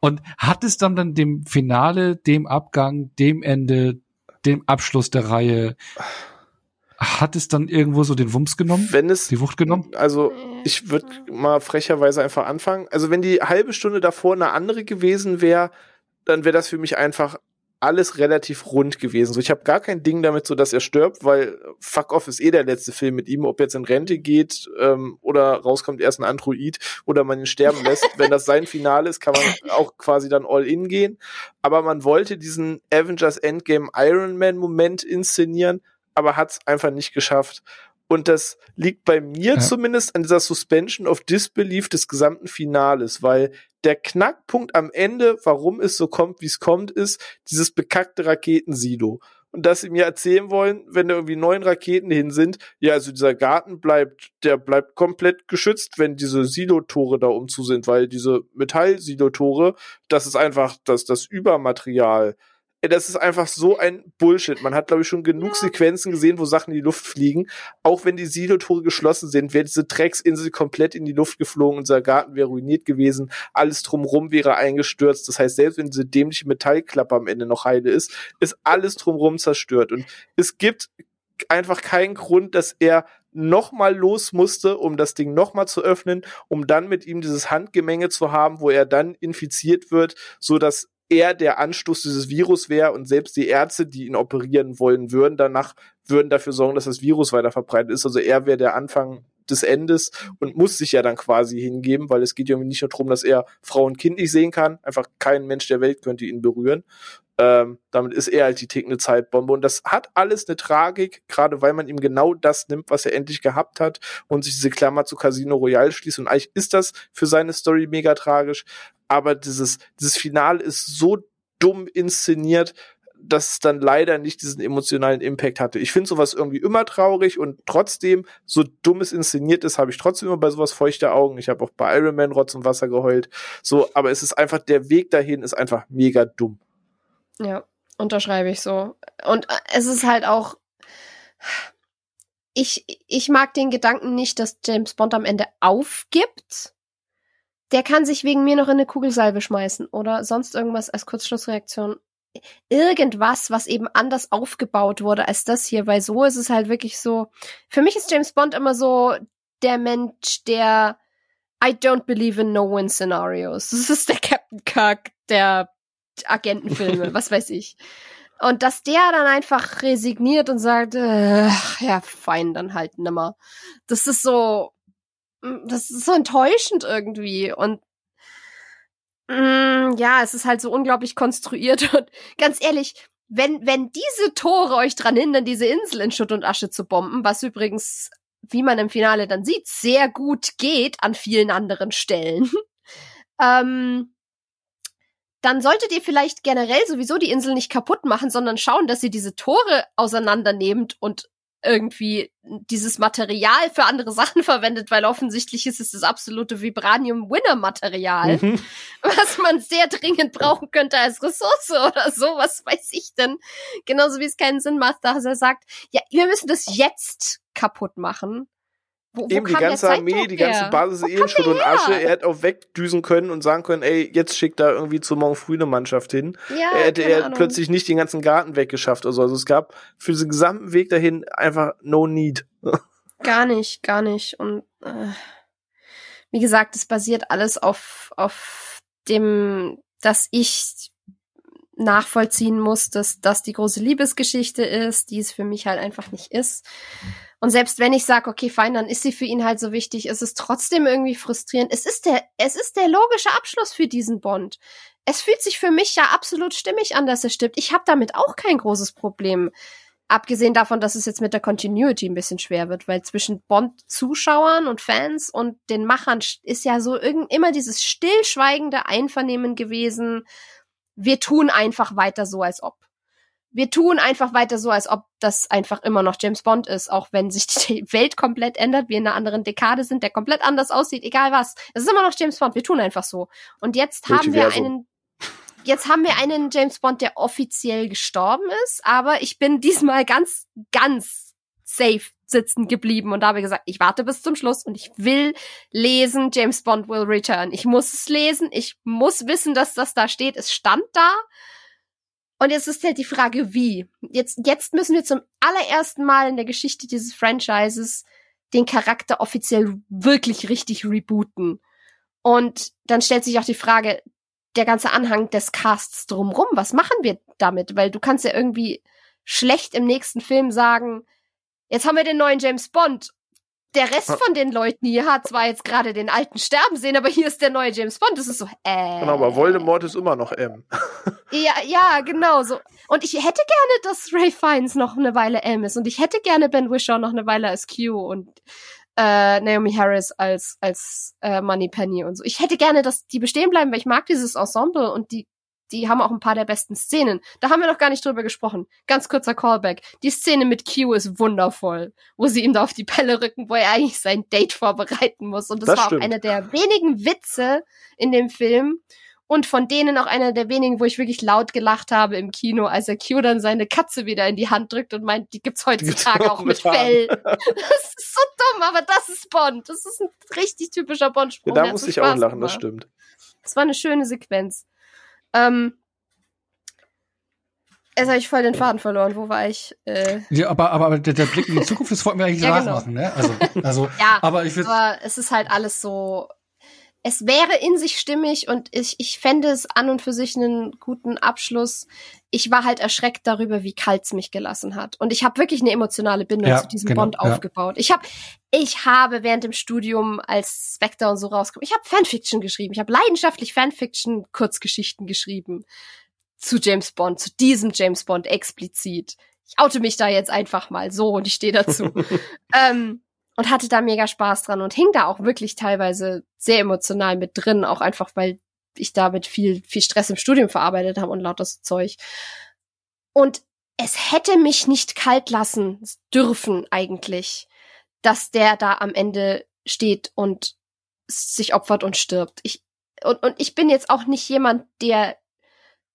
Und hat es dann dann dem Finale, dem Abgang, dem Ende, dem Abschluss der Reihe, hat es dann irgendwo so den Wumms genommen, wenn es die Wucht genommen? Also ich würde mal frecherweise einfach anfangen. Also wenn die halbe Stunde davor eine andere gewesen wäre, dann wäre das für mich einfach alles relativ rund gewesen. So, ich habe gar kein Ding damit, so dass er stirbt, weil Fuck Off ist eh der letzte Film mit ihm, ob jetzt in Rente geht ähm, oder rauskommt erst ein Android oder man ihn sterben lässt. <laughs> Wenn das sein Finale ist, kann man auch quasi dann all in gehen. Aber man wollte diesen Avengers Endgame Iron Man Moment inszenieren, aber hat es einfach nicht geschafft. Und das liegt bei mir Ja. zumindest an dieser Suspension of Disbelief des gesamten Finales, weil der Knackpunkt am Ende, warum es so kommt, wie es kommt, ist dieses bekackte Raketensilo. Und dass sie mir erzählen wollen, wenn da irgendwie neun Raketen hin sind, ja, also dieser Garten bleibt, der bleibt komplett geschützt, wenn diese Silotore da umzu sind, weil diese Metallsilotore, das ist einfach das, das Übermaterial. Das ist einfach so ein Bullshit. Man hat, glaube ich, schon genug Sequenzen gesehen, wo Sachen in die Luft fliegen. Auch wenn die Silotore geschlossen sind, wäre diese Drecksinsel komplett in die Luft geflogen, unser Garten wäre ruiniert gewesen, alles drumrum wäre eingestürzt. Das heißt, selbst wenn diese dämliche Metallklappe am Ende noch heile ist, ist alles drumrum zerstört. Und es gibt einfach keinen Grund, dass er nochmal los musste, um das Ding nochmal zu öffnen, um dann mit ihm dieses Handgemenge zu haben, wo er dann infiziert wird, so dass er der Anstoß dieses Virus wäre und selbst die Ärzte, die ihn operieren wollen würden, danach würden dafür sorgen, dass das Virus weiter verbreitet ist. Also er wäre der Anfang des Endes und muss sich ja dann quasi hingeben, weil es geht ja nicht nur darum, dass er Frau und Kind nicht sehen kann. Einfach kein Mensch der Welt könnte ihn berühren. Ähm, damit ist er halt die tickende Zeitbombe. Und das hat alles eine Tragik, gerade weil man ihm genau das nimmt, was er endlich gehabt hat und sich diese Klammer zu Casino Royale schließt. Und eigentlich ist das für seine Story mega tragisch. Aber dieses, dieses Finale ist so dumm inszeniert, dass es dann leider nicht diesen emotionalen Impact hatte. Ich finde sowas irgendwie immer traurig und trotzdem, so dumm es inszeniert ist, habe ich trotzdem immer bei sowas feuchte Augen. Ich habe auch bei Iron Man Rotz und Wasser geheult. So, aber es ist einfach, der Weg dahin ist einfach mega dumm. Ja, unterschreibe ich so. Und äh, es ist halt auch. Ich, ich mag den Gedanken nicht, dass James Bond am Ende aufgibt. Der kann sich wegen mir noch in eine Kugelsalbe schmeißen oder sonst irgendwas als Kurzschlussreaktion. Irgendwas, was eben anders aufgebaut wurde als das hier, weil so ist es halt wirklich so. Für mich ist James Bond immer so der Mensch, der I don't believe in no-win scenarios. Das ist der Captain Kirk der Agentenfilme, <laughs> was weiß ich. Und dass der dann einfach resigniert und sagt, äh, ja, fein, dann halt nimmer. Das ist so, das ist so enttäuschend irgendwie. Und mm, ja, es ist halt so unglaublich konstruiert. <laughs> Und ganz ehrlich, wenn, wenn diese Tore euch dran hindern, diese Insel in Schutt und Asche zu bomben, was übrigens, wie man im Finale dann sieht, sehr gut geht an vielen anderen Stellen, <laughs> ähm, dann solltet ihr vielleicht generell sowieso die Insel nicht kaputt machen, sondern schauen, dass ihr diese Tore auseinandernehmt und irgendwie dieses Material für andere Sachen <laughs> verwendet, weil offensichtlich ist es das absolute Vibranium-Winner-Material, Mhm. <laughs> was man sehr dringend brauchen könnte als Ressource oder so, was weiß ich denn. Genauso wie es keinen Sinn macht, dass er sagt, ja, wir müssen das jetzt kaputt machen. Wo, wo Eben die kam der ganze Armee, die ganze? Basis Wo eh in kam Schutt und Asche. Er hätte auch wegdüsen können und sagen können, ey, jetzt schickt da irgendwie zur morgen früh eine Mannschaft hin. Ja, er hätte er Ahnung. plötzlich nicht den ganzen Garten weggeschafft oder so. Also es gab für diesen gesamten Weg dahin einfach no need. <laughs> Gar nicht, gar nicht. Und äh, wie gesagt, es basiert alles auf, auf dem, dass ich nachvollziehen muss, dass das die große Liebesgeschichte ist, die es für mich halt einfach nicht ist. Und selbst wenn ich sage, okay, fein, dann ist sie für ihn halt so wichtig, ist es trotzdem irgendwie frustrierend. Es ist der, es ist der logische Abschluss für diesen Bond. Es fühlt sich für mich ja absolut stimmig an, dass er stirbt. Ich habe damit auch kein großes Problem. Abgesehen davon, dass es jetzt mit der Continuity ein bisschen schwer wird, weil zwischen Bond-Zuschauern und Fans und den Machern ist ja so irgend immer dieses stillschweigende Einvernehmen gewesen. Wir tun einfach weiter so, als ob. Wir tun einfach weiter so, als ob das einfach immer noch James Bond ist, auch wenn sich die <laughs> Welt komplett ändert, wir in einer anderen Dekade sind, der komplett anders aussieht, egal was. Es ist immer noch James Bond, wir tun einfach so. Und jetzt haben wir einen, jetzt haben wir einen James Bond, der offiziell gestorben ist, aber ich bin <laughs> diesmal ganz, ganz safe sitzen geblieben und habe gesagt, ich warte bis zum Schluss und ich will lesen, James Bond will return. Ich muss es lesen, ich muss wissen, dass das da steht. Es stand da. Und jetzt ist halt die Frage, wie. Jetzt, jetzt müssen wir zum allerersten Mal in der Geschichte dieses Franchises den Charakter offiziell wirklich richtig rebooten. Und dann stellt sich auch die Frage, der ganze Anhang des Casts drumrum, was machen wir damit? Weil du kannst ja irgendwie schlecht im nächsten Film sagen, jetzt haben wir den neuen James Bond der Rest von den Leuten hier hat zwar jetzt gerade den alten sterben sehen, aber hier ist der neue James Bond. Das ist so, äh. Genau, aber Voldemort ist immer noch M. <laughs> ja, ja, genau so. Und ich hätte gerne, dass Ray Fiennes noch eine Weile M ist und ich hätte gerne Ben Wishaw noch eine Weile als Q und äh, Naomi Harris als als äh, Money Penny und so. Ich hätte gerne, dass die bestehen bleiben, weil ich mag dieses Ensemble und die die haben auch ein paar der besten Szenen. Da haben wir noch gar nicht drüber gesprochen. Ganz kurzer Callback. Die Szene mit Q ist wundervoll, wo sie ihm da auf die Pelle rücken, wo er eigentlich sein Date vorbereiten muss. Und das, das war stimmt. auch einer der wenigen Witze in dem Film. Und von denen auch einer der wenigen, wo ich wirklich laut gelacht habe im Kino, als er Q dann seine Katze wieder in die Hand drückt und meint, die gibt's heutzutage auch mit Fell. <laughs> Das ist so dumm, aber das ist Bond. Das ist ein richtig typischer Bond-Spruch. Ja, da muss ich auch lachen, gemacht. das stimmt. Das war eine schöne Sequenz. Ähm, Jetzt habe ich voll den Faden verloren. Wo war ich? Äh ja, aber, aber der, der Blick in die Zukunft, das wollten wir eigentlich ja, nachmachen, genau. ne? Also, <laughs> also, ja, aber ich aber es ist halt alles so. Es wäre in sich stimmig und ich, ich fände es an und für sich einen guten Abschluss. Ich war halt erschreckt darüber, wie kalt es mich gelassen hat. Und ich habe wirklich eine emotionale Bindung ja, zu diesem genau, Bond aufgebaut. Ja. Ich habe ich habe während dem Studium als Spectre und so rausgekommen, ich habe Fanfiction geschrieben. Ich habe leidenschaftlich Fanfiction Kurzgeschichten geschrieben zu James Bond, zu diesem James Bond explizit. Ich oute mich da jetzt einfach mal so und ich stehe dazu. <laughs> ähm, und hatte da mega Spaß dran und hing da auch wirklich teilweise sehr emotional mit drin, auch einfach weil ich damit viel, viel Stress im Studium verarbeitet habe und lauter so Zeug. Und es hätte mich nicht kalt lassen dürfen eigentlich, dass der da am Ende steht und sich opfert und stirbt. Ich, und, und ich bin jetzt auch nicht jemand, der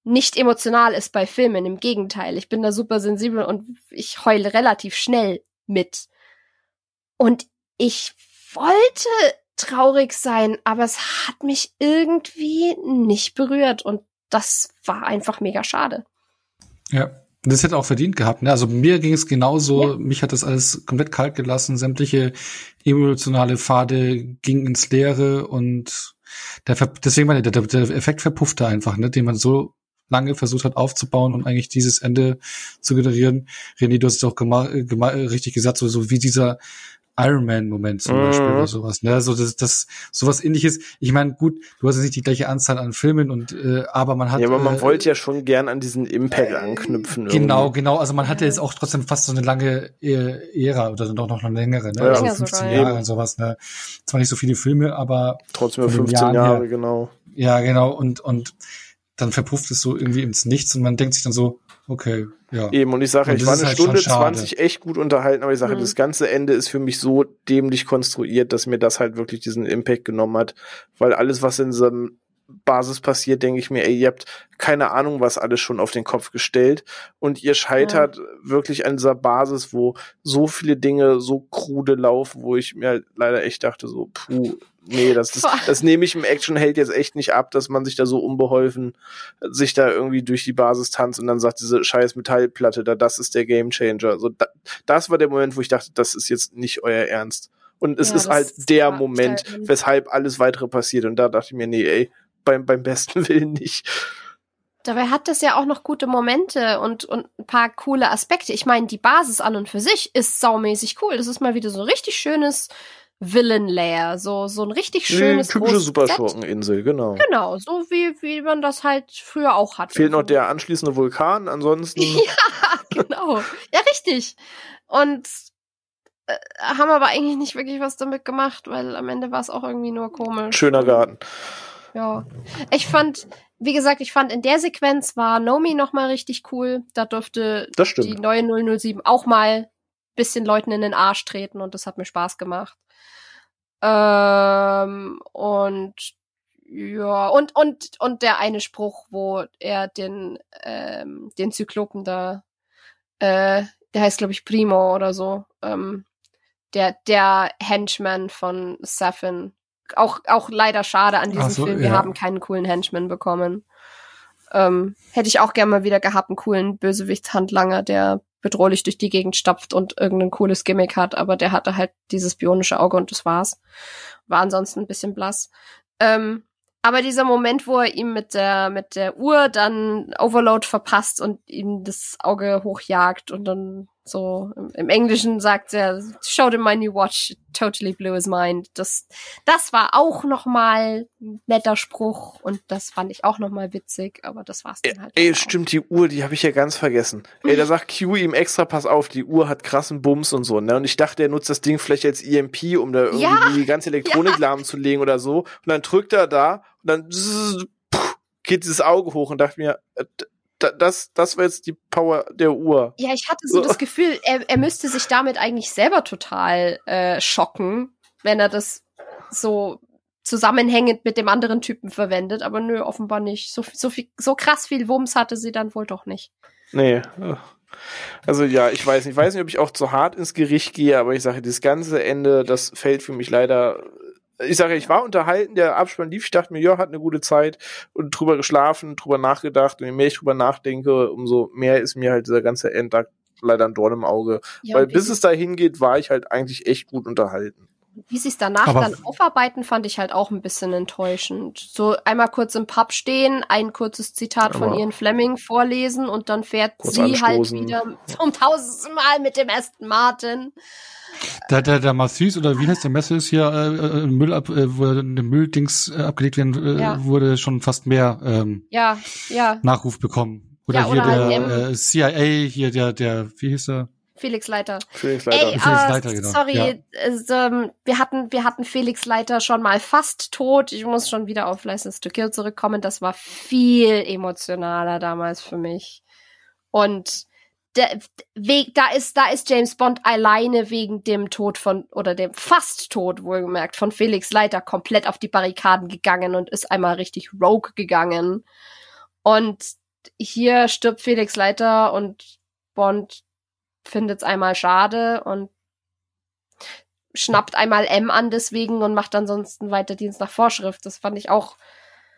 nicht emotional ist bei Filmen. Im Gegenteil, ich bin da super sensibel und ich heule relativ schnell mit. Und ich wollte traurig sein, aber es hat mich irgendwie nicht berührt und das war einfach mega schade. Ja, das hätte auch verdient gehabt. Ne? Also mir ging es genauso. Ja. Mich hat das alles komplett kalt gelassen. Sämtliche emotionale Pfade gingen ins Leere und der, deswegen meine, der, der Effekt verpuffte einfach, ne, den man so lange versucht hat aufzubauen und eigentlich dieses Ende zu generieren. René, du hast es auch richtig gesagt, so, so wie dieser Iron Man Moment zum Beispiel oder mhm. sowas, ne? So das, das sowas ähnliches. Ich meine, gut, du hast jetzt nicht die gleiche Anzahl an Filmen und äh, aber man hat Ja, aber man äh, wollte ja schon gern an diesen Impact äh, anknüpfen. Genau, irgendwie. genau, also man hatte jetzt auch trotzdem fast so eine lange äh, Ära oder doch noch eine längere, ne? Ja, also 15 sogar, Jahre ja. und sowas, ne? Zwar nicht so viele Filme, aber trotzdem 15 Jahre, her, genau. Ja, genau und und dann verpufft es so irgendwie ins Nichts und man denkt sich dann so, okay, ja. Eben, und ich sage, ich war eine halt Stunde 20 echt gut unterhalten, aber ich sage, mhm. das ganze Ende ist für mich so dämlich konstruiert, dass mir das halt wirklich diesen Impact genommen hat, weil alles, was in so einem Basis passiert, denke ich mir, ey, ihr habt keine Ahnung, was alles schon auf den Kopf gestellt und ihr scheitert ja. wirklich an dieser Basis, wo so viele Dinge so krude laufen, wo ich mir halt leider echt dachte, so, puh, nee, das, das, das nehme ich im Actionheld jetzt echt nicht ab, dass man sich da so unbeholfen sich da irgendwie durch die Basis tanzt und dann sagt diese scheiß Metallplatte da, das ist der Gamechanger. So, da, das war der Moment, wo ich dachte, das ist jetzt nicht euer Ernst. Und es ja, ist halt der Moment, weshalb alles weitere passiert. Und da dachte ich mir, nee, ey, beim, beim besten <laughs> Willen nicht. Dabei hat das ja auch noch gute Momente und, und ein paar coole Aspekte. Ich meine, die Basis an und für sich ist saumäßig cool. Das ist mal wieder so ein richtig schönes Villain Lair, so so ein richtig schönes Die typische Superschurkeninsel, genau. Genau, so wie wie man das halt früher auch hatte. Fehlt noch der anschließende Vulkan, ansonsten. <laughs> ja, genau. Ja, richtig. Und äh, haben aber eigentlich nicht wirklich was damit gemacht, weil am Ende war es auch irgendwie nur komisch. Schöner Garten. ja. Ich fand, wie gesagt, ich fand in der Sequenz war Nomi noch mal richtig cool. Da durfte die neue 007 auch mal bisschen Leuten in den Arsch treten und das hat mir Spaß gemacht. Ähm, und ja, und, und, und der eine Spruch, wo er den, ähm, den Zyklopen da, äh, der heißt, glaube ich, Primo oder so, ähm, der, der Henchman von Safin. Auch, auch leider schade an diesem so, Film. Wir ja. haben keinen coolen Henchman bekommen. Ähm, hätte ich auch gerne mal wieder gehabt, einen coolen Bösewichtshandlanger, der bedrohlich durch die Gegend stapft und irgendein cooles Gimmick hat, aber der hatte halt dieses bionische Auge und das war's. War ansonsten ein bisschen blass. Ähm, aber dieser Moment, wo er ihm mit der, mit der Uhr dann Overload verpasst und ihm das Auge hochjagt und dann so im, Englischen sagt er, showed him my new watch, totally blew his mind. Das, das war auch nochmal ein netter Spruch und das fand ich auch nochmal witzig, aber das war's dann halt. Ey, stimmt, die Uhr, die habe ich ja ganz vergessen. Ey, da sagt Q ihm extra, pass auf, die Uhr hat krassen Bums und so, ne? Und ich dachte, er nutzt das Ding vielleicht als EMP, um da irgendwie ja, die ganze Elektronik <laughs> ja. lahmzulegen oder so. Und dann drückt er da und dann geht dieses Auge hoch und dachte mir, äh, das, das war jetzt die Power der Uhr. Ja, ich hatte so das Gefühl, er, er müsste sich damit eigentlich selber total äh, schocken, wenn er das so zusammenhängend mit dem anderen Typen verwendet, aber nö, offenbar nicht. So, so viel, so krass viel Wumms hatte sie dann wohl doch nicht. Nee. Also ja, ich weiß nicht, ich weiß nicht, ob ich auch zu hart ins Gericht gehe, aber ich sage, das ganze Ende, das fällt für mich leider ich sage, ich war unterhalten, der Abspann lief, ich dachte mir, ja, hat eine gute Zeit und drüber geschlafen, drüber nachgedacht und je mehr ich drüber nachdenke, umso mehr ist mir halt dieser ganze Endtag leider ein Dorn im Auge. Ja, Weil bis es dahin geht, war ich halt eigentlich echt gut unterhalten. Wie sie es danach Aber dann aufarbeiten, fand ich halt auch ein bisschen enttäuschend. So einmal kurz im Pub stehen, ein kurzes Zitat von Ian Fleming vorlesen und dann fährt sie halt anstoßen. halt wieder zum tausendsten Mal mit dem Aston Martin. Der, der, der Mathis, oder wie heißt der Messe ist hier, äh, äh, Müll ab, äh, wo Mülldings äh, abgelegt werden, äh, ja. wurde schon fast mehr ähm, ja, ja. Nachruf bekommen. Oder, ja, oder hier der halt äh, CIA, hier der, der, wie hieß er? Felix Leiter. Felix Leiter. Ey, Felix Leiter, uh, genau. Sorry, ja. es, ähm, wir hatten, wir hatten Felix Leiter schon mal fast tot. Ich muss schon wieder auf License to Kill zurückkommen. Das war viel emotionaler damals für mich. Und der Weg, da ist, da ist James Bond alleine wegen dem Tod von, oder dem fast Tod, wohlgemerkt, von Felix Leiter komplett auf die Barrikaden gegangen und ist einmal richtig rogue gegangen. Und hier stirbt Felix Leiter und Bond findet es einmal schade und schnappt einmal M an deswegen und macht ansonsten weiter Dienst nach Vorschrift. Das fand ich auch.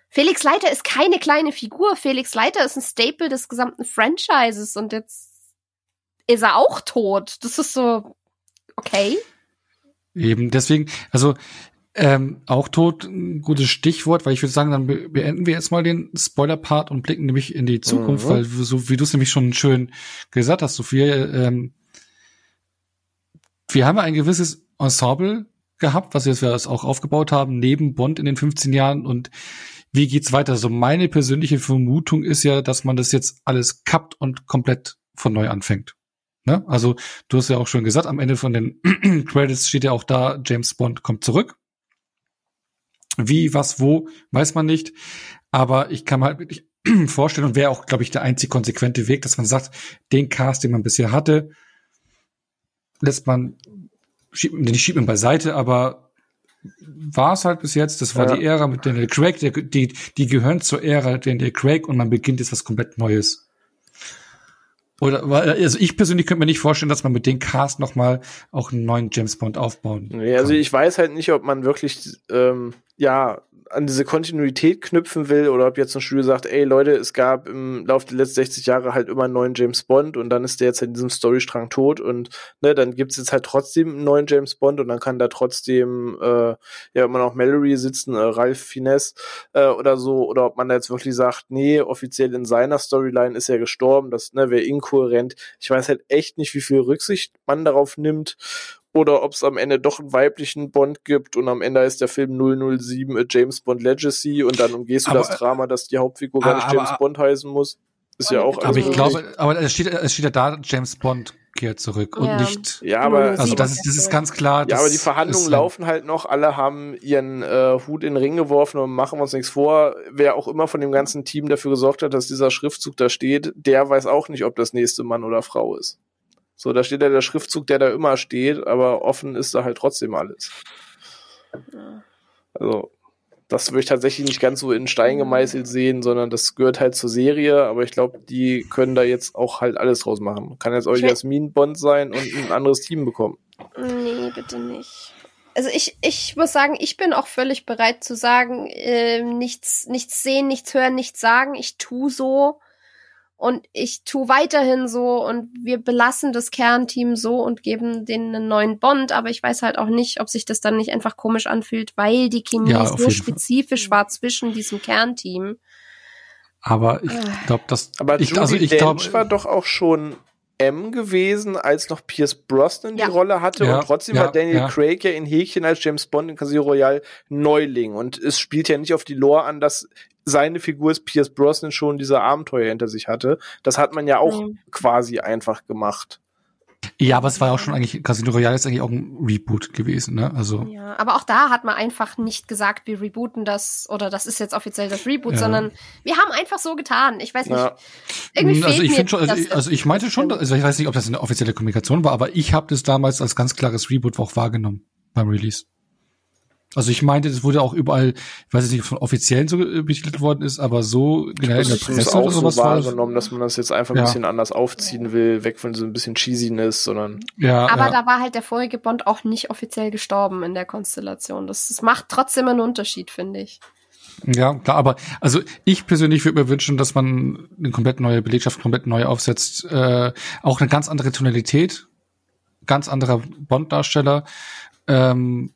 Felix Leiter ist keine kleine Figur. Felix Leiter ist ein Staple des gesamten Franchises und jetzt ist er auch tot. Das ist so, okay. Eben, deswegen, also ähm, auch tot, ein gutes Stichwort, weil ich würde sagen, dann beenden wir jetzt mal den Spoiler-Part und blicken nämlich in die Zukunft, mhm. weil so wie du es nämlich schon schön gesagt hast, Sophia, ähm, wir haben ein gewisses Ensemble gehabt, was wir jetzt auch aufgebaut haben, neben Bond in den 15 Jahren und wie geht's weiter? So meine persönliche Vermutung ist ja, dass man das jetzt alles kappt und komplett von neu anfängt. Ne? Also du hast ja auch schon gesagt, am Ende von den <clears throat> Credits steht ja auch da, James Bond kommt zurück. Wie, was, wo, weiß man nicht. Aber ich kann mir halt wirklich <clears throat> vorstellen und wäre auch, glaube ich, der einzig konsequente Weg, dass man sagt, den Cast, den man bisher hatte, lässt man, schiebt, nicht schiebt man beiseite, aber war es halt bis jetzt. Das war ja. die Ära mit Daniel Craig, die, die, die gehören zur Ära Daniel Craig und man beginnt jetzt was komplett Neues. Oder also ich persönlich könnte mir nicht vorstellen, dass man mit dem Cast noch mal auch einen neuen James Bond aufbauen. Nee, also ich weiß halt nicht, ob man wirklich ähm, ja an diese Kontinuität knüpfen will oder ob jetzt ein Studio sagt, ey Leute, es gab im Laufe der letzten 60 Jahre halt immer einen neuen James Bond und dann ist der jetzt in diesem Storystrang tot und ne, dann gibt's jetzt halt trotzdem einen neuen James Bond und dann kann da trotzdem äh, ja immer noch Mallory sitzen, äh, Ralph Finesse äh, oder so, oder ob man da jetzt wirklich sagt, nee, offiziell in seiner Storyline ist er gestorben, das ne, wäre inkohärent. Ich weiß halt echt nicht, wie viel Rücksicht man darauf nimmt oder ob es am Ende doch einen weiblichen Bond gibt und am Ende ist der Film 007 A James Bond Legacy und dann umgehst du aber, das Drama, dass die Hauptfigur gar nicht James Bond heißen muss. Ist ja auch Aber ich glaube, aber es steht, es steht ja da James Bond kehrt zurück und Ja. nicht. Ja, aber Also das ist, das ist ganz klar. Ja, aber die Verhandlungen äh, laufen halt noch. Alle haben ihren äh, Hut in den Ring geworfen und machen wir uns nichts vor. Wer auch immer von dem ganzen Team dafür gesorgt hat, dass dieser Schriftzug da steht, der weiß auch nicht, ob das nächste Mann oder Frau ist. So, da steht ja der Schriftzug, der da immer steht, aber offen ist da halt trotzdem alles. Ja. Also, das würde ich tatsächlich nicht ganz so in Stein gemeißelt sehen, sondern das gehört halt zur Serie, aber ich glaube, die können da jetzt auch halt alles draus machen. Kann jetzt auch Jasmin Bond sein und ein anderes Team bekommen. Nee, bitte nicht. Also ich, ich muss sagen, ich bin auch völlig bereit zu sagen, äh, nichts, nichts sehen, nichts hören, nichts sagen. Ich tu so und ich tu weiterhin so und wir belassen das Kernteam so und geben denen einen neuen Bond, aber ich weiß halt auch nicht, ob sich das dann nicht einfach komisch anfühlt, weil die Chemie Ja, so jeden Fall. spezifisch war zwischen diesem Kernteam. Aber ich Ah. glaube, dass Aber ich, Judy also ich glaube, war doch auch schon M gewesen, als noch Pierce Brosnan Ja. die Rolle hatte Ja, und trotzdem ja, war Daniel ja. Craig ja in Häkchen als James Bond in Casino Royale Neuling und es spielt ja nicht auf die Lore an, dass seine Figur ist Pierce Brosnan schon diese Abenteuer hinter sich hatte. Das hat man ja auch Mhm. quasi einfach gemacht. ja, aber es war ja auch schon eigentlich Casino Royale ist eigentlich auch ein Reboot gewesen, ne? Also Ja, aber auch da hat man einfach nicht gesagt, wir rebooten das oder das ist jetzt offiziell das Reboot, Ja. sondern wir haben einfach so getan. Ich weiß nicht, Ja. irgendwie also fehlt ich mir finde schon, also das ich, also ich meinte schon, also ich weiß nicht, ob das eine offizielle Kommunikation war, aber ich habe das damals als ganz klares Reboot auch wahrgenommen beim Release. Also ich meinte, das wurde auch überall, ich weiß nicht, es von offiziellen so äh, betitelt worden ist, aber so generell in der es Presse auch oder so sowas war das. wahrgenommen, dass man das jetzt einfach ein Ja. bisschen anders aufziehen will, weg von so ein bisschen Cheesiness, sondern Ja, Aber ja. da war halt der vorige Bond auch nicht offiziell gestorben in der Konstellation. Das, das macht trotzdem einen Unterschied, finde ich. Ja, klar, aber also ich persönlich würde mir wünschen, dass man eine komplett neue Belegschaft komplett neu aufsetzt, äh, auch eine ganz andere Tonalität, ganz anderer Bond-Darsteller, ähm,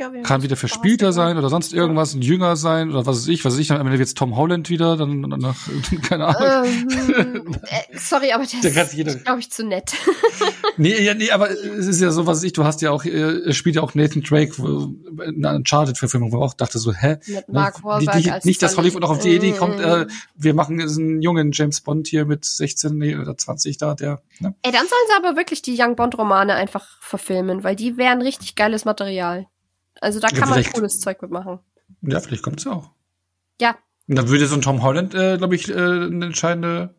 Ja, kann wieder verspielter sein oder sonst irgendwas, ein Jünger sein oder was weiß ich, was weiß ich, dann am Ende wird's Tom Holland wieder, dann nach, <laughs> keine Ahnung. Ähm, äh, sorry, aber der, Der ist, glaube ich, zu nett. <laughs> Nee, ja, nee, aber es ist ja so, was weiß ich, du hast ja auch, äh, spielt ja auch Nathan Drake in einer Uncharted-Verfilmung, wo ich auch dachte so, hä? Mit Mark Ne, Wahlberg die, die, als nicht, dass. Hollywood noch auf die Idee kommt, äh, Mm. wir machen einen jungen James Bond hier mit 16 nee, oder 20 da, der, ne? Ey, dann sollen sie aber wirklich die Young Bond-Romane einfach verfilmen, weil die wären richtig geiles Material. Also da Ja, kann man vielleicht. cooles Zeug mitmachen. Ja, vielleicht kommt's ja auch. Ja, Und dann würde so ein Tom Holland, äh, glaube ich, äh, eine entscheidende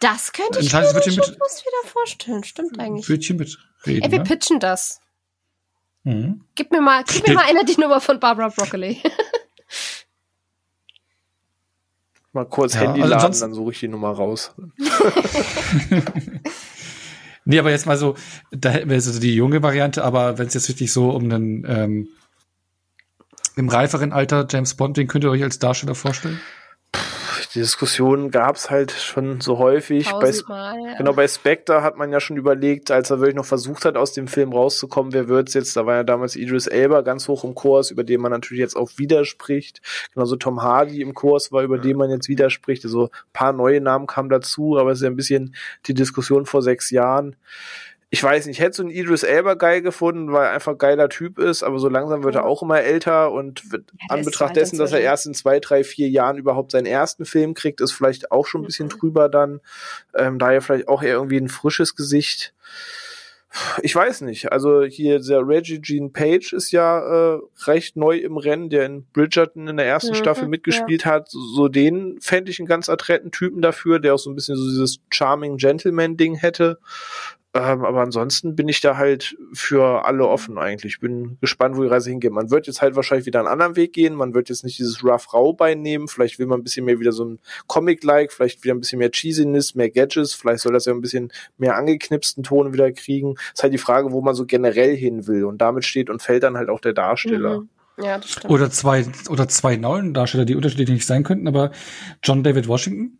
das könnte ich mir schon mit- fast wieder vorstellen. Stimmt eigentlich. Wörtchen mitreden. Ey, wir ne? pitchen das. Mhm. Gib mir mal, gib mir mal einer die Nummer von Barbara Broccoli. <laughs> mal kurz Ja, Handy also laden, dann suche ich die Nummer raus. <laughs> <laughs> Nee, aber jetzt mal so, da hätten wir jetzt also die junge Variante, aber wenn es jetzt wirklich so um einen ähm, im reiferen Alter James Bond, den könnt ihr euch als Darsteller vorstellen? Die Diskussion gab's halt schon so häufig. Bei, ja. genau, bei Spectre hat man ja schon überlegt, als er wirklich noch versucht hat, aus dem Film rauszukommen, wer wird's jetzt? Da war ja damals Idris Elba ganz hoch im Kurs, über den man natürlich jetzt auch widerspricht. Genauso Tom Hardy im Kurs war, über den man jetzt widerspricht. Also ein paar neue Namen kamen dazu, aber es ist ja ein bisschen die Diskussion vor sechs Jahren. Ich weiß nicht, ich hätte so einen Idris Elba geil gefunden, weil er einfach ein geiler Typ ist, aber so langsam wird er auch immer älter und Ja, an Betracht dessen, dass er erst in zwei, drei, vier Jahren überhaupt seinen ersten Film kriegt, ist vielleicht auch schon ein bisschen Mhm. drüber dann. Ähm, daher vielleicht auch eher irgendwie ein frisches Gesicht. Ich weiß nicht. Also hier der Reggie Jean Page ist ja äh, recht neu im Rennen, der in Bridgerton in der ersten Mhm, Staffel mitgespielt hat. So, den fände ich einen ganz adretten Typen dafür, der auch so ein bisschen so dieses Charming Gentleman-Ding hätte. Ähm, aber ansonsten bin ich da halt für alle offen eigentlich. Bin gespannt, wo die Reise hingeht. Man wird jetzt halt wahrscheinlich wieder einen anderen Weg gehen. Man wird jetzt nicht dieses Rough Rau beinehmen. Vielleicht will man ein bisschen mehr wieder so ein Comic-like, vielleicht wieder ein bisschen mehr Cheesiness, mehr Gadgets. Vielleicht soll das ja ein bisschen mehr angeknipsten Ton wieder kriegen. Ist halt die Frage, wo man so generell hin will. Und damit steht und fällt dann halt auch der Darsteller. Mhm. Ja, das stimmt. Oder zwei oder zwei neuen Darsteller, die unterschiedlich nicht sein könnten, aber John David Washington?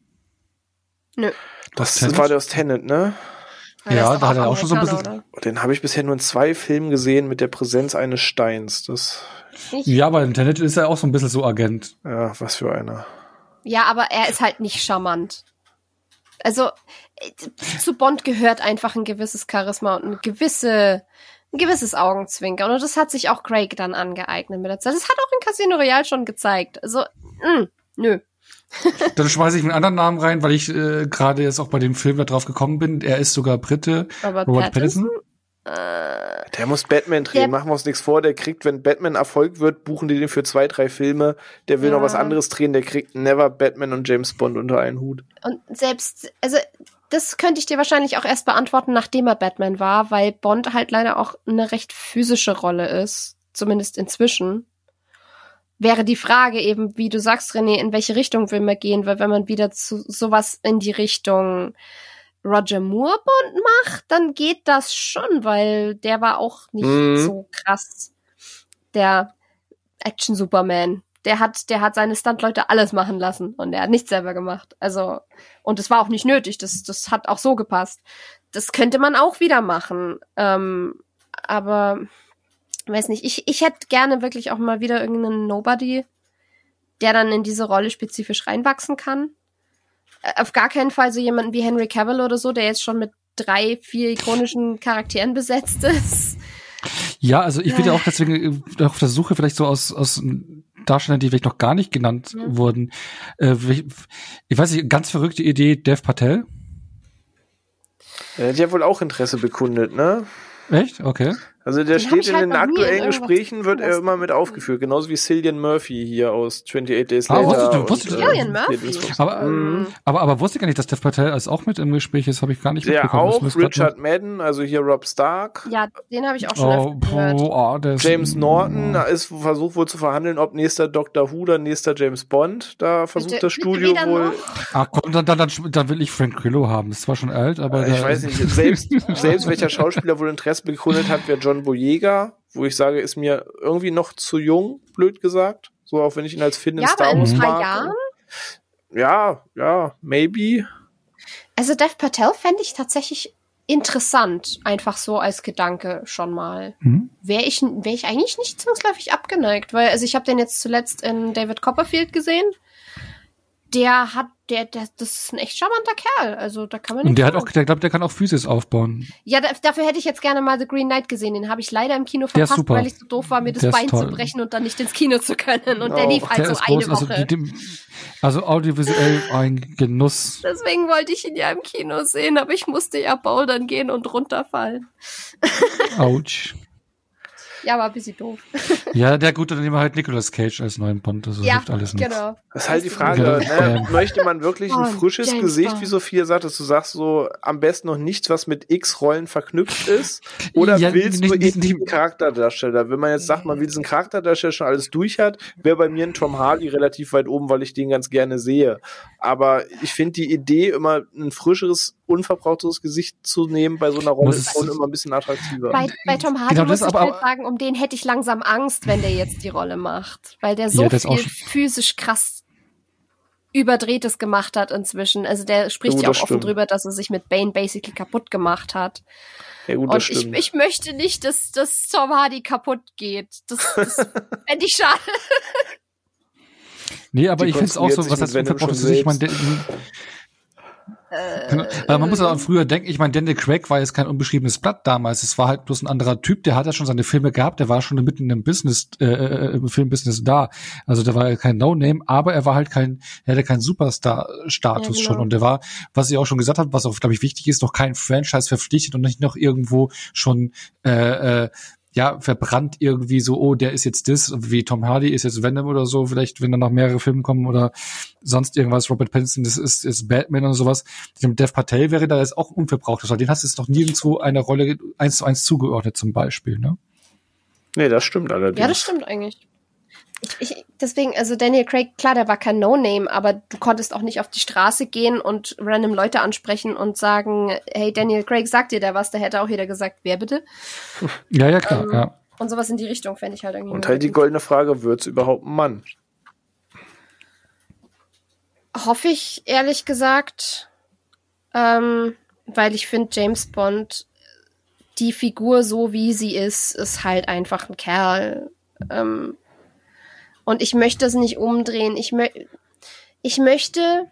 Nö. Das Tenet? war der aus Tenet, ne? Ja, ist da hat er auch schon so ein Amerikaner, Den habe ich bisher nur in zwei Filmen gesehen mit der Präsenz eines Steins. Das, oder? Ich, Ja, aber im Tenet ist er auch so ein bisschen so Agent. ja, was für einer. Ja, aber er ist halt nicht charmant. Also äh, zu Bond gehört einfach ein gewisses Charisma und eine gewisse, ein gewisses Augenzwinkern. Und das hat sich auch Craig dann angeeignet mit der Zeit. Das hat auch in Casino Royale schon gezeigt. Also, mh, nö. Dann schmeiße ich einen anderen Namen rein, weil ich äh, gerade jetzt auch bei dem Film da drauf gekommen bin. Er ist sogar Brite. Robert, Robert Pattinson? Pattinson. Der muss Batman drehen, Der- machen wir uns nichts vor. Der kriegt, wenn Batman Erfolg wird, buchen die den für zwei, drei Filme. Der will Ja. noch was anderes drehen, der kriegt never Batman und James Bond unter einen Hut. Und selbst, also das könnte ich dir wahrscheinlich auch erst beantworten, nachdem er Batman war, weil Bond halt leider auch eine recht physische Rolle ist, zumindest inzwischen. Wäre die Frage eben, wie du sagst, René, in welche Richtung will man gehen, weil wenn man wieder zu sowas in die Richtung Roger Moore Bond macht, dann geht das schon, weil der war auch nicht Mhm. so krass. Der Action Superman. Der hat, der hat seine Stuntleute alles machen lassen und er hat nichts selber gemacht. Also, und es war auch nicht nötig. Das, das hat auch so gepasst. Das könnte man auch wieder machen. Ähm, aber, weiß nicht, ich, ich hätte gerne wirklich auch mal wieder irgendeinen Nobody, der dann in diese Rolle spezifisch reinwachsen kann. Äh, Auf gar keinen Fall so jemanden wie Henry Cavill oder so, der jetzt schon mit drei, vier ikonischen <laughs> Charakteren besetzt ist. Ja, also ich bin ja auch deswegen äh, auf der Suche vielleicht so aus, aus Darstellern, die vielleicht noch gar nicht genannt Ja. wurden. Äh, ich, weiß nicht, ganz verrückte Idee, Dev Patel. Der hat ja wohl auch Interesse bekundet, ne? Echt? Okay. Also der hab steht ich in halt den aktuellen Gesprächen, wird er immer mit aufgeführt. Genauso wie Cillian Murphy hier aus 28 Days Ah, Later. und, wusstet du- äh, Cillian Murphy? Aber, Mhm. aber, aber wusste ich gar nicht, dass Dev Patel als auch mit im Gespräch ist, habe ich gar nicht Der mitbekommen. Auch, Richard Madden, also hier Rob Stark. Ja, den habe ich auch schon Oh, gehört. ah, der ist- James Norton, da ist versucht wohl zu verhandeln, ob nächster Doctor Who oder nächster James Bond. Da versucht Bitte- das Studio wohl. Ach komm, dann, dann, dann, dann will ich Frank Grillo haben. Das ist zwar schon alt, aber Ich der- weiß nicht, <laughs> selbst, selbst welcher Schauspieler wohl Interesse bekundet hat, wäre John Boyega, wo ich sage, ist mir irgendwie noch zu jung, blöd gesagt. So, auch wenn ich ihn als Finn in Ja, Star aber in Wars ein paar mag. Jahren? Ja, ja, maybe. Also Dev Patel fände ich tatsächlich interessant, einfach so als Gedanke schon mal. Hm? Wäre ich, wär ich eigentlich nicht zwangsläufig abgeneigt, weil also ich habe den jetzt zuletzt in David Copperfield gesehen. Der hat, der, der, das ist ein echt charmanter Kerl. Also da kann man Und nicht der hat auch, der glaubt, der kann auch Physis aufbauen. Ja, da, dafür hätte ich jetzt gerne mal The Green Knight gesehen. Den habe ich leider im Kino Der verpasst, super. weil ich so doof war, mir das Der Bein toll. zu brechen und dann nicht ins Kino zu können. Und der Oh, lief halt der so eine groß, also, Woche. die, die, also audiovisuell ein Genuss. Deswegen wollte ich ihn ja im Kino sehen, aber ich musste ja bouldern gehen und runterfallen. Autsch. Ja, war ein bisschen doof. <laughs> Ja, der gut, dann nehmen wir halt Nicolas Cage als neuen Bond. Also ja, hilft alles nichts. genau. Das ist halt die Frage, Ja, ne? möchte man wirklich ein Oh, frisches James Gesicht, Bond. wie Sophia sagt, dass du sagst, so am besten noch nichts, was mit X-Rollen verknüpft ist? Oder Ja, willst nicht- du nicht- eben diesen Charakterdarsteller? Wenn man jetzt sagt, man will diesen Charakterdarsteller schon alles durch hat, wäre bei mir ein Tom Hardy relativ weit oben, weil ich den ganz gerne sehe. Aber ich finde die Idee, immer ein frischeres, unverbrauchtes Gesicht zu nehmen bei so einer Rolle, ist es- schon immer ein bisschen attraktiver. Bei, bei Tom Hardy Genau, muss ich halt sagen, um den hätte ich langsam Angst, wenn der jetzt die Rolle macht. Weil der so Ja, viel physisch krass überdrehtes gemacht hat inzwischen. Also der spricht Oh, ja auch offen drüber, dass er sich mit Bane basically kaputt gemacht hat. ja gut, das Und ich, stimmt. ich möchte nicht, dass, dass Tom Hardy kaputt geht. Das, das <laughs> fände ich schade. Nee, aber Die ich finde es auch so, was heißt unverbrauchtes Gesicht? Ich meine, Genau. Aber man muss auch früher denken, ich meine, Daniel Craig war jetzt kein unbeschriebenes Blatt damals. Es war halt bloß ein anderer Typ, der hat ja schon seine Filme gehabt, der war schon mitten im Business, äh, äh, im Filmbusiness da. Also der war ja kein No-Name, aber er war halt kein, er hatte keinen Superstar-Status Ja, genau. schon. Und der war, was ich auch schon gesagt habe, was auch, glaube ich, wichtig ist, noch kein Franchise verpflichtet und nicht noch irgendwo schon äh, äh, ja, verbrannt irgendwie so, oh, der ist jetzt das, wie Tom Hardy ist jetzt Venom oder so, vielleicht, wenn dann noch mehrere Filme kommen oder sonst irgendwas, Robert Pattinson, das ist, ist Batman und sowas. Dem Dev Patel wäre da jetzt auch unverbraucht, weil den hast du jetzt noch nirgendwo eine Rolle eins zu eins zugeordnet zum Beispiel, ne? nee, das stimmt allerdings. Ja, das stimmt eigentlich. Ich, ich, deswegen, also Daniel Craig, klar, der war kein No-Name, aber du konntest auch nicht auf die Straße gehen und random Leute ansprechen und sagen, hey, Daniel Craig, sagt dir der was? Da hätte auch jeder gesagt, wer bitte? Ja, ja, klar, Ähm, ja. Und sowas in die Richtung fände ich halt irgendwie. Und halt die goldene Frage, wird's überhaupt ein Mann? Hoffe ich, ehrlich gesagt. Ähm, weil ich finde, James Bond, die Figur so wie sie ist, ist halt einfach ein Kerl. Ähm, und ich möchte es nicht umdrehen. Ich, mö ich möchte,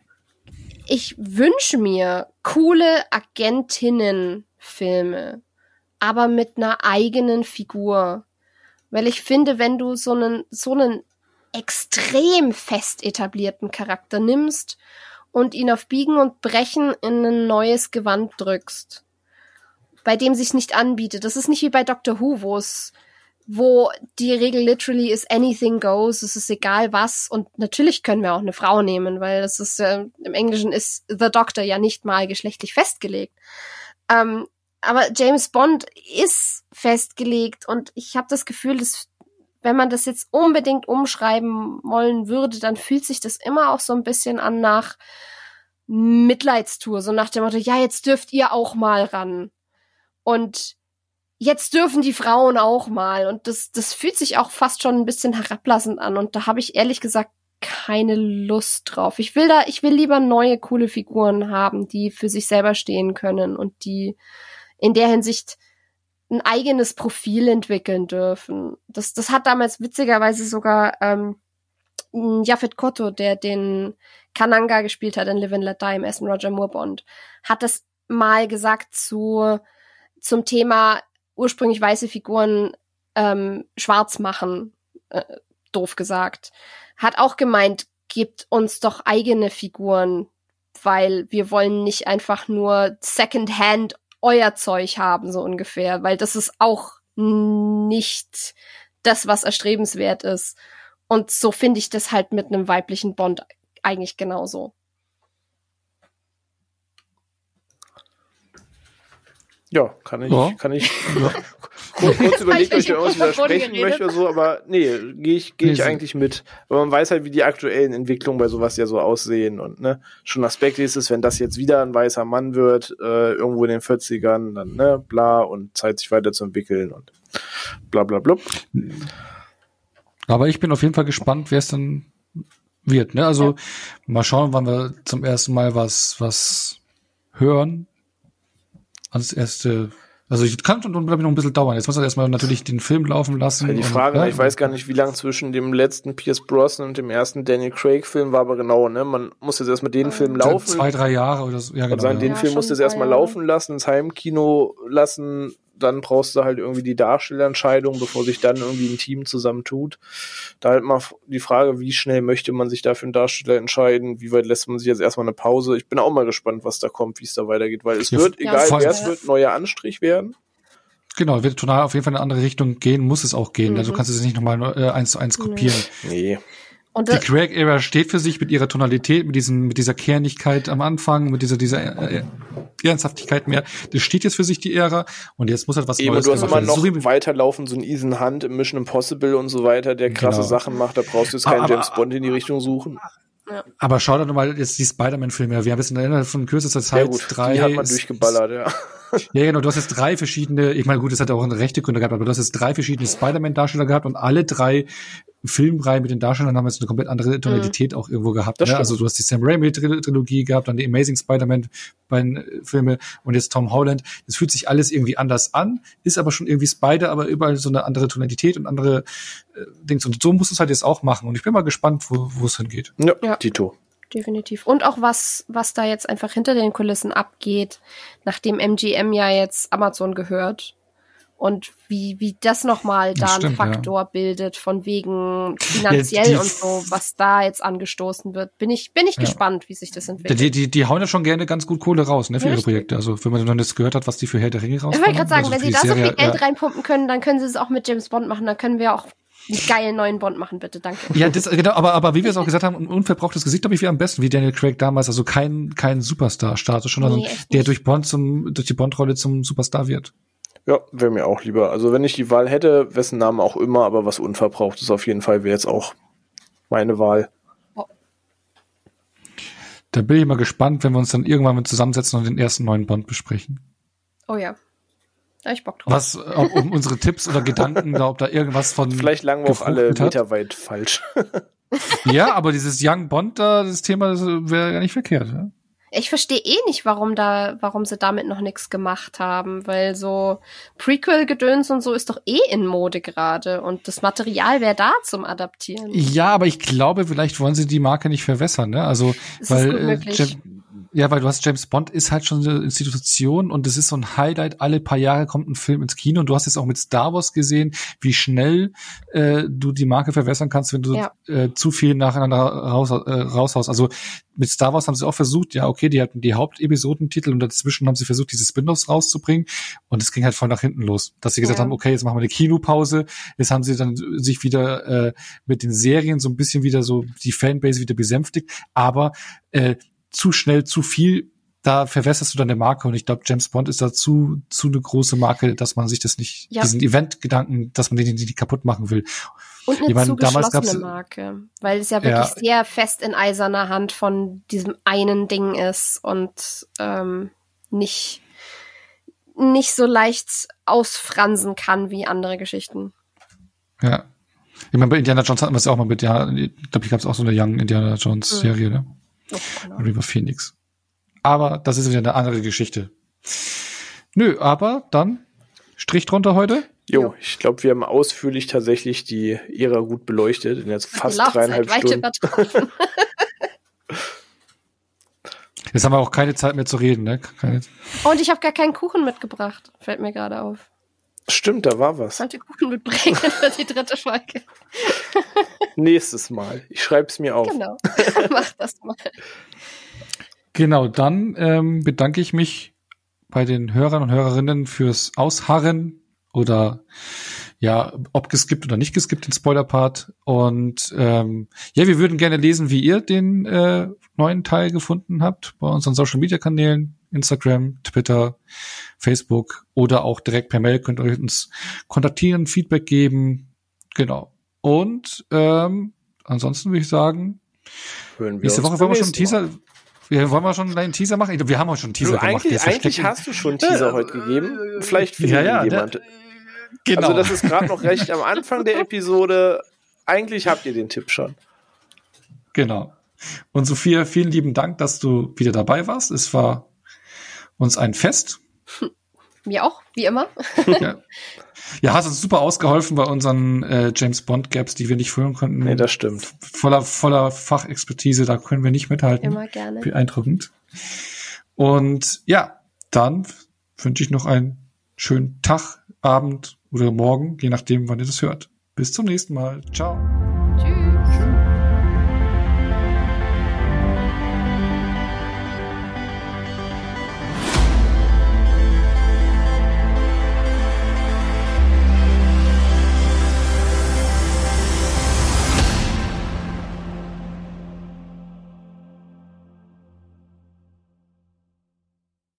ich wünsche mir coole Agentinnen-Filme, aber mit einer eigenen Figur. Weil ich finde, wenn du so einen, so einen extrem fest etablierten Charakter nimmst und ihn auf Biegen und Brechen in ein neues Gewand drückst, bei dem sich nicht anbietet. Das ist nicht wie bei Doctor Who, wo es wo die Regel literally ist anything goes, es ist egal was und natürlich können wir auch eine Frau nehmen, weil das ist äh, im Englischen ist the Doctor ja nicht mal geschlechtlich festgelegt. Ähm, aber James Bond ist festgelegt und ich habe das Gefühl, dass wenn man das jetzt unbedingt umschreiben wollen würde, dann fühlt sich das immer auch so ein bisschen an nach Mitleidstour, so nach dem Motto, ja, jetzt dürft ihr auch mal ran. Und jetzt dürfen die Frauen auch mal. Und das, das fühlt sich auch fast schon ein bisschen herablassend an. Und da habe ich ehrlich gesagt keine Lust drauf. Ich will da, ich will lieber neue, coole Figuren haben, die für sich selber stehen können und die in der Hinsicht ein eigenes Profil entwickeln dürfen. Das, das hat damals witzigerweise sogar ähm, Jafet Kotto, der den Kananga gespielt hat in Live and Let Die im ersten Roger Moore Bond, hat das mal gesagt zu zum Thema ursprünglich weiße Figuren ähm, schwarz machen, äh, doof gesagt. Hat auch gemeint, gibt uns doch eigene Figuren, weil wir wollen nicht einfach nur Secondhand euer Zeug haben, so ungefähr, weil das ist auch nicht das, was erstrebenswert ist. Und so finde ich das halt mit einem weiblichen Bond eigentlich genauso. Ja, kann ich, ja. kann ich <laughs> <laughs> kurz, kurz überlegt, ob ich irgendwas widersprechen möchte oder so, aber nee, gehe ich, geh ich eigentlich mit. Aber man weiß halt, wie die aktuellen Entwicklungen bei sowas ja so aussehen und ne, schon Aspekt ist es, wenn das jetzt wieder ein weißer Mann wird, äh, irgendwo in den 40ern, dann ne, bla und Zeit sich weiterzuentwickeln und bla bla blub. Aber ich bin auf jeden Fall gespannt, wer es dann wird, ne? Also ja. mal schauen, wann wir zum ersten Mal was, was hören. Als erste also ich kann und glaube ich noch ein bisschen dauern. Jetzt muss er erstmal natürlich den Film laufen lassen. die Frage, und, ja, ich weiß gar nicht, wie lang zwischen dem letzten Pierce Brosnan und dem ersten Daniel Craig Film war, aber genau, ne? Man muss jetzt erstmal den Film laufen. Zwei, drei Jahre oder so. Ja, genau. Sagen, ja. Den Film musst du jetzt erstmal laufen lassen, ins Heimkino lassen, dann brauchst du halt irgendwie die Darstellerentscheidung, bevor sich dann irgendwie ein Team zusammentut. Da halt mal die Frage, wie schnell möchte man sich dafür einen Darsteller entscheiden, wie weit lässt man sich jetzt erstmal eine Pause. Ich bin auch mal gespannt, was da kommt, wie es da weitergeht, weil es ja, wird, ja, egal wer es wird, neuer Anstrich werden. Genau, wird total auf jeden Fall in eine andere Richtung gehen, muss es auch gehen. Mhm. Also du kannst es nicht nochmal äh, eins zu eins kopieren. Nee. Und die Craig-Ära steht für sich mit ihrer Tonalität, mit diesem, mit dieser Kernigkeit am Anfang, mit dieser, dieser äh, Ernsthaftigkeit mehr. Das steht jetzt für sich die Ära und jetzt muss halt was Eben, Neues. Du hast immer noch so weiterlaufen, so ein Ethan Hunt im Mission Impossible und so weiter, der krasse genau. Sachen macht. Da brauchst du jetzt keinen aber, James Bond in die Richtung suchen. Ja. Aber schau doch mal jetzt die Spider-Man-Filme. Wir haben jetzt innerhalb von kürzester Zeit ja, gut, drei. Die hat man durchgeballert, ja. <laughs> Ja, genau, du hast jetzt drei verschiedene, ich meine, gut, das hat auch eine rechte Gründe gehabt, aber du hast jetzt drei verschiedene Spider-Man-Darsteller gehabt und alle drei Filmreihen mit den Darstellern haben jetzt eine komplett andere Tonalität mhm. auch irgendwo gehabt. Ne? Also du hast die Sam Raimi-Trilogie gehabt, dann die Amazing Spider-Man beiden Filme und jetzt Tom Holland. Das fühlt sich alles irgendwie anders an, ist aber schon irgendwie Spider, aber überall so eine andere Tonalität und andere äh, Dings. Und so muss es halt jetzt auch machen. Und ich bin mal gespannt, wo, wo es hingeht. Ja, ja. Tito definitiv. Und auch was, was da jetzt einfach hinter den Kulissen abgeht, nachdem MGM ja jetzt Amazon gehört. Und wie, wie das nochmal da stimmt, einen Faktor ja. bildet, von wegen finanziell ja, und so, was da jetzt angestoßen wird. Bin ich, bin ich ja. gespannt, wie sich das entwickelt. Die, die, die hauen ja schon gerne ganz gut Kohle raus, ne, für Richtig. ihre Projekte. Also, wenn man dann das gehört hat, was die für Herr der Ringe raus Ich wollte gerade sagen, also wenn sie da so viel Geld reinpumpen können, dann können sie es auch mit James Bond machen, dann können wir auch einen geilen neuen Bond machen, bitte, danke. Ja, das, genau, aber, aber wie wir es auch gesagt haben, ein unverbrauchtes Gesicht, glaube ich, wie am besten, wie Daniel Craig damals, also kein, kein Superstar-Status, schon, nee, also, der durch Bond zum, durch die Bond-Rolle zum Superstar wird. Ja, wäre mir auch lieber. Also wenn ich die Wahl hätte, wessen Name auch immer, aber was unverbrauchtes auf jeden Fall wäre jetzt auch meine Wahl. Da bin ich mal gespannt, wenn wir uns dann irgendwann mal zusammensetzen und den ersten neuen Bond besprechen. Oh ja. Da ich Bock drauf. Was, ob, um unsere Tipps oder Gedanken, da, ob da irgendwas von. Vielleicht lagen wir auf alle Meter weit falsch. ja, aber dieses Young Bond da, das Thema wäre ja nicht verkehrt. Ja? Ich verstehe eh nicht, warum da, warum sie damit noch nichts gemacht haben, weil so Prequel-Gedöns und so ist doch eh in Mode gerade und das Material wäre da zum Adaptieren. Ja, aber ich glaube, vielleicht wollen sie die Marke nicht verwässern, ne? Also, das weil äh, Ja, weil du hast James Bond ist halt schon eine Institution und es ist so ein Highlight. Alle paar Jahre kommt ein Film ins Kino und du hast jetzt auch mit Star Wars gesehen, wie schnell äh, du die Marke verwässern kannst, wenn du ja. äh, zu viel nacheinander raus, äh, raushaust. Also mit Star Wars haben sie auch versucht, ja, okay, die hatten die Hauptepisodentitel und dazwischen haben sie versucht, diese Spin-offs rauszubringen und es ging halt voll nach hinten los. Dass sie gesagt ja. haben, okay, jetzt machen wir eine Kinopause. Jetzt haben sie dann sich wieder äh, mit den Serien so ein bisschen wieder so die Fanbase wieder besänftigt, aber äh, zu schnell zu viel, da verwässerst du dann der Marke und ich glaube, James Bond ist da zu, eine große Marke, dass man sich das nicht, ja. diesen Event-Gedanken, dass man den nicht kaputt machen will. Und eine ich meine, damals gab's, Marke, weil es ja wirklich ja, sehr fest in eiserner Hand von diesem einen Ding ist und ähm, nicht nicht so leicht ausfransen kann wie andere Geschichten. Ja. Ich meine, bei Indiana Jones hatten wir es ja auch mal mit, ja, ich glaube, ich gab es auch so eine Young Indiana Jones mhm. Serie, ne? Oh, genau. River Phoenix. Aber das ist wieder eine andere Geschichte. Nö, aber dann Strich drunter heute. Jo, ich glaube, wir haben ausführlich tatsächlich die Ära gut beleuchtet in jetzt fast dreieinhalb Stunden. Jetzt haben wir auch keine Zeit mehr zu reden, ne? Keine Und ich habe gar keinen Kuchen mitgebracht, fällt mir gerade auf. Stimmt, da war was. Ich sollte Kuchen mitbringen für die dritte Folge. <laughs> Nächstes Mal. Ich schreibe es mir auf. Genau, <laughs> mach das mal. Genau, dann ähm, bedanke ich mich bei den Hörern und Hörerinnen fürs Ausharren oder ja, ob geskippt oder nicht geskippt, den Spoiler-Part. Und ähm, ja, wir würden gerne lesen, wie ihr den äh, neuen Teil gefunden habt bei unseren Social-Media-Kanälen, Instagram, Twitter, Facebook oder auch direkt per Mail könnt ihr uns kontaktieren, Feedback geben. Genau. Und ähm, ansonsten würde ich sagen, nächste Woche wollen wir schon einen Teaser. Wir wollen wir schon einen Teaser machen? Wir haben auch schon einen Teaser du, gemacht. Eigentlich, eigentlich hast du schon einen Teaser heute gegeben. Vielleicht findet ja, ja, jemand. Der, Genau. Also das ist gerade noch recht am Anfang der Episode. Eigentlich habt ihr den Tipp schon. Genau. Und Sophia, vielen lieben Dank, dass du wieder dabei warst. Es war uns ein Fest. <laughs> Mir auch, wie immer. <laughs> ja. ja, hast uns super ausgeholfen bei unseren äh, James Bond Gaps, die wir nicht füllen konnten. Nee, das stimmt. Voller, voller Fachexpertise, da können wir nicht mithalten. Immer gerne. Beeindruckend. Und ja, dann wünsche ich noch einen schönen Tag, Abend oder morgen, je nachdem, wann ihr das hört. Bis zum nächsten Mal. Ciao.